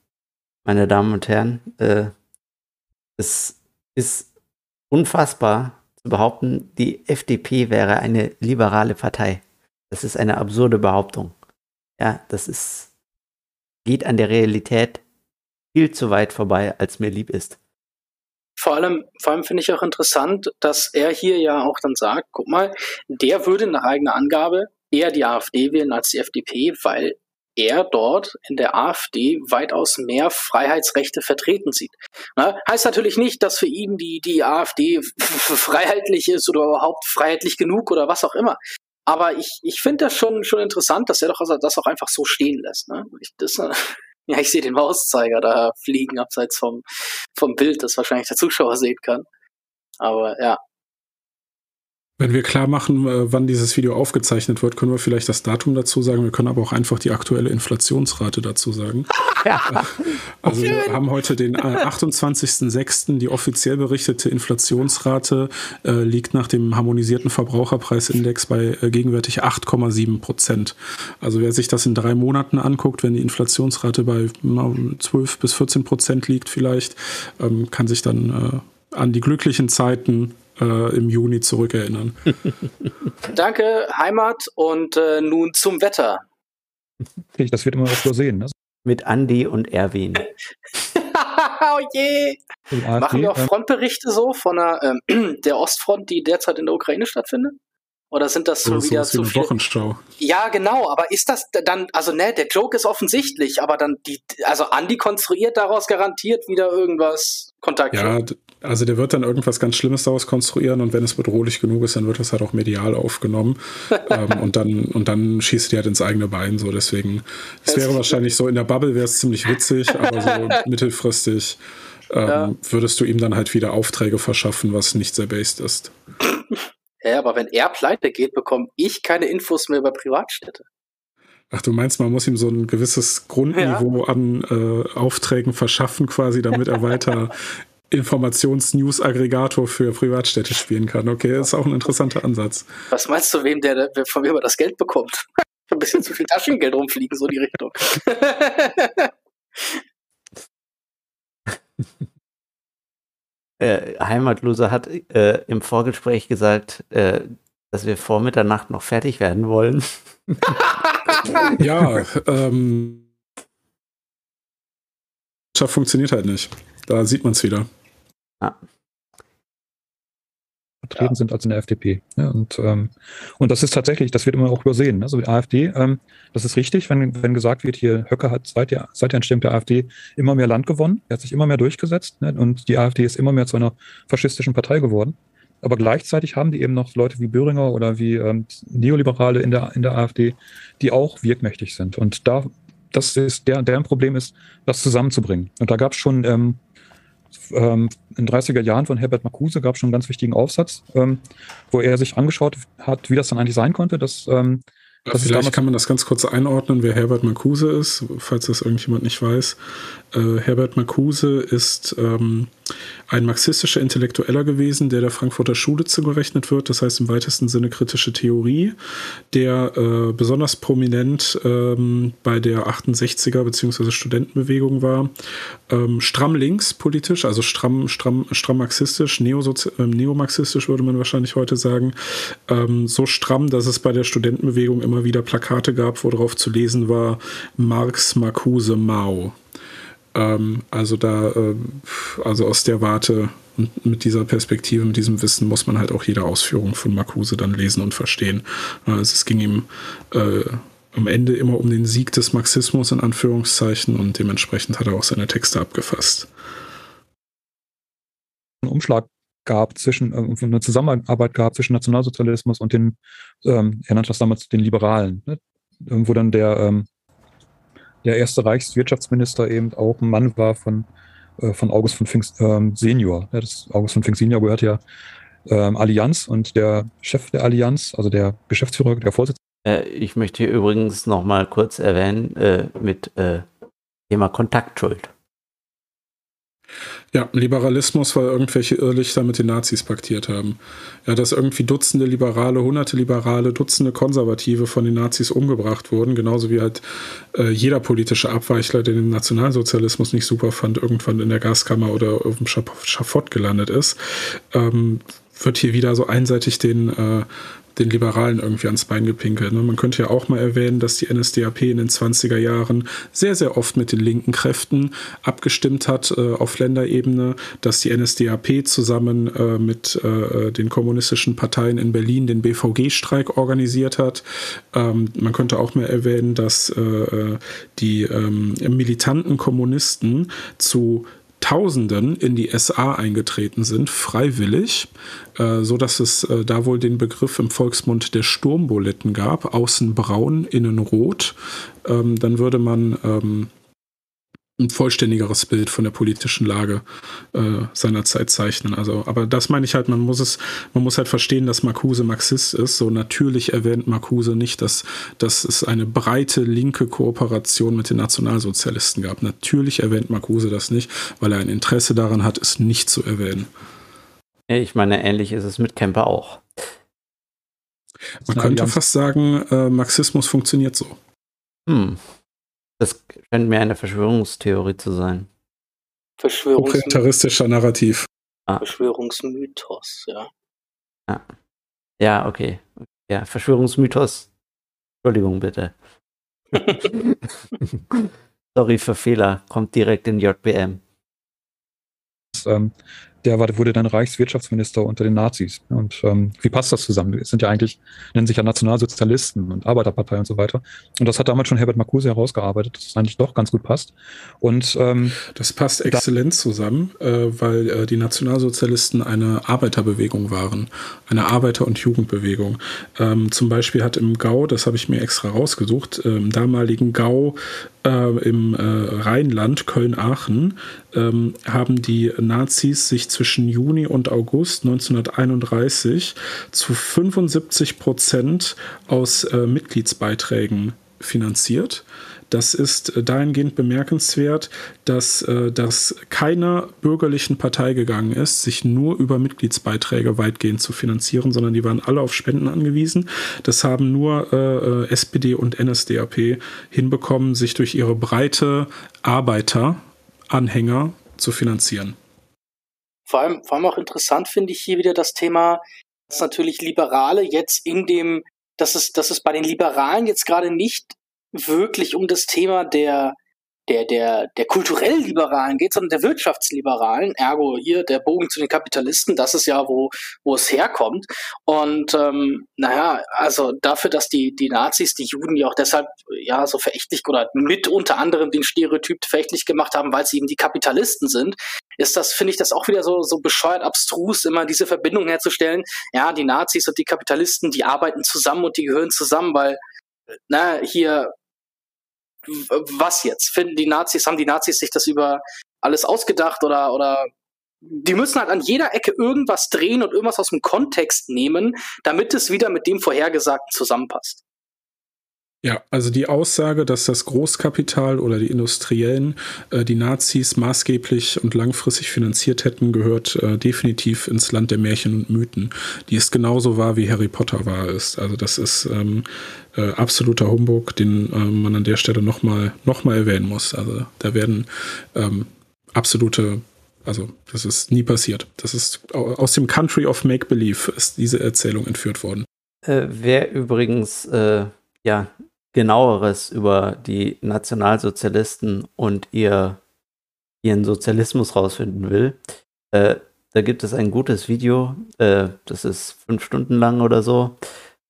Meine Damen und Herren, äh, es ist unfassbar zu behaupten, die FDP wäre eine liberale Partei. Das ist eine absurde Behauptung. Ja, das ist, geht an der Realität viel zu weit vorbei, als mir lieb ist. Vor allem, vor allem finde ich auch interessant, dass er hier ja auch dann sagt, guck mal, der würde nach eigener Angabe eher die AfD wählen als die FDP, weil er dort in der AfD weitaus mehr Freiheitsrechte vertreten sieht. Na, heißt natürlich nicht, dass für ihn die, die AfD freiheitlich ist oder überhaupt freiheitlich genug oder was auch immer. Aber ich, ich finde das schon, schon interessant, dass er doch also das auch einfach so stehen lässt. Ne? Ich, das, ja, ich sehe den Mauszeiger da fliegen abseits vom, vom Bild, das wahrscheinlich der Zuschauer sehen kann. Aber ja, wenn wir klar machen, äh, wann dieses Video aufgezeichnet wird, können wir vielleicht das Datum dazu sagen. Wir können aber auch einfach die aktuelle Inflationsrate dazu sagen. Ja. Also wir haben heute den 28.06. Äh, die offiziell berichtete Inflationsrate äh, liegt nach dem harmonisierten Verbraucherpreisindex bei äh, gegenwärtig 8,7 Prozent. Also wer sich das in drei Monaten anguckt, wenn die Inflationsrate bei na, 12 bis 14 Prozent liegt vielleicht, ähm, kann sich dann äh, an die glücklichen Zeiten äh, im Juni zurückerinnern. Danke, Heimat. Und äh, nun zum Wetter. Das wird immer was so sehen. Ne? Mit Andi und Erwin. oh je! Machen wir auch Frontberichte so von der, ähm, der Ostfront, die derzeit in der Ukraine stattfindet? Oder sind das schon wieder zu viel? Wochenstau. Ja, genau, aber ist das dann, also ne, der Joke ist offensichtlich, aber dann die, also Andi konstruiert daraus garantiert wieder irgendwas Kontakt. Ja, also der wird dann irgendwas ganz Schlimmes daraus konstruieren und wenn es bedrohlich genug ist, dann wird das halt auch medial aufgenommen ähm, und dann und dann schießt die halt ins eigene Bein so. Deswegen, es wäre wahrscheinlich so in der Bubble wäre es ziemlich witzig, aber so mittelfristig ähm, ja. würdest du ihm dann halt wieder Aufträge verschaffen, was nicht sehr based ist. Ja, aber wenn er pleite geht, bekomme ich keine Infos mehr über Privatstädte. Ach, du meinst, man muss ihm so ein gewisses Grundniveau ja. an äh, Aufträgen verschaffen, quasi, damit er weiter Informations-News-Aggregator für Privatstädte spielen kann. Okay, das ist auch ein interessanter Ansatz. Was meinst du, wem der, von wem er das Geld bekommt? ein bisschen zu viel Taschengeld rumfliegen, so die Richtung. äh, Heimatloser hat äh, im Vorgespräch gesagt, äh, dass wir vor Mitternacht noch fertig werden wollen. ja, ähm. funktioniert halt nicht. Da sieht man es wieder. Ja vertreten ja. sind als in der FDP. Ja, und, ähm, und das ist tatsächlich, das wird immer auch übersehen. Also die AfD, ähm, das ist richtig, wenn, wenn gesagt wird, hier Höcke hat seit der, seit der Entstehung der AfD immer mehr Land gewonnen, er hat sich immer mehr durchgesetzt ne, und die AfD ist immer mehr zu einer faschistischen Partei geworden. Aber gleichzeitig haben die eben noch Leute wie Böhringer oder wie ähm, Neoliberale in der, in der AfD, die auch wirkmächtig sind. Und da, das ist der, deren Problem ist, das zusammenzubringen. Und da gab es schon ähm, ähm, in den 30er Jahren von Herbert Marcuse gab es schon einen ganz wichtigen Aufsatz, ähm, wo er sich angeschaut hat, wie das dann eigentlich sein konnte, dass ähm, das Vielleicht kann man das ganz kurz einordnen, wer Herbert Marcuse ist, falls das irgendjemand nicht weiß. Äh, Herbert Marcuse ist ähm, ein marxistischer Intellektueller gewesen, der der Frankfurter Schule zugerechnet wird, das heißt im weitesten Sinne kritische Theorie, der äh, besonders prominent ähm, bei der 68er bzw. Studentenbewegung war, ähm, stramm links politisch, also stramm, stramm, stramm marxistisch, äh, neomarxistisch würde man wahrscheinlich heute sagen, ähm, so stramm, dass es bei der Studentenbewegung immer wieder Plakate gab, wo drauf zu lesen war Marx, Marcuse, Mao. Ähm, also da, äh, also aus der Warte und mit dieser Perspektive, mit diesem Wissen muss man halt auch jede Ausführung von Marcuse dann lesen und verstehen. Also es ging ihm äh, am Ende immer um den Sieg des Marxismus in Anführungszeichen und dementsprechend hat er auch seine Texte abgefasst. Umschlag gab zwischen, äh, eine Zusammenarbeit gab zwischen Nationalsozialismus und den, ähm, er nannte das damals den Liberalen, ne? wo dann der ähm, der erste Reichswirtschaftsminister eben auch ein Mann war von, äh, von August von Fink ähm, Senior. Ja, das, August von Fink Senior gehört ja ähm, Allianz und der Chef der Allianz, also der Geschäftsführer, der Vorsitzende. Äh, ich möchte hier übrigens noch mal kurz erwähnen äh, mit äh, Thema Kontaktschuld. Ja, Liberalismus, weil irgendwelche Irrlichter mit den Nazis paktiert haben. Ja, dass irgendwie Dutzende Liberale, hunderte Liberale, Dutzende Konservative von den Nazis umgebracht wurden, genauso wie halt äh, jeder politische Abweichler, der den Nationalsozialismus nicht super fand, irgendwann in der Gaskammer oder auf dem Schafott gelandet ist, ähm, wird hier wieder so einseitig den äh, den Liberalen irgendwie ans Bein gepinkelt. Ne? Man könnte ja auch mal erwähnen, dass die NSDAP in den 20er Jahren sehr, sehr oft mit den linken Kräften abgestimmt hat äh, auf Länderebene, dass die NSDAP zusammen äh, mit äh, den kommunistischen Parteien in Berlin den BVG-Streik organisiert hat. Ähm, man könnte auch mal erwähnen, dass äh, äh, die ähm, militanten Kommunisten zu Tausenden in die SA eingetreten sind, freiwillig, äh, so dass es äh, da wohl den Begriff im Volksmund der Sturmbuletten gab, außen braun, innen rot. Ähm, dann würde man ähm, ein vollständigeres Bild von der politischen Lage äh, seiner Zeit zeichnen. Also, aber das meine ich halt, man muss es, man muss halt verstehen, dass Marcuse Marxist ist. So natürlich erwähnt Marcuse nicht, dass, dass es eine breite linke Kooperation mit den Nationalsozialisten gab. Natürlich erwähnt Marcuse das nicht, weil er ein Interesse daran hat, es nicht zu erwähnen. Ich meine, ähnlich ist es mit Kemper auch. Man könnte fast sagen, äh, Marxismus funktioniert so. Hm. Das scheint mir eine Verschwörungstheorie zu sein. Verschwörungsmythos. Narrativ. Ah. Verschwörungsmythos, ja. Ah. Ja, okay. Ja, Verschwörungsmythos. Entschuldigung, bitte. Sorry für Fehler. Kommt direkt in JBM. Ähm, der war, wurde dann Reichswirtschaftsminister unter den Nazis. Und ähm, wie passt das zusammen? Es sind ja eigentlich, nennen sich ja Nationalsozialisten und Arbeiterpartei und so weiter. Und das hat damals schon Herbert Marcuse herausgearbeitet, dass es eigentlich doch ganz gut passt. Und ähm, das passt exzellent da zusammen, äh, weil äh, die Nationalsozialisten eine Arbeiterbewegung waren, eine Arbeiter- und Jugendbewegung. Ähm, zum Beispiel hat im Gau, das habe ich mir extra rausgesucht, äh, im damaligen Gau äh, im äh, Rheinland, Köln-Aachen, ähm, haben die Nazis sich zwischen Juni und August 1931 zu 75 Prozent aus äh, Mitgliedsbeiträgen finanziert. Das ist äh, dahingehend bemerkenswert, dass äh, das keiner bürgerlichen Partei gegangen ist, sich nur über Mitgliedsbeiträge weitgehend zu finanzieren, sondern die waren alle auf Spenden angewiesen. Das haben nur äh, äh SPD und NSDAP hinbekommen, sich durch ihre breite Arbeiteranhänger zu finanzieren. Vor allem, vor allem auch interessant finde ich hier wieder das Thema, dass natürlich Liberale jetzt in dem, dass es, dass es bei den Liberalen jetzt gerade nicht wirklich um das Thema der, der, der, der kulturell Liberalen geht, sondern der Wirtschaftsliberalen, ergo hier der Bogen zu den Kapitalisten, das ist ja, wo, wo es herkommt. Und ähm, naja, also dafür, dass die, die Nazis die Juden ja auch deshalb ja so verächtlich oder mit unter anderem den Stereotyp verächtlich gemacht haben, weil sie eben die Kapitalisten sind, ist das, finde ich, das auch wieder so, so bescheuert abstrus, immer diese Verbindung herzustellen. Ja, die Nazis und die Kapitalisten, die arbeiten zusammen und die gehören zusammen, weil na, hier was jetzt? Finden die Nazis, haben die Nazis sich das über alles ausgedacht oder, oder die müssen halt an jeder Ecke irgendwas drehen und irgendwas aus dem Kontext nehmen, damit es wieder mit dem Vorhergesagten zusammenpasst. Ja, also die Aussage, dass das Großkapital oder die Industriellen äh, die Nazis maßgeblich und langfristig finanziert hätten, gehört äh, definitiv ins Land der Märchen und Mythen. Die ist genauso wahr, wie Harry Potter wahr ist. Also das ist ähm, äh, absoluter Humbug, den äh, man an der Stelle nochmal noch mal erwähnen muss. Also da werden ähm, absolute also, das ist nie passiert. Das ist aus dem Country of Make-Believe ist diese Erzählung entführt worden. Äh, wer übrigens äh, ja genaueres über die Nationalsozialisten und ihr, ihren Sozialismus rausfinden will, äh, da gibt es ein gutes Video, äh, das ist fünf Stunden lang oder so,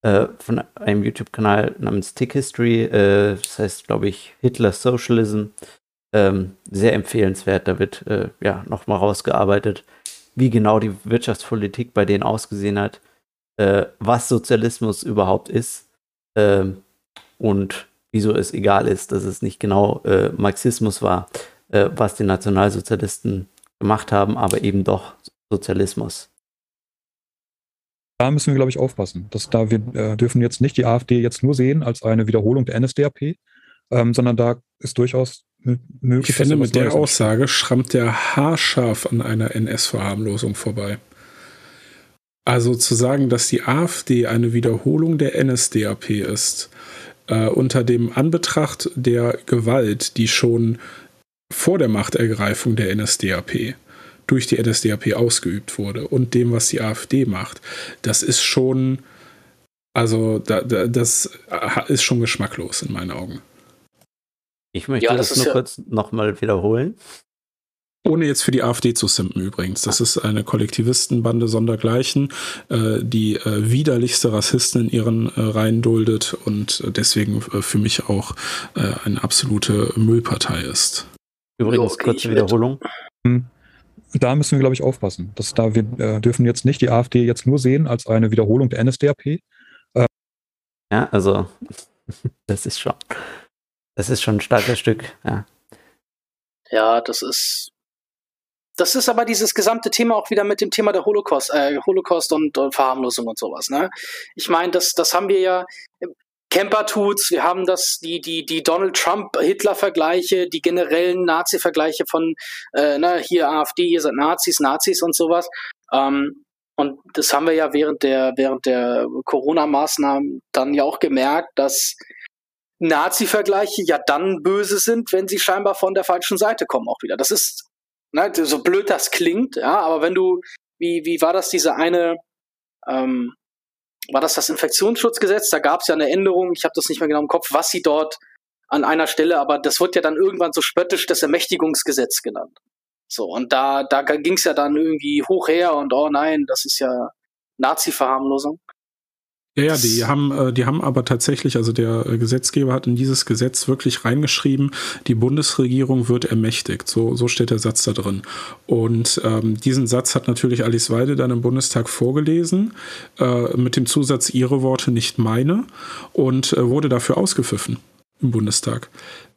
äh, von einem YouTube-Kanal namens Tick History. Äh, das heißt, glaube ich, Hitler Socialism. Ähm, sehr empfehlenswert. Da wird äh, ja nochmal rausgearbeitet, wie genau die Wirtschaftspolitik bei denen ausgesehen hat, äh, was Sozialismus überhaupt ist ähm, und wieso es egal ist, dass es nicht genau äh, Marxismus war, was die Nationalsozialisten gemacht haben, aber eben doch Sozialismus da müssen wir, glaube ich, aufpassen. Dass da wir äh, dürfen jetzt nicht die AfD jetzt nur sehen als eine Wiederholung der NSDAP, ähm, sondern da ist durchaus möglich. Ich finde, mit der Aussage schrammt der haarscharf an einer NS-Verharmlosung vorbei. Also zu sagen, dass die AfD eine Wiederholung der NSDAP ist, äh, unter dem Anbetracht der Gewalt, die schon vor der Machtergreifung der NSDAP durch die NSDAP ausgeübt wurde und dem, was die AfD macht, das ist schon, also da, da, das ist schon geschmacklos in meinen Augen. Ich möchte ja, das, das nur ja kurz nochmal wiederholen. Ohne jetzt für die AfD zu simpen übrigens. Das ist eine Kollektivistenbande sondergleichen, äh, die äh, widerlichste Rassisten in ihren äh, Reihen duldet und deswegen äh, für mich auch äh, eine absolute Müllpartei ist. Übrigens, okay, kurze Wiederholung. Hm da müssen wir, glaube ich, aufpassen. Dass da wir äh, dürfen jetzt nicht die AfD jetzt nur sehen als eine Wiederholung der NSDAP. Äh, ja, also das ist schon, das ist schon ein starkes Stück, ja. Ja, das ist, das ist aber dieses gesamte Thema auch wieder mit dem Thema der Holocaust, äh, Holocaust und, und Verharmlosung und sowas. Ne? Ich meine, das, das haben wir ja Camper tut's, wir haben das, die, die, die Donald Trump-Hitler-Vergleiche, die generellen Nazi-Vergleiche von, äh, ne, hier AfD, ihr seid Nazis, Nazis und sowas. Ähm, und das haben wir ja während der, während der Corona-Maßnahmen dann ja auch gemerkt, dass Nazi-Vergleiche ja dann böse sind, wenn sie scheinbar von der falschen Seite kommen auch wieder. Das ist, ne, so blöd das klingt, ja, aber wenn du, wie, wie war das diese eine, ähm, war das das Infektionsschutzgesetz? Da gab es ja eine Änderung, ich habe das nicht mehr genau im Kopf, was sie dort an einer Stelle, aber das wird ja dann irgendwann so spöttisch das Ermächtigungsgesetz genannt. So, und da, da ging es ja dann irgendwie hoch her und oh nein, das ist ja Nazi-Verharmlosung. Ja, ja, die haben, äh, die haben aber tatsächlich, also der äh, Gesetzgeber hat in dieses Gesetz wirklich reingeschrieben, die Bundesregierung wird ermächtigt. So, so steht der Satz da drin. Und ähm, diesen Satz hat natürlich Alice Weide dann im Bundestag vorgelesen, äh, mit dem Zusatz ihre Worte, nicht meine, und äh, wurde dafür ausgepfiffen im Bundestag.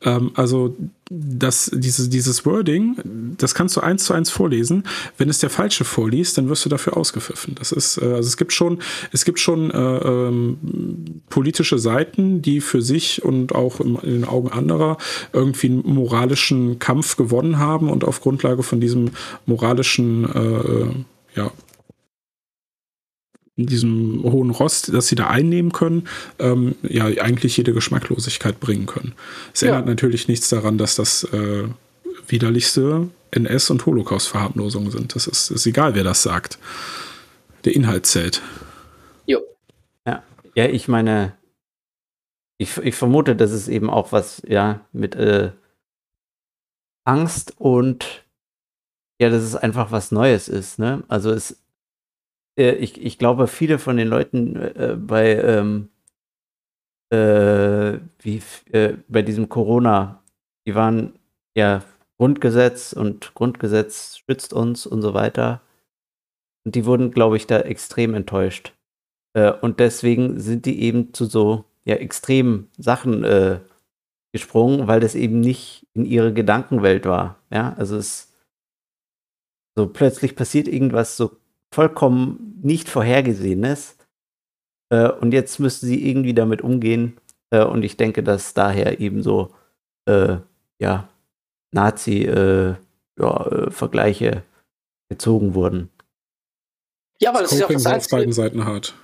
Ähm, also das, diese, dieses Wording, das kannst du eins zu eins vorlesen. Wenn es der Falsche vorliest, dann wirst du dafür ausgepfiffen. Das ist, äh, also es gibt schon, es gibt schon äh, ähm, politische Seiten, die für sich und auch in den Augen anderer irgendwie einen moralischen Kampf gewonnen haben und auf Grundlage von diesem moralischen äh, ja, diesem hohen Rost, das sie da einnehmen können, ähm, ja eigentlich jede Geschmacklosigkeit bringen können. Es ja. ändert natürlich nichts daran, dass das äh, widerlichste NS- und Holocaust-Verharmlosung sind. Das ist, ist egal, wer das sagt. Der Inhalt zählt. Jo. Ja, ja ich meine, ich, ich vermute, dass es eben auch was, ja, mit äh, Angst und ja, dass es einfach was Neues ist, ne? Also es, äh, ich, ich glaube, viele von den Leuten äh, bei, ähm, äh, wie, äh, bei diesem Corona, die waren ja Grundgesetz und Grundgesetz schützt uns und so weiter. Und die wurden, glaube ich, da extrem enttäuscht. Äh, und deswegen sind die eben zu so ja, extremen Sachen äh, gesprungen, weil das eben nicht in ihre Gedankenwelt war. Ja, also es so plötzlich passiert irgendwas so vollkommen nicht vorhergesehenes. Äh, und jetzt müssen sie irgendwie damit umgehen. Äh, und ich denke, dass daher eben so äh, ja, Nazi-Vergleiche äh, gezogen wurden. Ja, aber das, das ist ja auch das Einzige. auf beiden Seiten hart.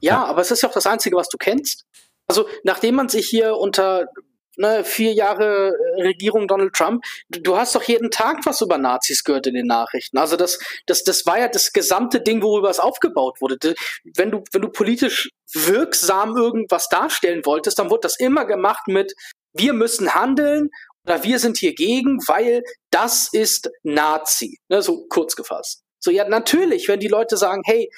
Ja, ja, aber es ist ja auch das Einzige, was du kennst. Also, nachdem man sich hier unter ne, vier Jahre äh, Regierung Donald Trump, du hast doch jeden Tag was über Nazis gehört in den Nachrichten. Also das, das, das war ja das gesamte Ding, worüber es aufgebaut wurde. Wenn du, wenn du politisch wirksam irgendwas darstellen wolltest, dann wurde das immer gemacht mit, wir müssen handeln oder wir sind hier gegen, weil das ist Nazi. Ne, so kurz gefasst. So, ja, natürlich, wenn die Leute sagen, hey,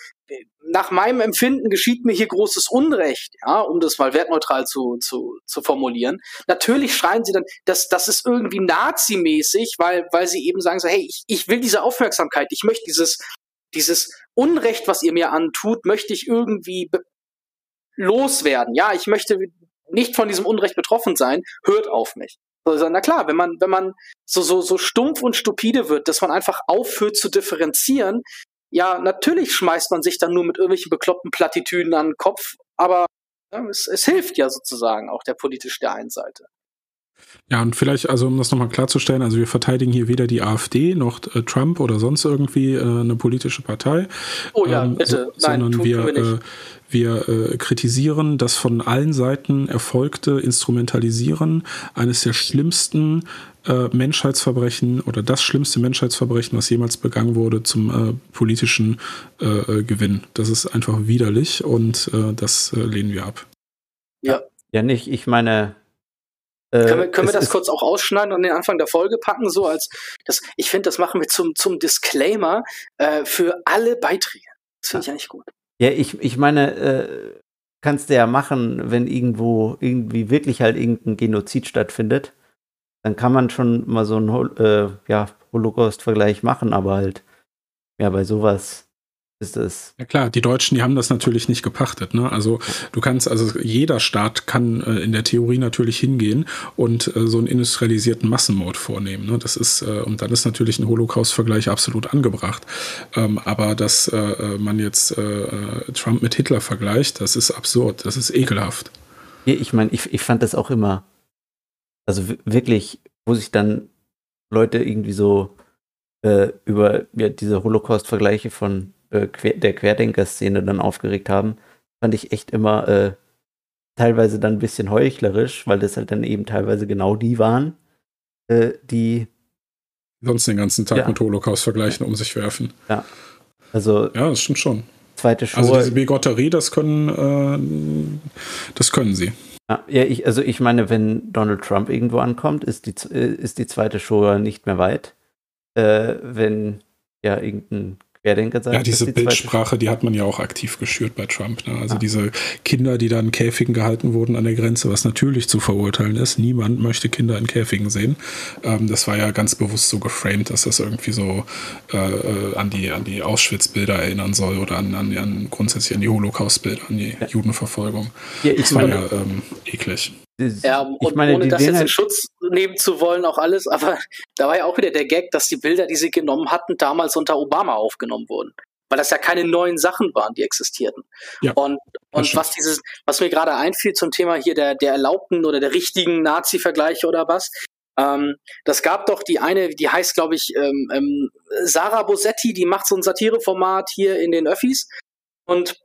nach meinem Empfinden geschieht mir hier großes Unrecht, ja, um das mal wertneutral zu, zu, zu formulieren. Natürlich schreien sie dann, dass das ist irgendwie nazimäßig, weil, weil sie eben sagen so, hey, ich, ich will diese Aufmerksamkeit, ich möchte dieses, dieses Unrecht, was ihr mir antut, möchte ich irgendwie loswerden. Ja, ich möchte nicht von diesem Unrecht betroffen sein, hört auf mich. Also, na klar, wenn man, wenn man so, so, so stumpf und stupide wird, dass man einfach aufhört zu differenzieren, ja, natürlich schmeißt man sich dann nur mit irgendwelchen bekloppten Plattitüden an den Kopf, aber ja, es, es hilft ja sozusagen auch der politisch der einen Seite. Ja, und vielleicht, also um das nochmal klarzustellen, also wir verteidigen hier weder die AfD noch äh, Trump oder sonst irgendwie äh, eine politische Partei. Oh ja, ähm, bitte. So, Nein, sondern wir, wir, äh, wir äh, kritisieren das von allen Seiten erfolgte Instrumentalisieren eines der schlimmsten äh, Menschheitsverbrechen oder das schlimmste Menschheitsverbrechen, was jemals begangen wurde, zum äh, politischen äh, Gewinn. Das ist einfach widerlich und äh, das äh, lehnen wir ab. Ja. Ja, nicht. Ich meine, äh, können wir, können wir das kurz auch ausschneiden und den Anfang der Folge packen, so als das, ich finde, das machen wir zum, zum Disclaimer äh, für alle Beiträge. Das finde ich eigentlich gut. Ja, ich, ich meine, äh, kannst du ja machen, wenn irgendwo irgendwie wirklich halt irgendein Genozid stattfindet, dann kann man schon mal so einen äh, ja, Holocaust-Vergleich machen, aber halt, ja, bei sowas ist es. Ja klar, die Deutschen, die haben das natürlich nicht gepachtet. Ne? Also du kannst, also jeder Staat kann äh, in der Theorie natürlich hingehen und äh, so einen industrialisierten Massenmord vornehmen. Ne? Das ist, äh, und dann ist natürlich ein Holocaust-Vergleich absolut angebracht. Ähm, aber dass äh, äh, man jetzt äh, Trump mit Hitler vergleicht, das ist absurd, das ist ekelhaft. Ich meine, ich, ich fand das auch immer, also wirklich, wo sich dann Leute irgendwie so über ja, diese Holocaust-Vergleiche von äh, der Querdenker-Szene dann aufgeregt haben, fand ich echt immer äh, teilweise dann ein bisschen heuchlerisch, weil das halt dann eben teilweise genau die waren, äh, die sonst den ganzen Tag ja. mit Holocaust vergleichen, um sich werfen. Ja. Also. Ja, das stimmt schon. Zweite Show. Also diese Bigotterie, das können, äh, das können sie. Ja, ich, also ich meine, wenn Donald Trump irgendwo ankommt, ist die, äh, ist die zweite Show nicht mehr weit. Äh, wenn ja irgendein Querdenker sein. Ja, diese die Bildsprache, die hat man ja auch aktiv geschürt bei Trump. Ne? Also ah. diese Kinder, die dann in Käfigen gehalten wurden an der Grenze, was natürlich zu verurteilen ist. Niemand möchte Kinder in Käfigen sehen. Ähm, das war ja ganz bewusst so geframed, dass das irgendwie so äh, äh an die, an die Auschwitz-Bilder erinnern soll oder an, an, an grundsätzlich an die Holocaust-Bilder, an die ja. Judenverfolgung. Ja, das war ja ähm, eklig. Ja, und meine, ohne das jetzt in Schutz nehmen zu wollen, auch alles, aber da war ja auch wieder der Gag, dass die Bilder, die sie genommen hatten, damals unter Obama aufgenommen wurden. Weil das ja keine neuen Sachen waren, die existierten. Ja, und und was dieses, was mir gerade einfiel zum Thema hier der, der erlaubten oder der richtigen Nazi-Vergleiche oder was, ähm, das gab doch die eine, die heißt, glaube ich, ähm, ähm, Sarah Bosetti, die macht so ein Satireformat hier in den Öffis. Und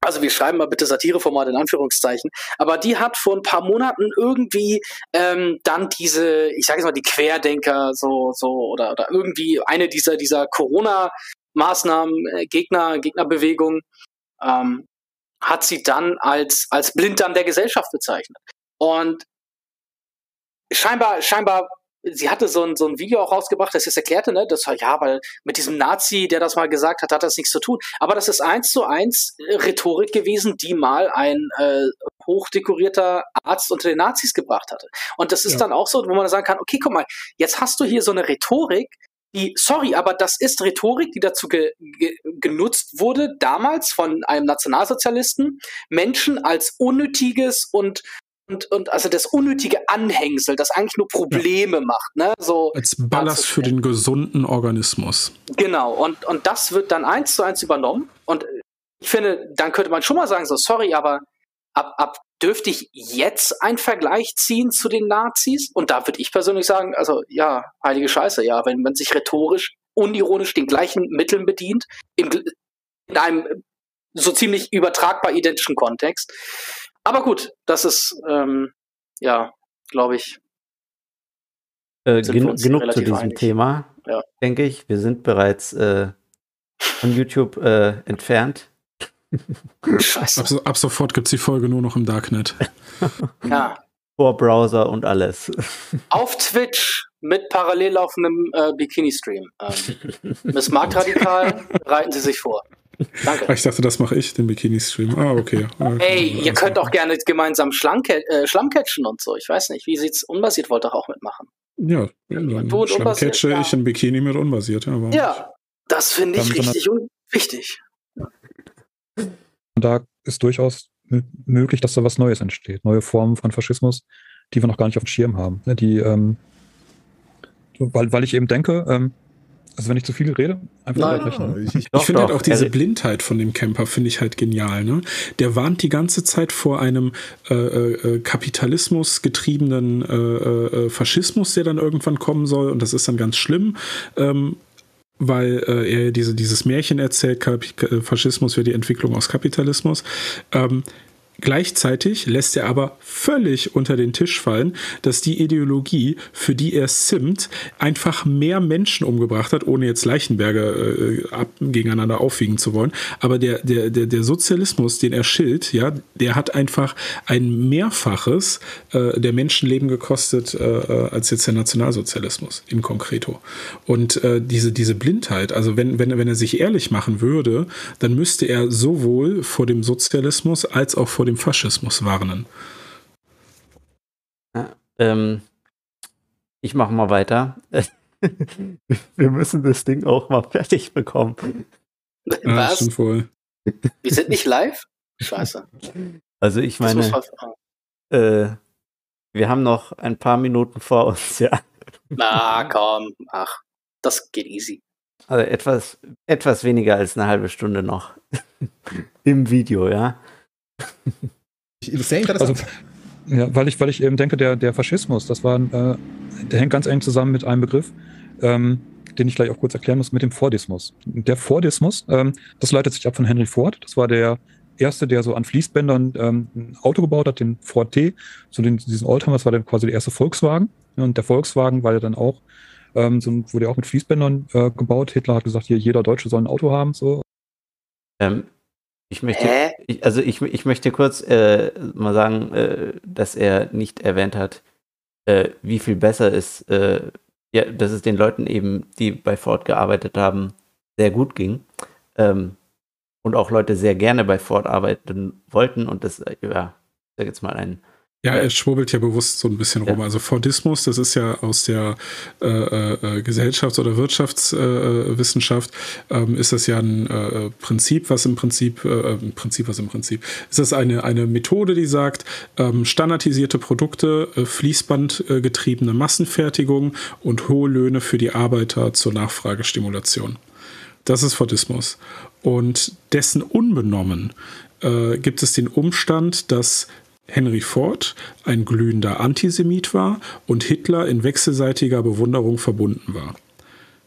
also wir schreiben mal bitte Satireformat in Anführungszeichen, aber die hat vor ein paar Monaten irgendwie ähm, dann diese, ich sage jetzt mal die Querdenker so so oder oder irgendwie eine dieser dieser Corona Maßnahmen äh, Gegner Gegnerbewegung ähm, hat sie dann als als Blinddarm der Gesellschaft bezeichnet. Und scheinbar scheinbar sie hatte so ein, so ein Video auch rausgebracht, das jetzt erklärte, ne, das ja, weil mit diesem Nazi, der das mal gesagt hat, hat das nichts zu tun. Aber das ist eins zu eins äh, Rhetorik gewesen, die mal ein äh, hochdekorierter Arzt unter den Nazis gebracht hatte. Und das ist ja. dann auch so, wo man sagen kann, okay, guck mal, jetzt hast du hier so eine Rhetorik, die, sorry, aber das ist Rhetorik, die dazu ge, ge, genutzt wurde, damals von einem Nationalsozialisten, Menschen als unnötiges und und, und also das unnötige Anhängsel, das eigentlich nur Probleme ja. macht. Ne? So Als Ballast für den gesunden Organismus. Genau, und, und das wird dann eins zu eins übernommen. Und ich finde, dann könnte man schon mal sagen, so, sorry, aber ab, ab dürfte ich jetzt einen Vergleich ziehen zu den Nazis? Und da würde ich persönlich sagen, also ja, heilige Scheiße, ja, wenn man sich rhetorisch, unironisch den gleichen Mitteln bedient, in, in einem so ziemlich übertragbar identischen Kontext, aber gut, das ist, ähm, ja, glaube ich. Äh, gen genug zu diesem einig. Thema, ja. denke ich. Wir sind bereits äh, von YouTube äh, entfernt. Scheiße. Ab, ab sofort gibt es die Folge nur noch im Darknet. ja. Vor Browser und alles. Auf Twitch mit parallel laufendem äh, Bikini-Stream. Ähm, Miss Marktradikal, bereiten Sie sich vor. Danke. Ah, ich dachte, das mache ich, den Bikini-Stream. Ah, okay. Ey, ihr könnt auch gerne gemeinsam äh, und so. Ich weiß nicht, wie sieht's unbasiert wollt ihr auch mitmachen. Ja, dann Schlammcatche ja. ich in Bikini mit unbasiert. Ja, ja das finde ich richtig und wichtig. Da ist durchaus möglich, dass da was Neues entsteht. Neue Formen von Faschismus, die wir noch gar nicht auf dem Schirm haben. Ne, die, ähm, weil, weil ich eben denke, ähm, also wenn ich zu viel rede, einfach unterbrechen. Ich, ich, ich finde halt auch diese Blindheit von dem Camper, finde ich halt genial. Ne? Der warnt die ganze Zeit vor einem äh, äh, Kapitalismus getriebenen äh, äh, Faschismus, der dann irgendwann kommen soll. Und das ist dann ganz schlimm. Ähm, weil äh, er diese, dieses Märchen erzählt, Faschismus wäre die Entwicklung aus Kapitalismus. Ähm, Gleichzeitig lässt er aber völlig unter den Tisch fallen, dass die Ideologie, für die er simmt, einfach mehr Menschen umgebracht hat, ohne jetzt Leichenberge äh, ab, gegeneinander aufwiegen zu wollen. Aber der, der, der, der Sozialismus, den er schilt, ja, der hat einfach ein Mehrfaches äh, der Menschenleben gekostet, äh, äh als jetzt der Nationalsozialismus im Konkreto. Und äh, diese, diese Blindheit, also wenn, wenn, wenn er sich ehrlich machen würde, dann müsste er sowohl vor dem Sozialismus als auch vor dem Faschismus warnen. Ja, ähm, ich mache mal weiter. Wir müssen das Ding auch mal fertig bekommen. Was? Ja, voll. Wir sind nicht live? Scheiße. Also ich meine, äh, wir haben noch ein paar Minuten vor uns, ja. Na komm, ach, das geht easy. Also etwas, etwas weniger als eine halbe Stunde noch im Video, ja. Sehr interessant. Also, ja, weil ich, weil ich eben denke, der, der Faschismus, das war, äh, der hängt ganz eng zusammen mit einem Begriff, ähm, den ich gleich auch kurz erklären muss, mit dem Fordismus. Der Fordismus, ähm, das leitet sich ab von Henry Ford. Das war der erste, der so an Fließbändern ähm, ein Auto gebaut hat, den Ford T, so den, diesen Oldtimer, das war dann quasi der erste Volkswagen. Und der Volkswagen war ja dann auch, ähm, so, wurde auch mit Fließbändern äh, gebaut. Hitler hat gesagt, hier jeder Deutsche soll ein Auto haben. So. Ähm, ich möchte, ich, also ich, ich möchte kurz äh, mal sagen, äh, dass er nicht erwähnt hat, äh, wie viel besser es, äh, ja, dass es den Leuten eben, die bei Ford gearbeitet haben, sehr gut ging. Ähm, und auch Leute sehr gerne bei Ford arbeiten wollten und das, äh, ja, ich sag jetzt mal ein ja, er schwurbelt ja bewusst so ein bisschen ja. rum. Also Fordismus, das ist ja aus der äh, äh, Gesellschafts- oder Wirtschaftswissenschaft, äh, ähm, ist das ja ein äh, Prinzip, was im Prinzip, äh, Prinzip, was im Prinzip, ist das eine, eine Methode, die sagt, ähm, standardisierte Produkte, äh, fließbandgetriebene Massenfertigung und hohe Löhne für die Arbeiter zur Nachfragestimulation. Das ist Fordismus. Und dessen unbenommen gibt es den Umstand, dass Henry Ford ein glühender Antisemit war und Hitler in wechselseitiger Bewunderung verbunden war.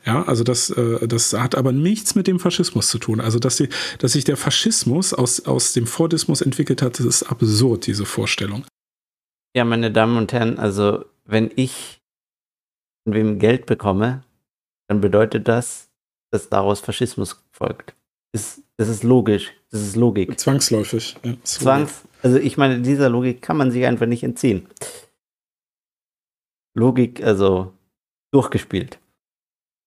Ja, also das, äh, das hat aber nichts mit dem Faschismus zu tun. Also, dass, die, dass sich der Faschismus aus, aus dem Fordismus entwickelt hat, das ist absurd, diese Vorstellung. Ja, meine Damen und Herren, also wenn ich von wem Geld bekomme, dann bedeutet das, dass daraus Faschismus folgt. Das, das ist logisch. Das ist Logik. Zwangsläufig. Ja, Zwangs. Also ich meine, dieser Logik kann man sich einfach nicht entziehen. Logik, also durchgespielt.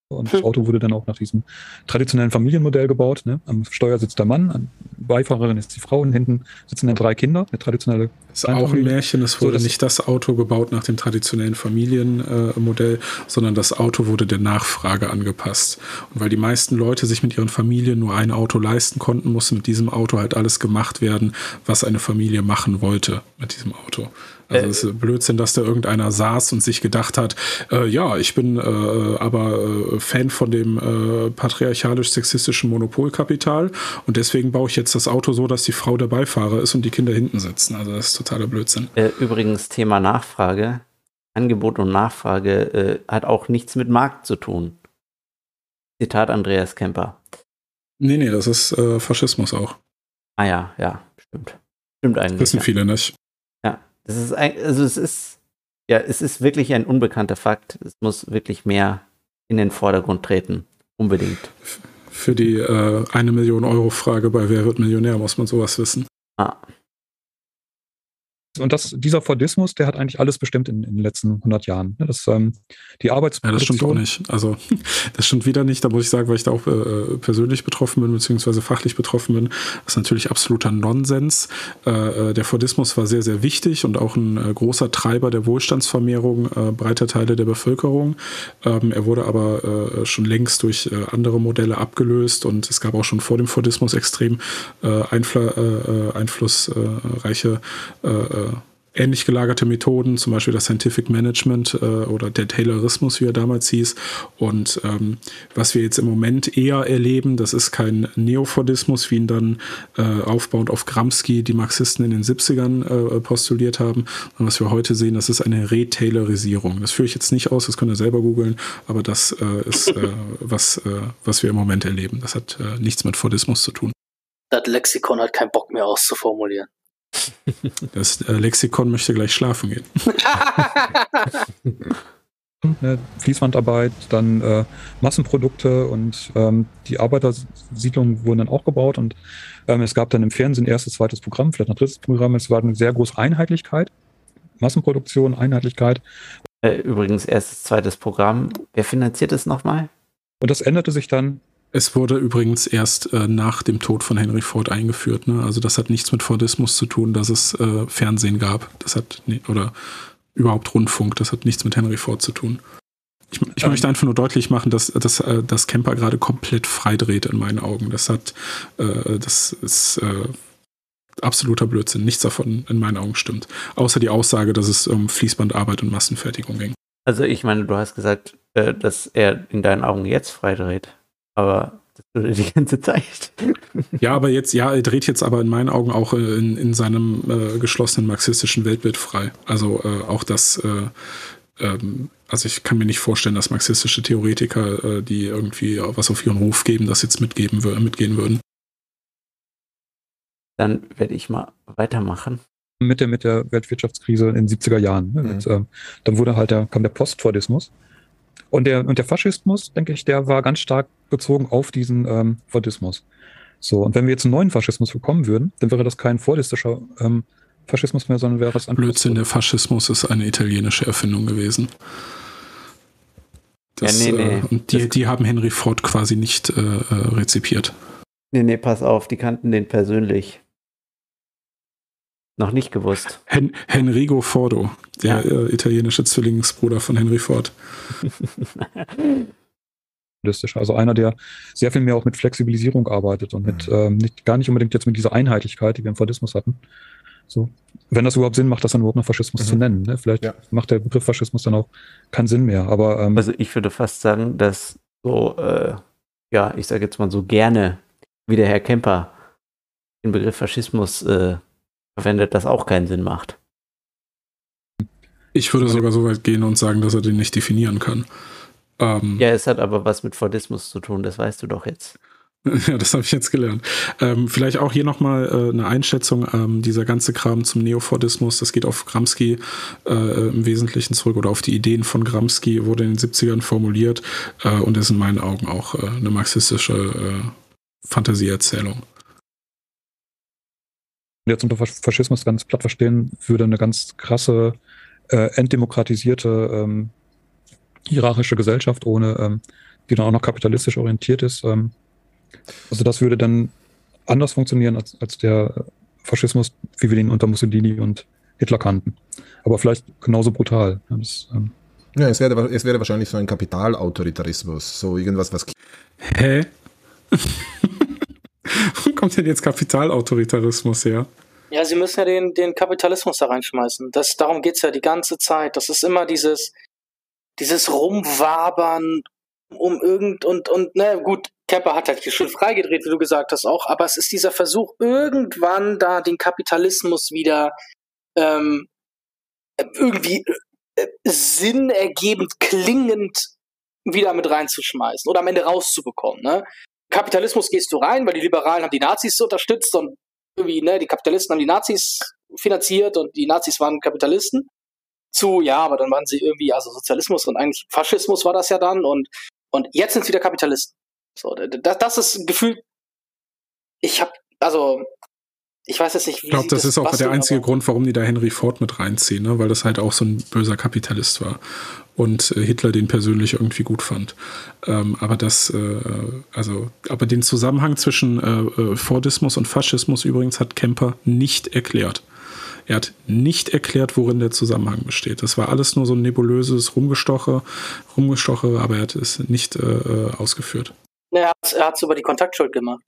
Und das Auto wurde dann auch nach diesem traditionellen Familienmodell gebaut. Ne? Am Steuer sitzt der Mann, an Beifahrerin ist die Frau und hinten sitzen dann drei Kinder, eine traditionelle. Das ist auch ein Märchen. Es wurde so, nicht das Auto gebaut nach dem traditionellen Familienmodell, äh, sondern das Auto wurde der Nachfrage angepasst. Und weil die meisten Leute sich mit ihren Familien nur ein Auto leisten konnten, musste mit diesem Auto halt alles gemacht werden, was eine Familie machen wollte mit diesem Auto. Also es ist Blödsinn, dass da irgendeiner saß und sich gedacht hat, äh, ja, ich bin äh, aber äh, Fan von dem äh, patriarchalisch-sexistischen Monopolkapital und deswegen baue ich jetzt das Auto so, dass die Frau der Beifahrer ist und die Kinder hinten sitzen. Also das ist totaler Blödsinn. Äh, übrigens Thema Nachfrage. Angebot und Nachfrage äh, hat auch nichts mit Markt zu tun. Zitat Andreas Kemper. Nee, nee, das ist Faschismus auch. Ah ja, ja, stimmt. Stimmt eigentlich. Wissen ja. viele nicht. Das ist ein, also es ist, ja, es ist wirklich ein unbekannter Fakt. Es muss wirklich mehr in den Vordergrund treten. Unbedingt. Für die äh, eine Million Euro Frage bei Wer wird Millionär muss man sowas wissen. Ah. Und das, dieser Fordismus, der hat eigentlich alles bestimmt in, in den letzten 100 Jahren. Das, ähm, die Arbeitsproduktion. Ja, das stimmt auch nicht. Also, das stimmt wieder nicht. Da muss ich sagen, weil ich da auch äh, persönlich betroffen bin, beziehungsweise fachlich betroffen bin. Das ist natürlich absoluter Nonsens. Äh, äh, der Fordismus war sehr, sehr wichtig und auch ein äh, großer Treiber der Wohlstandsvermehrung äh, breiter Teile der Bevölkerung. Ähm, er wurde aber äh, schon längst durch andere Modelle abgelöst und es gab auch schon vor dem Fordismus extrem einflussreiche ähnlich gelagerte Methoden, zum Beispiel das Scientific Management äh, oder der Taylorismus, wie er damals hieß. Und ähm, was wir jetzt im Moment eher erleben, das ist kein Neofordismus, wie ihn dann äh, aufbauend auf Gramsci die Marxisten in den 70ern äh, postuliert haben, sondern was wir heute sehen, das ist eine Retailerisierung. Das führe ich jetzt nicht aus, das könnt ihr selber googeln, aber das äh, ist äh, was, äh, was wir im Moment erleben. Das hat nichts mit Fordismus zu tun. Das Lexikon hat keinen Bock mehr auszuformulieren. Das äh, Lexikon möchte gleich schlafen gehen. ne, Fließbandarbeit, dann äh, Massenprodukte und ähm, die Arbeitersiedlungen wurden dann auch gebaut und ähm, es gab dann im Fernsehen erstes, zweites Programm, vielleicht ein drittes Programm. Es war eine sehr große Einheitlichkeit, Massenproduktion, Einheitlichkeit. Äh, übrigens erstes, zweites Programm. Wer finanziert es nochmal? Und das änderte sich dann es wurde übrigens erst äh, nach dem Tod von Henry Ford eingeführt. Ne? Also das hat nichts mit Fordismus zu tun, dass es äh, Fernsehen gab. Das hat nee, oder überhaupt Rundfunk. Das hat nichts mit Henry Ford zu tun. Ich, ich ähm. möchte einfach nur deutlich machen, dass, dass, äh, dass Camper gerade komplett freidreht in meinen Augen. Das hat, äh, das ist äh, absoluter Blödsinn. Nichts davon in meinen Augen stimmt. Außer die Aussage, dass es um Fließbandarbeit und Massenfertigung ging. Also ich meine, du hast gesagt, äh, dass er in deinen Augen jetzt freidreht aber das würde die ganze Zeit. Ja, aber jetzt, ja, er dreht jetzt aber in meinen Augen auch äh, in, in seinem äh, geschlossenen marxistischen Weltbild frei. Also äh, auch das, äh, ähm, also ich kann mir nicht vorstellen, dass marxistische Theoretiker, äh, die irgendwie was auf ihren Ruf geben, das jetzt mitgeben, mitgehen würden. Dann werde ich mal weitermachen. Mit der, mit der Weltwirtschaftskrise in den 70er Jahren. Ne? Mhm. Mit, ähm, dann wurde halt der, kam der Postfordismus. Und der, und der Faschismus, denke ich, der war ganz stark bezogen auf diesen ähm, Fordismus. So, und wenn wir jetzt einen neuen Faschismus bekommen würden, dann wäre das kein fordistischer ähm, Faschismus mehr, sondern wäre es ein. Blödsinn, der Faschismus ist eine italienische Erfindung gewesen. Das, ja, nee, nee. Äh, und die, die haben Henry Ford quasi nicht äh, äh, rezipiert. Nee, nee, pass auf, die kannten den persönlich. Noch nicht gewusst. Hen Henrigo Fordo, der ja. äh, italienische Zwillingsbruder von Henry Ford. Also einer, der sehr viel mehr auch mit Flexibilisierung arbeitet und mit mhm. ähm, nicht, gar nicht unbedingt jetzt mit dieser Einheitlichkeit, die wir im Fordismus hatten. So, wenn das überhaupt Sinn macht, das dann überhaupt noch Faschismus mhm. zu nennen. Ne? Vielleicht ja. macht der Begriff Faschismus dann auch keinen Sinn mehr. Aber ähm, also ich würde fast sagen, dass so, äh, ja, ich sage jetzt mal so gerne, wie der Herr Kemper den Begriff Faschismus äh, verwendet, das auch keinen Sinn macht. Ich würde sogar so weit gehen und sagen, dass er den nicht definieren kann. Ähm, ja, es hat aber was mit Fordismus zu tun, das weißt du doch jetzt. Ja, das habe ich jetzt gelernt. Ähm, vielleicht auch hier nochmal äh, eine Einschätzung. Ähm, dieser ganze Kram zum Neofordismus, das geht auf Gramsci äh, im Wesentlichen zurück oder auf die Ideen von Gramsci, wurde in den 70ern formuliert äh, und ist in meinen Augen auch äh, eine marxistische äh, Fantasieerzählung. Jetzt unter Faschismus ganz platt verstehen, würde eine ganz krasse, äh, entdemokratisierte, ähm, hierarchische Gesellschaft ohne, ähm, die dann auch noch kapitalistisch orientiert ist, ähm, also das würde dann anders funktionieren als, als der Faschismus, wie wir ihn unter Mussolini und Hitler kannten. Aber vielleicht genauso brutal. Das, ähm ja, es wäre, es wäre wahrscheinlich so ein Kapitalautoritarismus, so irgendwas, was. Hä? Wo kommt denn jetzt Kapitalautoritarismus her? Ja, sie müssen ja den, den Kapitalismus da reinschmeißen. Das, darum geht es ja die ganze Zeit. Das ist immer dieses, dieses Rumwabern um irgend und und ne gut, Kepper hat halt schön freigedreht, wie du gesagt hast auch, aber es ist dieser Versuch irgendwann da den Kapitalismus wieder ähm, irgendwie äh, sinnergebend klingend wieder mit reinzuschmeißen oder am Ende rauszubekommen. Ne? Kapitalismus gehst du rein, weil die Liberalen haben die Nazis unterstützt und irgendwie, ne, die Kapitalisten haben die Nazis finanziert und die Nazis waren Kapitalisten. Zu, ja, aber dann waren sie irgendwie, also Sozialismus und eigentlich Faschismus war das ja dann und und jetzt sind es wieder Kapitalisten. So, das, das ist gefühlt. Ich habe, also, ich weiß jetzt nicht, wie. Ich glaube, das, das ist auch der einzige Grund, warum die da Henry Ford mit reinziehen, ne? weil das halt auch so ein böser Kapitalist war und äh, Hitler den persönlich irgendwie gut fand. Ähm, aber das, äh, also, aber den Zusammenhang zwischen äh, äh Fordismus und Faschismus übrigens hat Kemper nicht erklärt. Er hat nicht erklärt, worin der Zusammenhang besteht. Das war alles nur so ein nebulöses Rumgestoche, Rumgestoche, aber er hat es nicht äh, äh ausgeführt. Er hat es über die Kontaktschuld gemacht.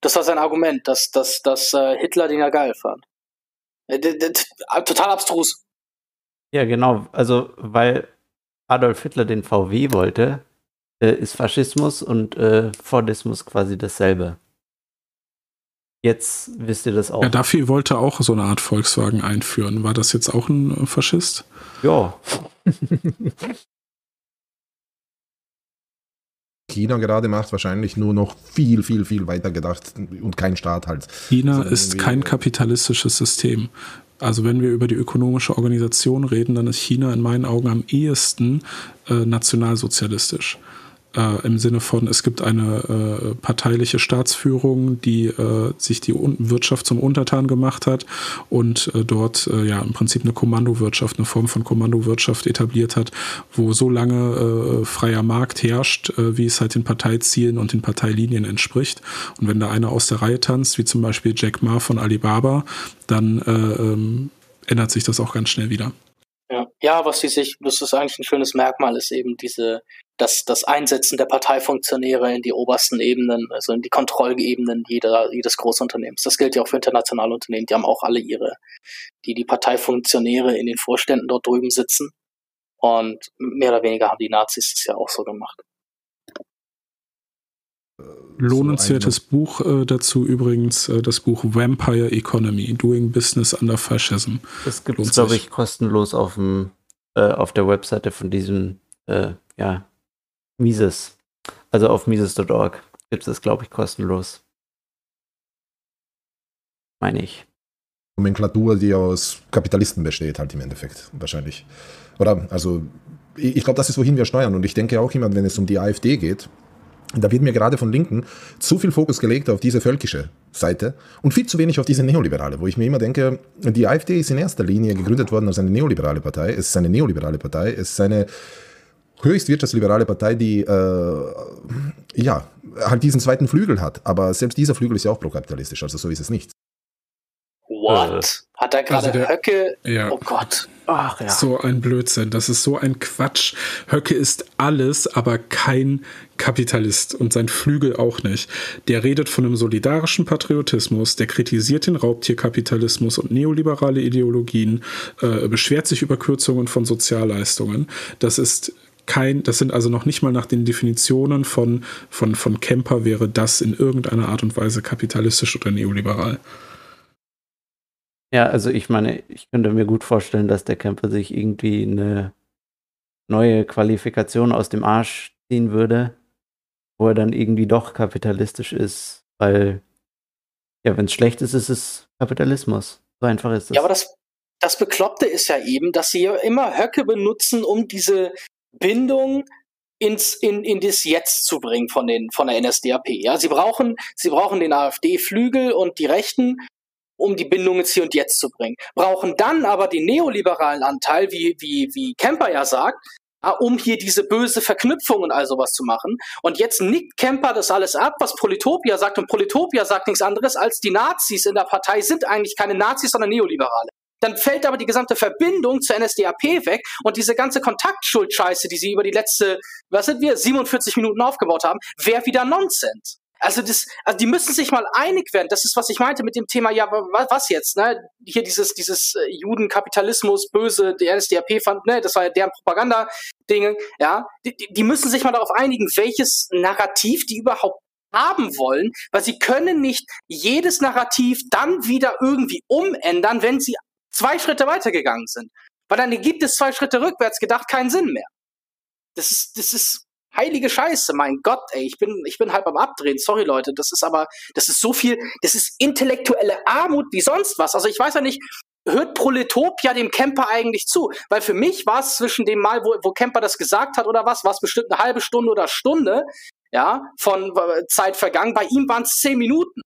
Das war sein Argument, dass, dass, dass äh, Hitler den ja geil fand. Äh, total abstrus. Ja, genau. Also, weil Adolf Hitler den VW wollte, äh, ist Faschismus und äh, Fordismus quasi dasselbe. Jetzt wisst ihr das auch. Ja, Duffy wollte auch so eine Art Volkswagen einführen. War das jetzt auch ein äh, Faschist? Ja. China gerade macht, wahrscheinlich nur noch viel, viel, viel weiter gedacht und kein Staat halt. China ist kein kapitalistisches System. Also wenn wir über die ökonomische Organisation reden, dann ist China in meinen Augen am ehesten äh, nationalsozialistisch äh, im Sinne von, es gibt eine äh, parteiliche Staatsführung, die äh, sich die Un Wirtschaft zum Untertan gemacht hat und äh, dort äh, ja im Prinzip eine Kommandowirtschaft, eine Form von Kommandowirtschaft etabliert hat, wo so lange äh, freier Markt herrscht, wie es halt den Parteizielen und den Parteilinien entspricht. Und wenn da einer aus der Reihe tanzt, wie zum Beispiel Jack Ma von Alibaba, dann ähm, ändert sich das auch ganz schnell wieder. Ja, ja was sie sich, das ist eigentlich ein schönes Merkmal, ist eben diese das, das Einsetzen der Parteifunktionäre in die obersten Ebenen, also in die Kontrollebenen jeder, jedes Großunternehmens. Das gilt ja auch für internationale Unternehmen. Die haben auch alle ihre, die, die Parteifunktionäre in den Vorständen dort drüben sitzen. Und mehr oder weniger haben die Nazis das ja auch so gemacht. Lohnenswertes so Buch äh, dazu übrigens, äh, das Buch Vampire Economy, Doing Business Under Fascism. Das gibt es, glaube ich, kostenlos auf, dem, äh, auf der Webseite von diesem äh, ja, Mises. Also auf mises.org gibt es das, glaube ich, kostenlos. Meine ich. Nomenklatur, die aus Kapitalisten besteht, halt im Endeffekt, wahrscheinlich. Oder, also, ich glaube, das ist, wohin wir steuern. Und ich denke auch immer, wenn es um die AfD geht, da wird mir gerade von Linken zu viel Fokus gelegt auf diese völkische Seite und viel zu wenig auf diese neoliberale, wo ich mir immer denke, die AfD ist in erster Linie gegründet worden als eine neoliberale Partei. Es ist eine neoliberale Partei. Es ist eine höchst wirtschaftsliberale Partei, die äh, ja halt diesen zweiten Flügel hat. Aber selbst dieser Flügel ist ja auch prokapitalistisch, also so ist es nicht. What? Äh, hat er gerade also Höcke? Ja. Oh Gott. Ach ja. So ein Blödsinn. Das ist so ein Quatsch. Höcke ist alles, aber kein Kapitalist und sein Flügel auch nicht. Der redet von einem solidarischen Patriotismus, der kritisiert den Raubtierkapitalismus und neoliberale Ideologien, äh, beschwert sich über Kürzungen von Sozialleistungen. Das ist kein, das sind also noch nicht mal nach den Definitionen von, von, von Kemper wäre das in irgendeiner Art und Weise kapitalistisch oder neoliberal. Ja, also ich meine, ich könnte mir gut vorstellen, dass der Kemper sich irgendwie eine neue Qualifikation aus dem Arsch ziehen würde, wo er dann irgendwie doch kapitalistisch ist, weil ja, wenn es schlecht ist, ist es Kapitalismus. So einfach ist es. Ja, aber das, das Bekloppte ist ja eben, dass sie ja immer Höcke benutzen, um diese Bindung ins, in, in das Jetzt zu bringen von, den, von der NSDAP. Ja, sie brauchen, sie brauchen den AfD-Flügel und die Rechten, um die Bindung ins Hier und Jetzt zu bringen. Brauchen dann aber den neoliberalen Anteil, wie, wie, wie Kemper ja sagt, um hier diese böse Verknüpfung und all sowas zu machen. Und jetzt nickt Kemper das alles ab, was Politopia sagt. Und Politopia sagt nichts anderes als die Nazis in der Partei sind eigentlich keine Nazis, sondern Neoliberale. Dann fällt aber die gesamte Verbindung zur NSDAP weg und diese ganze Kontaktschuldscheiße, die sie über die letzte, was sind wir, 47 Minuten aufgebaut haben, wäre wieder Nonsens. Also das, also die müssen sich mal einig werden. Das ist, was ich meinte mit dem Thema, ja, was jetzt, ne? Hier dieses, dieses äh, Judenkapitalismus, böse, die NSDAP fand, ne, das war ja deren Propaganda-Ding, ja. Die, die müssen sich mal darauf einigen, welches Narrativ die überhaupt haben wollen, weil sie können nicht jedes Narrativ dann wieder irgendwie umändern, wenn sie zwei Schritte weitergegangen sind. Weil dann gibt es zwei Schritte rückwärts gedacht keinen Sinn mehr. Das ist, das ist heilige Scheiße, mein Gott, ey, ich bin, ich bin halb am Abdrehen. Sorry, Leute, das ist aber, das ist so viel, das ist intellektuelle Armut wie sonst was. Also ich weiß ja nicht, hört Proletopia dem Camper eigentlich zu? Weil für mich war es zwischen dem Mal, wo, wo Camper das gesagt hat oder was, war es bestimmt eine halbe Stunde oder Stunde, ja, von Zeit vergangen. Bei ihm waren es zehn Minuten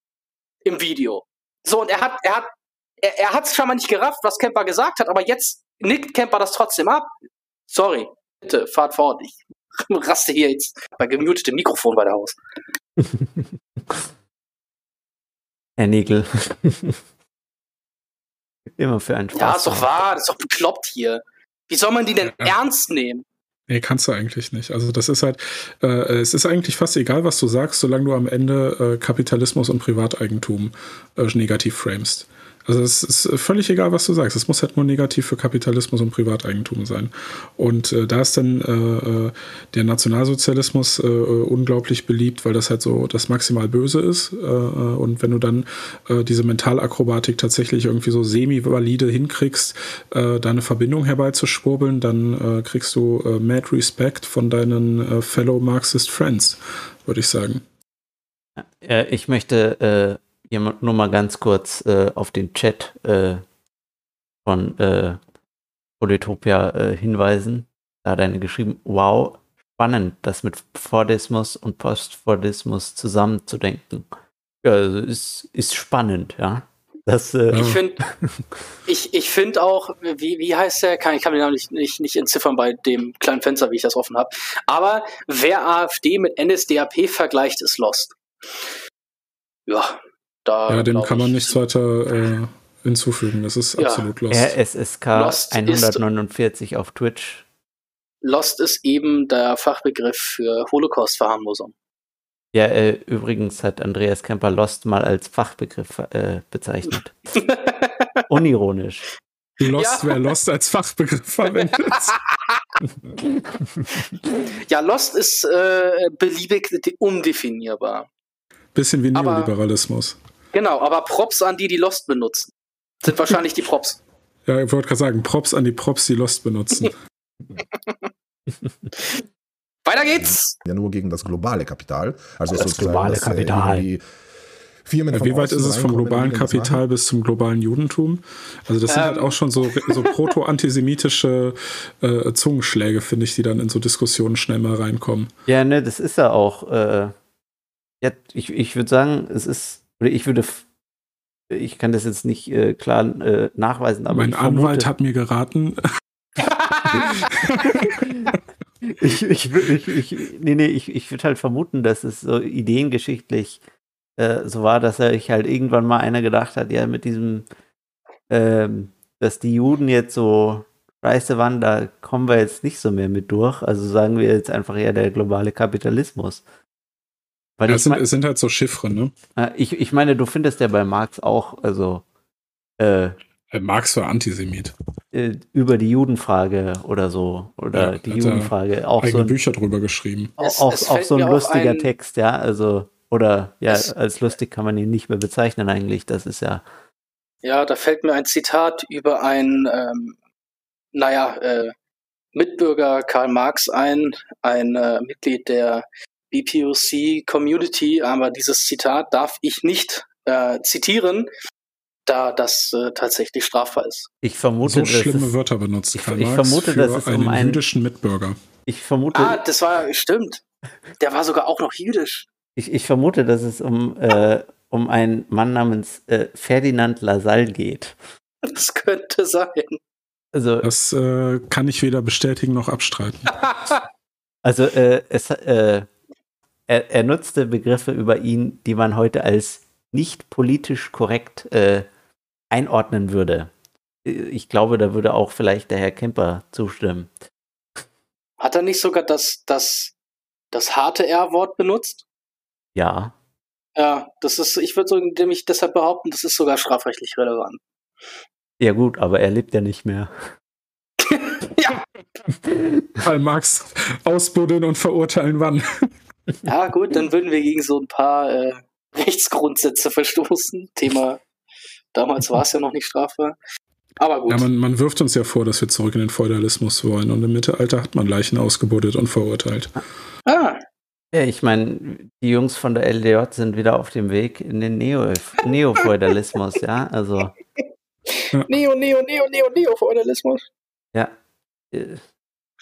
im Video. So, und er hat, er hat er, er hat es schon mal nicht gerafft, was Kemper gesagt hat, aber jetzt nickt Kemper das trotzdem ab. Sorry, bitte, fahrt fort. Ich raste hier jetzt bei gemutetem Mikrofon bei der Haus. Herr Nägel. Immer für einen Spaß. Ja, ist doch wahr, das ist doch bekloppt hier. Wie soll man die denn ja. ernst nehmen? Nee, kannst du eigentlich nicht. Also das ist halt, äh, es ist eigentlich fast egal, was du sagst, solange du am Ende äh, Kapitalismus und Privateigentum äh, negativ framest. Also es ist völlig egal, was du sagst. Es muss halt nur negativ für Kapitalismus und Privateigentum sein. Und äh, da ist dann äh, äh der Nationalsozialismus äh, unglaublich beliebt, weil das halt so das maximal Böse ist. Äh, äh, und wenn du dann diese Mentalakrobatik tatsächlich irgendwie so semi-valide hinkriegst, da eine Verbindung herbeizuschwurbeln, dann kriegst du mad Respect von deinen Fellow Marxist Friends, würde ich sagen. Ich möchte hier nur mal ganz kurz äh, auf den Chat äh, von äh, Polytopia äh, hinweisen. Da hat eine geschrieben, wow, spannend, das mit Fordismus und Postfordismus zusammenzudenken. Ja, also ist, ist spannend, ja. Das, äh, ich finde ich, ich find auch, wie, wie heißt der? Kann, ich kann den Namen nicht, nicht, nicht entziffern bei dem kleinen Fenster, wie ich das offen habe. Aber wer AfD mit NSDAP vergleicht, ist Lost. Ja, da, ja, dem kann man nichts weiter äh, hinzufügen. Das ist ja. absolut Lost. RSSK Lost 149 auf Twitch. Lost ist eben der Fachbegriff für Holocaust-Verharmlosung. Ja, äh, übrigens hat Andreas Kemper Lost mal als Fachbegriff äh, bezeichnet. Unironisch. Lost, ja. wer Lost als Fachbegriff verwendet. ja, Lost ist äh, beliebig undefinierbar. Bisschen wie Neoliberalismus. Aber Genau, aber Props an die, die Lost benutzen. Sind wahrscheinlich die Props. Ja, ich wollte gerade sagen, Props an die Props, die Lost benutzen. Weiter geht's! Ja, nur gegen das globale Kapital. Also das globale das, äh, Kapital. Firmen wie weit ist es vom globalen Kapital bis zum globalen Judentum? Also das sind halt ähm. auch schon so, so proto-antisemitische äh, Zungenschläge, finde ich, die dann in so Diskussionen schnell mal reinkommen. Ja, ne, das ist ja auch. Äh, ja, ich ich würde sagen, es ist oder ich würde, ich kann das jetzt nicht äh, klar äh, nachweisen, aber. Mein Anwalt hat mir geraten. ich, ich, ich, ich, nee, nee, ich, ich würde halt vermuten, dass es so ideengeschichtlich äh, so war, dass er sich halt irgendwann mal einer gedacht hat, ja, mit diesem, ähm, dass die Juden jetzt so scheiße waren, da kommen wir jetzt nicht so mehr mit durch. Also sagen wir jetzt einfach eher der globale Kapitalismus. Weil ja, es, sind, es sind halt so Chiffren, ne? Äh, ich, ich meine, du findest ja bei Marx auch, also äh, äh Marx war Antisemit. Äh, über die Judenfrage oder so. Oder ja, die Judenfrage. Auch eigene so ein, Bücher drüber geschrieben. Es, auch, es auch so ein lustiger ein, Text, ja. Also, oder ja, es, als lustig kann man ihn nicht mehr bezeichnen eigentlich. Das ist ja. Ja, da fällt mir ein Zitat über ein, ähm, naja, äh, Mitbürger Karl Marx ein, ein äh, Mitglied der BPOC Community, aber dieses Zitat darf ich nicht äh, zitieren, da das äh, tatsächlich strafbar ist. Ich vermute, so schlimme ist, Wörter benutzt ich, ich vermute, dass es um einen jüdischen Mitbürger. Ich vermute. Ah, das war stimmt. Der war sogar auch noch jüdisch. Ich, ich vermute, dass es um, äh, um einen Mann namens äh, Ferdinand Lassalle geht. Das könnte sein. Also, das äh, kann ich weder bestätigen noch abstreiten. also äh, es, äh, er, er, nutzte Begriffe über ihn, die man heute als nicht politisch korrekt äh, einordnen würde. Ich glaube, da würde auch vielleicht der Herr Kemper zustimmen. Hat er nicht sogar das, das, das harte R-Wort benutzt? Ja. Ja, das ist, ich würde so nämlich deshalb behaupten, das ist sogar strafrechtlich relevant. Ja, gut, aber er lebt ja nicht mehr. ja. Karl Marx ausbuddeln und verurteilen wann? Ja, gut, dann würden wir gegen so ein paar äh, Rechtsgrundsätze verstoßen. Thema, damals war es ja noch nicht strafbar. Aber gut. Ja, man, man wirft uns ja vor, dass wir zurück in den Feudalismus wollen. Und im Mittelalter hat man Leichen ausgebuddelt und verurteilt. Ah, ja, ich meine, die Jungs von der LDJ sind wieder auf dem Weg in den Neo-Feudalismus, Neo ja, also. Neo, Neo, Neo, Neo, Neo-Feudalismus. Ja.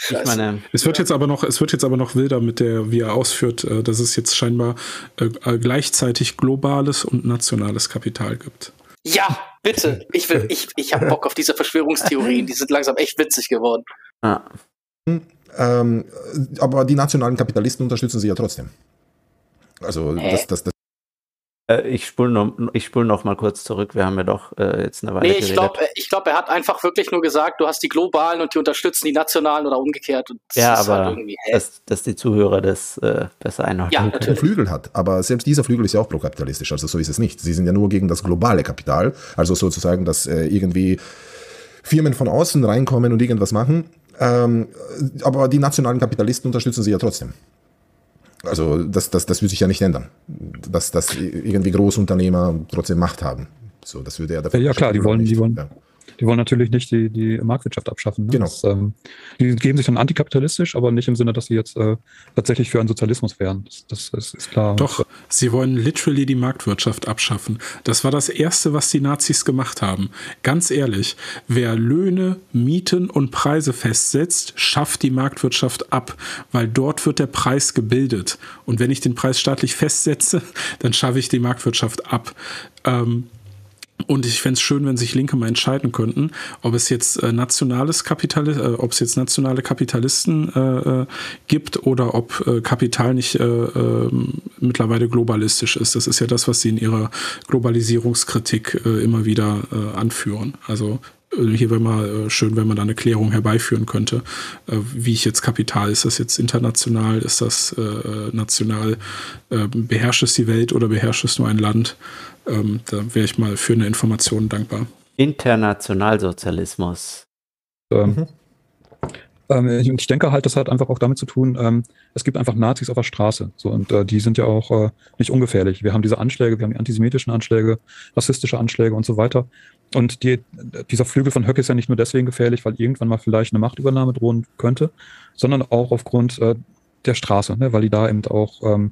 Ich meine, es wird jetzt aber noch, es wird jetzt aber noch wilder mit der, wie er ausführt, äh, dass es jetzt scheinbar äh, gleichzeitig globales und nationales Kapital gibt. Ja, bitte. Ich will, ich, ich habe Bock auf diese Verschwörungstheorien. Die sind langsam echt witzig geworden. Ah. Ähm, aber die nationalen Kapitalisten unterstützen sie ja trotzdem. Also das, das, das ich spule noch, spul noch mal kurz zurück. Wir haben ja doch äh, jetzt eine Weile Nee, ich glaube, ich glaub, er hat einfach wirklich nur gesagt, du hast die globalen und die unterstützen die nationalen oder umgekehrt. ja, aber halt dass, dass, die Zuhörer das äh, besser einordnen ja, können. Flügel hat. Aber selbst dieser Flügel ist ja auch prokapitalistisch. Also so ist es nicht. Sie sind ja nur gegen das globale Kapital. Also sozusagen, dass äh, irgendwie Firmen von außen reinkommen und irgendwas machen ähm, aber die nationalen Kapitalisten unterstützen sie ja trotzdem. Also das, das, das würde sich ja nicht ändern, dass, dass irgendwie Großunternehmer trotzdem Macht haben. So, das würde ja dafür. Ja, klar, die wollen, die wollen, ja. Die wollen natürlich nicht die, die Marktwirtschaft abschaffen. Ne? Genau. Das, ähm, die geben sich dann antikapitalistisch, aber nicht im Sinne, dass sie jetzt äh, tatsächlich für einen Sozialismus wären. Das, das ist, ist, klar. Doch, sie wollen literally die Marktwirtschaft abschaffen. Das war das Erste, was die Nazis gemacht haben. Ganz ehrlich, wer Löhne, Mieten und Preise festsetzt, schafft die Marktwirtschaft ab, weil dort wird der Preis gebildet. Und wenn ich den Preis staatlich festsetze, dann schaffe ich die Marktwirtschaft ab. Ähm, und ich fände es schön, wenn sich Linke mal entscheiden könnten, ob es jetzt äh, nationales Kapital, äh, ob es jetzt nationale Kapitalisten äh, äh gibt oder ob äh, Kapital nicht äh, ähm, mittlerweile globalistisch ist. Das ist ja das, was sie in ihrer Globalisierungskritik immer wieder anführen. Also hier wäre mal schön, wenn man da eine Klärung herbeiführen könnte, wie ich jetzt Kapital, ist das jetzt international, ist das national, beherrscht es die Welt oder beherrscht es nur ein Land? Ähm, da wäre ich mal für eine Information dankbar. Internationalsozialismus. Ähm, mhm. ähm, ich denke halt, das hat einfach auch damit zu tun, ähm, es gibt einfach Nazis auf der Straße. So, und äh, die sind ja auch äh, nicht ungefährlich. Wir haben diese Anschläge, wir haben die antisemitischen Anschläge, rassistische Anschläge und so weiter. Und die, dieser Flügel von Höcke ist ja nicht nur deswegen gefährlich, weil irgendwann mal vielleicht eine Machtübernahme drohen könnte, sondern auch aufgrund äh, der Straße, ne? weil die da eben auch ähm,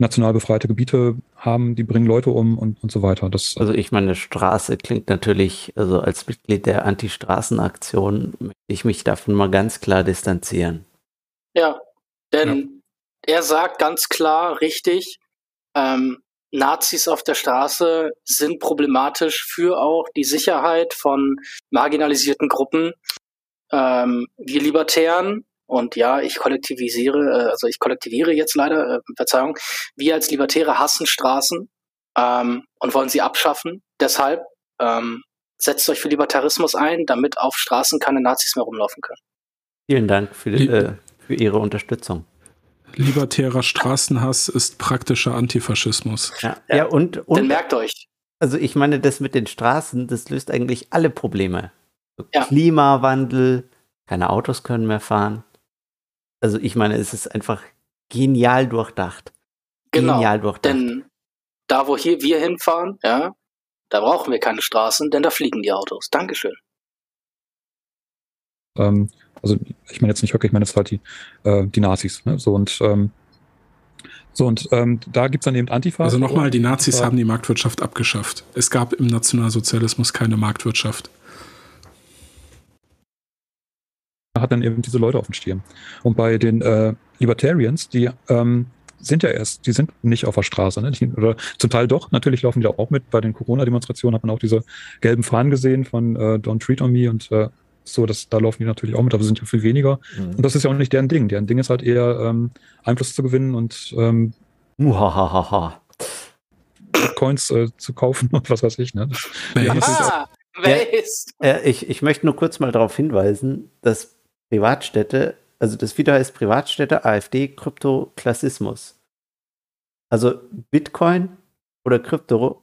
national befreite Gebiete haben, die bringen Leute um und, und so weiter. Das, also ich meine, Straße klingt natürlich, also als Mitglied der Anti-Straßen-Aktion möchte ich mich davon mal ganz klar distanzieren. Ja, denn ja. er sagt ganz klar, richtig, ähm, Nazis auf der Straße sind problematisch für auch die Sicherheit von marginalisierten Gruppen. Ähm, wir Libertären und ja, ich kollektivisiere, äh, also ich kollektiviere jetzt leider, äh, Verzeihung, wir als Libertäre hassen Straßen ähm, und wollen sie abschaffen. Deshalb ähm, setzt euch für Libertarismus ein, damit auf Straßen keine Nazis mehr rumlaufen können. Vielen Dank für, äh, für Ihre Unterstützung. Libertärer Straßenhass ist praktischer Antifaschismus. Ja, ja und, und. Dann merkt euch. Also ich meine, das mit den Straßen, das löst eigentlich alle Probleme. Ja. Klimawandel, keine Autos können mehr fahren. Also ich meine, es ist einfach genial durchdacht. Genau, genial durchdacht. Denn da, wo hier wir hinfahren, ja, da brauchen wir keine Straßen, denn da fliegen die Autos. Dankeschön. Ähm, also ich meine jetzt nicht Höcke, ich meine jetzt halt die, äh, die Nazis. Ne? So und ähm, so, und ähm, da gibt es dann eben Antifa. Also nochmal, die Nazis Antifa. haben die Marktwirtschaft abgeschafft. Es gab im Nationalsozialismus keine Marktwirtschaft. Hat dann eben diese Leute auf dem Stirn. Und bei den äh, Libertarians, die ähm, sind ja erst, die sind nicht auf der Straße. Ne? Oder zum Teil doch, natürlich laufen die auch mit. Bei den Corona-Demonstrationen hat man auch diese gelben Fahnen gesehen von äh, Don't Treat on Me und äh, so, das, da laufen die natürlich auch mit, aber sind ja viel weniger. Mhm. Und das ist ja auch nicht deren Ding. Deren Ding ist halt eher ähm, Einfluss zu gewinnen und ähm, Coins äh, zu kaufen und was weiß ich. Ne? Ah, ja, ich, ich möchte nur kurz mal darauf hinweisen, dass Privatstädte, also das wieder heißt Privatstädte, AfD, Kryptoklassismus. Also Bitcoin oder Krypto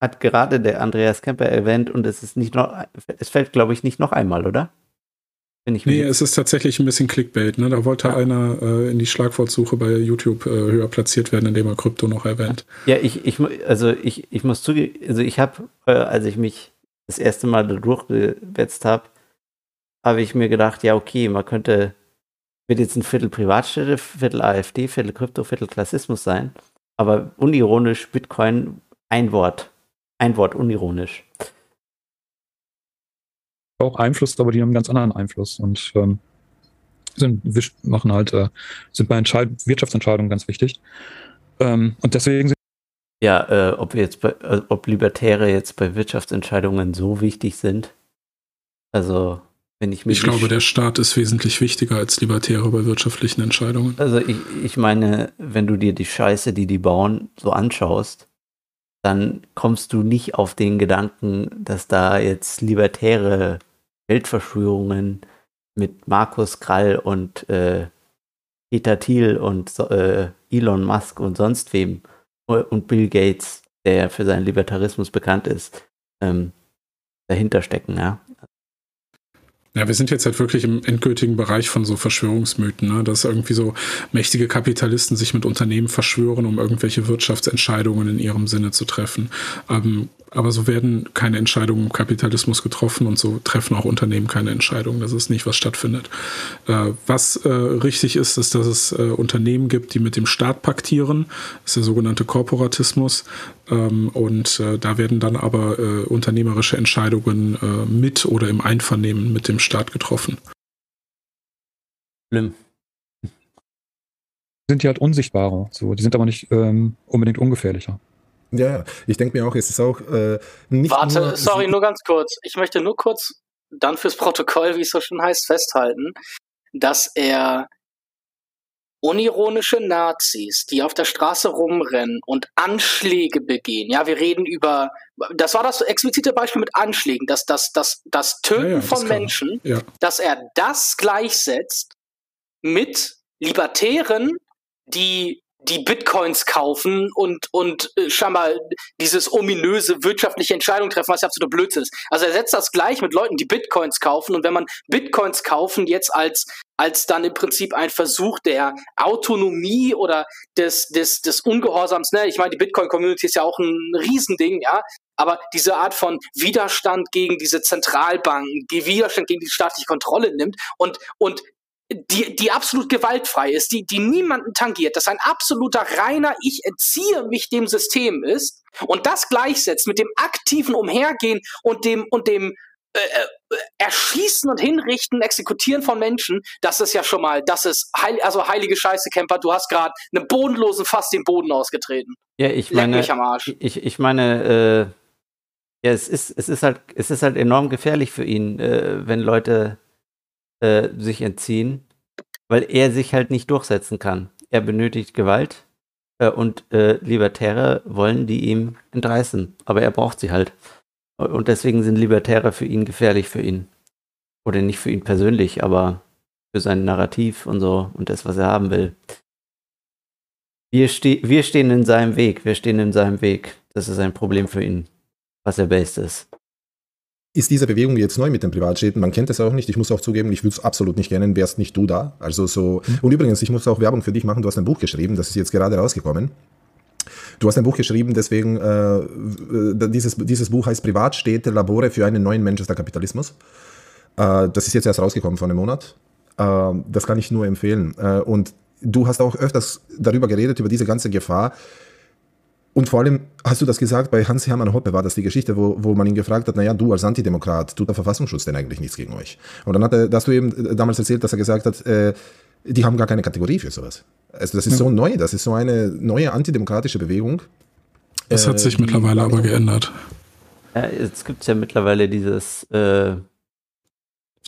hat gerade der Andreas Kemper erwähnt und es ist nicht noch, es fällt, glaube ich, nicht noch einmal, oder? Wenn ich nee, es ist tatsächlich ein bisschen Clickbait. Ne? Da wollte ja. einer äh, in die Schlagwortsuche bei YouTube äh, höher platziert werden, indem er Krypto noch erwähnt. Ja, ich, ich, also ich, ich muss zugeben, also ich habe, äh, als ich mich das erste Mal da durchgewetzt habe, habe ich mir gedacht, ja, okay, man könnte, wird jetzt ein Viertel Privatstädte, Viertel AfD, Viertel Krypto, Viertel Klassismus sein. Aber unironisch Bitcoin ein Wort. Ein Wort unironisch. Auch Einfluss, aber die haben einen ganz anderen Einfluss und ähm, sind, machen halt, äh, sind bei Entscheid Wirtschaftsentscheidungen ganz wichtig. Ähm, und deswegen sind ja, äh, ob wir jetzt bei, äh, ob Libertäre jetzt bei Wirtschaftsentscheidungen so wichtig sind. Also, wenn ich. Ich glaube, der Staat ist wesentlich wichtiger als Libertäre bei wirtschaftlichen Entscheidungen. Also, ich, ich meine, wenn du dir die Scheiße, die die bauen, so anschaust, dann kommst du nicht auf den Gedanken, dass da jetzt libertäre Weltverschwörungen mit Markus Krall und äh, Peter Thiel und äh, Elon Musk und sonst wem und Bill Gates, der für seinen Libertarismus bekannt ist, ähm, dahinter stecken, ja. Ja, wir sind jetzt halt wirklich im endgültigen Bereich von so Verschwörungsmythen, ne? dass irgendwie so mächtige Kapitalisten sich mit Unternehmen verschwören, um irgendwelche Wirtschaftsentscheidungen in ihrem Sinne zu treffen. Ähm, aber so werden keine Entscheidungen im Kapitalismus getroffen und so treffen auch Unternehmen keine Entscheidungen. Das ist nicht, was stattfindet. Äh, was äh, richtig ist, ist, dass es äh, Unternehmen gibt, die mit dem Staat paktieren. Das ist der sogenannte Korporatismus. Ähm, und äh, da werden dann aber äh, unternehmerische Entscheidungen äh, mit oder im Einvernehmen mit dem Staat getroffen. Schlimm sind die halt unsichtbarer. So, die sind aber nicht ähm, unbedingt ungefährlicher. Ja, ich denke mir auch, es ist auch äh, nicht. Warte, nur, sorry, nur ganz kurz. Ich möchte nur kurz dann fürs Protokoll, wie es so schön heißt, festhalten, dass er unironische Nazis, die auf der Straße rumrennen und Anschläge begehen. Ja, wir reden über, das war das explizite Beispiel mit Anschlägen, dass das, das, das Töten ja, ja, von Menschen, ja. dass er das gleichsetzt mit Libertären, die die Bitcoins kaufen und, und äh, scheinbar dieses ominöse wirtschaftliche Entscheidung treffen, was ja absolut Blödsinn ist. Also er setzt das gleich mit Leuten, die Bitcoins kaufen und wenn man Bitcoins kaufen jetzt als als dann im Prinzip ein Versuch der Autonomie oder des, des, des Ungehorsams, ne? Ich meine, die Bitcoin-Community ist ja auch ein Riesending, ja. Aber diese Art von Widerstand gegen diese Zentralbanken, die Widerstand gegen die staatliche Kontrolle nimmt und, und die, die absolut gewaltfrei ist, die, die niemanden tangiert, dass ein absoluter reiner Ich entziehe mich dem System ist und das gleichsetzt mit dem aktiven Umhergehen und dem, und dem äh, äh, Erschießen und Hinrichten, Exekutieren von Menschen, das ist ja schon mal, das ist heil, also heilige Scheiße, Camper, du hast gerade einem Bodenlosen fast den Boden ausgetreten. Ja, ich Leck meine. Ich, ich meine, äh, ja, es ist, es ist halt, es ist halt enorm gefährlich für ihn, äh, wenn Leute äh, sich entziehen, weil er sich halt nicht durchsetzen kann. Er benötigt Gewalt äh, und äh, Libertäre wollen die ihm entreißen, aber er braucht sie halt. Und deswegen sind Libertäre für ihn gefährlich für ihn. Oder nicht für ihn persönlich, aber für sein Narrativ und so und das, was er haben will. Wir, ste wir stehen in seinem Weg, wir stehen in seinem Weg. Das ist ein Problem für ihn, was er based ist ist diese Bewegung jetzt neu mit den Privatstädten? Man kennt es auch nicht. Ich muss auch zugeben, ich würde es absolut nicht kennen, wärst nicht du da. Also so. Und übrigens, ich muss auch Werbung für dich machen. Du hast ein Buch geschrieben, das ist jetzt gerade rausgekommen. Du hast ein Buch geschrieben, deswegen äh, dieses, dieses Buch heißt Privatstädte, Labore für einen neuen Manchester Kapitalismus. Äh, das ist jetzt erst rausgekommen vor einem Monat. Äh, das kann ich nur empfehlen. Äh, und du hast auch öfters darüber geredet, über diese ganze Gefahr. Und vor allem hast du das gesagt, bei Hans-Hermann Hoppe war das die Geschichte, wo, wo man ihn gefragt hat, naja, du als Antidemokrat, tut der Verfassungsschutz denn eigentlich nichts gegen euch? Und dann hat er, hast du eben damals erzählt, dass er gesagt hat, äh, die haben gar keine Kategorie für sowas. Also das ist ja. so neu, das ist so eine neue antidemokratische Bewegung. Das hat sich äh, mittlerweile aber geändert. Ja, jetzt gibt es ja mittlerweile dieses äh,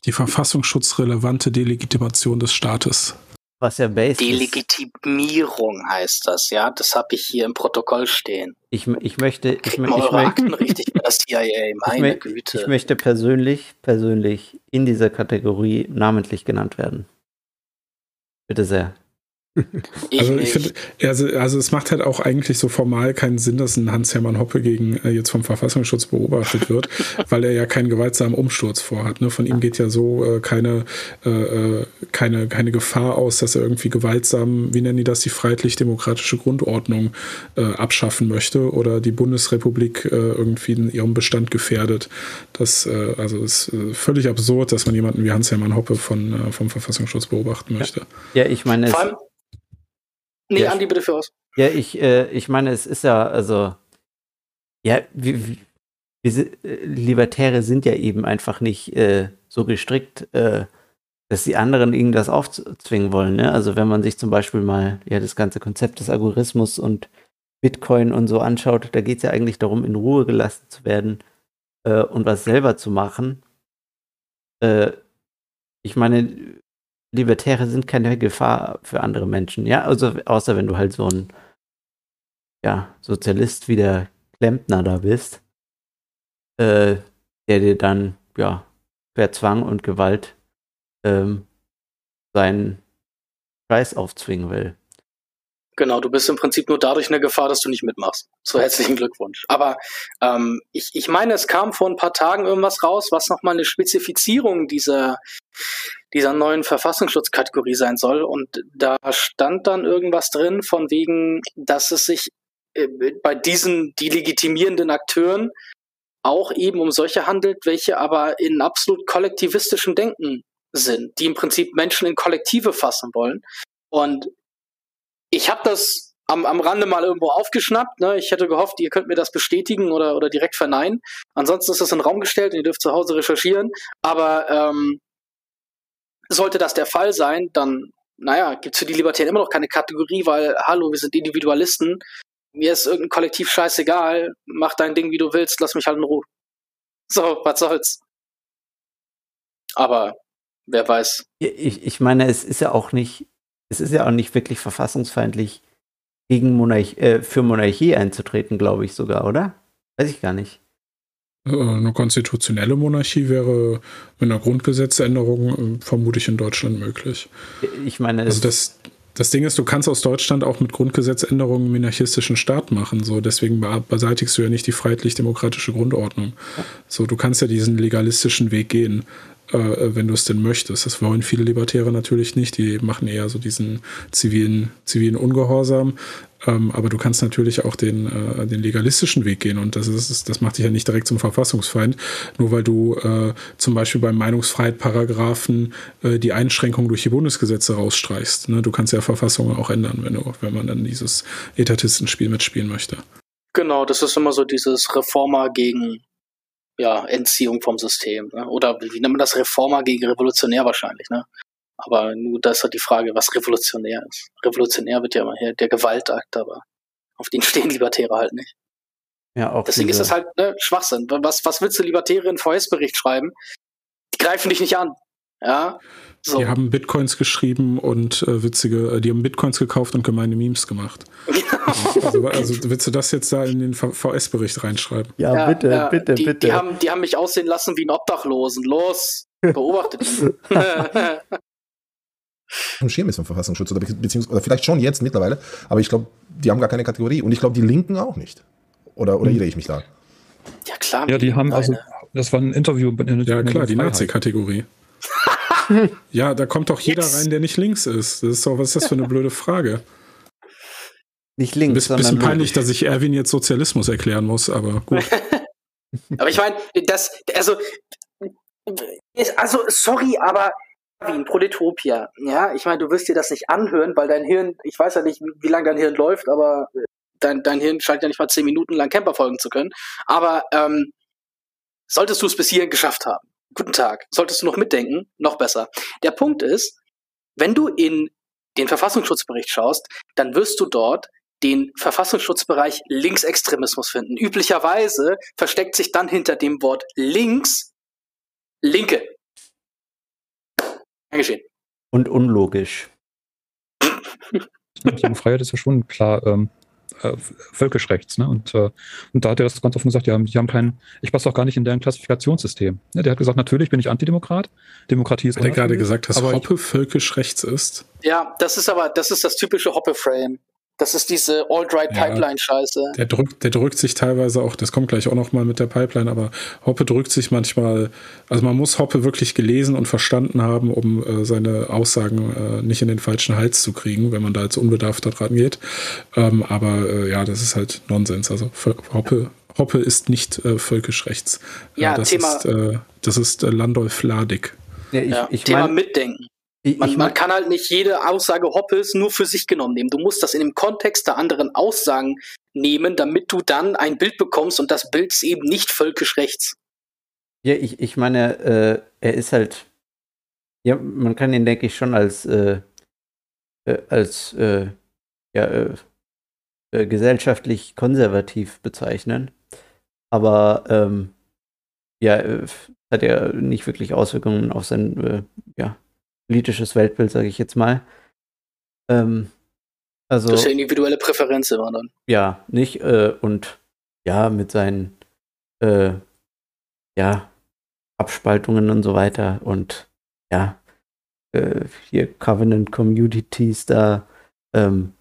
die verfassungsschutzrelevante Delegitimation des Staates. Was ja basic Delegitimierung heißt das, ja. Das habe ich hier im Protokoll stehen. Ich, ich möchte. Ich, ich, ich, richtig der CIA, meine ich, Güte. Ich möchte persönlich, persönlich in dieser Kategorie namentlich genannt werden. Bitte sehr. Ich also ich finde, also, also es macht halt auch eigentlich so formal keinen Sinn, dass ein Hans-Hermann Hoppe gegen äh, jetzt vom Verfassungsschutz beobachtet wird, weil er ja keinen gewaltsamen Umsturz vorhat. Ne? Von ihm geht ja so äh, keine, äh, äh, keine, keine Gefahr aus, dass er irgendwie gewaltsam, wie nennen die das, die freiheitlich-demokratische Grundordnung äh, abschaffen möchte oder die Bundesrepublik äh, irgendwie in ihrem Bestand gefährdet. Das also ist völlig absurd, dass man jemanden wie Hans-Hermann Hoppe von, vom Verfassungsschutz beobachten möchte. Ja, ich meine, es, Nee, ja, Andi, bitte für aus. Ja, ich, äh, ich meine, es ist ja, also, ja, wir, wir, äh, Libertäre sind ja eben einfach nicht äh, so gestrickt, äh, dass die anderen ihnen das aufzwingen wollen. Ne? Also wenn man sich zum Beispiel mal ja das ganze Konzept des Algorithmus und Bitcoin und so anschaut, da geht es ja eigentlich darum, in Ruhe gelassen zu werden äh, und was selber zu machen. Äh, ich meine, Libertäre sind keine Gefahr für andere Menschen, ja, also außer wenn du halt so ein ja, Sozialist wie der Klempner da bist, äh, der dir dann ja per Zwang und Gewalt ähm, seinen Preis aufzwingen will. Genau, du bist im Prinzip nur dadurch eine Gefahr, dass du nicht mitmachst. So herzlichen Glückwunsch. Aber ähm, ich, ich meine, es kam vor ein paar Tagen irgendwas raus, was nochmal eine Spezifizierung dieser, dieser neuen Verfassungsschutzkategorie sein soll. Und da stand dann irgendwas drin von wegen, dass es sich äh, bei diesen die legitimierenden Akteuren auch eben um solche handelt, welche aber in absolut kollektivistischem Denken sind, die im Prinzip Menschen in Kollektive fassen wollen. Und ich habe das am, am Rande mal irgendwo aufgeschnappt. Ne? Ich hätte gehofft, ihr könnt mir das bestätigen oder, oder direkt verneinen. Ansonsten ist das in den Raum gestellt und ihr dürft zu Hause recherchieren. Aber ähm, sollte das der Fall sein, dann, naja, gibt's für die Libertären immer noch keine Kategorie, weil, hallo, wir sind Individualisten. Mir ist irgendein Kollektiv scheißegal. Mach dein Ding, wie du willst. Lass mich halt in Ruhe. So, was soll's. Aber wer weiß. Ich, ich meine, es ist ja auch nicht es ist ja auch nicht wirklich verfassungsfeindlich, gegen Monarch äh, für Monarchie einzutreten, glaube ich sogar, oder? Weiß ich gar nicht. Äh, eine konstitutionelle Monarchie wäre mit einer Grundgesetzänderung äh, vermutlich in Deutschland möglich. Ich meine, also das, das Ding ist, du kannst aus Deutschland auch mit Grundgesetzänderungen einen monarchistischen Staat machen. So, deswegen beseitigst du ja nicht die freiheitlich-demokratische Grundordnung. So, du kannst ja diesen legalistischen Weg gehen äh, wenn du es denn möchtest. Das wollen viele Libertäre natürlich nicht. Die machen eher so diesen zivilen, zivilen Ungehorsam. Ähm, aber du kannst natürlich auch den, äh, den legalistischen Weg gehen und das ist, das macht dich ja nicht direkt zum Verfassungsfeind, nur weil du äh, zum Beispiel beim Meinungsfreiheit-Paragraphen äh, die Einschränkung durch die Bundesgesetze rausstreichst. Ne? Du kannst ja Verfassungen auch ändern, wenn, du, wenn man dann dieses Etatistenspiel mitspielen möchte. Genau, das ist immer so dieses Reformer gegen ja, Entziehung vom System. Ne? Oder wie nennt man das? Reformer gegen Revolutionär wahrscheinlich. Ne? Aber nur das ist halt die Frage, was revolutionär ist. Revolutionär wird ja immer hier der Gewaltakt, aber auf den stehen Libertäre halt nicht. Ja, auch Deswegen ist das halt ne, Schwachsinn. Was, was willst du Libertäre in VS-Bericht schreiben? Die greifen dich nicht an. Ja, so. Die haben Bitcoins geschrieben und äh, witzige, äh, die haben Bitcoins gekauft und gemeine Memes gemacht. also, also, willst du das jetzt da in den VS-Bericht reinschreiben? Ja, ja bitte, ja, bitte, die, bitte. Die haben, die haben mich aussehen lassen wie ein Obdachlosen. Los, beobachtet ihn. Ein Schirm ist vom Verfassungsschutz oder beziehungsweise oder vielleicht schon jetzt mittlerweile, aber ich glaube, die haben gar keine Kategorie und ich glaube, die Linken auch nicht. Oder, oder hm. irre ich mich da? Ja, klar. Ja, die haben also, das war ein Interview. In, ja, klar, die Nazi-Kategorie ja, da kommt doch jeder Jetzt. rein, der nicht links ist. Das ist doch, was ist das für eine blöde Frage? Nicht links. Ein bisschen, bisschen peinlich, dass ich Erwin jetzt Sozialismus erklären muss, aber gut. aber ich meine, das, also Ist, also, sorry, aber wie in Proletopia, ja, ich meine, du wirst dir das nicht anhören, weil dein Hirn, ich weiß ja nicht, wie, wie lange dein Hirn läuft, aber äh, dein, dein Hirn scheint ja nicht mal zehn Minuten lang Camper folgen zu können. Aber ähm, solltest du es bis hierhin geschafft haben, guten Tag, solltest du noch mitdenken, noch besser. Der Punkt ist, wenn du in den Verfassungsschutzbericht schaust, dann wirst du dort den Verfassungsschutzbereich Linksextremismus finden. Üblicherweise versteckt sich dann hinter dem Wort links Linke. Eingeschehen. Und unlogisch. Die Freiheit ist ja schon klar ähm, äh, völkisch rechts. Ne? Und, äh, und da hat er das ganz offen gesagt, haben, die haben keinen, ich passe auch gar nicht in deren Klassifikationssystem. Ne? Der hat gesagt, natürlich bin ich Antidemokrat. Demokratie ist Hat er gerade gesagt, dass Hoppe völkisch rechts ist? Ja, das ist aber, das ist das typische Hoppe-Frame. Das ist diese Alt-Right-Pipeline-Scheiße. Ja, der drückt, der drückt sich teilweise auch, das kommt gleich auch nochmal mit der Pipeline, aber Hoppe drückt sich manchmal, also man muss Hoppe wirklich gelesen und verstanden haben, um äh, seine Aussagen äh, nicht in den falschen Hals zu kriegen, wenn man da als unbedarfter dran geht. Ähm, aber äh, ja, das ist halt Nonsens. Also Hoppe, Hoppe ist nicht äh, völkisch rechts. Äh, ja, das Thema. Ist, äh, das ist Landolf Ladig. Ja, ich, ja, ich Thema mein, Mitdenken. Man, man, kann halt nicht jede Aussage Hoppes nur für sich genommen nehmen. Du musst das in dem Kontext der anderen Aussagen nehmen, damit du dann ein Bild bekommst und das Bild ist eben nicht völkisch rechts. Ja, ich, ich meine, äh, er ist halt, ja, man kann ihn, denke ich, schon als, äh, äh, als, äh, ja, äh, äh, gesellschaftlich konservativ bezeichnen. Aber, ähm, ja, hat ja nicht wirklich Auswirkungen auf sein, ja, politisches Weltbild, sage ich jetzt mal. Ähm, also, das ist ja individuelle Präferenz immer dann. Ja, nicht? Äh, und ja, mit seinen äh, ja, Abspaltungen und so weiter und ja, äh, hier Covenant Communities da, ähm,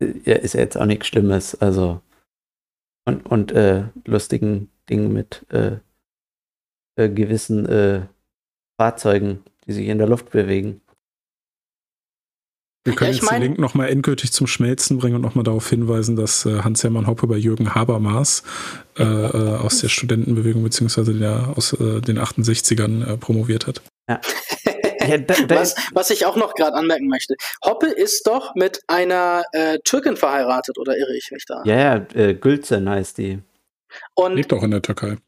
ja, ist ja jetzt auch nichts Schlimmes, also und, und äh, lustigen Dingen mit äh, äh, gewissen Fahrzeugen, die sich in der Luft bewegen. Wir können ja, jetzt den Link nochmal endgültig zum Schmelzen bringen und nochmal darauf hinweisen, dass äh, Hans-Hermann Hoppe bei Jürgen Habermas äh, äh, aus der Studentenbewegung beziehungsweise der, aus äh, den 68ern äh, promoviert hat. Ja. ja da, da was, was, ich auch noch gerade anmerken möchte. Hoppe ist doch mit einer äh, Türkin verheiratet, oder irre ich mich da? Ja, ja, äh, Gülzen heißt die. Und Lebt auch in der Türkei.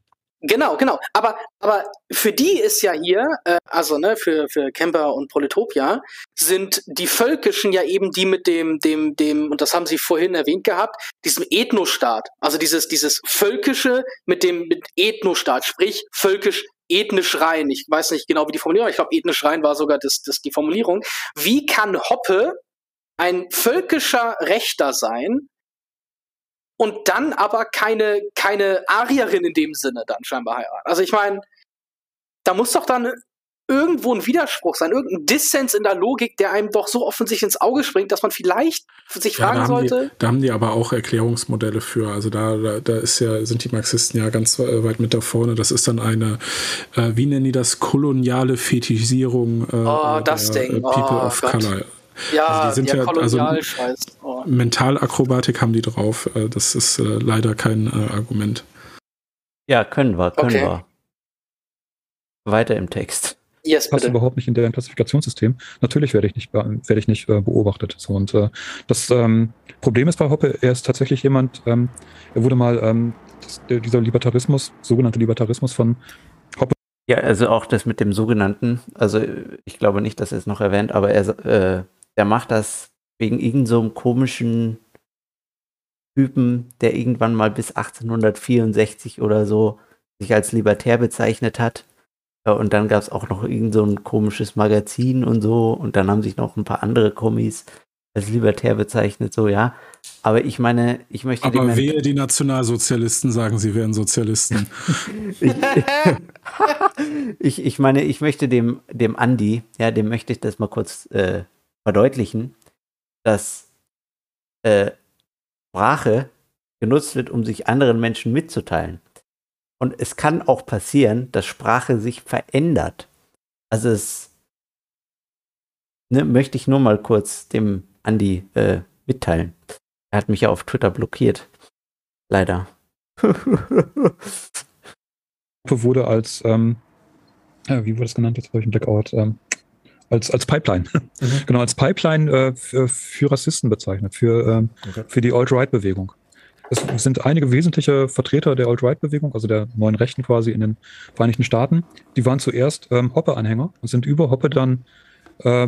Genau, genau. Aber, aber für die ist ja hier, äh, also ne, für, für Kemper und Proletopia, sind die Völkischen ja eben die mit dem, dem, dem, und das haben sie vorhin erwähnt gehabt, diesem Ethnostaat. Also dieses, dieses Völkische mit dem mit Ethnostaat, sprich völkisch ethnisch rein. Ich weiß nicht genau, wie die Formulierung, ich glaube, ethnisch rein war sogar das, das die Formulierung. Wie kann Hoppe ein völkischer Rechter sein, und dann aber keine, keine Arierin in dem Sinne dann scheinbar heiraten. Also ich meine, da muss doch dann irgendwo ein Widerspruch sein, irgendein Dissens in der Logik, der einem doch so offensichtlich ins Auge springt, dass man vielleicht sich ja, fragen da sollte. Die, da haben die aber auch Erklärungsmodelle für. Also da, da, da ist ja, sind die Marxisten ja ganz weit mit da vorne. Das ist dann eine, äh, wie nennen die das, koloniale Fetischisierung äh, oh, das der Ding. People oh, of Gott. Color. Ja, also die sind ja, also oh. Mentalakrobatik haben die drauf. Äh, das ist äh, leider kein äh, Argument. Ja, können wir, können okay. wir. Weiter im Text. Yes, passt überhaupt nicht in deren Klassifikationssystem. Natürlich werde ich nicht, werde ich nicht äh, beobachtet. So, und äh, das ähm, Problem ist bei Hoppe, er ist tatsächlich jemand, ähm, er wurde mal ähm, das, der, dieser Libertarismus, sogenannte Libertarismus von ja, also auch das mit dem sogenannten, also ich glaube nicht, dass er es noch erwähnt, aber er, äh, er macht das wegen irgendeinem so komischen Typen, der irgendwann mal bis 1864 oder so sich als Libertär bezeichnet hat. Und dann gab es auch noch irgend so ein komisches Magazin und so. Und dann haben sich noch ein paar andere Kommis als libertär bezeichnet, so ja. Aber ich meine, ich möchte. Aber wehe, die Nationalsozialisten sagen, sie wären Sozialisten. ich, ich, ich, meine, ich möchte dem, dem Andi, ja, dem möchte ich das mal kurz äh, verdeutlichen, dass äh, Sprache genutzt wird, um sich anderen Menschen mitzuteilen. Und es kann auch passieren, dass Sprache sich verändert. Also es ne, möchte ich nur mal kurz dem Andi äh, mitteilen. Er hat mich ja auf Twitter blockiert. Leider. wurde als ähm, ja, wie wurde das genannt? Jetzt habe ich einen Blackout. Ähm, als, als Pipeline. Mhm. genau, als Pipeline äh, für, für, Rassisten bezeichnet, für, ähm, okay. für die Alt-Right-Bewegung. Es sind einige wesentliche Vertreter der Alt-Right-Bewegung, also der neuen Rechten quasi in den Vereinigten Staaten, die waren zuerst ähm, Hoppe-Anhänger und sind über Hoppe dann äh,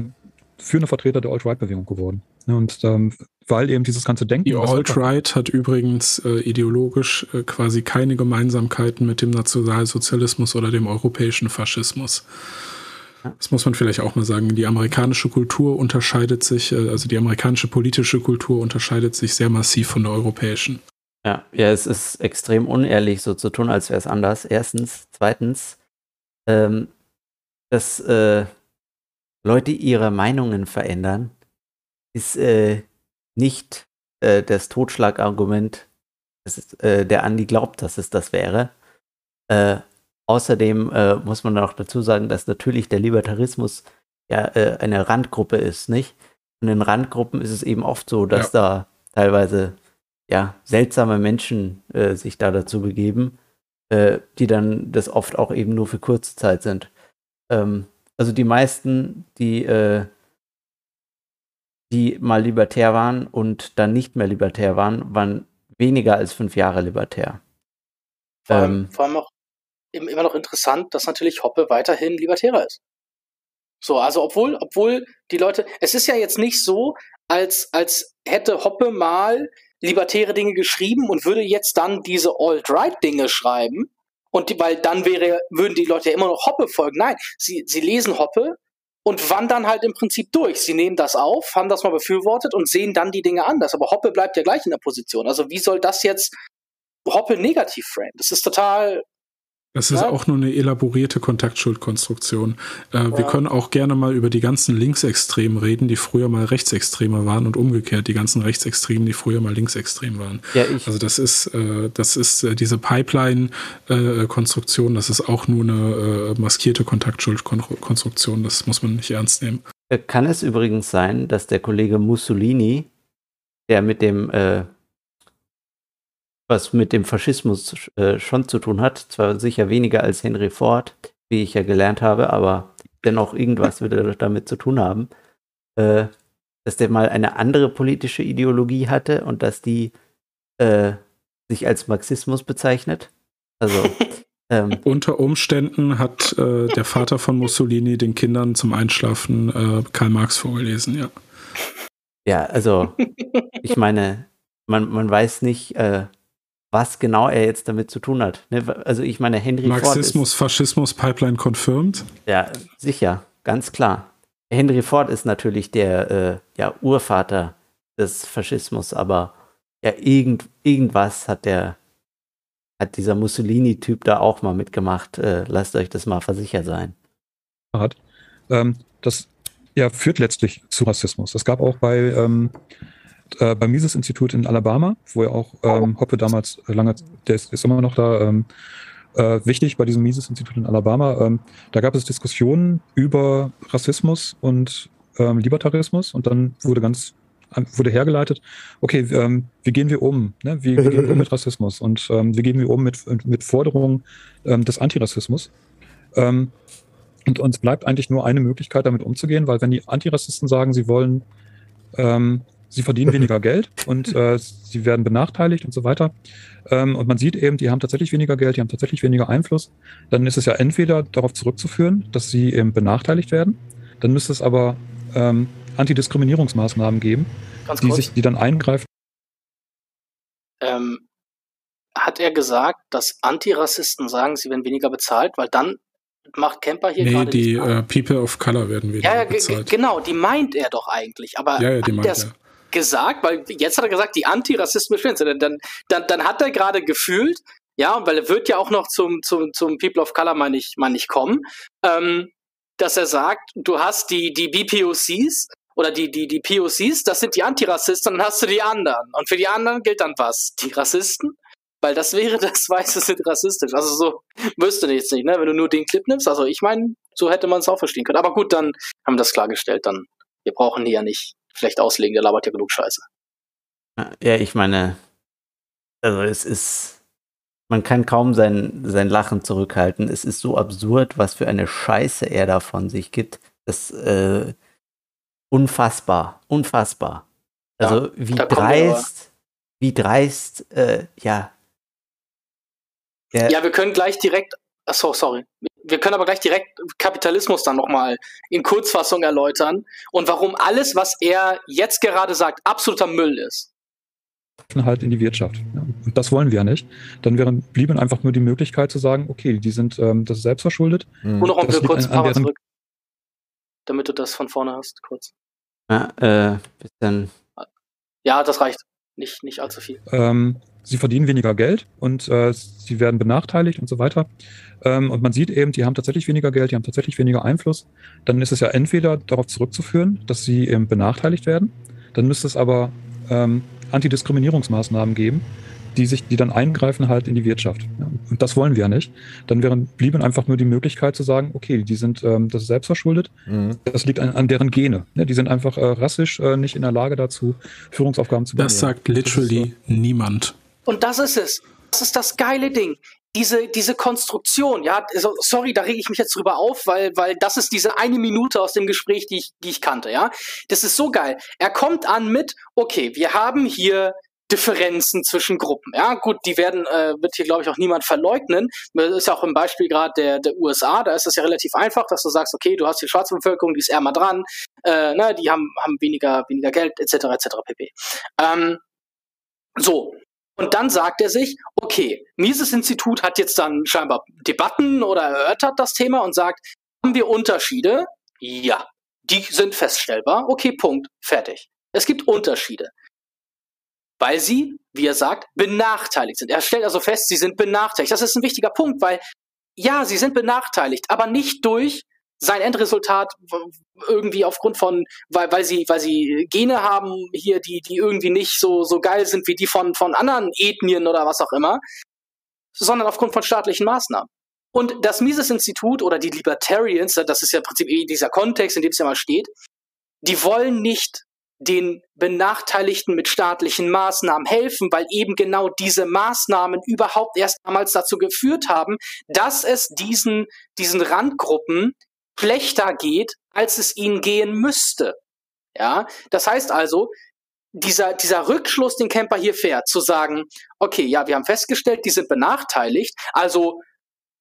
führende Vertreter der Alt-Right-Bewegung geworden. Und ähm, weil eben dieses ganze Denken. Die Alt-Right hat übrigens äh, ideologisch äh, quasi keine Gemeinsamkeiten mit dem Nationalsozialismus oder dem europäischen Faschismus. Das muss man vielleicht auch mal sagen. Die amerikanische Kultur unterscheidet sich, äh, also die amerikanische politische Kultur unterscheidet sich sehr massiv von der europäischen. Ja, ja, es ist extrem unehrlich, so zu tun, als wäre es anders. Erstens. Zweitens, ähm, dass äh, Leute ihre Meinungen verändern, ist äh, nicht äh, das Totschlagargument, das ist, äh, der Andi glaubt, dass es das wäre. Äh, außerdem äh, muss man auch dazu sagen, dass natürlich der Libertarismus ja äh, eine Randgruppe ist, nicht? Und in Randgruppen ist es eben oft so, dass ja. da teilweise ja seltsame Menschen äh, sich da dazu begeben, die dann das oft auch eben nur für kurze Zeit sind. Ähm, also die meisten, die die mal libertär waren und dann nicht mehr libertär waren, waren weniger als fünf Jahre libertär. Vor allem, ähm, vor allem auch immer noch interessant, dass natürlich Hoppe weiterhin libertärer ist. So, also obwohl, obwohl die Leute, es ist ja jetzt nicht so, als, als hätte Hoppe mal libertäre Dinge geschrieben und würde jetzt dann diese Alt-Right-Dinge schreiben. Und die, weil dann wäre, würden die Leute ja immer noch Hoppe folgen. Nein, sie, sie lesen Hoppe, und wandern halt im Prinzip durch. Sie nehmen das auf, haben das mal befürwortet und sehen dann die Dinge anders. Aber Hoppe bleibt ja gleich in der Position. Also wie soll das jetzt Hoppe negativ frame? Das ist total das ist ja. auch nur eine elaborierte Kontaktschuldkonstruktion. Äh, ja. Wir können auch gerne mal über die ganzen Linksextremen reden, die früher mal Rechtsextreme waren und umgekehrt die ganzen Rechtsextremen, die früher mal Linksextrem waren. Ja, also das ist, äh, das ist äh, diese Pipeline-Konstruktion, das ist auch nur eine äh, maskierte Kontaktschuldkonstruktion. Das muss man nicht ernst nehmen. Äh, kann es übrigens sein, dass der Kollege Mussolini, der mit dem äh, was mit dem Faschismus äh, schon zu tun hat. Zwar sicher weniger als Henry Ford, wie ich ja gelernt habe, aber dennoch irgendwas wird er damit zu tun haben. Äh, dass der mal eine andere politische Ideologie hatte und dass die äh, sich als Marxismus bezeichnet. Also ähm, unter Umständen hat äh, der Vater von Mussolini den Kindern zum Einschlafen äh, Karl Marx vorgelesen, ja. Ja, also ich meine, man, man weiß nicht, äh, was genau er jetzt damit zu tun hat. Ne? Also ich meine, Henry Marxismus, Ford ist, Faschismus, Pipeline confirmed? Ja, sicher, ganz klar. Henry Ford ist natürlich der äh, ja, Urvater des Faschismus, aber ja, irgend, irgendwas hat der, hat dieser Mussolini-Typ da auch mal mitgemacht. Äh, lasst euch das mal versichert sein. Ähm, das ja, führt letztlich zu Rassismus. Es gab auch bei ähm, äh, beim Mises-Institut in Alabama, wo ja auch ähm, Hoppe damals lange, der ist, ist immer noch da, ähm, äh, wichtig bei diesem Mises-Institut in Alabama. Ähm, da gab es Diskussionen über Rassismus und ähm, Libertarismus und dann wurde ganz wurde hergeleitet, okay, ähm, wie gehen wir um? Ne? Wie, wie, gehen wir um mit Rassismus? Und ähm, wie gehen wir um mit, mit Forderungen des Antirassismus? Und uns bleibt eigentlich nur eine Möglichkeit, damit umzugehen, weil wenn die Antirassisten sagen, sie wollen ähm, sie verdienen weniger Geld und äh, sie werden benachteiligt und so weiter. Ähm, und man sieht eben, die haben tatsächlich weniger Geld, die haben tatsächlich weniger Einfluss. Dann ist es ja entweder darauf zurückzuführen, dass sie eben benachteiligt werden. Dann müsste es aber ähm, Antidiskriminierungsmaßnahmen geben, die sich, die dann eingreifen. Ähm, hat er gesagt, dass Antirassisten sagen, sie werden weniger bezahlt, weil dann macht Camper hier nee, gerade. die uh, People of Color werden weniger ja, ja, bezahlt. Genau, die meint er doch eigentlich. Aber ja, ja, die meint er gesagt, weil jetzt hat er gesagt, die Antirassisten beschweren dann, dann, dann hat er gerade gefühlt, ja, weil er wird ja auch noch zum, zum, zum People of Color mal nicht, mal nicht kommen, ähm, dass er sagt, du hast die, die BPOCs oder die, die, die POCs, das sind die Antirassisten, dann hast du die anderen. Und für die anderen gilt dann was? Die Rassisten? Weil das wäre das Weiße sind rassistisch. Also so wüsste ich jetzt nicht, ne? Wenn du nur den Clip nimmst. Also ich meine, so hätte man es auch verstehen können. Aber gut, dann haben wir das klargestellt. Dann, wir brauchen die ja nicht schlecht auslegen, der labert ja genug Scheiße. Ja, ich meine, also es ist, man kann kaum sein, sein Lachen zurückhalten. Es ist so absurd, was für eine Scheiße er da von sich gibt. Das äh, unfassbar, unfassbar. Also ja, wie dreist, wie dreist, äh, ja. Der, ja, wir können gleich direkt, achso, sorry. Wir können aber gleich direkt Kapitalismus dann nochmal in Kurzfassung erläutern und warum alles, was er jetzt gerade sagt, absoluter Müll ist halt in die Wirtschaft. Und das wollen wir ja nicht. Dann wäre, blieben einfach nur die Möglichkeit zu sagen, okay, die sind ähm, das ist selbst verschuldet. Mhm. Nur noch ein kurz ein paar zurück, damit du das von vorne hast, kurz. Ja, äh, bisschen. Ja, das reicht. Nicht, nicht allzu viel. Ähm, sie verdienen weniger Geld und äh, sie werden benachteiligt und so weiter. Ähm, und man sieht eben, die haben tatsächlich weniger Geld, die haben tatsächlich weniger Einfluss. Dann ist es ja entweder darauf zurückzuführen, dass sie eben benachteiligt werden. Dann müsste es aber ähm, Antidiskriminierungsmaßnahmen geben, die sich, die dann eingreifen halt in die Wirtschaft. Ja, und das wollen wir ja nicht. Dann wären, blieben einfach nur die Möglichkeit zu sagen, okay, die sind, ähm, das ist selbstverschuldet. Mhm. Das liegt an, an, deren Gene. Ja, die sind einfach äh, rassisch äh, nicht in der Lage dazu, Führungsaufgaben zu übernehmen. Das sagt literally das so. niemand. Und das ist es. Das ist das geile Ding diese, diese Konstruktion, ja, also, sorry, da rege ich mich jetzt drüber auf, weil, weil das ist diese eine Minute aus dem Gespräch, die ich, die ich kannte, ja. Das ist so geil. Er kommt an mit, okay, wir haben hier Differenzen zwischen Gruppen. Ja, gut, die werden, äh, wird hier, glaube ich, auch niemand verleugnen. Das ist ja auch im Beispiel gerade der, der USA, da ist es ja relativ einfach, dass du sagst, okay, du hast die schwarze Bevölkerung, die ist ärmer dran, äh, ne, die haben, haben weniger, weniger Geld, etc., etc., pp. Ähm, so, und dann sagt er sich, okay, Mises-Institut hat jetzt dann scheinbar Debatten oder erörtert das Thema und sagt, haben wir Unterschiede? Ja, die sind feststellbar. Okay, Punkt, fertig. Es gibt Unterschiede. Weil sie, wie er sagt, benachteiligt sind. Er stellt also fest, sie sind benachteiligt. Das ist ein wichtiger Punkt, weil ja, sie sind benachteiligt, aber nicht durch sein Endresultat irgendwie aufgrund von, weil, weil sie, weil sie Gene haben hier, die, die irgendwie nicht so, so geil sind wie die von, von anderen Ethnien oder was auch immer, sondern aufgrund von staatlichen Maßnahmen. Und das Mises-Institut oder die Libertarians, das ist ja im Prinzip eh dieser Kontext, in dem es ja mal steht, die wollen nicht den Benachteiligten mit staatlichen Maßnahmen helfen, weil eben genau diese Maßnahmen überhaupt erst damals dazu geführt haben, dass es diesen, diesen Randgruppen schlechter geht, als es ihnen gehen müsste. Ja, das heißt also, dieser, dieser Rückschluss, den Camper hier fährt, zu sagen, okay, ja, wir haben festgestellt, die sind benachteiligt, also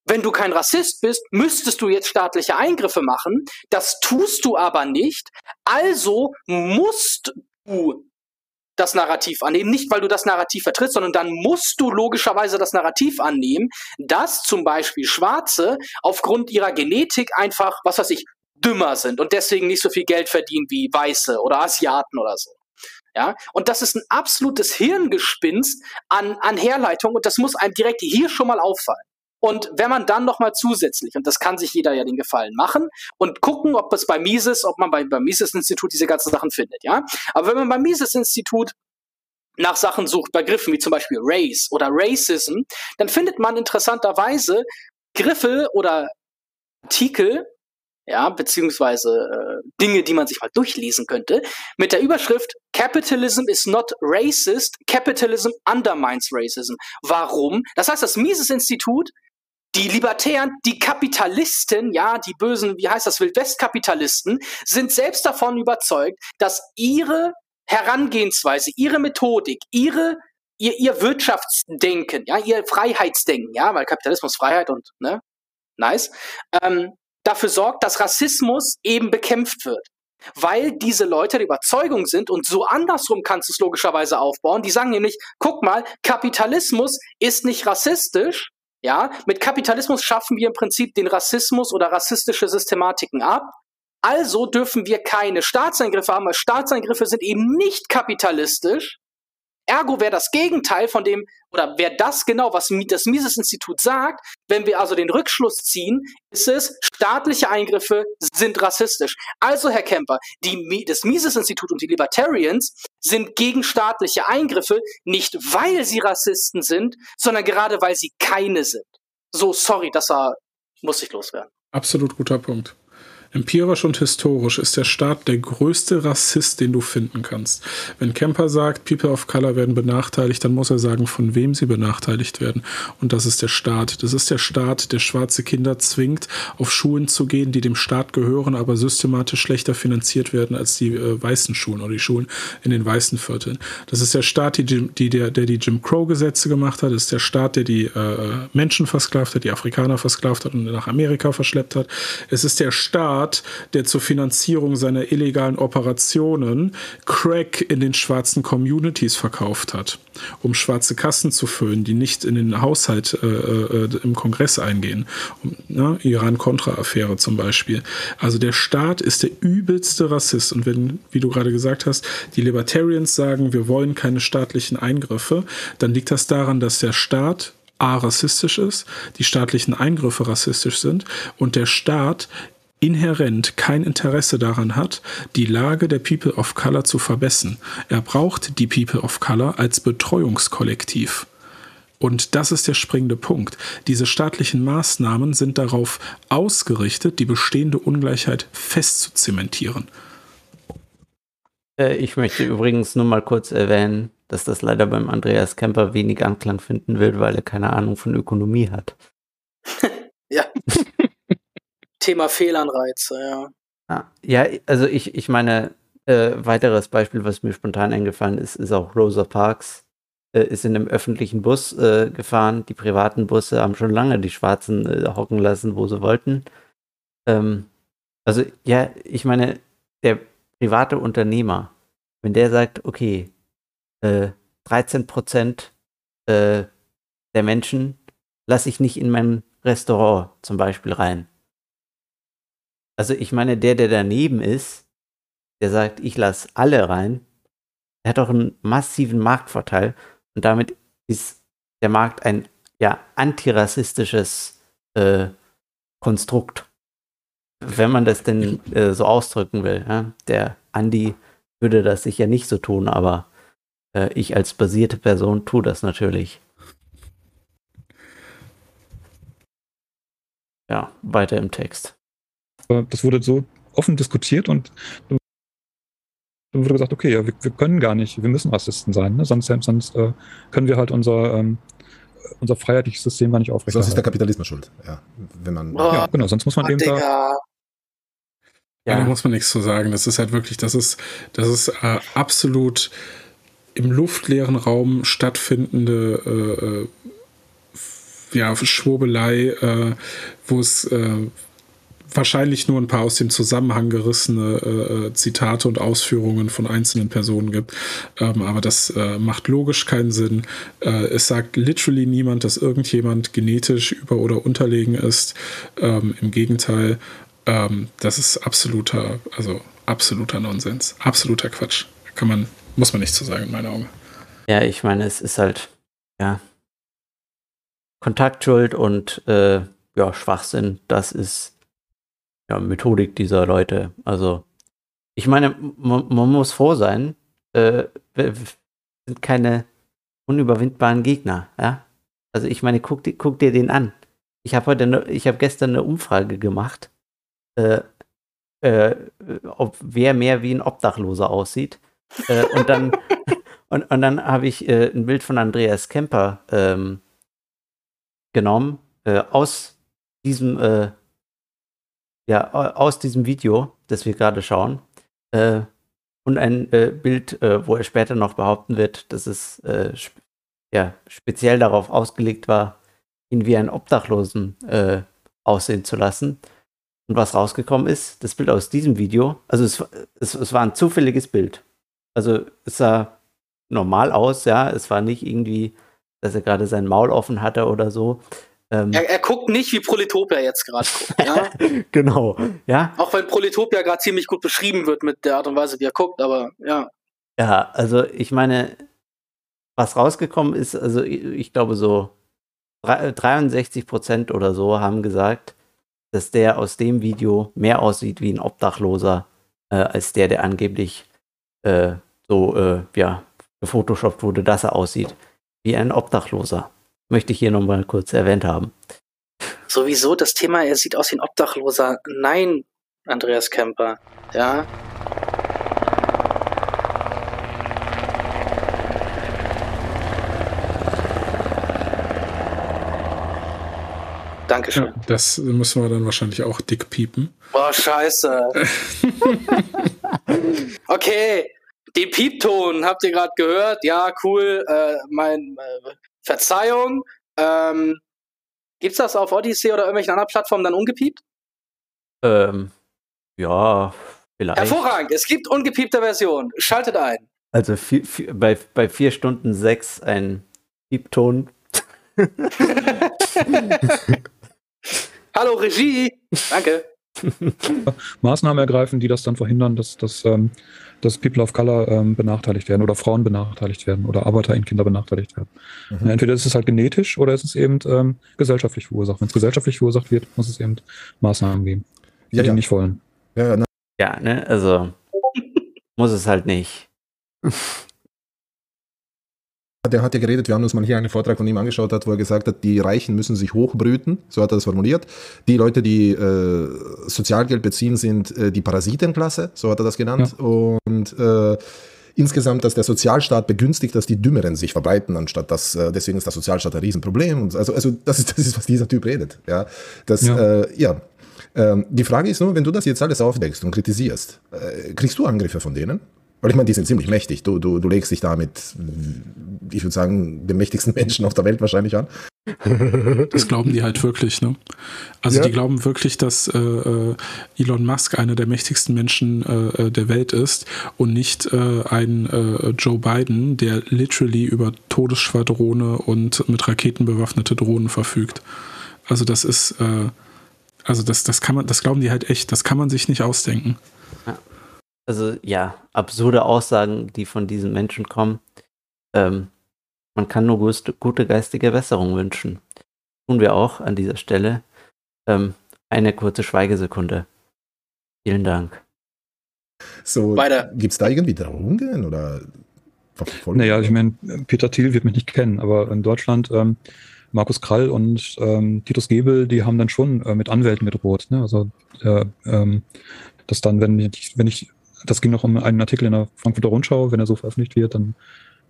wenn du kein Rassist bist, müsstest du jetzt staatliche Eingriffe machen. Das tust du aber nicht. Also musst du das Narrativ annehmen. Nicht, weil du das Narrativ vertrittst, sondern dann musst du logischerweise das Narrativ annehmen, dass zum Beispiel Schwarze aufgrund ihrer Genetik einfach, was weiß ich, dümmer sind und deswegen nicht so viel Geld verdienen wie Weiße oder Asiaten oder so. Ja, und das ist ein absolutes Hirngespinst an, an Herleitung und das muss einem direkt hier schon mal auffallen. Und wenn man dann nochmal zusätzlich, und das kann sich jeder ja den Gefallen machen, und gucken, ob es bei Mises, ob man bei, beim Mises-Institut diese ganzen Sachen findet, ja. Aber wenn man beim Mises-Institut nach Sachen sucht, Begriffen wie zum Beispiel Race oder Racism, dann findet man interessanterweise Griffe oder Artikel, ja, beziehungsweise äh, Dinge, die man sich mal durchlesen könnte, mit der Überschrift Capitalism is not racist, Capitalism undermines racism. Warum? Das heißt, das Mises-Institut die Libertären, die Kapitalisten, ja, die bösen, wie heißt das, Wildwestkapitalisten, sind selbst davon überzeugt, dass ihre Herangehensweise, ihre Methodik, ihre ihr, ihr Wirtschaftsdenken, ja, ihr Freiheitsdenken, ja, weil Kapitalismus Freiheit und ne, nice, ähm, dafür sorgt, dass Rassismus eben bekämpft wird. Weil diese Leute der Überzeugung sind und so andersrum kannst du es logischerweise aufbauen. Die sagen nämlich, guck mal, Kapitalismus ist nicht rassistisch, ja, mit Kapitalismus schaffen wir im Prinzip den Rassismus oder rassistische Systematiken ab. Also dürfen wir keine Staatseingriffe haben, weil Staatseingriffe sind eben nicht kapitalistisch. Ergo wäre das Gegenteil von dem, oder wäre das genau, was das Mises-Institut sagt, wenn wir also den Rückschluss ziehen, ist es, staatliche Eingriffe sind rassistisch. Also, Herr Kemper, die, das Mises-Institut und die Libertarians sind gegen staatliche Eingriffe, nicht weil sie Rassisten sind, sondern gerade weil sie keine sind. So, sorry, das war, muss ich loswerden. Absolut guter Punkt. Empirisch und historisch ist der Staat der größte Rassist, den du finden kannst. Wenn Kemper sagt, People of Color werden benachteiligt, dann muss er sagen, von wem sie benachteiligt werden. Und das ist der Staat. Das ist der Staat, der schwarze Kinder zwingt, auf Schulen zu gehen, die dem Staat gehören, aber systematisch schlechter finanziert werden als die äh, weißen Schulen oder die Schulen in den weißen Vierteln. Das ist der Staat, die, die, der, der die Jim Crow-Gesetze gemacht hat. Das ist der Staat, der die äh, Menschen versklavt hat, die Afrikaner versklavt hat und nach Amerika verschleppt hat. Es ist der Staat, Staat, der zur Finanzierung seiner illegalen Operationen Crack in den schwarzen Communities verkauft hat, um schwarze Kassen zu füllen, die nicht in den Haushalt äh, äh, im Kongress eingehen. Ne, Iran-Contra-Affäre zum Beispiel. Also der Staat ist der übelste Rassist. Und wenn, wie du gerade gesagt hast, die Libertarians sagen, wir wollen keine staatlichen Eingriffe, dann liegt das daran, dass der Staat A rassistisch ist, die staatlichen Eingriffe rassistisch sind und der Staat inhärent kein Interesse daran hat, die Lage der People of Color zu verbessern. Er braucht die People of Color als Betreuungskollektiv. Und das ist der springende Punkt. Diese staatlichen Maßnahmen sind darauf ausgerichtet, die bestehende Ungleichheit festzuzementieren. Äh, ich möchte übrigens nur mal kurz erwähnen, dass das leider beim Andreas Kemper wenig Anklang finden wird, weil er keine Ahnung von Ökonomie hat. ja. Thema Fehlanreize, ja. Ah, ja, also ich, ich meine, äh, weiteres Beispiel, was mir spontan eingefallen ist, ist auch Rosa Parks. Äh, ist in einem öffentlichen Bus äh, gefahren. Die privaten Busse haben schon lange die Schwarzen äh, hocken lassen, wo sie wollten. Ähm, also ja, ich meine, der private Unternehmer, wenn der sagt, okay, 13 äh, Prozent äh, der Menschen lasse ich nicht in mein Restaurant zum Beispiel rein also ich meine, der, der daneben ist, der sagt, ich lasse alle rein, der hat doch einen massiven Marktvorteil und damit ist der Markt ein ja antirassistisches äh, Konstrukt, wenn man das denn äh, so ausdrücken will. Ja? Der Andi würde das sicher nicht so tun, aber äh, ich als basierte Person tue das natürlich. Ja, weiter im Text das wurde so offen diskutiert und dann wurde gesagt, okay, ja, wir, wir können gar nicht, wir müssen Rassisten sein, ne? sonst, sonst äh, können wir halt unser, ähm, unser freiheitliches System gar nicht aufrechterhalten. Sonst ist der Kapitalismus schuld, ja. Wenn man, oh, ja, genau, sonst muss man oh, eben Digga. da ja. da muss man nichts zu sagen. Das ist halt wirklich, das ist, das ist äh, absolut im luftleeren Raum stattfindende äh, äh ja, Schwurbelei, äh, wo es äh, wahrscheinlich nur ein paar aus dem Zusammenhang gerissene äh, äh, Zitate und Ausführungen von einzelnen Personen gibt. Ähm, aber das äh, macht logisch keinen Sinn. Äh, es sagt literally niemand, dass irgendjemand genetisch über- oder unterlegen ist. Ähm, Im Gegenteil, ähm, das ist absoluter, also absoluter Nonsens. Absoluter Quatsch. Kann man, muss man nichts zu sagen in meinen Augen. Ja, ich meine, es ist halt, ja, Kontaktschuld und äh, ja, Schwachsinn, das ist ja, Methodik dieser Leute. Also, ich meine, man, man muss froh sein, äh, wir sind keine unüberwindbaren Gegner, ja. Also ich meine, guck, guck dir den an. Ich habe heute, ne, ich habe gestern eine Umfrage gemacht, äh, äh, ob wer mehr wie ein Obdachloser aussieht. Äh, und dann und, und dann habe ich äh, ein Bild von Andreas Kemper ähm, genommen äh, aus diesem äh, ja, aus diesem Video, das wir gerade schauen, äh, und ein äh, Bild, äh, wo er später noch behaupten wird, dass es äh, sp ja, speziell darauf ausgelegt war, ihn wie einen Obdachlosen äh, aussehen zu lassen. Und was rausgekommen ist, das Bild aus diesem Video, also es, es, es war ein zufälliges Bild. Also es sah normal aus, ja, es war nicht irgendwie, dass er gerade sein Maul offen hatte oder so. Ähm, er, er, guckt nicht, wie Proletopia jetzt gerade guckt. Ja? genau, ja. Auch wenn Proletopia gerade ziemlich gut beschrieben wird mit der Art und Weise, wie er guckt, aber ja. Ja, also ich meine, was rausgekommen ist, also ich, ich glaube so 63 Prozent oder so haben gesagt, dass der aus dem Video mehr aussieht wie ein Obdachloser, äh, als der, der angeblich äh, so, äh, ja, gefotoshoppt wurde, dass er aussieht wie ein Obdachloser möchte ich hier nochmal kurz erwähnt haben. Sowieso das Thema, er sieht aus wie ein Obdachloser. Nein, Andreas Kemper. Ja. Dankeschön. Ja, das müssen wir dann wahrscheinlich auch dick piepen. Boah, scheiße. okay, den Piepton habt ihr gerade gehört. Ja, cool. Äh, mein äh, Verzeihung. Ähm, gibt's das auf Odyssey oder irgendwelchen anderen Plattformen dann ungepiept? Ähm, ja, vielleicht. Hervorragend. Es gibt ungepiepte Version. Schaltet ein. Also vier, vier, bei, bei 4 Stunden 6 ein Piepton. Hallo Regie. Danke. Maßnahmen ergreifen, die das dann verhindern, dass, dass, ähm, dass People of Color ähm, benachteiligt werden oder Frauen benachteiligt werden oder Arbeiter in Kinder benachteiligt werden. Mhm. Entweder ist es halt genetisch oder ist es eben ähm, gesellschaftlich verursacht. Wenn es gesellschaftlich verursacht wird, muss es eben Maßnahmen geben, die ja, die ja. nicht wollen. Ja, ne? ja, ne? Also muss es halt nicht. Der hat ja geredet, wir haben uns mal hier einen Vortrag von ihm angeschaut, hat, wo er gesagt hat, die Reichen müssen sich hochbrüten, so hat er das formuliert. Die Leute, die äh, Sozialgeld beziehen, sind äh, die Parasitenklasse, so hat er das genannt. Ja. Und äh, insgesamt, dass der Sozialstaat begünstigt, dass die Dümmeren sich verbreiten, anstatt dass, äh, deswegen ist der Sozialstaat ein Riesenproblem. Und also, also das ist, das ist, was dieser Typ redet. Ja, das, ja. Äh, ja. Ähm, die Frage ist nur, wenn du das jetzt alles aufdeckst und kritisierst, äh, kriegst du Angriffe von denen? Weil ich meine, die sind ziemlich mächtig. Du, du, du legst dich da mit, ich würde sagen, dem mächtigsten Menschen auf der Welt wahrscheinlich an. Das glauben die halt wirklich, ne? Also ja. die glauben wirklich, dass äh, äh, Elon Musk einer der mächtigsten Menschen äh, äh der Welt ist und nicht äh, ein äh, Joe Biden, der literally über Todesschwadrone und mit Raketen bewaffnete Drohnen verfügt. Also das ist, also das, das kann man, das glauben die halt echt, das kann man sich nicht ausdenken. Also ja, absurde Aussagen, die von diesen Menschen kommen. Ähm, man kann nur gute geistige Besserung wünschen. Tun wir auch an dieser Stelle. Ähm, eine kurze Schweigesekunde. Vielen Dank. So, gibt es da irgendwie Drohungen oder Naja, ich meine, Peter Thiel wird mich nicht kennen, aber in Deutschland ähm, Markus Krall und ähm, Titus Gebel, die haben dann schon äh, mit Anwälten gedroht. Ne? Also, äh, ähm, dass dann, wenn ich, wenn ich das ging noch um einen Artikel in der Frankfurter Rundschau, wenn er so veröffentlicht wird, dann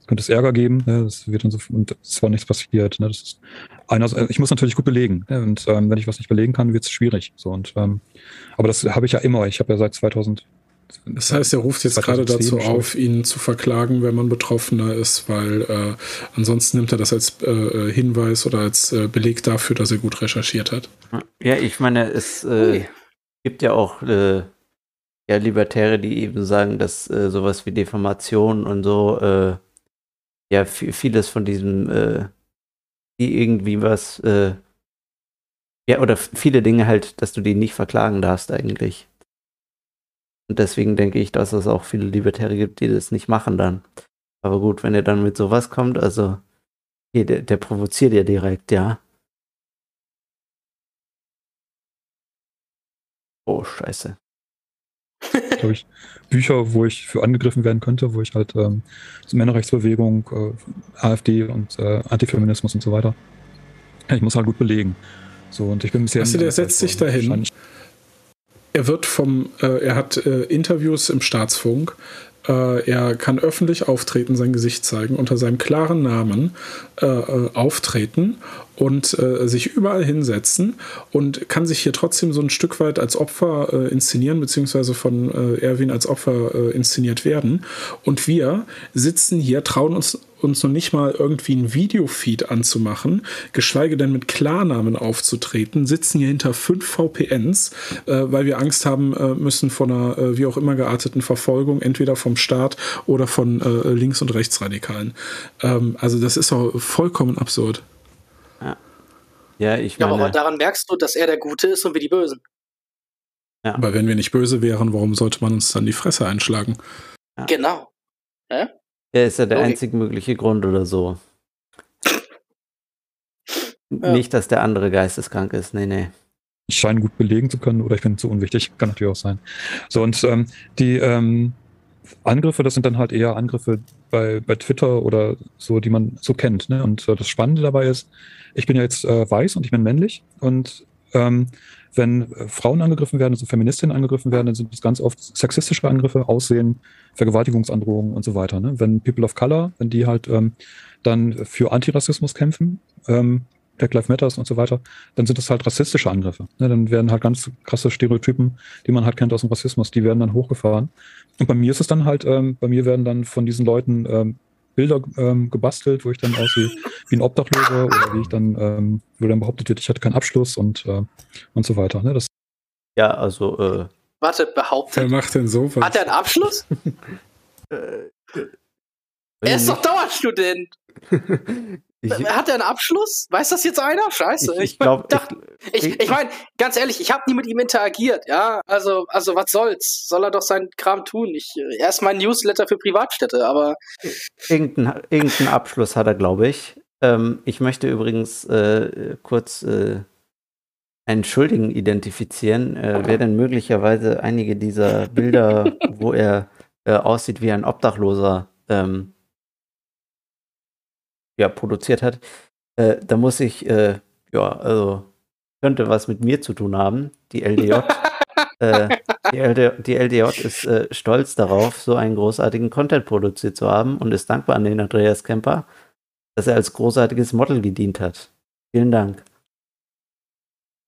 könnte es Ärger geben. Ne? Das wird dann so, und es war nichts passiert. Ne? Das ist einer, ich muss natürlich gut belegen. Ne? Und ähm, wenn ich was nicht belegen kann, wird es schwierig. So, und, ähm, aber das habe ich ja immer. Ich habe ja seit 2000. Das heißt, er ruft jetzt gerade dazu auf, ihn zu verklagen, wenn man Betroffener ist, weil äh, ansonsten nimmt er das als äh, Hinweis oder als äh, Beleg dafür, dass er gut recherchiert hat. Ja, ich meine, es äh, gibt ja auch äh, ja, Libertäre, die eben sagen, dass äh, sowas wie Deformation und so, äh, ja, vieles von diesem, äh, die irgendwie was, äh, ja, oder viele Dinge halt, dass du die nicht verklagen darfst eigentlich. Und deswegen denke ich, dass es auch viele Libertäre gibt, die das nicht machen dann. Aber gut, wenn er dann mit sowas kommt, also, okay, der, der provoziert ja direkt, ja. Oh, scheiße glaube ich, Bücher, wo ich für angegriffen werden könnte, wo ich halt ähm, Männerrechtsbewegung, äh, AfD und äh, Antifeminismus und so weiter. Ich muss halt gut belegen. So, und ich bin bisher. Also der setzt sich dahin. Er wird vom, äh, er hat äh, Interviews im Staatsfunk, äh, er kann öffentlich auftreten, sein Gesicht zeigen, unter seinem klaren Namen äh, äh, auftreten und äh, sich überall hinsetzen und kann sich hier trotzdem so ein Stück weit als Opfer äh, inszenieren, beziehungsweise von äh, Erwin als Opfer inszeniert werden. Und wir sitzen hier, trauen uns uns noch nicht mal irgendwie ein Videofeed anzumachen, geschweige denn mit Klarnamen aufzutreten, sitzen hier hinter fünf VPNs, äh, weil wir Angst haben äh, müssen vor einer äh, wie auch immer gearteten Verfolgung, entweder vom Staat oder von äh, Links- und Rechtsradikalen. Ähm, also das ist auch vollkommen absurd. Ja, ich meine. Ja, aber daran merkst du, dass er der Gute ist und wir die Bösen. Ja. Aber wenn wir nicht böse wären, warum sollte man uns dann die Fresse einschlagen? Ja. Genau. Ja? Er ist ja der Logik. einzig mögliche Grund oder so. Ja. Nicht, dass der andere geisteskrank ist. Nee, nee. Ich scheine gut belegen zu können oder ich bin zu unwichtig. Kann natürlich auch sein. So, und ähm, die ähm, Angriffe, das sind dann halt eher Angriffe bei, bei Twitter oder so, die man so kennt. Ne? Und äh, das Spannende dabei ist, ich bin ja jetzt äh, weiß und ich bin männlich und ähm, wenn äh, Frauen angegriffen werden, also Feministinnen angegriffen werden, dann sind das ganz oft sexistische Angriffe, Aussehen, Vergewaltigungsandrohungen und so weiter. Ne? Wenn People of Color, wenn die halt ähm, dann für Antirassismus kämpfen, ähm, Black Lives Matters und so weiter, dann sind das halt rassistische Angriffe. Ne? Dann werden halt ganz krasse Stereotypen, die man halt kennt aus dem Rassismus, die werden dann hochgefahren. Und bei mir ist es dann halt, ähm, bei mir werden dann von diesen Leuten ähm, Bilder ähm, gebastelt, wo ich dann aussehe wie ein Obdachloser oder wie ich dann, ähm, wo dann behauptet wird, ich hatte keinen Abschluss und, äh, und so weiter. Ne? Das ja, also. Äh, Warte, behauptet. Wer macht denn sowas? Hat er einen Abschluss? äh, er ist doch Dauerstudent. Ich, Hat er einen Abschluss? Weiß das jetzt einer? Scheiße. Ich, ich glaube. Ich, ich, ich meine, ganz ehrlich, ich habe nie mit ihm interagiert. Ja, also, also was soll's? Soll er doch seinen Kram tun? Ich, er ist mein Newsletter für Privatstädte, aber. Irgendeinen irgendein Abschluss hat er, glaube ich. Ähm, ich möchte übrigens äh, kurz äh, einen Schuldigen identifizieren. Äh, wer denn möglicherweise einige dieser Bilder, wo er äh, aussieht wie ein Obdachloser, ähm, ja, produziert hat, äh, da muss ich, äh, ja, also könnte was mit mir zu tun haben. Die LDJ, äh, die, LD, die, LDJ ist äh, stolz darauf, so einen großartigen Content produziert zu haben und ist dankbar an den Andreas Kemper, dass er als großartiges Model gedient hat. Vielen Dank.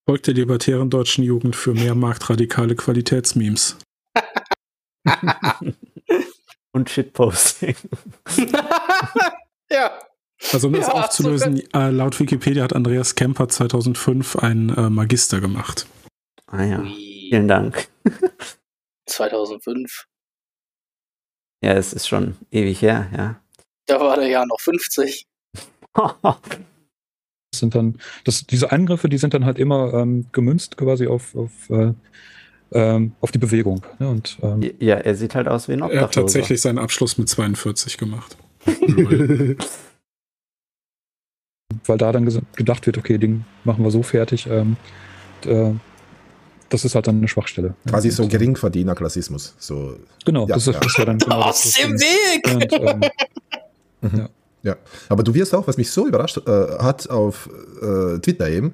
Folgt der libertären deutschen Jugend für mehr marktradikale Qualitätsmemes. und Shitposting. ja. Also um das ja, aufzulösen, so äh, laut Wikipedia hat Andreas Kemper 2005 einen äh, Magister gemacht. Ah ja, vielen Dank. 2005. Ja, es ist schon ewig her, ja. Da war der ja noch 50. das sind dann, das, diese Angriffe, die sind dann halt immer ähm, gemünzt quasi auf, auf, äh, ähm, auf die Bewegung. Ne? Und, ähm, ja, er sieht halt aus wie ein Obdachloser. Er hat tatsächlich seinen Abschluss mit 42 gemacht. weil da dann gedacht wird, okay, Ding machen wir so fertig. Ähm, äh, das ist halt dann eine Schwachstelle. Quasi so Geringverdienerklassismus. So, genau, ja, das, ist, ja. das dann genau. Aus dem Weg! Und, ähm, mhm. ja. ja. aber du wirst auch, was mich so überrascht äh, hat auf äh, Twitter eben,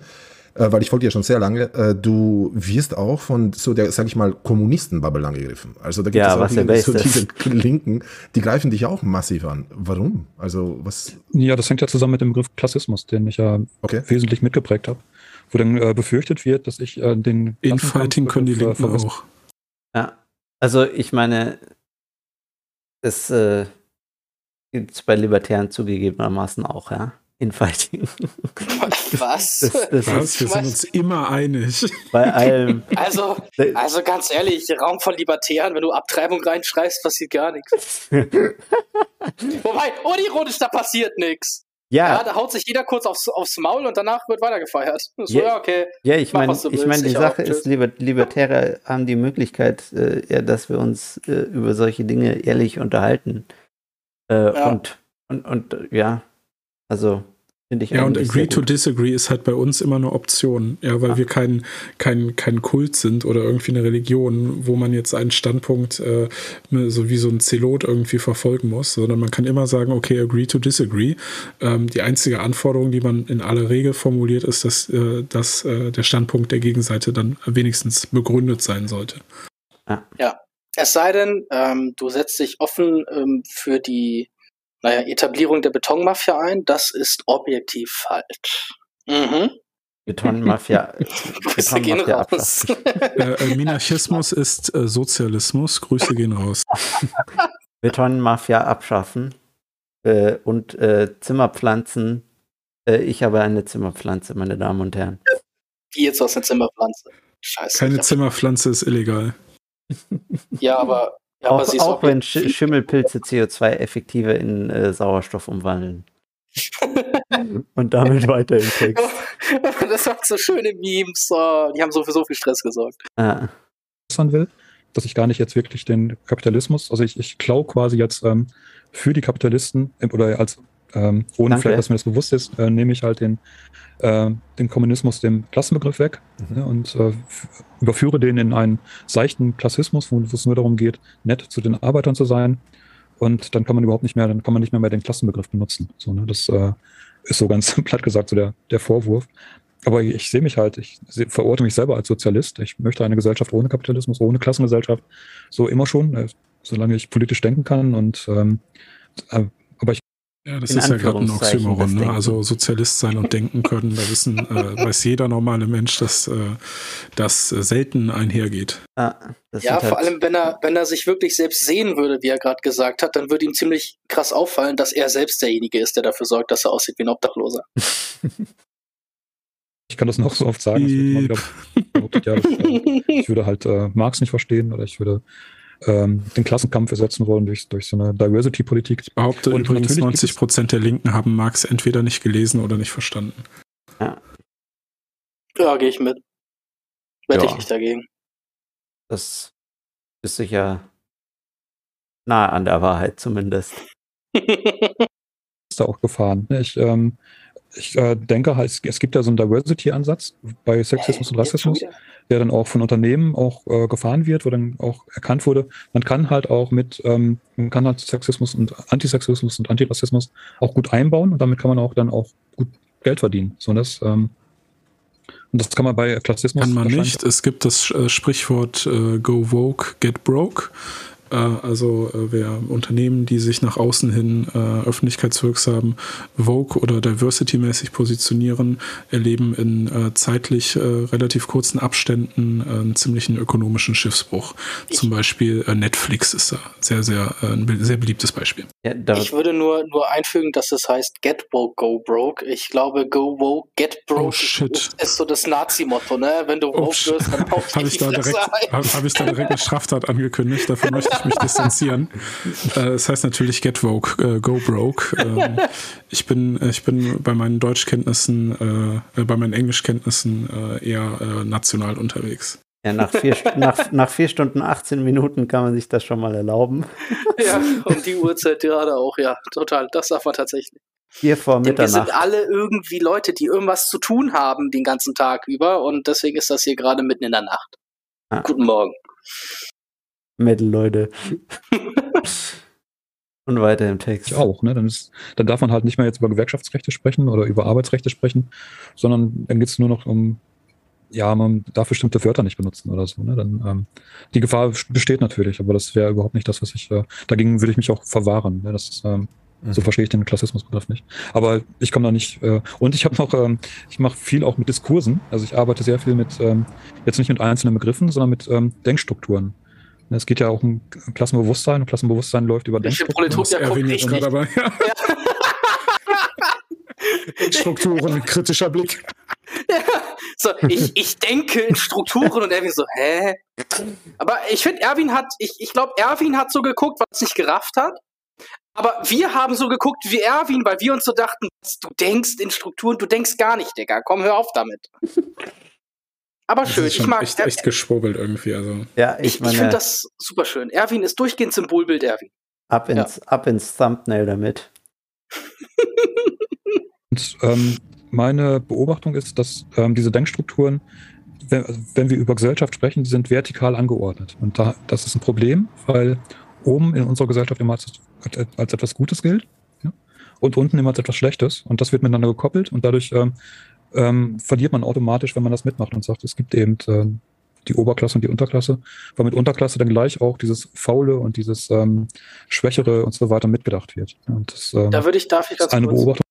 äh, weil ich folge dir schon sehr lange, äh, du wirst auch von so der, sag ich mal, Kommunisten-Bubble angegriffen. Also da gibt ja, es auch so diese Linken, die greifen dich auch massiv an. Warum? Also was? Ja, das hängt ja zusammen mit dem Begriff Klassismus, den ich ja okay. wesentlich mitgeprägt habe. Wo dann äh, befürchtet wird, dass ich äh, den Infighting können die Linken auch. Ja, also ich meine, es äh, gibt es bei Libertären zugegebenermaßen auch, ja. Infighting. Was? Das, das Was? Wir sind uns immer einig. Bei allem. Also, also ganz ehrlich, Raum von Libertären, wenn du Abtreibung reinschreibst, passiert gar nichts. Wobei, unironisch, da passiert nichts. Ja. ja. Da haut sich jeder kurz aufs, aufs Maul und danach wird weitergefeiert. So, ja, ja, okay. Ja, ich meine, ich meine, die Sache auch. ist, Libertäre haben die Möglichkeit, äh, ja, dass wir uns äh, über solche Dinge ehrlich unterhalten. Äh, ja. und, und, und, ja, also finde ich Ja, und agree to disagree ist halt bei uns immer eine Option, ja, weil ah. wir kein, kein, kein Kult sind oder irgendwie eine Religion, wo man jetzt einen Standpunkt äh, so wie so ein Zelot irgendwie verfolgen muss, sondern man kann immer sagen, okay, agree to disagree. Ähm, die einzige Anforderung, die man in aller Regel formuliert, ist, dass, äh, dass äh, der Standpunkt der Gegenseite dann wenigstens begründet sein sollte. Ja. ja. Es sei denn, ähm, du setzt dich offen ähm, für die naja, Etablierung der Betonmafia ein. Das ist objektiv falsch. Mhm. Betonmafia. Grüße gehen raus. äh, äh, Minarchismus ist äh, Sozialismus. Grüße gehen raus. Betonmafia abschaffen äh, und äh, Zimmerpflanzen. Äh, ich habe eine Zimmerpflanze, meine Damen und Herren. Wie jetzt aus einer Zimmerpflanze? Scheiße. Keine Zimmerpflanze ist illegal. Ja, aber ja, auch, auch wenn Sch Schimmelpilze CO2 effektiver in äh, Sauerstoff umwandeln. Und damit weiter im Text. Das macht so schöne Memes. Oh, die haben so für so viel Stress gesorgt. Ah. Will, dass ich gar nicht jetzt wirklich den Kapitalismus, also ich, ich klaue quasi jetzt ähm, für die Kapitalisten oder als ähm, ohne Danke. vielleicht, dass mir das bewusst ist, äh, nehme ich halt den, äh, den Kommunismus dem Klassenbegriff weg mhm. ja, und äh, überführe den in einen seichten Klassismus, wo es nur darum geht, nett zu den Arbeitern zu sein. Und dann kann man überhaupt nicht mehr, dann kann man nicht mehr, mehr den Klassenbegriff benutzen. So, ne? Das äh, ist so ganz platt gesagt so der, der Vorwurf. aber ich sehe mich halt, ich verorte mich selber als Sozialist. Ich möchte eine Gesellschaft ohne Kapitalismus, ohne Klassengesellschaft. So immer schon, äh, solange ich politisch denken kann. Und ähm, äh, aber ich ja, das ist ja gerade ein Oxymoron. Ne? Also Sozialist sein und denken können, da wissen, äh, weiß jeder normale Mensch, dass äh, das selten einhergeht. Ah, ja, vor halt allem, wenn er, wenn er sich wirklich selbst sehen würde, wie er gerade gesagt hat, dann würde ihm ziemlich krass auffallen, dass er selbst derjenige ist, der dafür sorgt, dass er aussieht wie ein Obdachloser. ich kann das noch so oft sagen. Wieder, ja, ich würde halt äh, Marx nicht verstehen oder ich würde ähm, den Klassenkampf ersetzen wollen durch, durch so eine Diversity-Politik. Ich behaupte und übrigens, 90 Prozent der Linken haben Marx entweder nicht gelesen oder nicht verstanden. Ja, ja gehe ich mit. Wette ja. ich nicht dagegen. Das ist sicher nahe an der Wahrheit zumindest. ist da auch gefahren. Ich ähm, ich äh, denke halt, es gibt ja so einen Diversity-Ansatz bei Sexismus und Rassismus, der dann auch von Unternehmen auch äh, gefahren wird, wo dann auch erkannt wurde, man kann halt auch mit, ähm, man kann halt Sexismus und Antisexismus und Antirassismus auch gut einbauen und damit kann man auch dann auch gut Geld verdienen. So das, ähm, und das kann man bei Klassismus. Kann man nicht. Es gibt das äh, Sprichwort äh, Go Woke, Get Broke. Äh, also äh, wer Unternehmen, die sich nach außen hin äh, öffentlichkeitswirksam Vogue oder Diversity-mäßig positionieren, erleben in äh, zeitlich äh, relativ kurzen Abständen äh, einen ziemlichen ökonomischen Schiffsbruch. Ich Zum Beispiel Netflix ist da sehr, sehr ein sehr beliebtes Beispiel. Ja, ich würde nur, nur einfügen, dass es heißt Get Woke, Go Broke. Ich glaube, Go Woke, Get Broke oh, ist, ist, so das Nazi-Motto, ne? Wenn du oh, woke wirst, dann haust Habe ich, da direkt, hab, hab ich da direkt eine Straftat angekündigt. Dafür möchte ich mich distanzieren. Äh, es heißt natürlich Get Woke, äh, Go Broke. Ähm, ich, bin, ich bin bei meinen Deutschkenntnissen, äh, bei meinen Englischkenntnissen äh, eher äh, national unterwegs. Ja, nach vier, nach, nach vier Stunden 18 Minuten kann man sich das schon mal erlauben. Ja, um die Uhrzeit gerade auch, ja, total. Das darf man tatsächlich. Hier vor Mitternacht. wir sind alle irgendwie Leute, die irgendwas zu tun haben den ganzen Tag über und deswegen ist das hier gerade mitten in der Nacht. Ah. Guten Morgen. Metal-Leute. Und weiter im Text. Ich auch, ne? Dann, ist, dann darf man halt nicht mehr jetzt über Gewerkschaftsrechte sprechen oder über Arbeitsrechte sprechen, sondern dann geht es nur noch um, ja, man darf bestimmte Wörter nicht benutzen oder so. Ne? Dann, ähm, die Gefahr besteht natürlich, aber das wäre überhaupt nicht das, was ich, äh, dagegen würde ich mich auch verwahren. Ne? Das ist, ähm, mhm. So verstehe ich den Klassismusbegriff nicht. Aber ich komme da nicht. Äh, und ich habe noch, ähm, ich mache viel auch mit Diskursen. Also ich arbeite sehr viel mit, ähm, jetzt nicht mit einzelnen Begriffen, sondern mit ähm, Denkstrukturen. Es geht ja auch um Klassenbewusstsein und Klassenbewusstsein läuft über Denkstrukturen. Erwin ist gerade dabei. Ja. Strukturen, kritischer Blick. Ja, so, ich, ich denke in Strukturen und Erwin so, hä? Aber ich finde, Erwin hat, ich, ich glaube, Erwin hat so geguckt, was nicht gerafft hat. Aber wir haben so geguckt wie Erwin, weil wir uns so dachten, du denkst in Strukturen, du denkst gar nicht, Digga. Komm, hör auf damit. Aber das schön, ich mag. Echt, echt geschwurbelt irgendwie. Also. Ja, ich, ich, ich finde das super schön. Erwin ist durchgehend Symbolbild Erwin. Ab ins, ja. ab ins Thumbnail damit. Und, ähm, meine Beobachtung ist, dass ähm, diese Denkstrukturen, wenn, wenn, wir über Gesellschaft sprechen, die sind vertikal angeordnet. Und da, das ist ein Problem, weil oben in unserer Gesellschaft immer als, als etwas Gutes gilt ja? und unten immer als etwas Schlechtes. Und das wird miteinander gekoppelt und dadurch ähm, ähm, verliert man automatisch, wenn man das mitmacht und sagt, es gibt eben äh, die Oberklasse und die Unterklasse, weil mit Unterklasse dann gleich auch dieses Faule und dieses ähm, Schwächere und so weiter mitgedacht wird. Und das, ähm, da würde ich, darf ich ganz eine kurz, Beobachtung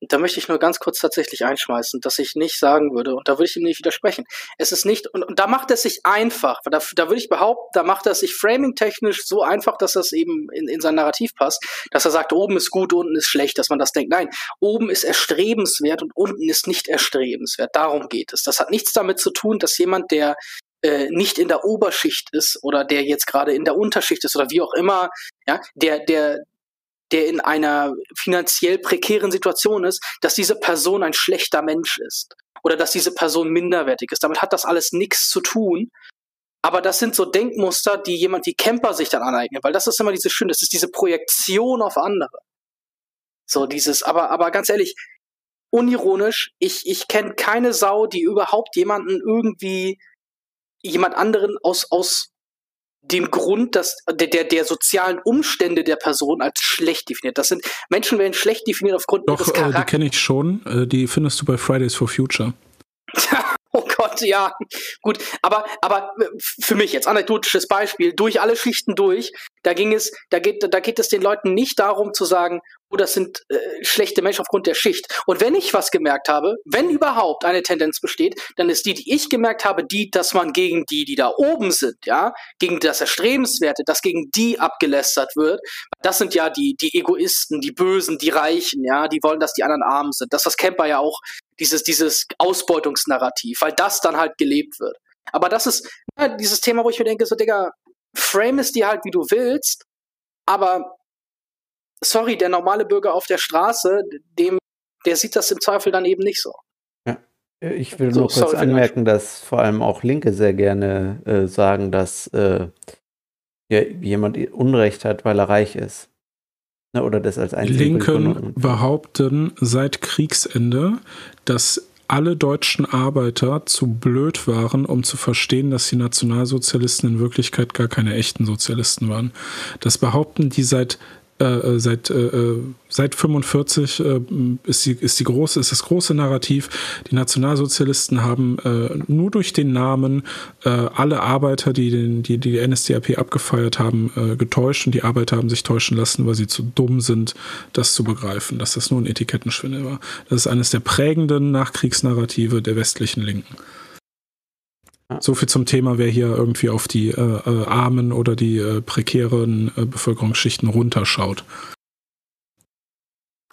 da möchte ich nur ganz kurz tatsächlich einschmeißen, dass ich nicht sagen würde, und da würde ich ihm nicht widersprechen. Es ist nicht, und, und da macht es sich einfach, da, da würde ich behaupten, da macht er sich framing-technisch so einfach, dass das eben in, in sein Narrativ passt, dass er sagt, oben ist gut, unten ist schlecht, dass man das denkt. Nein, oben ist erstrebenswert und unten ist nicht erstrebenswert. Darum geht es. Das hat nichts damit zu tun, dass jemand, der äh, nicht in der Oberschicht ist oder der jetzt gerade in der Unterschicht ist oder wie auch immer, ja, der, der, der in einer finanziell prekären Situation ist, dass diese Person ein schlechter Mensch ist oder dass diese Person minderwertig ist. Damit hat das alles nichts zu tun. Aber das sind so Denkmuster, die jemand wie Camper sich dann aneignet, weil das ist immer diese schön, das ist diese Projektion auf andere. So dieses, aber, aber ganz ehrlich, unironisch, ich, ich kenne keine Sau, die überhaupt jemanden irgendwie, jemand anderen aus, aus dem Grund, dass der, der, der sozialen Umstände der Person als schlecht definiert. Das sind Menschen werden schlecht definiert aufgrund Doch, ihres Charakters. Äh, die kenne ich schon. Äh, die findest du bei Fridays for Future. Oh Gott, ja. Gut, aber, aber äh, für mich jetzt anekdotisches Beispiel, durch alle Schichten durch, da ging es, da geht, da geht es den Leuten nicht darum zu sagen, oh, das sind äh, schlechte Menschen aufgrund der Schicht. Und wenn ich was gemerkt habe, wenn überhaupt eine Tendenz besteht, dann ist die, die ich gemerkt habe, die, dass man gegen die, die da oben sind, ja, gegen das Erstrebenswerte, dass gegen die abgelästert wird. Das sind ja die, die Egoisten, die Bösen, die Reichen, ja, die wollen, dass die anderen arm sind. Das, was Camper ja auch dieses, dieses Ausbeutungsnarrativ, weil das dann halt gelebt wird. Aber das ist ja, dieses Thema, wo ich mir denke, so, Digga, frame es dir halt, wie du willst, aber sorry, der normale Bürger auf der Straße, dem, der sieht das im Zweifel dann eben nicht so. Ja. Ich will so, nur kurz anmerken, dass vor allem auch Linke sehr gerne äh, sagen, dass äh, ja, jemand Unrecht hat, weil er reich ist. Ne, oder das als einzige Linken behaupten seit Kriegsende, dass alle deutschen Arbeiter zu blöd waren, um zu verstehen, dass die Nationalsozialisten in Wirklichkeit gar keine echten Sozialisten waren. Das behaupten die seit äh, äh, seit, äh, äh seit 45 äh, ist, die, ist, die große, ist das große Narrativ. Die Nationalsozialisten haben nur durch den Namen alle Arbeiter, die, den, die die NSDAP abgefeiert haben, getäuscht und die Arbeiter haben sich täuschen lassen, weil sie zu dumm sind, das zu begreifen, dass das nur ein Etikettenschwindel war. Das ist eines der prägenden Nachkriegsnarrative der westlichen Linken. So viel zum Thema, wer hier irgendwie auf die äh, äh, armen oder die äh, prekären äh, Bevölkerungsschichten runterschaut.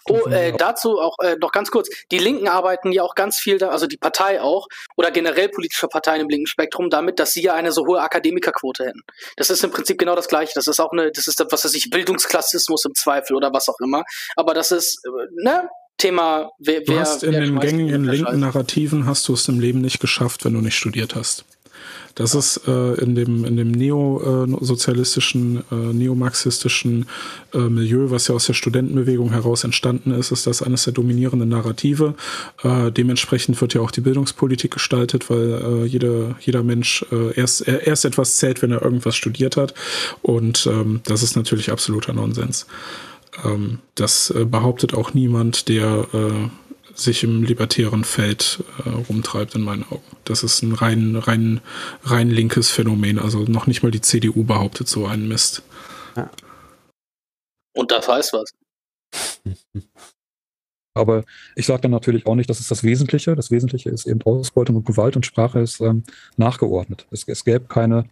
Oh, äh, dazu auch äh, noch ganz kurz. Die Linken arbeiten ja auch ganz viel, da, also die Partei auch, oder generell politische Parteien im linken Spektrum, damit, dass sie ja eine so hohe Akademikerquote hätten. Das ist im Prinzip genau das Gleiche. Das ist auch eine, das ist, was weiß ich, Bildungsklassismus im Zweifel oder was auch immer. Aber das ist, ne, Thema, wer, du hast in wer den gängigen linken Narrativen hast du es im Leben nicht geschafft, wenn du nicht studiert hast. Das ja. ist äh, in dem, in dem neosozialistischen, äh, neomarxistischen äh, Milieu, was ja aus der Studentenbewegung heraus entstanden ist, ist das eines der dominierenden Narrative. Äh, dementsprechend wird ja auch die Bildungspolitik gestaltet, weil äh, jeder, jeder Mensch äh, erst, erst etwas zählt, wenn er irgendwas studiert hat. Und ähm, das ist natürlich absoluter Nonsens. Ähm, das äh, behauptet auch niemand, der äh, sich im libertären Feld äh, rumtreibt, in meinen Augen. Das ist ein rein, rein, rein linkes Phänomen. Also noch nicht mal die CDU behauptet so einen Mist. Ja. Und das heißt was. Aber ich sage dann natürlich auch nicht, das ist das Wesentliche. Das Wesentliche ist eben Ausbeutung und Gewalt und Sprache ist ähm, nachgeordnet. Es, es gäbe keine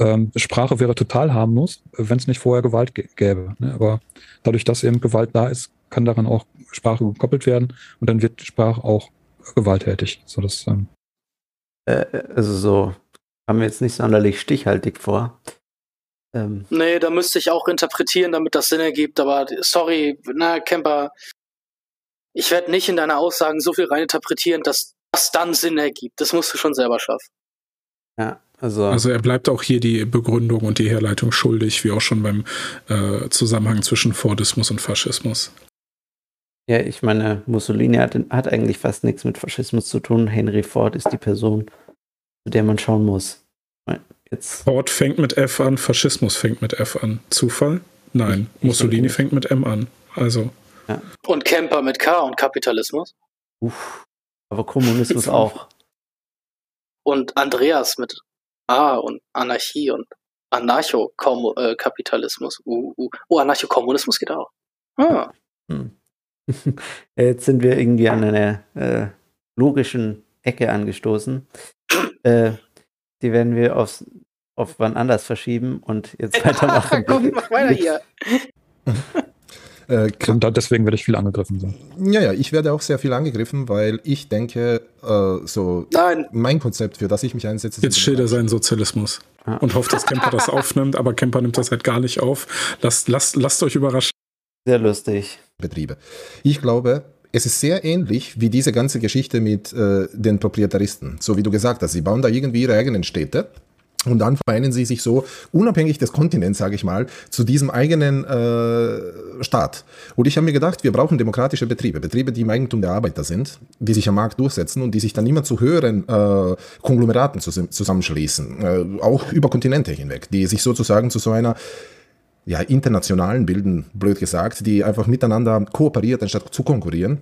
ähm, Sprache wäre total harmlos, wenn es nicht vorher Gewalt gäbe. Ne? Aber dadurch, dass eben Gewalt da ist, kann daran auch Sprache gekoppelt werden und dann wird Sprache auch gewalttätig. So dass, ähm äh, also so haben wir jetzt nicht sonderlich stichhaltig vor. Ähm. Nee, da müsste ich auch interpretieren, damit das Sinn ergibt, aber sorry, na, Camper, ich werde nicht in deine Aussagen so viel reininterpretieren, dass das dann Sinn ergibt. Das musst du schon selber schaffen. Ja, also, also er bleibt auch hier die Begründung und die Herleitung schuldig, wie auch schon beim äh, Zusammenhang zwischen Fordismus und Faschismus. Ja, ich meine, Mussolini hat, hat eigentlich fast nichts mit Faschismus zu tun. Henry Ford ist die Person, zu der man schauen muss. Jetzt. Ford fängt mit F an, Faschismus fängt mit F an. Zufall? Nein. Ich, Mussolini ich fängt mit M an. Also. Ja. Und Camper mit K und Kapitalismus? Uff. Aber Kommunismus auch. Und Andreas mit Ah, und Anarchie und Anarchokapitalismus. Uh, uh. Oh, Anarchokommunismus geht auch. Ah. Hm. Jetzt sind wir irgendwie an einer äh, logischen Ecke angestoßen. äh, die werden wir aufs, auf wann anders verschieben und jetzt weitermachen. Komm, mach weiter hier. Äh, und deswegen werde ich viel angegriffen sein. Ja, ja, ich werde auch sehr viel angegriffen, weil ich denke, äh, so Nein. mein Konzept, für das ich mich einsetze. Jetzt er seinen Sozialismus ah. und hofft, dass Kemper das aufnimmt, aber Kemper nimmt das halt gar nicht auf. Lasst, lasst, lasst euch überraschen. Sehr lustig. Betriebe. Ich glaube, es ist sehr ähnlich wie diese ganze Geschichte mit äh, den Proprietaristen. So wie du gesagt hast, sie bauen da irgendwie ihre eigenen Städte und dann vereinen sie sich so, unabhängig des Kontinents, sage ich mal, zu diesem eigenen äh, Staat. Und ich habe mir gedacht, wir brauchen demokratische Betriebe, Betriebe, die im Eigentum der Arbeiter sind, die sich am Markt durchsetzen und die sich dann immer zu höheren äh, Konglomeraten zusammenschließen, äh, auch über Kontinente hinweg, die sich sozusagen zu so einer ja, internationalen bilden, blöd gesagt, die einfach miteinander kooperiert, anstatt zu konkurrieren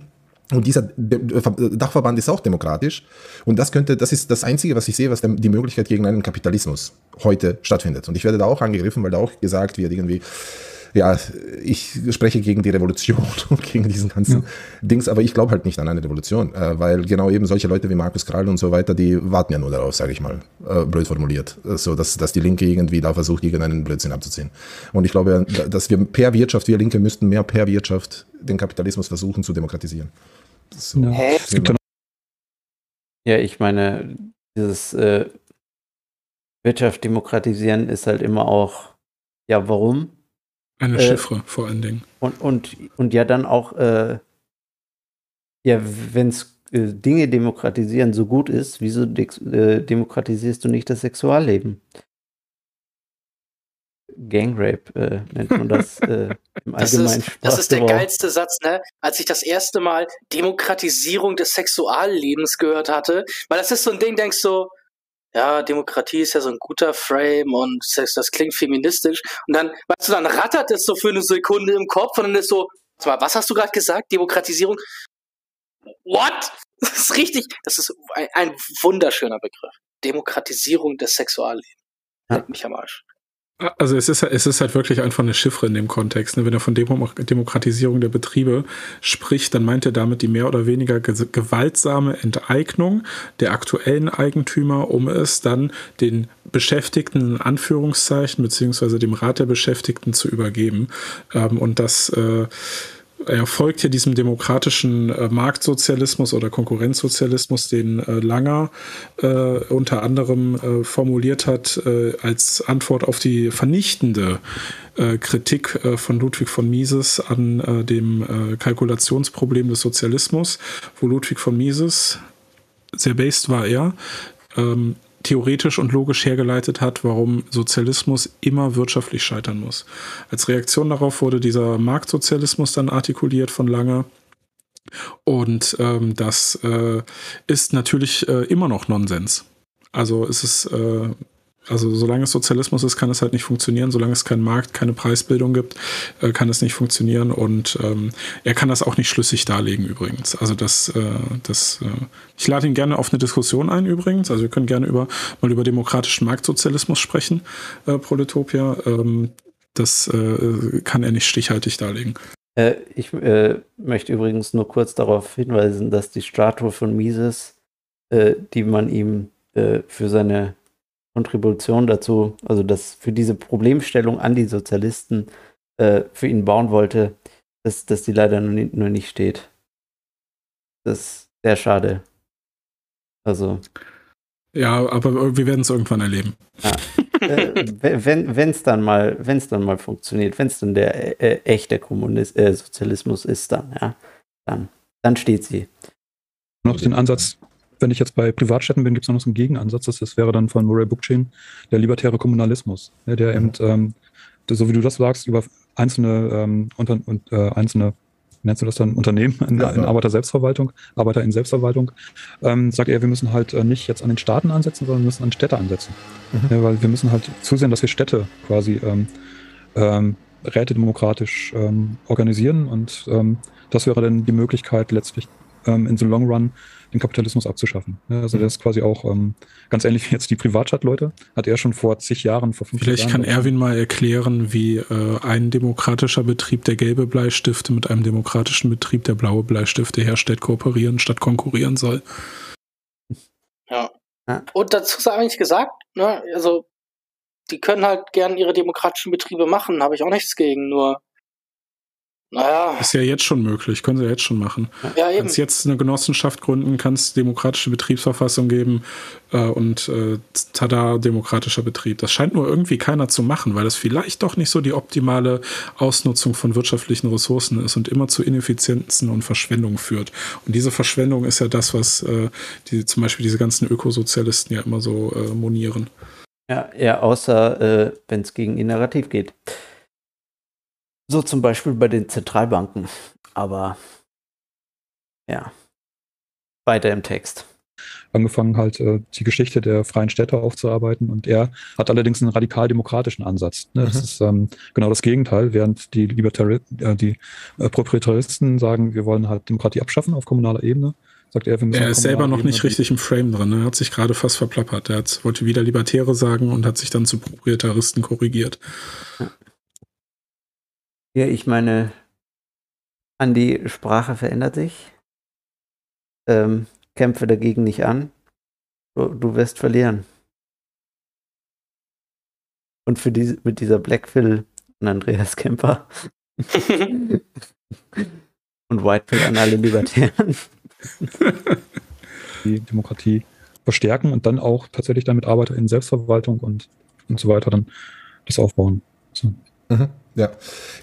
Und dieser Dachverband ist auch demokratisch. Und das könnte, das ist das Einzige, was ich sehe, was die Möglichkeit gegen einen Kapitalismus heute stattfindet. Und ich werde da auch angegriffen, weil da auch gesagt wird, irgendwie, ja, ich spreche gegen die Revolution und gegen diesen ganzen ja. Dings, aber ich glaube halt nicht an eine Revolution, äh, weil genau eben solche Leute wie Markus Krall und so weiter, die warten ja nur darauf, sage ich mal, äh, blöd formuliert, äh, so dass, dass die Linke irgendwie da versucht, gegen einen Blödsinn abzuziehen. Und ich glaube, dass wir per Wirtschaft, wir Linke müssten mehr per Wirtschaft den Kapitalismus versuchen zu demokratisieren. So. Ja. ja, ich meine, dieses äh, Wirtschaft demokratisieren ist halt immer auch, ja, warum? Eine äh, Chiffre vor allen Dingen. Und, und, und ja dann auch, äh, ja, wenn es äh, Dinge demokratisieren so gut ist, wieso de äh, demokratisierst du nicht das Sexualleben? Gangrape äh, nennt man das äh, im das allgemeinen ist, Das ist der geilste Satz, ne? Als ich das erste Mal Demokratisierung des Sexuallebens gehört hatte, weil das ist so ein Ding, denkst du, so, ja, Demokratie ist ja so ein guter Frame und das, das klingt feministisch. Und dann, weißt du, dann rattert es so für eine Sekunde im Kopf und dann ist so, was hast du gerade gesagt? Demokratisierung? What? Das ist richtig, das ist ein, ein wunderschöner Begriff. Demokratisierung des Sexuallebens. Ja. mich am Arsch. Also es ist, es ist halt wirklich einfach eine Chiffre in dem Kontext. Ne? Wenn er von Demokratisierung der Betriebe spricht, dann meint er damit die mehr oder weniger gewaltsame Enteignung der aktuellen Eigentümer, um es dann den Beschäftigten in Anführungszeichen beziehungsweise dem Rat der Beschäftigten zu übergeben. Ähm, und das äh, er folgt hier diesem demokratischen äh, Marktsozialismus oder Konkurrenzsozialismus, den äh, Langer äh, unter anderem äh, formuliert hat äh, als Antwort auf die vernichtende äh, Kritik von Ludwig von Mises an dem Kalkulationsproblem des Sozialismus, wo Ludwig von Mises, sehr based war er, ähm, theoretisch und logisch hergeleitet hat, warum Sozialismus immer wirtschaftlich scheitern muss. Als Reaktion darauf wurde dieser Marktsozialismus dann artikuliert von Lange. Und ähm, das äh, ist natürlich äh, immer noch Nonsens. Also es ist äh, also solange es Sozialismus ist, kann es halt nicht funktionieren. Solange es keinen Markt, keine Preisbildung gibt, äh, kann es nicht funktionieren. Und ähm, er kann das auch nicht schlüssig darlegen übrigens. Also das, äh, das, äh, ich lade ihn gerne auf eine Diskussion ein übrigens. Also wir können gerne über mal über demokratischen Marktsozialismus sprechen, äh, Proletopia. Ähm, das äh, kann er nicht stichhaltig darlegen. Äh, ich äh, möchte übrigens nur kurz darauf hinweisen, dass die Statue von Mises, die man ihm für seine Kontribution dazu, also das für diese Problemstellung an die Sozialisten äh, für ihn bauen wollte, dass, dass die leider nur nicht, nur nicht steht. Das ist sehr schade. Also. Ja, aber wir werden es irgendwann erleben. Ja. äh, wenn es dann mal, wenn es dann mal funktioniert, wenn es dann der äh, echte Kommunist, äh, Sozialismus ist, dann, ja, dann, dann steht sie. Noch den Ansatz wenn ich jetzt bei Privatstädten bin, gibt es noch so einen Gegenansatz. Das, das wäre dann von Murray Bookchain der libertäre Kommunalismus, ne, der eben, ähm, so wie du das sagst, über einzelne, ähm, unter, und, äh, einzelne nennst du das dann Unternehmen in, in Arbeiter-Selbstverwaltung, Arbeiter in Selbstverwaltung, ähm, sagt er, wir müssen halt äh, nicht jetzt an den Staaten ansetzen, sondern wir müssen an Städte ansetzen. Mhm. Ja, weil wir müssen halt zusehen, dass wir Städte quasi ähm, ähm, rätedemokratisch ähm, organisieren und ähm, das wäre dann die Möglichkeit, letztlich ähm, in the long run den Kapitalismus abzuschaffen. Also mhm. das ist quasi auch ähm, ganz ähnlich wie jetzt die Privatstadtleute, hat er schon vor zig Jahren, vor fünf Vielleicht Jahren. Vielleicht kann Erwin mal erklären, wie äh, ein demokratischer Betrieb der gelbe Bleistifte mit einem demokratischen Betrieb der blaue Bleistifte herstellt, kooperieren statt konkurrieren soll. Ja. Und dazu sei eigentlich gesagt, ne, also die können halt gern ihre demokratischen Betriebe machen, habe ich auch nichts gegen, nur naja. Ist ja jetzt schon möglich, können sie ja jetzt schon machen. Ja, eben. Kannst jetzt eine Genossenschaft gründen, kannst demokratische Betriebsverfassung geben äh, und äh, tada, demokratischer Betrieb. Das scheint nur irgendwie keiner zu machen, weil das vielleicht doch nicht so die optimale Ausnutzung von wirtschaftlichen Ressourcen ist und immer zu Ineffizienzen und Verschwendung führt. Und diese Verschwendung ist ja das, was äh, die, zum Beispiel diese ganzen Ökosozialisten ja immer so äh, monieren. Ja, ja außer äh, wenn es gegen ihr Narrativ geht. So zum Beispiel bei den Zentralbanken. Aber ja, weiter im Text. angefangen halt äh, die Geschichte der freien Städte aufzuarbeiten und er hat allerdings einen radikal-demokratischen Ansatz. Ne? Mhm. Das ist ähm, genau das Gegenteil, während die Libertari äh, die äh, Proprietaristen sagen, wir wollen halt Demokratie abschaffen auf kommunaler Ebene, sagt er, Er ist selber noch Ebene nicht richtig im Frame drin, er hat sich gerade fast verplappert. Er hat, wollte wieder Libertäre sagen und hat sich dann zu Proprietaristen korrigiert. Ja, ich meine, an die Sprache verändert sich. Ähm, kämpfe dagegen nicht an. Du, du wirst verlieren. Und für diese, mit dieser Blackfill und Andreas Kemper und Whitepill an alle Libertären. Die Demokratie verstärken und dann auch tatsächlich damit Arbeiter in Selbstverwaltung und, und so weiter dann das aufbauen. So. Mhm. Ja.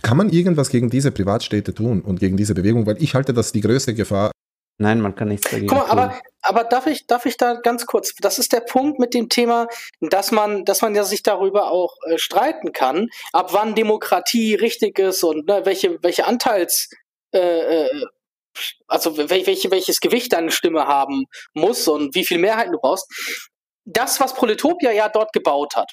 Kann man irgendwas gegen diese Privatstädte tun und gegen diese Bewegung? Weil ich halte das die größte Gefahr. Nein, man kann nichts dagegen Guck mal, tun. aber, aber darf ich, darf ich da ganz kurz, das ist der Punkt mit dem Thema, dass man, dass man ja sich darüber auch äh, streiten kann, ab wann Demokratie richtig ist und ne, welche, welche Anteils, äh, äh also welche, welches Gewicht deine Stimme haben muss und wie viel Mehrheiten du brauchst. Das, was Proletopia ja dort gebaut hat,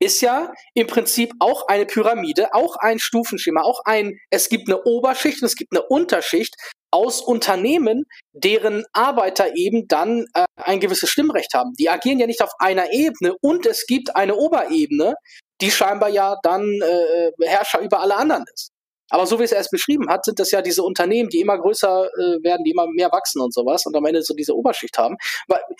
ist ja im Prinzip auch eine Pyramide, auch ein Stufenschema, auch ein, es gibt eine Oberschicht und es gibt eine Unterschicht aus Unternehmen, deren Arbeiter eben dann äh, ein gewisses Stimmrecht haben. Die agieren ja nicht auf einer Ebene und es gibt eine Oberebene, die scheinbar ja dann äh, Herrscher über alle anderen ist. Aber so wie es er es beschrieben hat, sind das ja diese Unternehmen, die immer größer äh, werden, die immer mehr wachsen und sowas und am Ende so diese Oberschicht haben.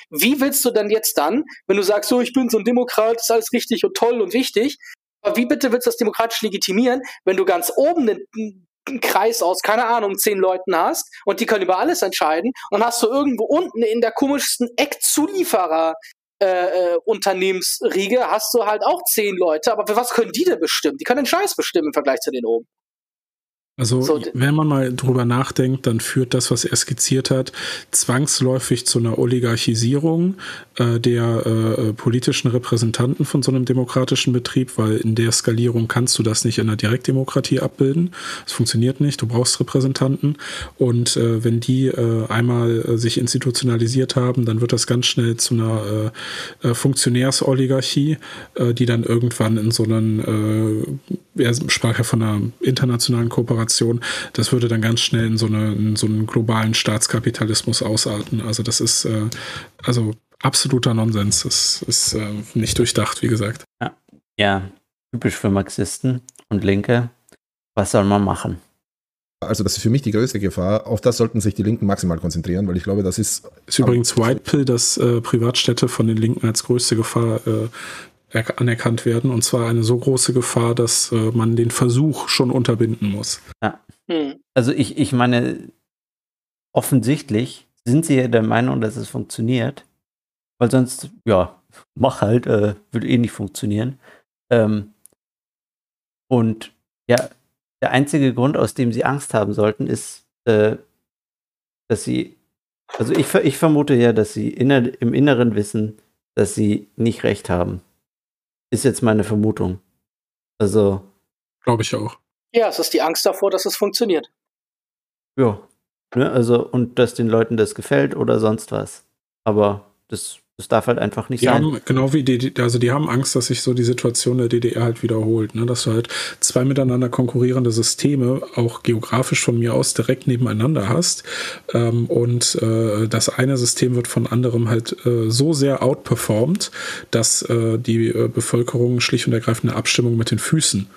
Wie willst du denn jetzt dann, wenn du sagst, so ich bin so ein Demokrat, ist alles richtig und toll und wichtig, aber wie bitte willst du das demokratisch legitimieren, wenn du ganz oben einen, einen Kreis aus, keine Ahnung, zehn Leuten hast und die können über alles entscheiden und hast du irgendwo unten in der komischsten Eckzulieferer äh, äh, Unternehmensriege hast du halt auch zehn Leute, aber was können die denn bestimmen? Die können den Scheiß bestimmen im Vergleich zu den oben. Also so, wenn man mal drüber nachdenkt, dann führt das, was er skizziert hat, zwangsläufig zu einer Oligarchisierung äh, der äh, politischen Repräsentanten von so einem demokratischen Betrieb, weil in der Skalierung kannst du das nicht in einer Direktdemokratie abbilden. Es funktioniert nicht, du brauchst Repräsentanten. Und äh, wenn die äh, einmal äh, sich institutionalisiert haben, dann wird das ganz schnell zu einer äh, Funktionärsoligarchie, die dann irgendwann in so einen, er sprach ja von einer internationalen Kooperation, Kooperation, das würde dann ganz schnell in so, eine, in so einen globalen Staatskapitalismus ausarten. Also das ist äh, also absoluter Nonsens. Das ist äh, nicht durchdacht, wie gesagt. Ja. ja, typisch für Marxisten und Linke. Was soll man machen? Also das ist für mich die größte Gefahr. Auf das sollten sich die Linken maximal konzentrieren, weil ich glaube, das ist... Ist übrigens White Pill, dass äh, Privatstädte von den Linken als größte Gefahr äh, anerkannt werden. Und zwar eine so große Gefahr, dass äh, man den Versuch schon unterbinden muss. Ja. Hm. Also ich, ich meine, offensichtlich sind sie ja der Meinung, dass es funktioniert. Weil sonst, ja, mach halt, äh, würde eh nicht funktionieren. Ähm, und ja, der einzige Grund, aus dem sie Angst haben sollten, ist, äh, dass sie, also ich, ich vermute ja, dass sie inner, im Inneren wissen, dass sie nicht recht haben. Ist jetzt meine Vermutung. Also. Glaube ich auch. Ja, es ist die Angst davor, dass es funktioniert. Ja. Ne, also, und dass den Leuten das gefällt oder sonst was. Aber das das darf halt einfach nicht die sein. Haben, genau wie die, also die haben Angst, dass sich so die Situation der DDR halt wiederholt, ne? dass du halt zwei miteinander konkurrierende Systeme auch geografisch von mir aus direkt nebeneinander hast ähm, und äh, das eine System wird von anderem halt äh, so sehr outperformt, dass äh, die äh, Bevölkerung schlicht und ergreifend eine Abstimmung mit den Füßen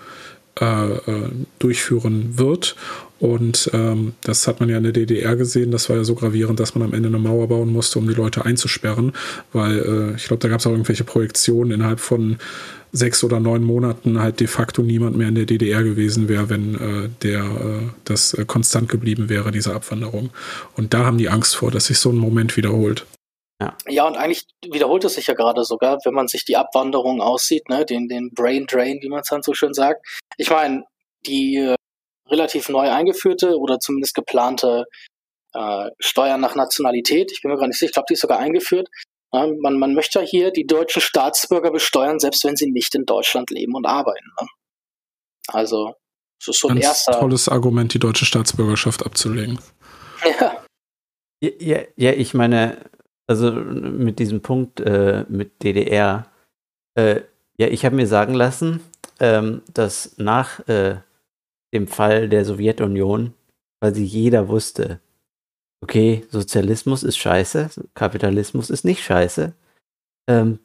äh, äh, durchführen wird und ähm, das hat man ja in der DDR gesehen. Das war ja so gravierend, dass man am Ende eine Mauer bauen musste, um die Leute einzusperren. Weil äh, ich glaube, da gab es auch irgendwelche Projektionen innerhalb von sechs oder neun Monaten halt de facto niemand mehr in der DDR gewesen wäre, wenn äh, der äh, das äh, konstant geblieben wäre, diese Abwanderung. Und da haben die Angst vor, dass sich so ein Moment wiederholt. Ja. ja, und eigentlich wiederholt es sich ja gerade sogar, wenn man sich die Abwanderung aussieht, ne, den, den Brain Drain, wie man es dann so schön sagt. Ich meine, die äh, relativ neu eingeführte oder zumindest geplante äh, Steuern nach Nationalität. Ich bin mir gar nicht sicher, ich glaube, die ist sogar eingeführt. Ja, man, man möchte ja hier die deutschen Staatsbürger besteuern, selbst wenn sie nicht in Deutschland leben und arbeiten. Ne? Also, das ist so ein erster. tolles Argument, die deutsche Staatsbürgerschaft abzulegen. Ja. Ja, ja, ich meine, Also mit diesem Punkt äh, mit DDR. Äh, ja, ich habe mir sagen lassen, ähm, dass nach äh, dem Fall der Sowjetunion quasi jeder wusste, okay, Sozialismus ist scheiße, Kapitalismus ist nicht scheiße. Ähm,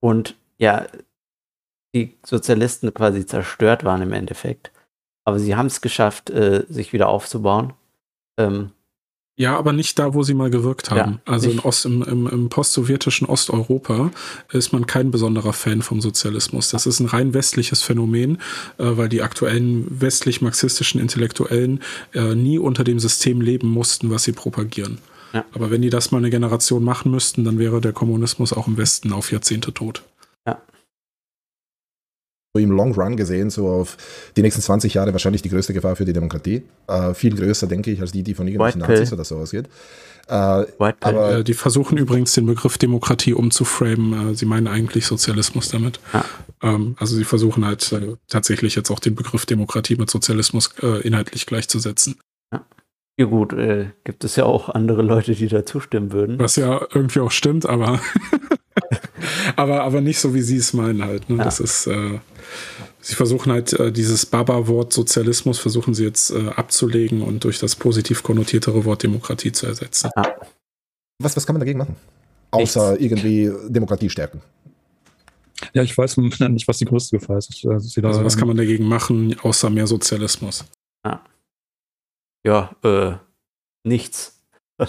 und ja, die Sozialisten quasi zerstört waren im Endeffekt. Aber sie haben es geschafft, äh, sich wieder aufzubauen. Ähm, ja, aber nicht da, wo sie mal gewirkt haben. Ja, also in Ost, im, im, im post-sowjetischen Osteuropa ist man kein besonderer Fan vom Sozialismus. Das ist ein rein westliches Phänomen, äh, weil die aktuellen westlich-marxistischen Intellektuellen äh, nie unter dem System leben mussten, was sie propagieren. Ja. Aber wenn die das mal eine Generation machen müssten, dann wäre der Kommunismus auch im Westen auf Jahrzehnte tot. Im Long Run gesehen, so auf die nächsten 20 Jahre wahrscheinlich die größte Gefahr für die Demokratie. Äh, viel größer, denke ich, als die, die von irgendwelchen Nazis oder so ausgeht. Äh, aber äh, die versuchen übrigens den Begriff Demokratie umzuframen. Äh, sie meinen eigentlich Sozialismus damit. Ah. Ähm, also sie versuchen halt äh, tatsächlich jetzt auch den Begriff Demokratie mit Sozialismus äh, inhaltlich gleichzusetzen. Ja. Ja gut, gibt es ja auch andere Leute, die da zustimmen würden. Was ja irgendwie auch stimmt, aber aber, aber nicht so, wie sie es meinen halt. Ne? Ja. Das ist, äh, sie versuchen halt äh, dieses Baba-Wort Sozialismus versuchen sie jetzt äh, abzulegen und durch das positiv konnotiertere Wort Demokratie zu ersetzen. Ja. Was, was kann man dagegen machen? Außer Nichts. irgendwie Demokratie stärken. Ja, ich weiß nicht, was die größte Gefahr ist. Ich, also, also was kann man dagegen machen, außer mehr Sozialismus? Ja, ja äh, nichts.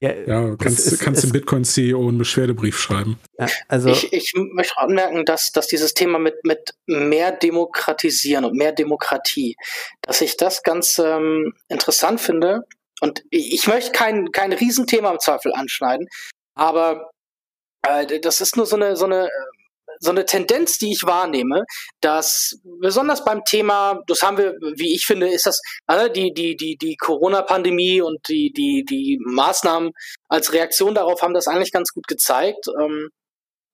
Ja, ja kannst, ist, kannst dem Bitcoin-CEO einen Beschwerdebrief schreiben. Ja, also ich, ich möchte anmerken, dass, dass dieses Thema mit, mit mehr Demokratisieren und mehr Demokratie, dass ich das ganz ähm, interessant finde. Und ich möchte kein, kein Riesenthema im Zweifel anschneiden, aber äh, das ist nur so eine, so eine so eine Tendenz, die ich wahrnehme, dass besonders beim Thema, das haben wir, wie ich finde, ist das äh, die die die die Corona-Pandemie und die die die Maßnahmen als Reaktion darauf haben das eigentlich ganz gut gezeigt, ähm,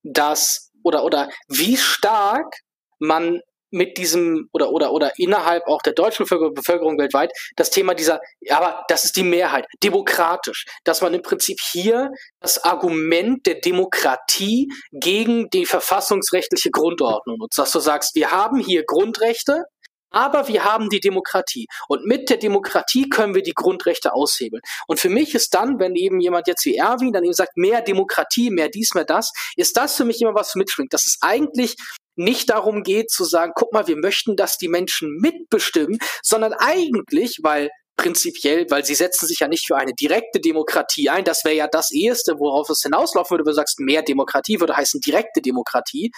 dass oder oder wie stark man mit diesem oder oder oder innerhalb auch der deutschen Bevölkerung weltweit das Thema dieser, aber das ist die Mehrheit, demokratisch, dass man im Prinzip hier das Argument der Demokratie gegen die verfassungsrechtliche Grundordnung nutzt, dass du sagst, wir haben hier Grundrechte, aber wir haben die Demokratie. Und mit der Demokratie können wir die Grundrechte aushebeln. Und für mich ist dann, wenn eben jemand jetzt wie Erwin dann eben sagt, mehr Demokratie, mehr dies, mehr das, ist das für mich immer was mitschwingt. Das ist eigentlich nicht darum geht zu sagen, guck mal, wir möchten, dass die Menschen mitbestimmen, sondern eigentlich, weil prinzipiell, weil sie setzen sich ja nicht für eine direkte Demokratie ein. Das wäre ja das Eheste, worauf es hinauslaufen würde, wenn du sagst, mehr Demokratie würde heißen direkte Demokratie.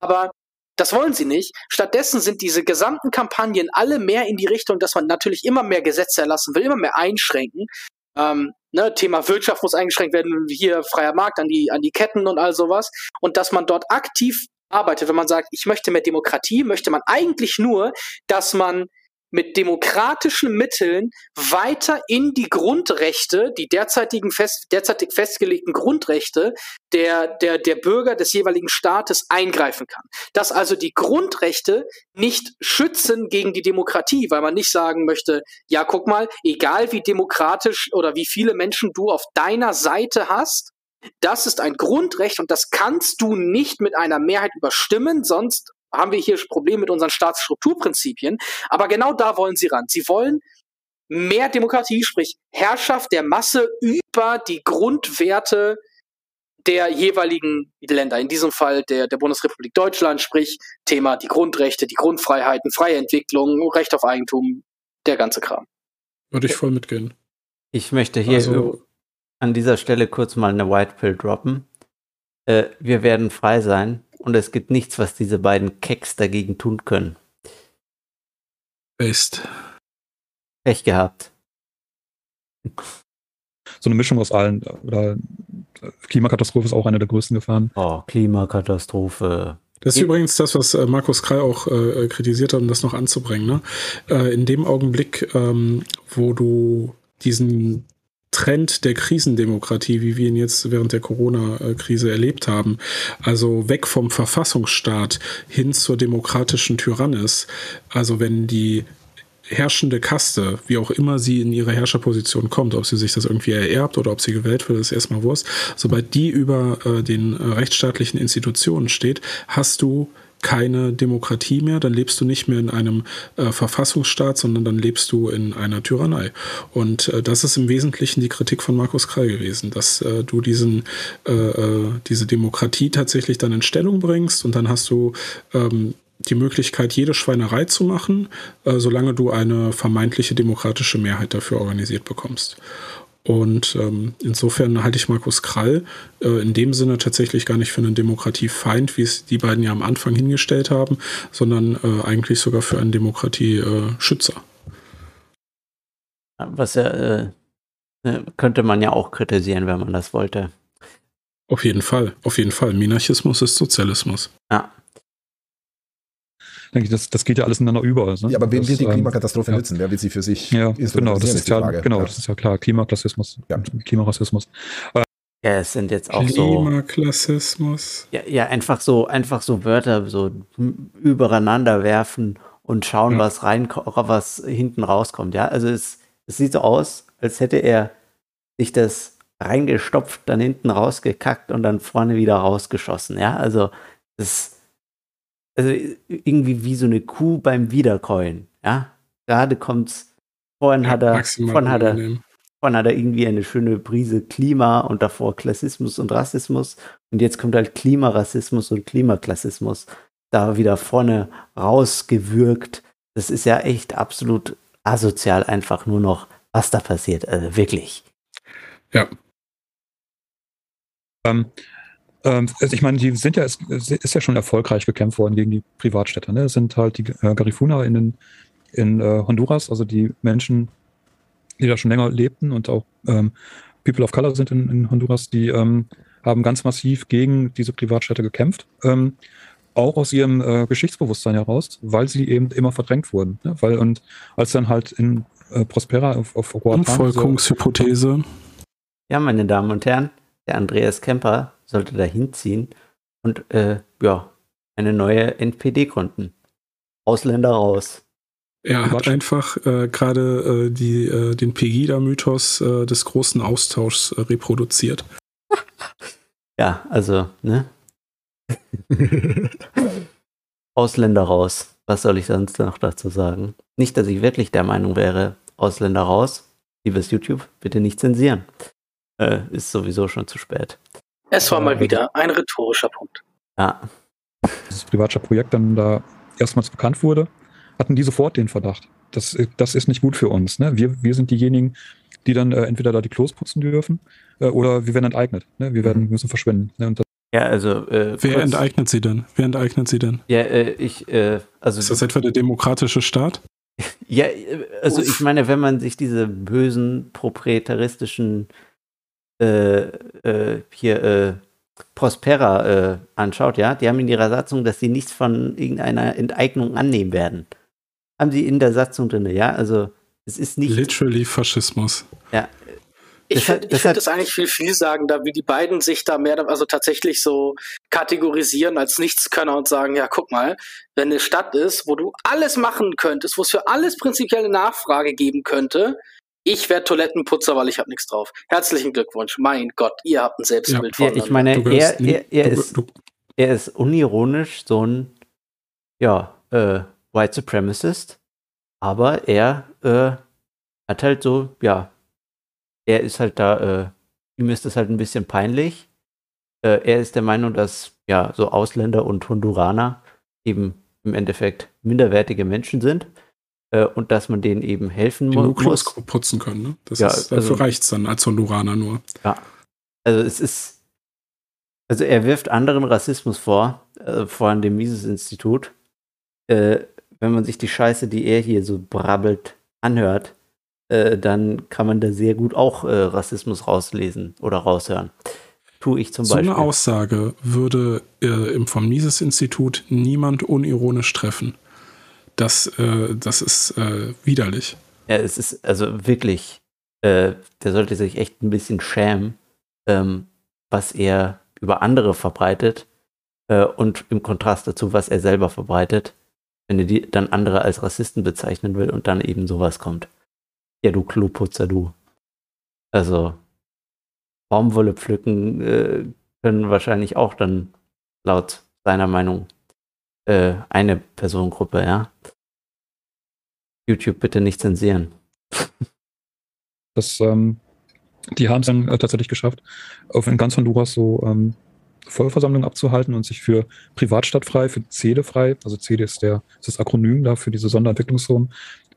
Aber das wollen sie nicht. Stattdessen sind diese gesamten Kampagnen alle mehr in die Richtung, dass man natürlich immer mehr Gesetze erlassen will, immer mehr einschränken. Ähm, ne, Thema Wirtschaft muss eingeschränkt werden, hier freier Markt an die, an die Ketten und all sowas. Und dass man dort aktiv arbeitet, wenn man sagt, ich möchte mehr Demokratie, möchte man eigentlich nur, dass man mit demokratischen Mitteln weiter in die Grundrechte, die derzeitigen fest, derzeitig festgelegten Grundrechte der, der, der Bürger des jeweiligen Staates eingreifen kann. Dass also die Grundrechte nicht schützen gegen die Demokratie, weil man nicht sagen möchte, ja, guck mal, egal wie demokratisch oder wie viele Menschen du auf deiner Seite hast, das ist ein Grundrecht und das kannst du nicht mit einer Mehrheit überstimmen, sonst haben wir hier Probleme mit unseren Staatsstrukturprinzipien. Aber genau da wollen sie ran. Sie wollen mehr Demokratie, sprich Herrschaft der Masse über die Grundwerte der jeweiligen Länder, in diesem Fall der, der Bundesrepublik Deutschland, sprich Thema die Grundrechte, die Grundfreiheiten, freie Entwicklung, Recht auf Eigentum, der ganze Kram. Würde ich voll mitgehen. Ich möchte hier also, an dieser Stelle kurz mal eine White Pill droppen. Äh, wir werden frei sein und es gibt nichts, was diese beiden Keks dagegen tun können. Best. Pech gehabt. So eine Mischung aus allen. Oder Klimakatastrophe ist auch eine der größten Gefahren. Oh, Klimakatastrophe. Das ist übrigens das, was äh, Markus Krall auch äh, kritisiert hat, um das noch anzubringen. Ne? Äh, in dem Augenblick, ähm, wo du diesen Trend der Krisendemokratie, wie wir ihn jetzt während der Corona-Krise erlebt haben. Also weg vom Verfassungsstaat hin zur demokratischen Tyrannis. Also wenn die herrschende Kaste, wie auch immer sie in ihre Herrscherposition kommt, ob sie sich das irgendwie ererbt oder ob sie gewählt wird, ist erstmal Wurst. Sobald die über äh, den äh, rechtsstaatlichen Institutionen steht, hast du keine Demokratie mehr, dann lebst du nicht mehr in einem äh, Verfassungsstaat, sondern dann lebst du in einer Tyrannei. Und äh, das ist im Wesentlichen die Kritik von Markus Krall gewesen, dass äh, du diesen, äh, äh, diese Demokratie tatsächlich dann in Stellung bringst und dann hast du ähm, die Möglichkeit, jede Schweinerei zu machen, äh, solange du eine vermeintliche demokratische Mehrheit dafür organisiert bekommst. Und ähm, insofern halte ich Markus Krall äh, in dem Sinne tatsächlich gar nicht für einen Demokratiefeind, wie es die beiden ja am Anfang hingestellt haben, sondern äh, eigentlich sogar für einen Demokratieschützer. Was ja, äh, ne, könnte man ja auch kritisieren, wenn man das wollte. Auf jeden Fall, auf jeden Fall. Minarchismus ist Sozialismus. Ja denke ich, das, das geht ja alles ineinander über. Ne? Ja, aber wen will die ähm, Klimakatastrophe ja. nützen? Wer will sie für sich Ja, genau, das ist ja, genau, das ist ja klar. Klimaklassismus, Ja. Klimarassismus. Ja, es sind jetzt auch so. Klimaklassismus. Ja, ja, einfach so, einfach so Wörter so übereinander werfen und schauen, Ja. was rein, was hinten rauskommt. Ja, also es, es sieht so aus, als hätte er sich das reingestopft, dann hinten rausgekackt und dann vorne wieder rausgeschossen. Ja, also das, also irgendwie wie so eine Kuh beim Wiederkäuen. Ja, gerade kommt's. Vorhin hat er, vorhin hat er. Vorhin hat er irgendwie eine schöne Prise Klima und davor Klassismus und Rassismus. Und jetzt kommt halt Klimarassismus und Klimaklassismus da wieder vorne rausgewürgt. Das ist ja echt absolut asozial, einfach nur noch, was da passiert. Also wirklich. Ja, Ähm, ähm, also ich meine, die sind ja, es es ist ja schon erfolgreich gekämpft worden gegen die Privatstädte. Ne? Es sind halt die äh, Garifuna in, den- in äh, Honduras, also die Menschen, die da schon länger lebten und auch ähm, People of Color sind in, in Honduras, die ähm, haben ganz massiv gegen diese Privatstädte gekämpft. Ähm, auch aus ihrem äh, Geschichtsbewusstsein heraus, weil sie eben immer verdrängt wurden. Ne? Weil, und als dann halt in äh, Prospera auf, auf Roatan diese- Umvolkungshypothese. Ja, meine Damen und Herren, der Andreas Kemper sollte da hinziehen und äh, ja, eine neue NPD gründen. Ausländer raus. Er hat einfach äh, gerade äh, die, äh, den Pegida-Mythos äh, des großen Austauschs äh, reproduziert. Ja, also, ne? Ausländer raus. Was soll ich sonst noch dazu sagen? Nicht, dass ich wirklich der Meinung wäre, Ausländer raus. Liebes YouTube, bitte nicht zensieren. Äh, ist sowieso schon zu spät. Es war mal wieder ein rhetorischer Punkt. Ja, dieses Privatstadt-Projekt dann da erstmals bekannt wurde, hatten die sofort den Verdacht. Das, das ist nicht gut für uns. Ne? Wir, wir sind diejenigen, die dann äh, entweder da die Klos putzen dürfen äh, oder wir werden enteignet. Ne? Wir werden, müssen verschwinden. Ne? Und das, ja also. Äh, Wer kurz- enteignet sie denn? Wer enteignet sie denn? Ja, äh, ich, äh, also. Ist das etwa der demokratische Staat? Ja, äh, also ich meine, wenn man sich diese bösen proprietaristischen äh, äh, hier äh, Prospera äh, anschaut, ja, die haben in ihrer Satzung, dass sie nichts von irgendeiner Enteignung annehmen werden. Haben sie in der Satzung drin, ja, also es ist nicht, Literally Faschismus. ja, Ich finde das find das eigentlich viel vielsagender, wie die beiden sich da mehr, also tatsächlich so kategorisieren als Nichtskönner und sagen, ja, guck mal, wenn eine Stadt ist, wo du alles machen könntest, wo es für alles prinzipiell eine Nachfrage geben könnte, ich werde Toilettenputzer, weil ich habe nichts drauf. Herzlichen Glückwunsch, mein Gott, ihr habt ein Selbstbild ja von ich meine, er, er, er, du, ist, du, er ist unironisch so ein, ja, äh, White Supremacist, aber er äh, hat halt so, ja, er ist halt da, äh, ihm ist das halt ein bisschen peinlich. Äh, er ist der Meinung, dass ja so Ausländer und Honduraner eben im Endeffekt minderwertige Menschen sind und dass man denen eben helfen muss. putzen können. Ne? Das Ja, ist, also- dafür reicht's dann als Honduraner nur. Also es ist, also er wirft anderen Rassismus vor, äh, vor allem dem Mises-Institut. Äh, wenn man sich die Scheiße, die er hier so brabbelt, anhört, äh, dann kann man da sehr gut auch äh, Rassismus rauslesen oder raushören. Tue ich zum So Beispiel. eine Aussage würde äh, im vom Mises-Institut niemand unironisch treffen. Das, äh, das ist äh, widerlich. Ja, es ist also wirklich, äh, der sollte sich echt ein bisschen schämen, ähm, was er über andere verbreitet äh, und im Kontrast dazu, was er selber verbreitet. wenn er die dann andere als Rassisten bezeichnen will und dann eben sowas kommt. Ja, du Kloputzer, du. Also, Baumwolle pflücken äh, können wahrscheinlich auch dann laut seiner Meinung äh, eine Personengruppe, ja. YouTube bitte nicht zensieren. Das, ähm, die haben es dann äh, tatsächlich geschafft, auf in ganz Honduras so ähm, Vollversammlungen abzuhalten und sich für privatstadtfrei, für CEDE frei, also CEDE ist, der, ist das Akronym da für diese Sonderentwicklungszone,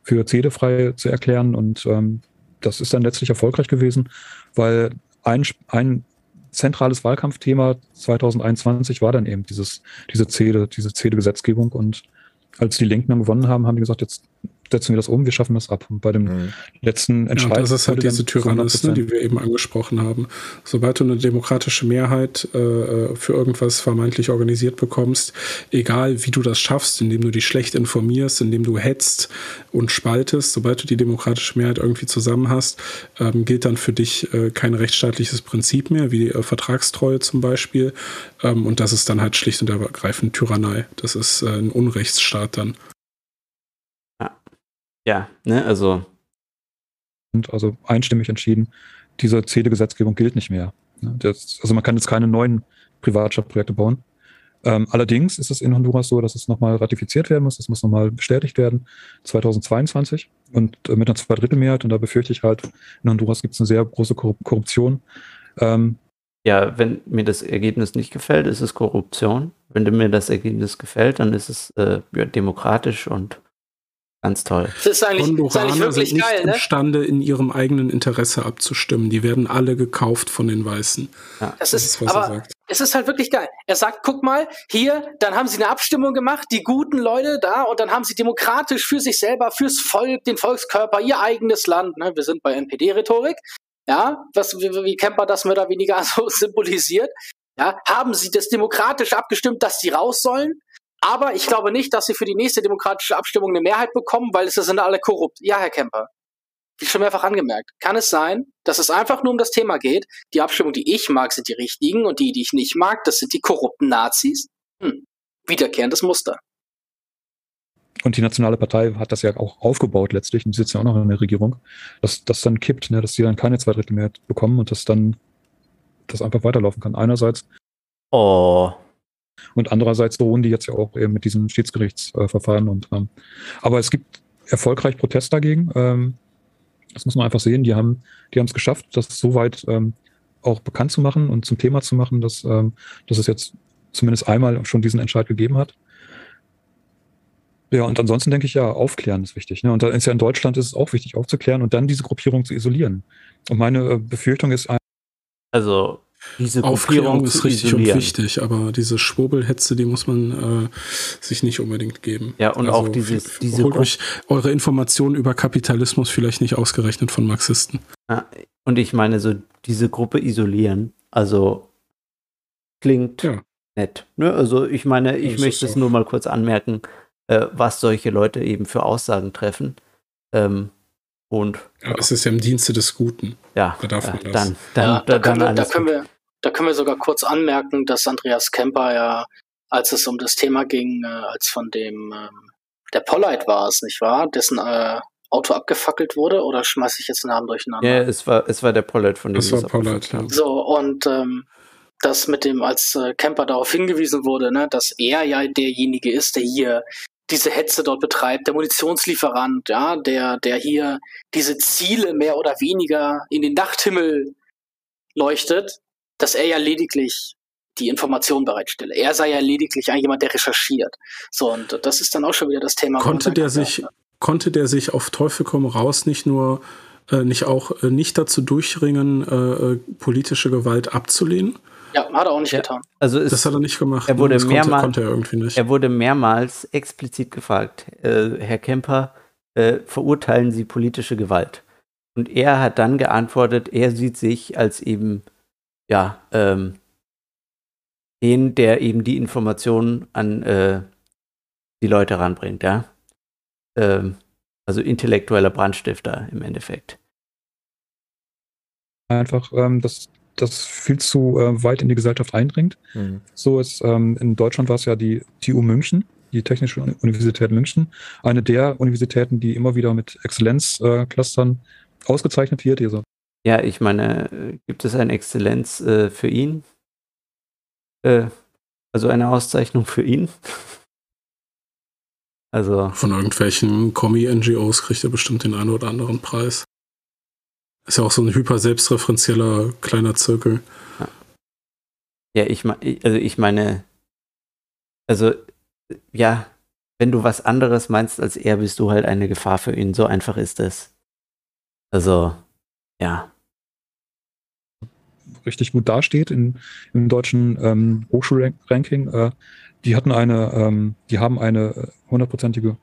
für CEDE frei zu erklären und ähm, das ist dann letztlich erfolgreich gewesen, weil ein, ein zentrales Wahlkampfthema 2021 war dann eben dieses, diese CEDE, diese CEDE-Gesetzgebung und als die Linken dann gewonnen haben, haben die gesagt, jetzt setzen wir das um, wir schaffen das ab. Und bei dem mhm. letzten Entscheid. Ja, das ist halt diese Tyrannismus, die wir eben angesprochen haben. Sobald du eine demokratische Mehrheit äh, für irgendwas vermeintlich organisiert bekommst, egal wie du das schaffst, indem du dich schlecht informierst, indem du hetzt und spaltest, sobald du die demokratische Mehrheit irgendwie zusammen hast, ähm, gilt dann für dich äh, kein rechtsstaatliches Prinzip mehr, wie äh, Vertragstreue zum Beispiel. Ähm, und das ist dann halt schlicht und ergreifend Tyrannei. Das ist äh, ein Unrechtsstaat dann. Ja, ne, also. Und also einstimmig entschieden, diese CEDE-Gesetzgebung gilt nicht mehr. Ne? Das, also man kann jetzt keine neuen Privatstadtprojekte bauen. Ähm, allerdings ist es in Honduras so, dass es nochmal ratifiziert werden muss, das muss nochmal bestätigt werden, 2022 und äh, mit einer Zweidrittelmehrheit. Und da befürchte ich halt, in Honduras gibt es eine sehr große Korruption. Ähm, ja, wenn mir das Ergebnis nicht gefällt, ist es Korruption. Wenn mir das Ergebnis gefällt, dann ist es äh, demokratisch und Ganz toll. Das ist eigentlich, Honduraner ist eigentlich wirklich sind nicht geil, ne? imstande, in ihrem eigenen Interesse abzustimmen. Die werden alle gekauft von den Weißen. Ja. Das, das ist, was aber er sagt. Es ist halt wirklich geil. Er sagt, guck mal, hier, dann haben sie eine Abstimmung gemacht, die guten Leute da, und dann haben sie demokratisch für sich selber, fürs Volk, den Volkskörper, ihr eigenes Land. Ne? Wir sind bei NPD-Rhetorik. Ja, was, wie, wie Kemper das mehr oder weniger so symbolisiert. Ja, haben sie das demokratisch abgestimmt, dass sie raus sollen? Aber ich glaube nicht, dass sie für die nächste demokratische Abstimmung eine Mehrheit bekommen, weil es sind alle korrupt. Ja, Herr Kemper. Wie schon mehrfach angemerkt. Kann es sein, dass es einfach nur um das Thema geht? Die Abstimmung, die ich mag, sind die richtigen und die, die ich nicht mag, das sind die korrupten Nazis? Hm. Wiederkehrendes Muster. Und die Nationale Partei hat das ja auch aufgebaut letztlich und sitzt ja auch noch in der Regierung, dass das dann kippt, ne, dass sie dann keine Zweidrittelmehrheit bekommen und dass dann das einfach weiterlaufen kann. Einerseits oh. Und andererseits drohen die jetzt ja auch eben mit diesem Schiedsgerichtsverfahren. und, ähm, aber es gibt erfolgreich Protest dagegen. Ähm, das muss man einfach sehen. Die haben, die es geschafft, das so weit ähm, auch bekannt zu machen und zum Thema zu machen, dass, ähm, dass es jetzt zumindest einmal schon diesen Entscheid gegeben hat. Ja, und ansonsten denke ich ja, aufklären ist wichtig. Ne? Und da ist ja in Deutschland ist es auch wichtig, aufzuklären und dann diese Gruppierung zu isolieren. Und meine äh, Befürchtung ist. Also diese Aufklärung ist richtig isolieren. und wichtig, aber diese Schwurbelhetze, die muss man äh, sich nicht unbedingt geben. Ja, und also, auch dieses, diese holt euch eure Informationen über Kapitalismus vielleicht nicht ausgerechnet von Marxisten. Ja, und ich meine, so diese Gruppe isolieren, also klingt ja. nett. Ne? Also ich meine, ich das möchte es nur mal kurz anmerken, äh, was solche Leute eben für Aussagen treffen. Ähm, und ja, es ist ja im Dienste des Guten. Ja, da darf man das. Dann, dann, ja, da, können wir, da, können wir, da können wir sogar kurz anmerken, dass Andreas Kemper ja, als es um das Thema ging, äh, als von dem ähm, der Pollite war es, nicht wahr? Dessen äh, Auto abgefackelt wurde oder schmeiße ich jetzt den Namen durcheinander? Ja, es war, es war der Pollite von dem Es war Pollite, ja. So, und ähm, das mit dem, als äh, Kemper darauf hingewiesen wurde, ne, dass er ja derjenige ist, der hier diese Hetze dort betreibt, der Munitionslieferant, ja, der, der hier diese Ziele mehr oder weniger in den Nachthimmel leuchtet, dass er ja lediglich die Information bereitstelle. Er sei ja lediglich ein jemand, der recherchiert. So, und das ist dann auch schon wieder das Thema. Konnte der sich, konnte der sich auf Teufel komm raus nicht nur, äh, nicht auch äh, nicht dazu durchringen, äh, äh politische Gewalt abzulehnen? Ja, hat er auch nicht ja, getan. Also das hat er nicht gemacht. Er wurde, das mehrmals, konnte, konnte er, irgendwie nicht. er wurde mehrmals explizit gefragt, äh, Herr Kemper, äh, verurteilen Sie politische Gewalt? Und er hat dann geantwortet, er sieht sich als eben, ja, ähm, den, der eben die Informationen an äh, die Leute ranbringt, ja. Ähm, also intellektueller Brandstifter im Endeffekt. Einfach, ähm, das das viel zu äh, weit in die Gesellschaft eindringt. Mhm. So ist, ähm, in Deutschland war es ja die TU München, die Technische Universität München, eine der Universitäten, die immer wieder mit Exzellenzclustern äh, ausgezeichnet wird. Also ja, ich meine, gibt es eine Exzellenz äh, für ihn? Äh, also eine Auszeichnung für ihn? also. Von irgendwelchen Kommi-NGOs kriegt er bestimmt den einen oder anderen Preis. Ist ja auch so ein hyper selbstreferenzieller kleiner Zirkel. Ja, ja ich meine, also ich meine, also ja, wenn du was anderes meinst als er, bist du halt eine Gefahr für ihn. So einfach ist es. Also, ja. Richtig gut dasteht in, im deutschen ähm, Hochschulranking. Äh, die hatten eine, ähm, die haben eine hundertprozentige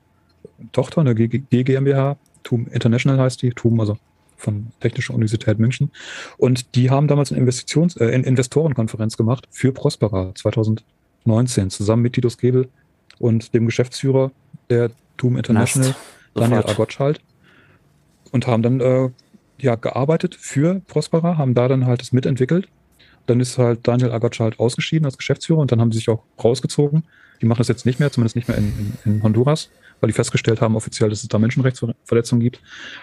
Tochter, eine G GmbH, TUM International heißt die, TUM, also von Technischer Universität München. Und die haben damals eine Investitions-, äh, Investorenkonferenz gemacht für Prospera 2019, zusammen mit Titus Gebel und dem Geschäftsführer der TUM International, Nast. Daniel Agotschalt. Und haben dann äh, ja, gearbeitet für Prospera, haben da dann halt es mitentwickelt. Dann ist halt Daniel Agotschalt ausgeschieden als Geschäftsführer und dann haben sie sich auch rausgezogen. Die machen das jetzt nicht mehr, zumindest nicht mehr in, in, in Honduras, weil die festgestellt haben offiziell, dass es da Menschenrechtsverletzungen gibt.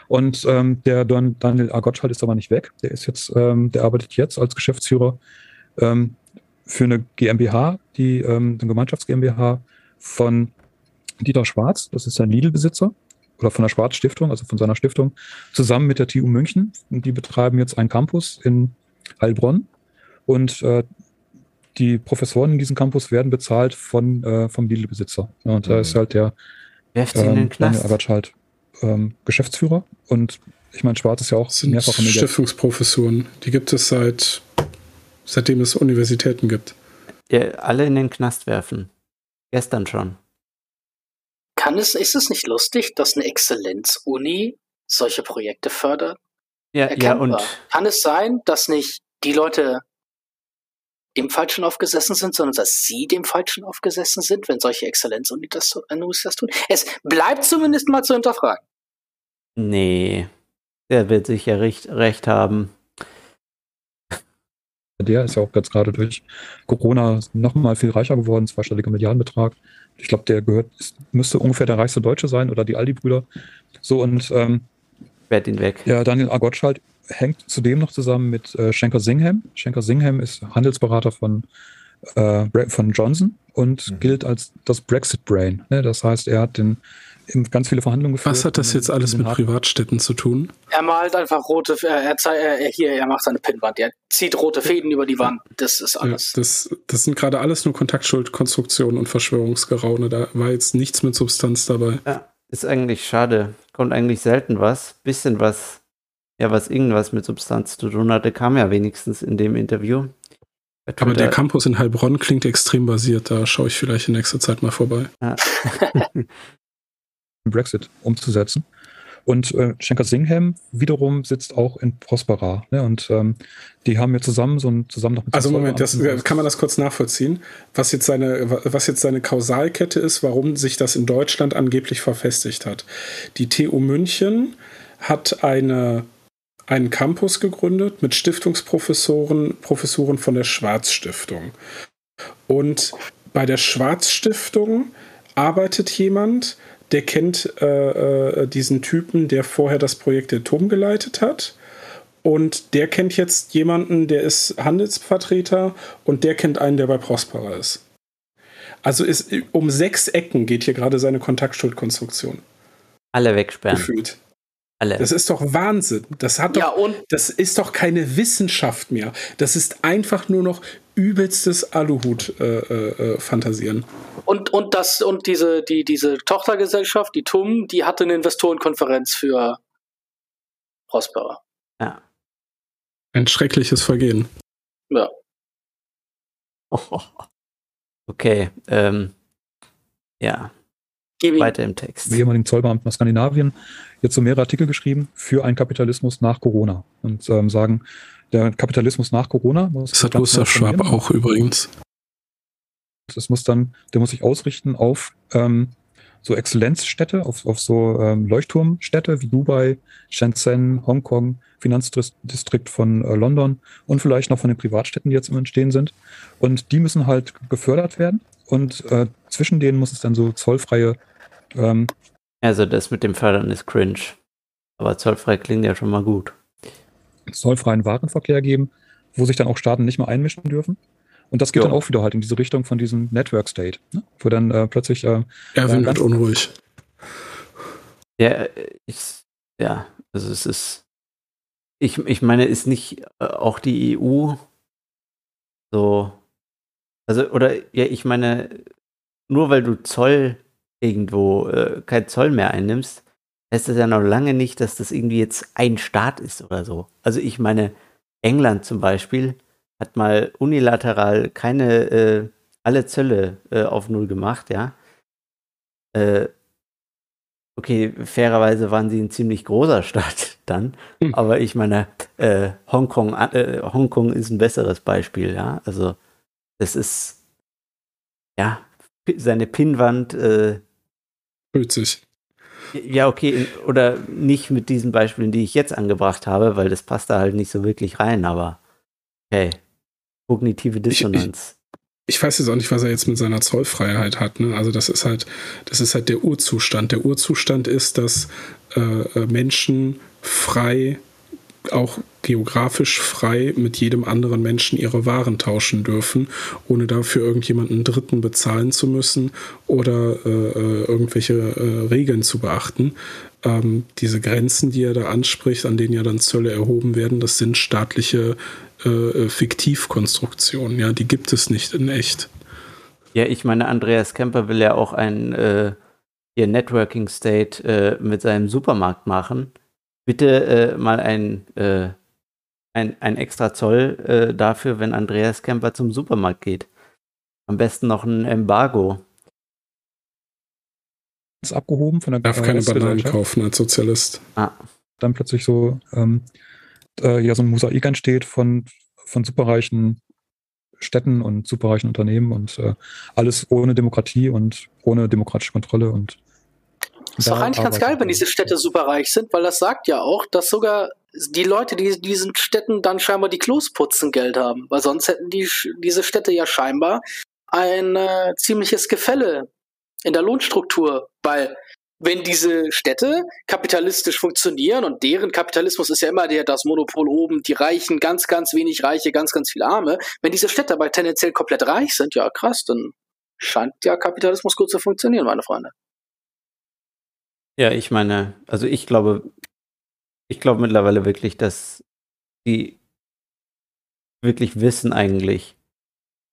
Und ähm, der Don, Daniel Agotschalt ist aber nicht weg. Der ist jetzt, ähm, der arbeitet jetzt als Geschäftsführer ähm, für eine GmbH, die ähm, eine Gemeinschafts GmbH von Dieter Schwarz, das ist ein Lidl-Besitzer, oder von der Schwarz Stiftung, also von seiner Stiftung, zusammen mit der TU München. Und die betreiben jetzt einen Campus in Heilbronn. Und äh, die Professoren in diesem Campus werden bezahlt von, äh, vom Lidl-Besitzer. Und mhm. da ist halt der Werft ähm, in den Knast. Daniel halt ähm, Geschäftsführer. Und ich meine, Schwarz ist ja auch sind mehrfach Stiftungsprofessoren. Die gibt es seit seitdem es Universitäten gibt. Ja, alle in den Knast werfen. Gestern schon. Kann es, ist es nicht lustig, dass eine Exzellenz-Uni solche Projekte fördert? Ja, ja, und. Kann es sein, dass nicht die Leute dem Falschen aufgesessen sind, sondern dass sie dem Falschen aufgesessen sind, wenn solche Exzellenz-Unis das, das tun? Es bleibt zumindest mal zu hinterfragen. Nee, der wird sicher recht, recht haben. Der ist ja auch jetzt gerade durch Corona noch mal viel reicher geworden, zweistelliger Milliardenbetrag. Ich glaube, der gehört, müsste ungefähr der reichste Deutsche sein oder die Aldi-Brüder. So und ähm, Werd ihn weg. Ja, Daniel Agotschalt hängt zudem noch zusammen mit äh, Schenker Singham. Schenker Singham ist Handelsberater von, äh, von Johnson und mhm. gilt als das Brexit-Brain. Ne? Das heißt, er hat den ganz viele Verhandlungen geführt. Was hat das jetzt alles mit Privatstädten zu tun? Er malt einfach rote, er, er, hier, er macht seine Pinnwand, er zieht rote Fäden über die Wand, das ist alles. Ja, das, das sind gerade alles nur Kontaktschuldkonstruktionen und Verschwörungsgeraune, da war jetzt nichts mit Substanz dabei. Ja, ist eigentlich schade, kommt eigentlich selten was, bisschen was, ja, was irgendwas mit Substanz zu tun hatte, kam ja wenigstens in dem Interview. Aber der Campus in Heilbronn klingt extrem basiert, da schaue ich vielleicht in nächster Zeit mal vorbei. Ja. Brexit umzusetzen. Und äh, Schenker Singham wiederum sitzt auch in Prospera. Ne? Und ähm, die haben ja zusammen so ein zusammen noch mit Also Moment, das, kann man das kurz nachvollziehen? Was jetzt seine, was jetzt seine Kausalkette ist, warum sich das in Deutschland angeblich verfestigt hat. Die TU München hat eine, einen Campus gegründet mit Stiftungsprofessoren, Professoren von der Schwarz-Stiftung. Und bei der Schwarz-Stiftung arbeitet jemand, der kennt äh, äh, diesen Typen, der vorher das Projekt der TUM geleitet hat. Und der kennt jetzt jemanden, der ist Handelsvertreter und der kennt einen, der bei Prospera ist. Also ist, um sechs Ecken geht hier gerade seine Kontaktschuldkonstruktion. Alle wegsperren. Gefühlt. Alle. Das ist doch Wahnsinn. Das hat doch, ja, und das ist doch keine Wissenschaft mehr. Das ist einfach nur noch übelstes Aluhut-Fantasieren. Äh, äh, und, und das, und diese, die, diese Tochtergesellschaft, die TUM, die hatte eine Investorenkonferenz für Prospera. Ja. Ein schreckliches Vergehen. Ja. Okay, ähm, ja. Weiter im Text. Wir ehemaligen Zollbeamten aus Skandinavien jetzt so mehrere Artikel geschrieben für einen Kapitalismus nach Corona und ähm, sagen, der Kapitalismus nach Corona muss. Das hat Gustav Schwab auch übrigens. Das muss dann, der muss sich ausrichten auf ähm, so Exzellenzstädte, auf, auf so ähm, Leuchtturmstädte wie Dubai, Shenzhen, Hongkong, Finanzdistrikt von äh, London und vielleicht noch von den Privatstädten, die jetzt im Entstehen sind. Und die müssen halt gefördert werden. und äh, zwischen denen muss es dann so zollfreie. Ähm, also das mit dem Fördern ist cringe. Aber zollfrei klingt ja schon mal gut. Zollfreien Warenverkehr geben, wo sich dann auch Staaten nicht mehr einmischen dürfen. Und das geht jo. dann auch wieder halt in diese Richtung von diesem Network State, ne? wo dann äh, plötzlich. Äh, Erwin wird unruhig. Ja, ich, ja, also es ist. Ich, ich meine, ist nicht äh, auch die EU so. Also, oder, ja, ich meine, nur weil du Zoll irgendwo, äh, kein Zoll mehr einnimmst, heißt das ja noch lange nicht, dass das irgendwie jetzt ein Staat ist oder so. Also, ich meine, England zum Beispiel hat mal unilateral keine, äh, alle Zölle äh, auf Null gemacht, ja. Äh, okay, fairerweise waren sie ein ziemlich großer Staat dann, hm. aber ich meine, äh, Hongkong, äh, Hongkong ist ein besseres Beispiel, ja. Also, das ist, ja, seine Pinnwand. Äh, Sich. Ja, okay, oder nicht mit diesen Beispielen, die ich jetzt angebracht habe, weil das passt da halt nicht so wirklich rein, aber okay. Kognitive Dissonanz. Ich, ich, ich, weiß jetzt auch nicht, was er jetzt mit seiner Zollfreiheit hat. Ne? Also das ist halt, das ist halt der Urzustand. Der Urzustand ist, dass äh, äh Menschen frei auch geografisch frei mit jedem anderen Menschen ihre Waren tauschen dürfen, ohne dafür irgendjemanden Dritten bezahlen zu müssen oder äh, äh, irgendwelche äh, Regeln zu beachten. Ähm, diese Grenzen, die er da anspricht, an denen ja dann Zölle erhoben werden, das sind staatliche äh, äh Fiktivkonstruktionen. Ja, die gibt es nicht in echt. Ja, ich meine, Andreas Kemper will ja auch ein äh, Networking State mit seinem Supermarkt machen bitte äh, mal ein, äh, ein, ein extra Zoll äh, dafür, wenn Andreas Kemper zum Supermarkt geht. Am besten noch ein Embargo. Ist abgehoben von der Darf keine Bananen kaufen als Sozialist. Ah. Dann plötzlich so ähm, äh, ja so ein Mosaik entsteht von, von superreichen Städten und superreichen Unternehmen und äh, alles ohne Demokratie und ohne demokratische Kontrolle und ist doch eigentlich ganz geil, wenn diese Städte superreich sind, weil das sagt ja auch, dass sogar die Leute, die in diesen Städten dann scheinbar die Klos putzen, Geld haben. Weil sonst hätten die, diese Städte ja scheinbar ein äh, ziemliches Gefälle in der Lohnstruktur. Weil wenn diese Städte kapitalistisch funktionieren und deren Kapitalismus ist ja immer der, das Monopol oben, die Reichen, ganz, ganz wenig Reiche, ganz, ganz viel Arme. Wenn diese Städte aber tendenziell komplett reich sind, ja krass, dann scheint ja Kapitalismus gut zu funktionieren, meine Freunde. Ja, ich meine, also ich glaube, ich glaube mittlerweile wirklich, dass die wirklich wissen eigentlich,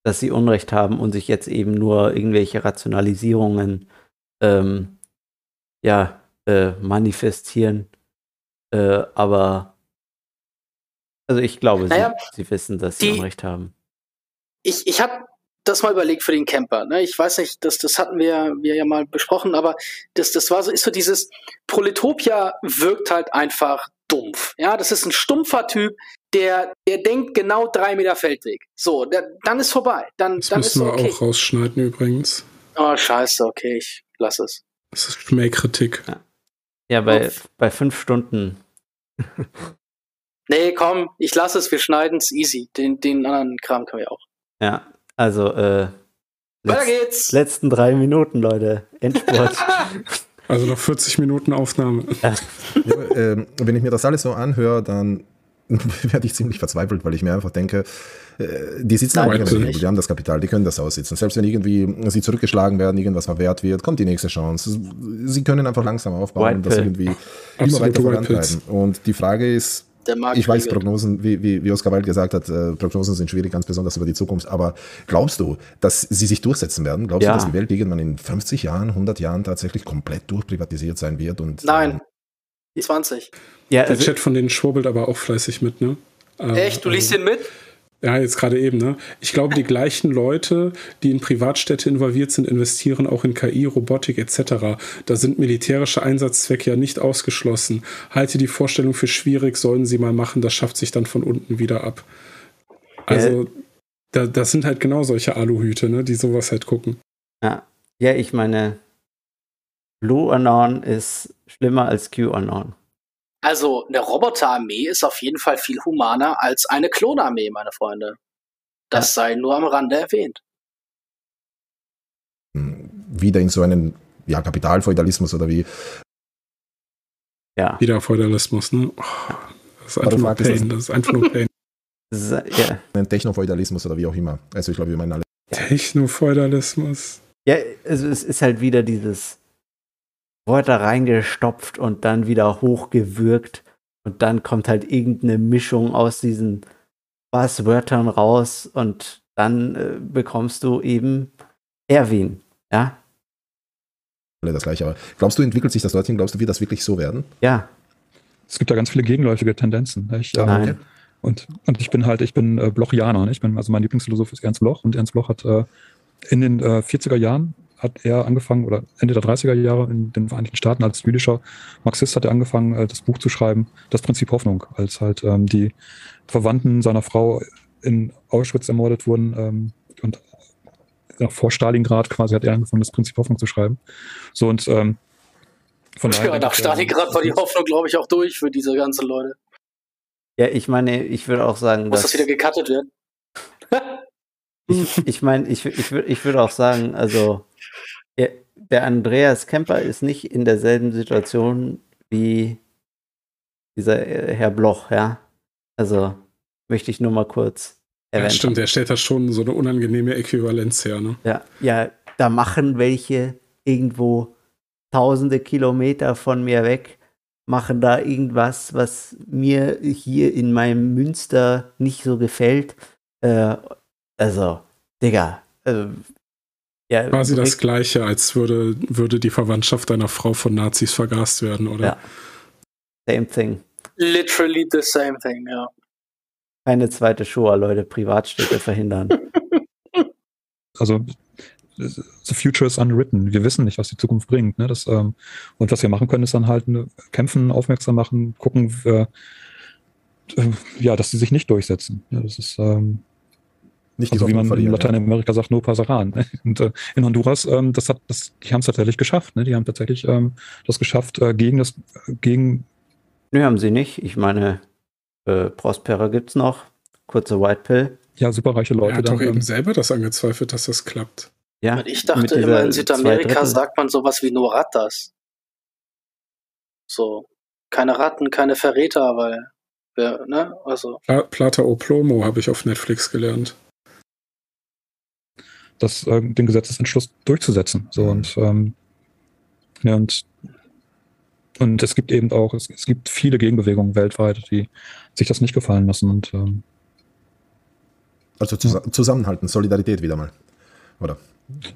dass sie Unrecht haben und sich jetzt eben nur irgendwelche Rationalisierungen ähm, ja, äh, manifestieren. Äh, aber also ich glaube, naja, sie, sie, wissen, dass sie die, Unrecht haben. Ich, ich habe das mal überlegt für den Camper. Ne? Ich weiß nicht, das, das hatten wir, wir ja mal besprochen, aber das, das war so, ist so dieses Proletopia wirkt halt einfach dumpf. Ja, das ist ein stumpfer Typ, der, der denkt genau drei Meter Feldweg. So, der, dann ist vorbei. Dann, das dann müssen ist wir okay. auch rausschneiden übrigens. Oh, scheiße, okay, ich lass es. Das ist Schmähkritik. Ja, ja bei, bei fünf Stunden. nee, komm, ich lasse es, wir schneiden es easy. Den, den anderen Kram können wir auch. Ja, also, äh, Weiter geht's. Letzten drei Minuten, Leute. Endspurt. also noch 40 Minuten Aufnahme. Ja. Ja, äh, wenn ich mir das alles so anhöre, dann werde ich ziemlich verzweifelt, weil ich mir einfach denke, äh, die sitzen Nein, am die haben das Kapital, die können das aussitzen. Selbst wenn irgendwie sie zurückgeschlagen werden, irgendwas verwehrt wird, kommt die nächste Chance. Sie können einfach langsam aufbauen White und das irgendwie immer weiter vorantreiben. Und die Frage ist, ich weiß, Prognosen, wie, wie, wie Oskar Wald gesagt hat, äh, Prognosen sind schwierig, ganz besonders über die Zukunft. Aber glaubst du, dass sie sich durchsetzen werden? Glaubst ja. du, dass die Welt irgendwann in 50 Jahren, 100 Jahren tatsächlich komplett durchprivatisiert sein wird? Und, Nein, ähm, 20. Ja, Der also Chat von denen schwurbelt aber auch fleißig mit, ne? Echt? Du liest den mit? Ja, jetzt gerade eben, ne? Ich glaube, die gleichen Leute, die in Privatstädte involviert sind, investieren auch in KI, Robotik etc. Da sind militärische Einsatzzwecke ja nicht ausgeschlossen. Halte die Vorstellung für schwierig, sollen sie mal machen, das schafft sich dann von unten wieder ab. Also, äh, da, das sind halt genau solche Aluhüte, ne, die sowas halt gucken. Ja, ja ich meine, Blue Anon ist schlimmer als Q Anon. Also eine Roboterarmee ist auf jeden Fall viel humaner als eine Klonarmee, meine Freunde. Das ja. sei nur am Rande erwähnt. wieder in so einen ja, Kapitalfeudalismus oder wie. Ja. Wieder Feudalismus, ne? Oh, das ist einfach nur Pain. Das ist einfach nur Pain. ja. Ein Technofeudalismus oder wie auch immer. Also ich glaube, wir meinen alle. Technofeudalismus. Ja, also es ist halt wieder dieses Wörter reingestopft und dann wieder hochgewürgt und dann kommt halt irgendeine Mischung aus diesen Buzzwörtern raus und dann äh, bekommst du eben Erwin, ja? Alle das gleiche, aber glaubst du, entwickelt sich das dorthin? Glaubst du, wird das wirklich so werden? Ja. Es gibt da ganz viele gegenläufige Tendenzen. Ich, äh, Nein. Und, und ich bin halt, ich bin äh, Blochianer. Ich bin, also mein Lieblingsphilosoph ist Ernst Bloch und Ernst Bloch hat äh, in den äh, 40er Jahren hat er angefangen, oder Ende der 30er Jahre in den Vereinigten Staaten als jüdischer Marxist hat er angefangen, äh, das Buch zu schreiben, Das Prinzip Hoffnung, als halt ähm, die Verwandten seiner Frau in Auschwitz ermordet wurden ähm, und vor Stalingrad quasi hat er angefangen, das Prinzip Hoffnung zu schreiben. So und ähm, von ja, nach Stalingrad war die Hoffnung, glaube ich, auch durch für diese ganzen Leute. Ja, ich meine, ich würde auch sagen, Muss dass das wieder gecuttet werden? ich, ich meine, ich, ich, ich würde auch sagen, also der Andreas Kemper ist nicht in derselben Situation wie dieser äh, Herr Bloch, ja. Also möchte ich nur mal kurz erwähnen. Ja, stimmt, der stellt da schon so eine unangenehme Äquivalenz her, ne? Ja, ja, da machen welche irgendwo tausende Kilometer von mir weg, machen da irgendwas, was mir hier in meinem Münster nicht so gefällt. Äh, also, Digga, äh, ja, Quasi das Gleiche, als würde, würde die Verwandtschaft deiner Frau von Nazis vergast werden, oder? Ja. Same thing. Literally the same thing, ja. Keine zweite Shoah, Leute, Privatstädte verhindern. Also, the future is unwritten. Wir wissen nicht, was die Zukunft bringt. Ne? Das, ähm, und was wir machen können, ist dann halt ne, kämpfen, aufmerksam machen, gucken, äh, äh, ja, dass sie sich nicht durchsetzen. Ja, das ist, ähm, nicht also wie man in Lateinamerika ja. sagt, no pasaran. Ne? Und äh, in Honduras, ähm, das hat, das, die haben es tatsächlich geschafft. Ne? Die haben tatsächlich ähm, das geschafft äh, gegen das, gegen. Nö, haben sie nicht. Ich meine, äh, Prospera gibt's noch. Kurze White Pill. Ja, superreiche Leute. Er hat doch eben ähm, selber das angezweifelt, dass das klappt. Ja, ich dachte immer, in Südamerika sagt man sowas wie nur Rattas. So, keine Ratten, keine Verräter, weil, ne, also. Plata o Plomo habe ich auf Netflix gelernt das, äh, den Gesetzesentschluss durchzusetzen. So und, ähm, ja, und, und es gibt eben auch, es, es gibt viele Gegenbewegungen weltweit, die sich das nicht gefallen lassen. Und, ähm, also zus zusammenhalten, Solidarität wieder mal. Oder?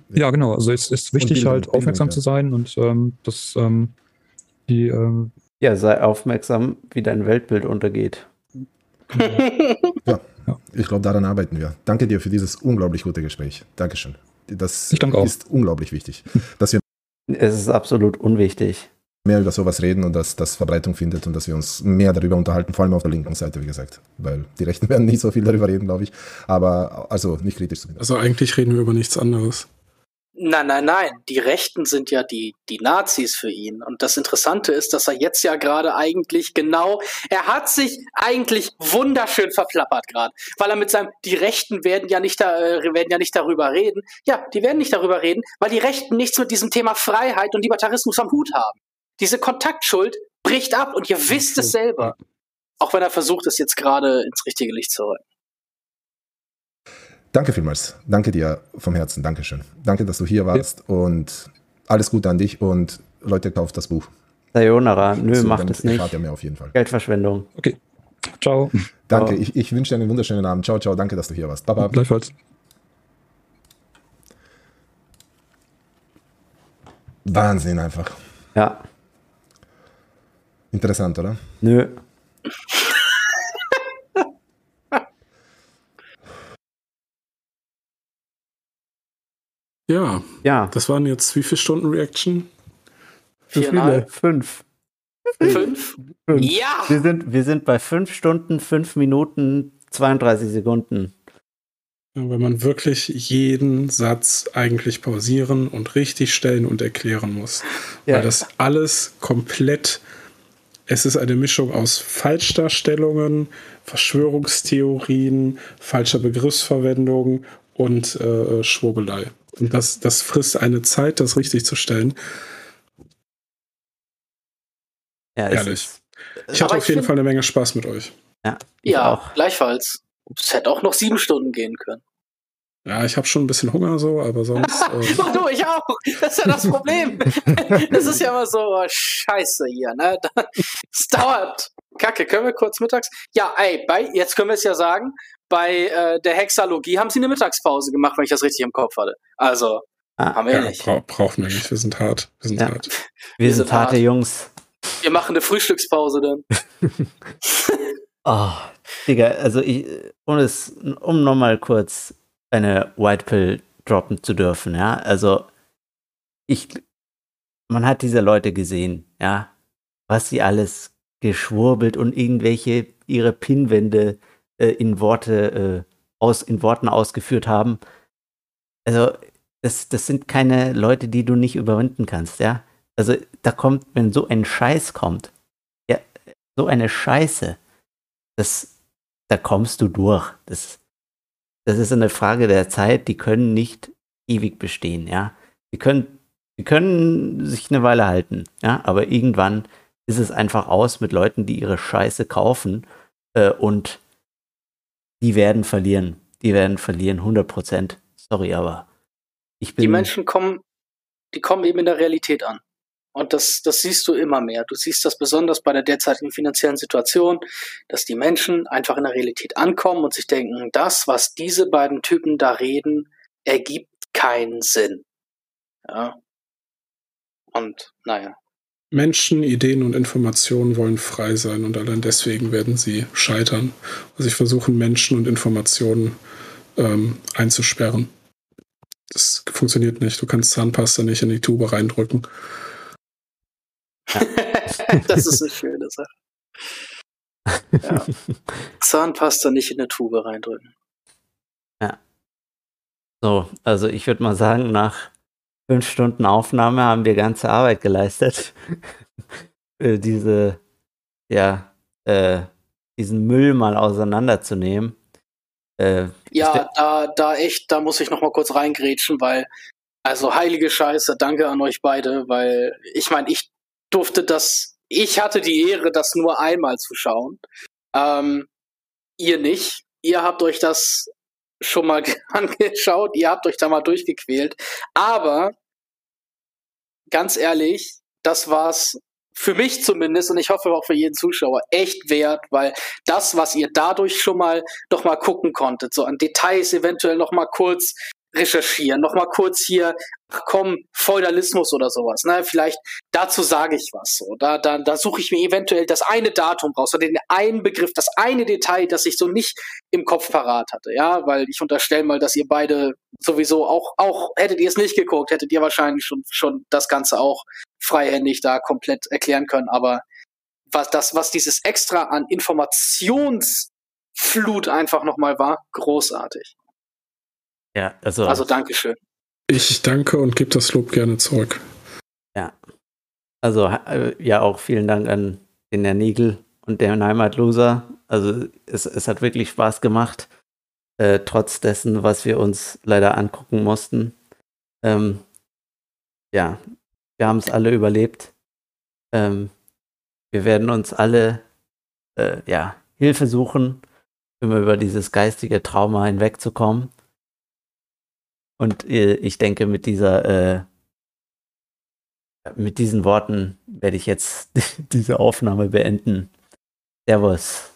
Ja, genau. Also es ist wichtig, Bildung, halt aufmerksam Bildung, ja. zu sein und ähm, das ähm, die ähm, ja, sei aufmerksam, wie dein Weltbild untergeht. ja. Ich glaube, daran arbeiten wir. Danke dir für dieses unglaublich gute Gespräch. Dankeschön. Das ist unglaublich wichtig, dass wir. Es ist absolut unwichtig. Mehr über sowas reden und dass das Verbreitung findet und dass wir uns mehr darüber unterhalten, vor allem auf der linken Seite, wie gesagt. Weil die Rechten werden nicht so viel darüber reden, glaube ich. Aber also nicht kritisch zumindest. Also eigentlich reden wir über nichts anderes. Nein, nein, nein. Die Rechten sind ja die, die Nazis für ihn. Und das Interessante ist, dass er jetzt ja gerade eigentlich genau, er hat sich eigentlich wunderschön verplappert gerade, weil er mit seinem, die Rechten werden ja nicht da, äh, werden ja nicht darüber reden. Ja, die werden nicht darüber reden, weil die Rechten nichts mit diesem Thema Freiheit und Libertarismus am Hut haben. Diese Kontaktschuld bricht ab und ihr wisst es selber. Auch wenn er versucht, es jetzt gerade ins richtige Licht zu rücken. Danke vielmals. Danke dir vom Herzen. Dankeschön. Danke, dass du hier warst ja. und alles Gute an dich und Leute, kauft das Buch. Sayonara. Nö, so, macht es nicht. Ja mehr auf jeden Fall. Geldverschwendung. Okay. Ciao. Danke. Ciao. Ich, ich wünsche dir einen wunderschönen Abend. Ciao, ciao. Danke, dass du hier warst. Baba. Gleichfalls. Wahnsinn einfach. Ja. Interessant, oder? Nö. Ja. Ja. Das waren jetzt wie viele Stunden Reaction? Zu viele. Fünf. Fünf? Fünf. Ja! Wir sind, wir sind bei fünf Stunden, fünf Minuten, 32 Sekunden. Ja, wenn man wirklich jeden Satz eigentlich pausieren und richtig stellen und erklären muss. Ja. Weil das alles komplett, es ist eine Mischung aus Falschdarstellungen, Verschwörungstheorien, falscher Begriffsverwendung und äh, Schwurbelei. Und das, das frisst eine Zeit, das richtig zu stellen. Ja, Ehrlich. ich hatte auf jeden Fall eine Menge Spaß mit euch. Ja, ja auch. gleichfalls. Es hätte auch noch sieben Stunden gehen können. Ja, ich habe schon ein bisschen Hunger so, aber sonst. Äh Ach du, ich auch. Das ist ja das Problem. das ist ja immer so oh, Scheiße hier, ne? Es dauert. Kacke, können wir kurz mittags? Ja, ey, bei, jetzt können wir es ja sagen, bei äh, der Hexalogie haben sie eine Mittagspause gemacht, wenn ich das richtig im Kopf hatte. Also, ah, haben wir ja, nicht. Bra brauchen wir nicht, wir sind hart. Wir sind ja. hart. Wir, wir sind, harte hart. Jungs. Wir machen eine Frühstückspause dann. oh, Digga, also ich, um es, um nochmal kurz eine White Pill droppen zu dürfen, ja. Also ich, man hat diese Leute gesehen, ja, was sie alles geschwurbelt und irgendwelche ihre Pinwände äh, in Worte äh, aus in Worten ausgeführt haben. Also das, das sind keine Leute, die du nicht überwinden kannst, ja. Also da kommt, wenn so ein Scheiß kommt, ja, so eine Scheiße, das, da kommst du durch. Das, das ist eine Frage der Zeit, die können nicht ewig bestehen, ja. Die können, die können sich eine Weile halten, ja, aber irgendwann ist es einfach aus mit Leuten, die ihre Scheiße kaufen äh, und die werden verlieren. Die werden verlieren, 100 Prozent. Sorry, aber ich bin. Die Menschen kommen, die kommen eben in der Realität an. Und das, das siehst du immer mehr. Du siehst das besonders bei der derzeitigen finanziellen Situation, dass die Menschen einfach in der Realität ankommen und sich denken, das, was diese beiden Typen da reden, ergibt keinen Sinn. Ja. Und naja. Menschen, Ideen und Informationen wollen frei sein und allein deswegen werden sie scheitern. Also ich versuche Menschen und Informationen ähm, einzusperren. Das funktioniert nicht. Du kannst Zahnpasta nicht in die Tube reindrücken. das ist eine schöne Sache. Ja. Zahnpasta nicht in eine Tube reindrücken. Ja. So, also ich würde mal sagen, nach fünf Stunden Aufnahme haben wir ganze Arbeit geleistet. diese, ja, äh, diesen Müll mal auseinanderzunehmen. Äh, ja, da, da echt, da muss ich noch mal kurz reingrätschen, weil, also heilige Scheiße, danke an euch beide, weil ich meine, ich durfte das, ich hatte die Ehre, das nur einmal zu schauen. Ähm, ihr nicht. Ihr habt euch das schon mal angeschaut, ihr habt euch da mal durchgequält. Aber ganz ehrlich, das war's für mich zumindest und ich hoffe auch für jeden Zuschauer echt wert, weil das, was ihr dadurch schon mal doch mal gucken konntet, so an Details eventuell noch mal kurz recherchieren, nochmal kurz hier, komm, Feudalismus oder sowas, ne? Vielleicht dazu sage ich was so. Da, da, da suche ich mir eventuell das eine Datum raus oder den einen Begriff, das eine Detail, das ich so nicht im Kopf parat hatte, ja, weil ich unterstelle mal, dass ihr beide sowieso auch, auch hättet ihr es nicht geguckt, hättet ihr wahrscheinlich schon, schon das Ganze auch freihändig da komplett erklären können, aber was das, was dieses extra an Informationsflut einfach nochmal war, großartig. Ja, also. Also Dankeschön. Ich danke und gebe das Lob gerne zurück. Ja. Also äh, ja auch vielen Dank an den Herrn Nigel und den Heimatloser. Also es, es hat wirklich Spaß gemacht, äh, trotz dessen, was wir uns leider angucken mussten. Ähm, ja, wir haben es alle überlebt. Ähm, wir werden uns alle äh, ja, Hilfe suchen, um über dieses geistige Trauma hinwegzukommen. Und äh, ich denke, mit dieser, äh, mit diesen Worten werde ich jetzt diese Aufnahme beenden. Servus.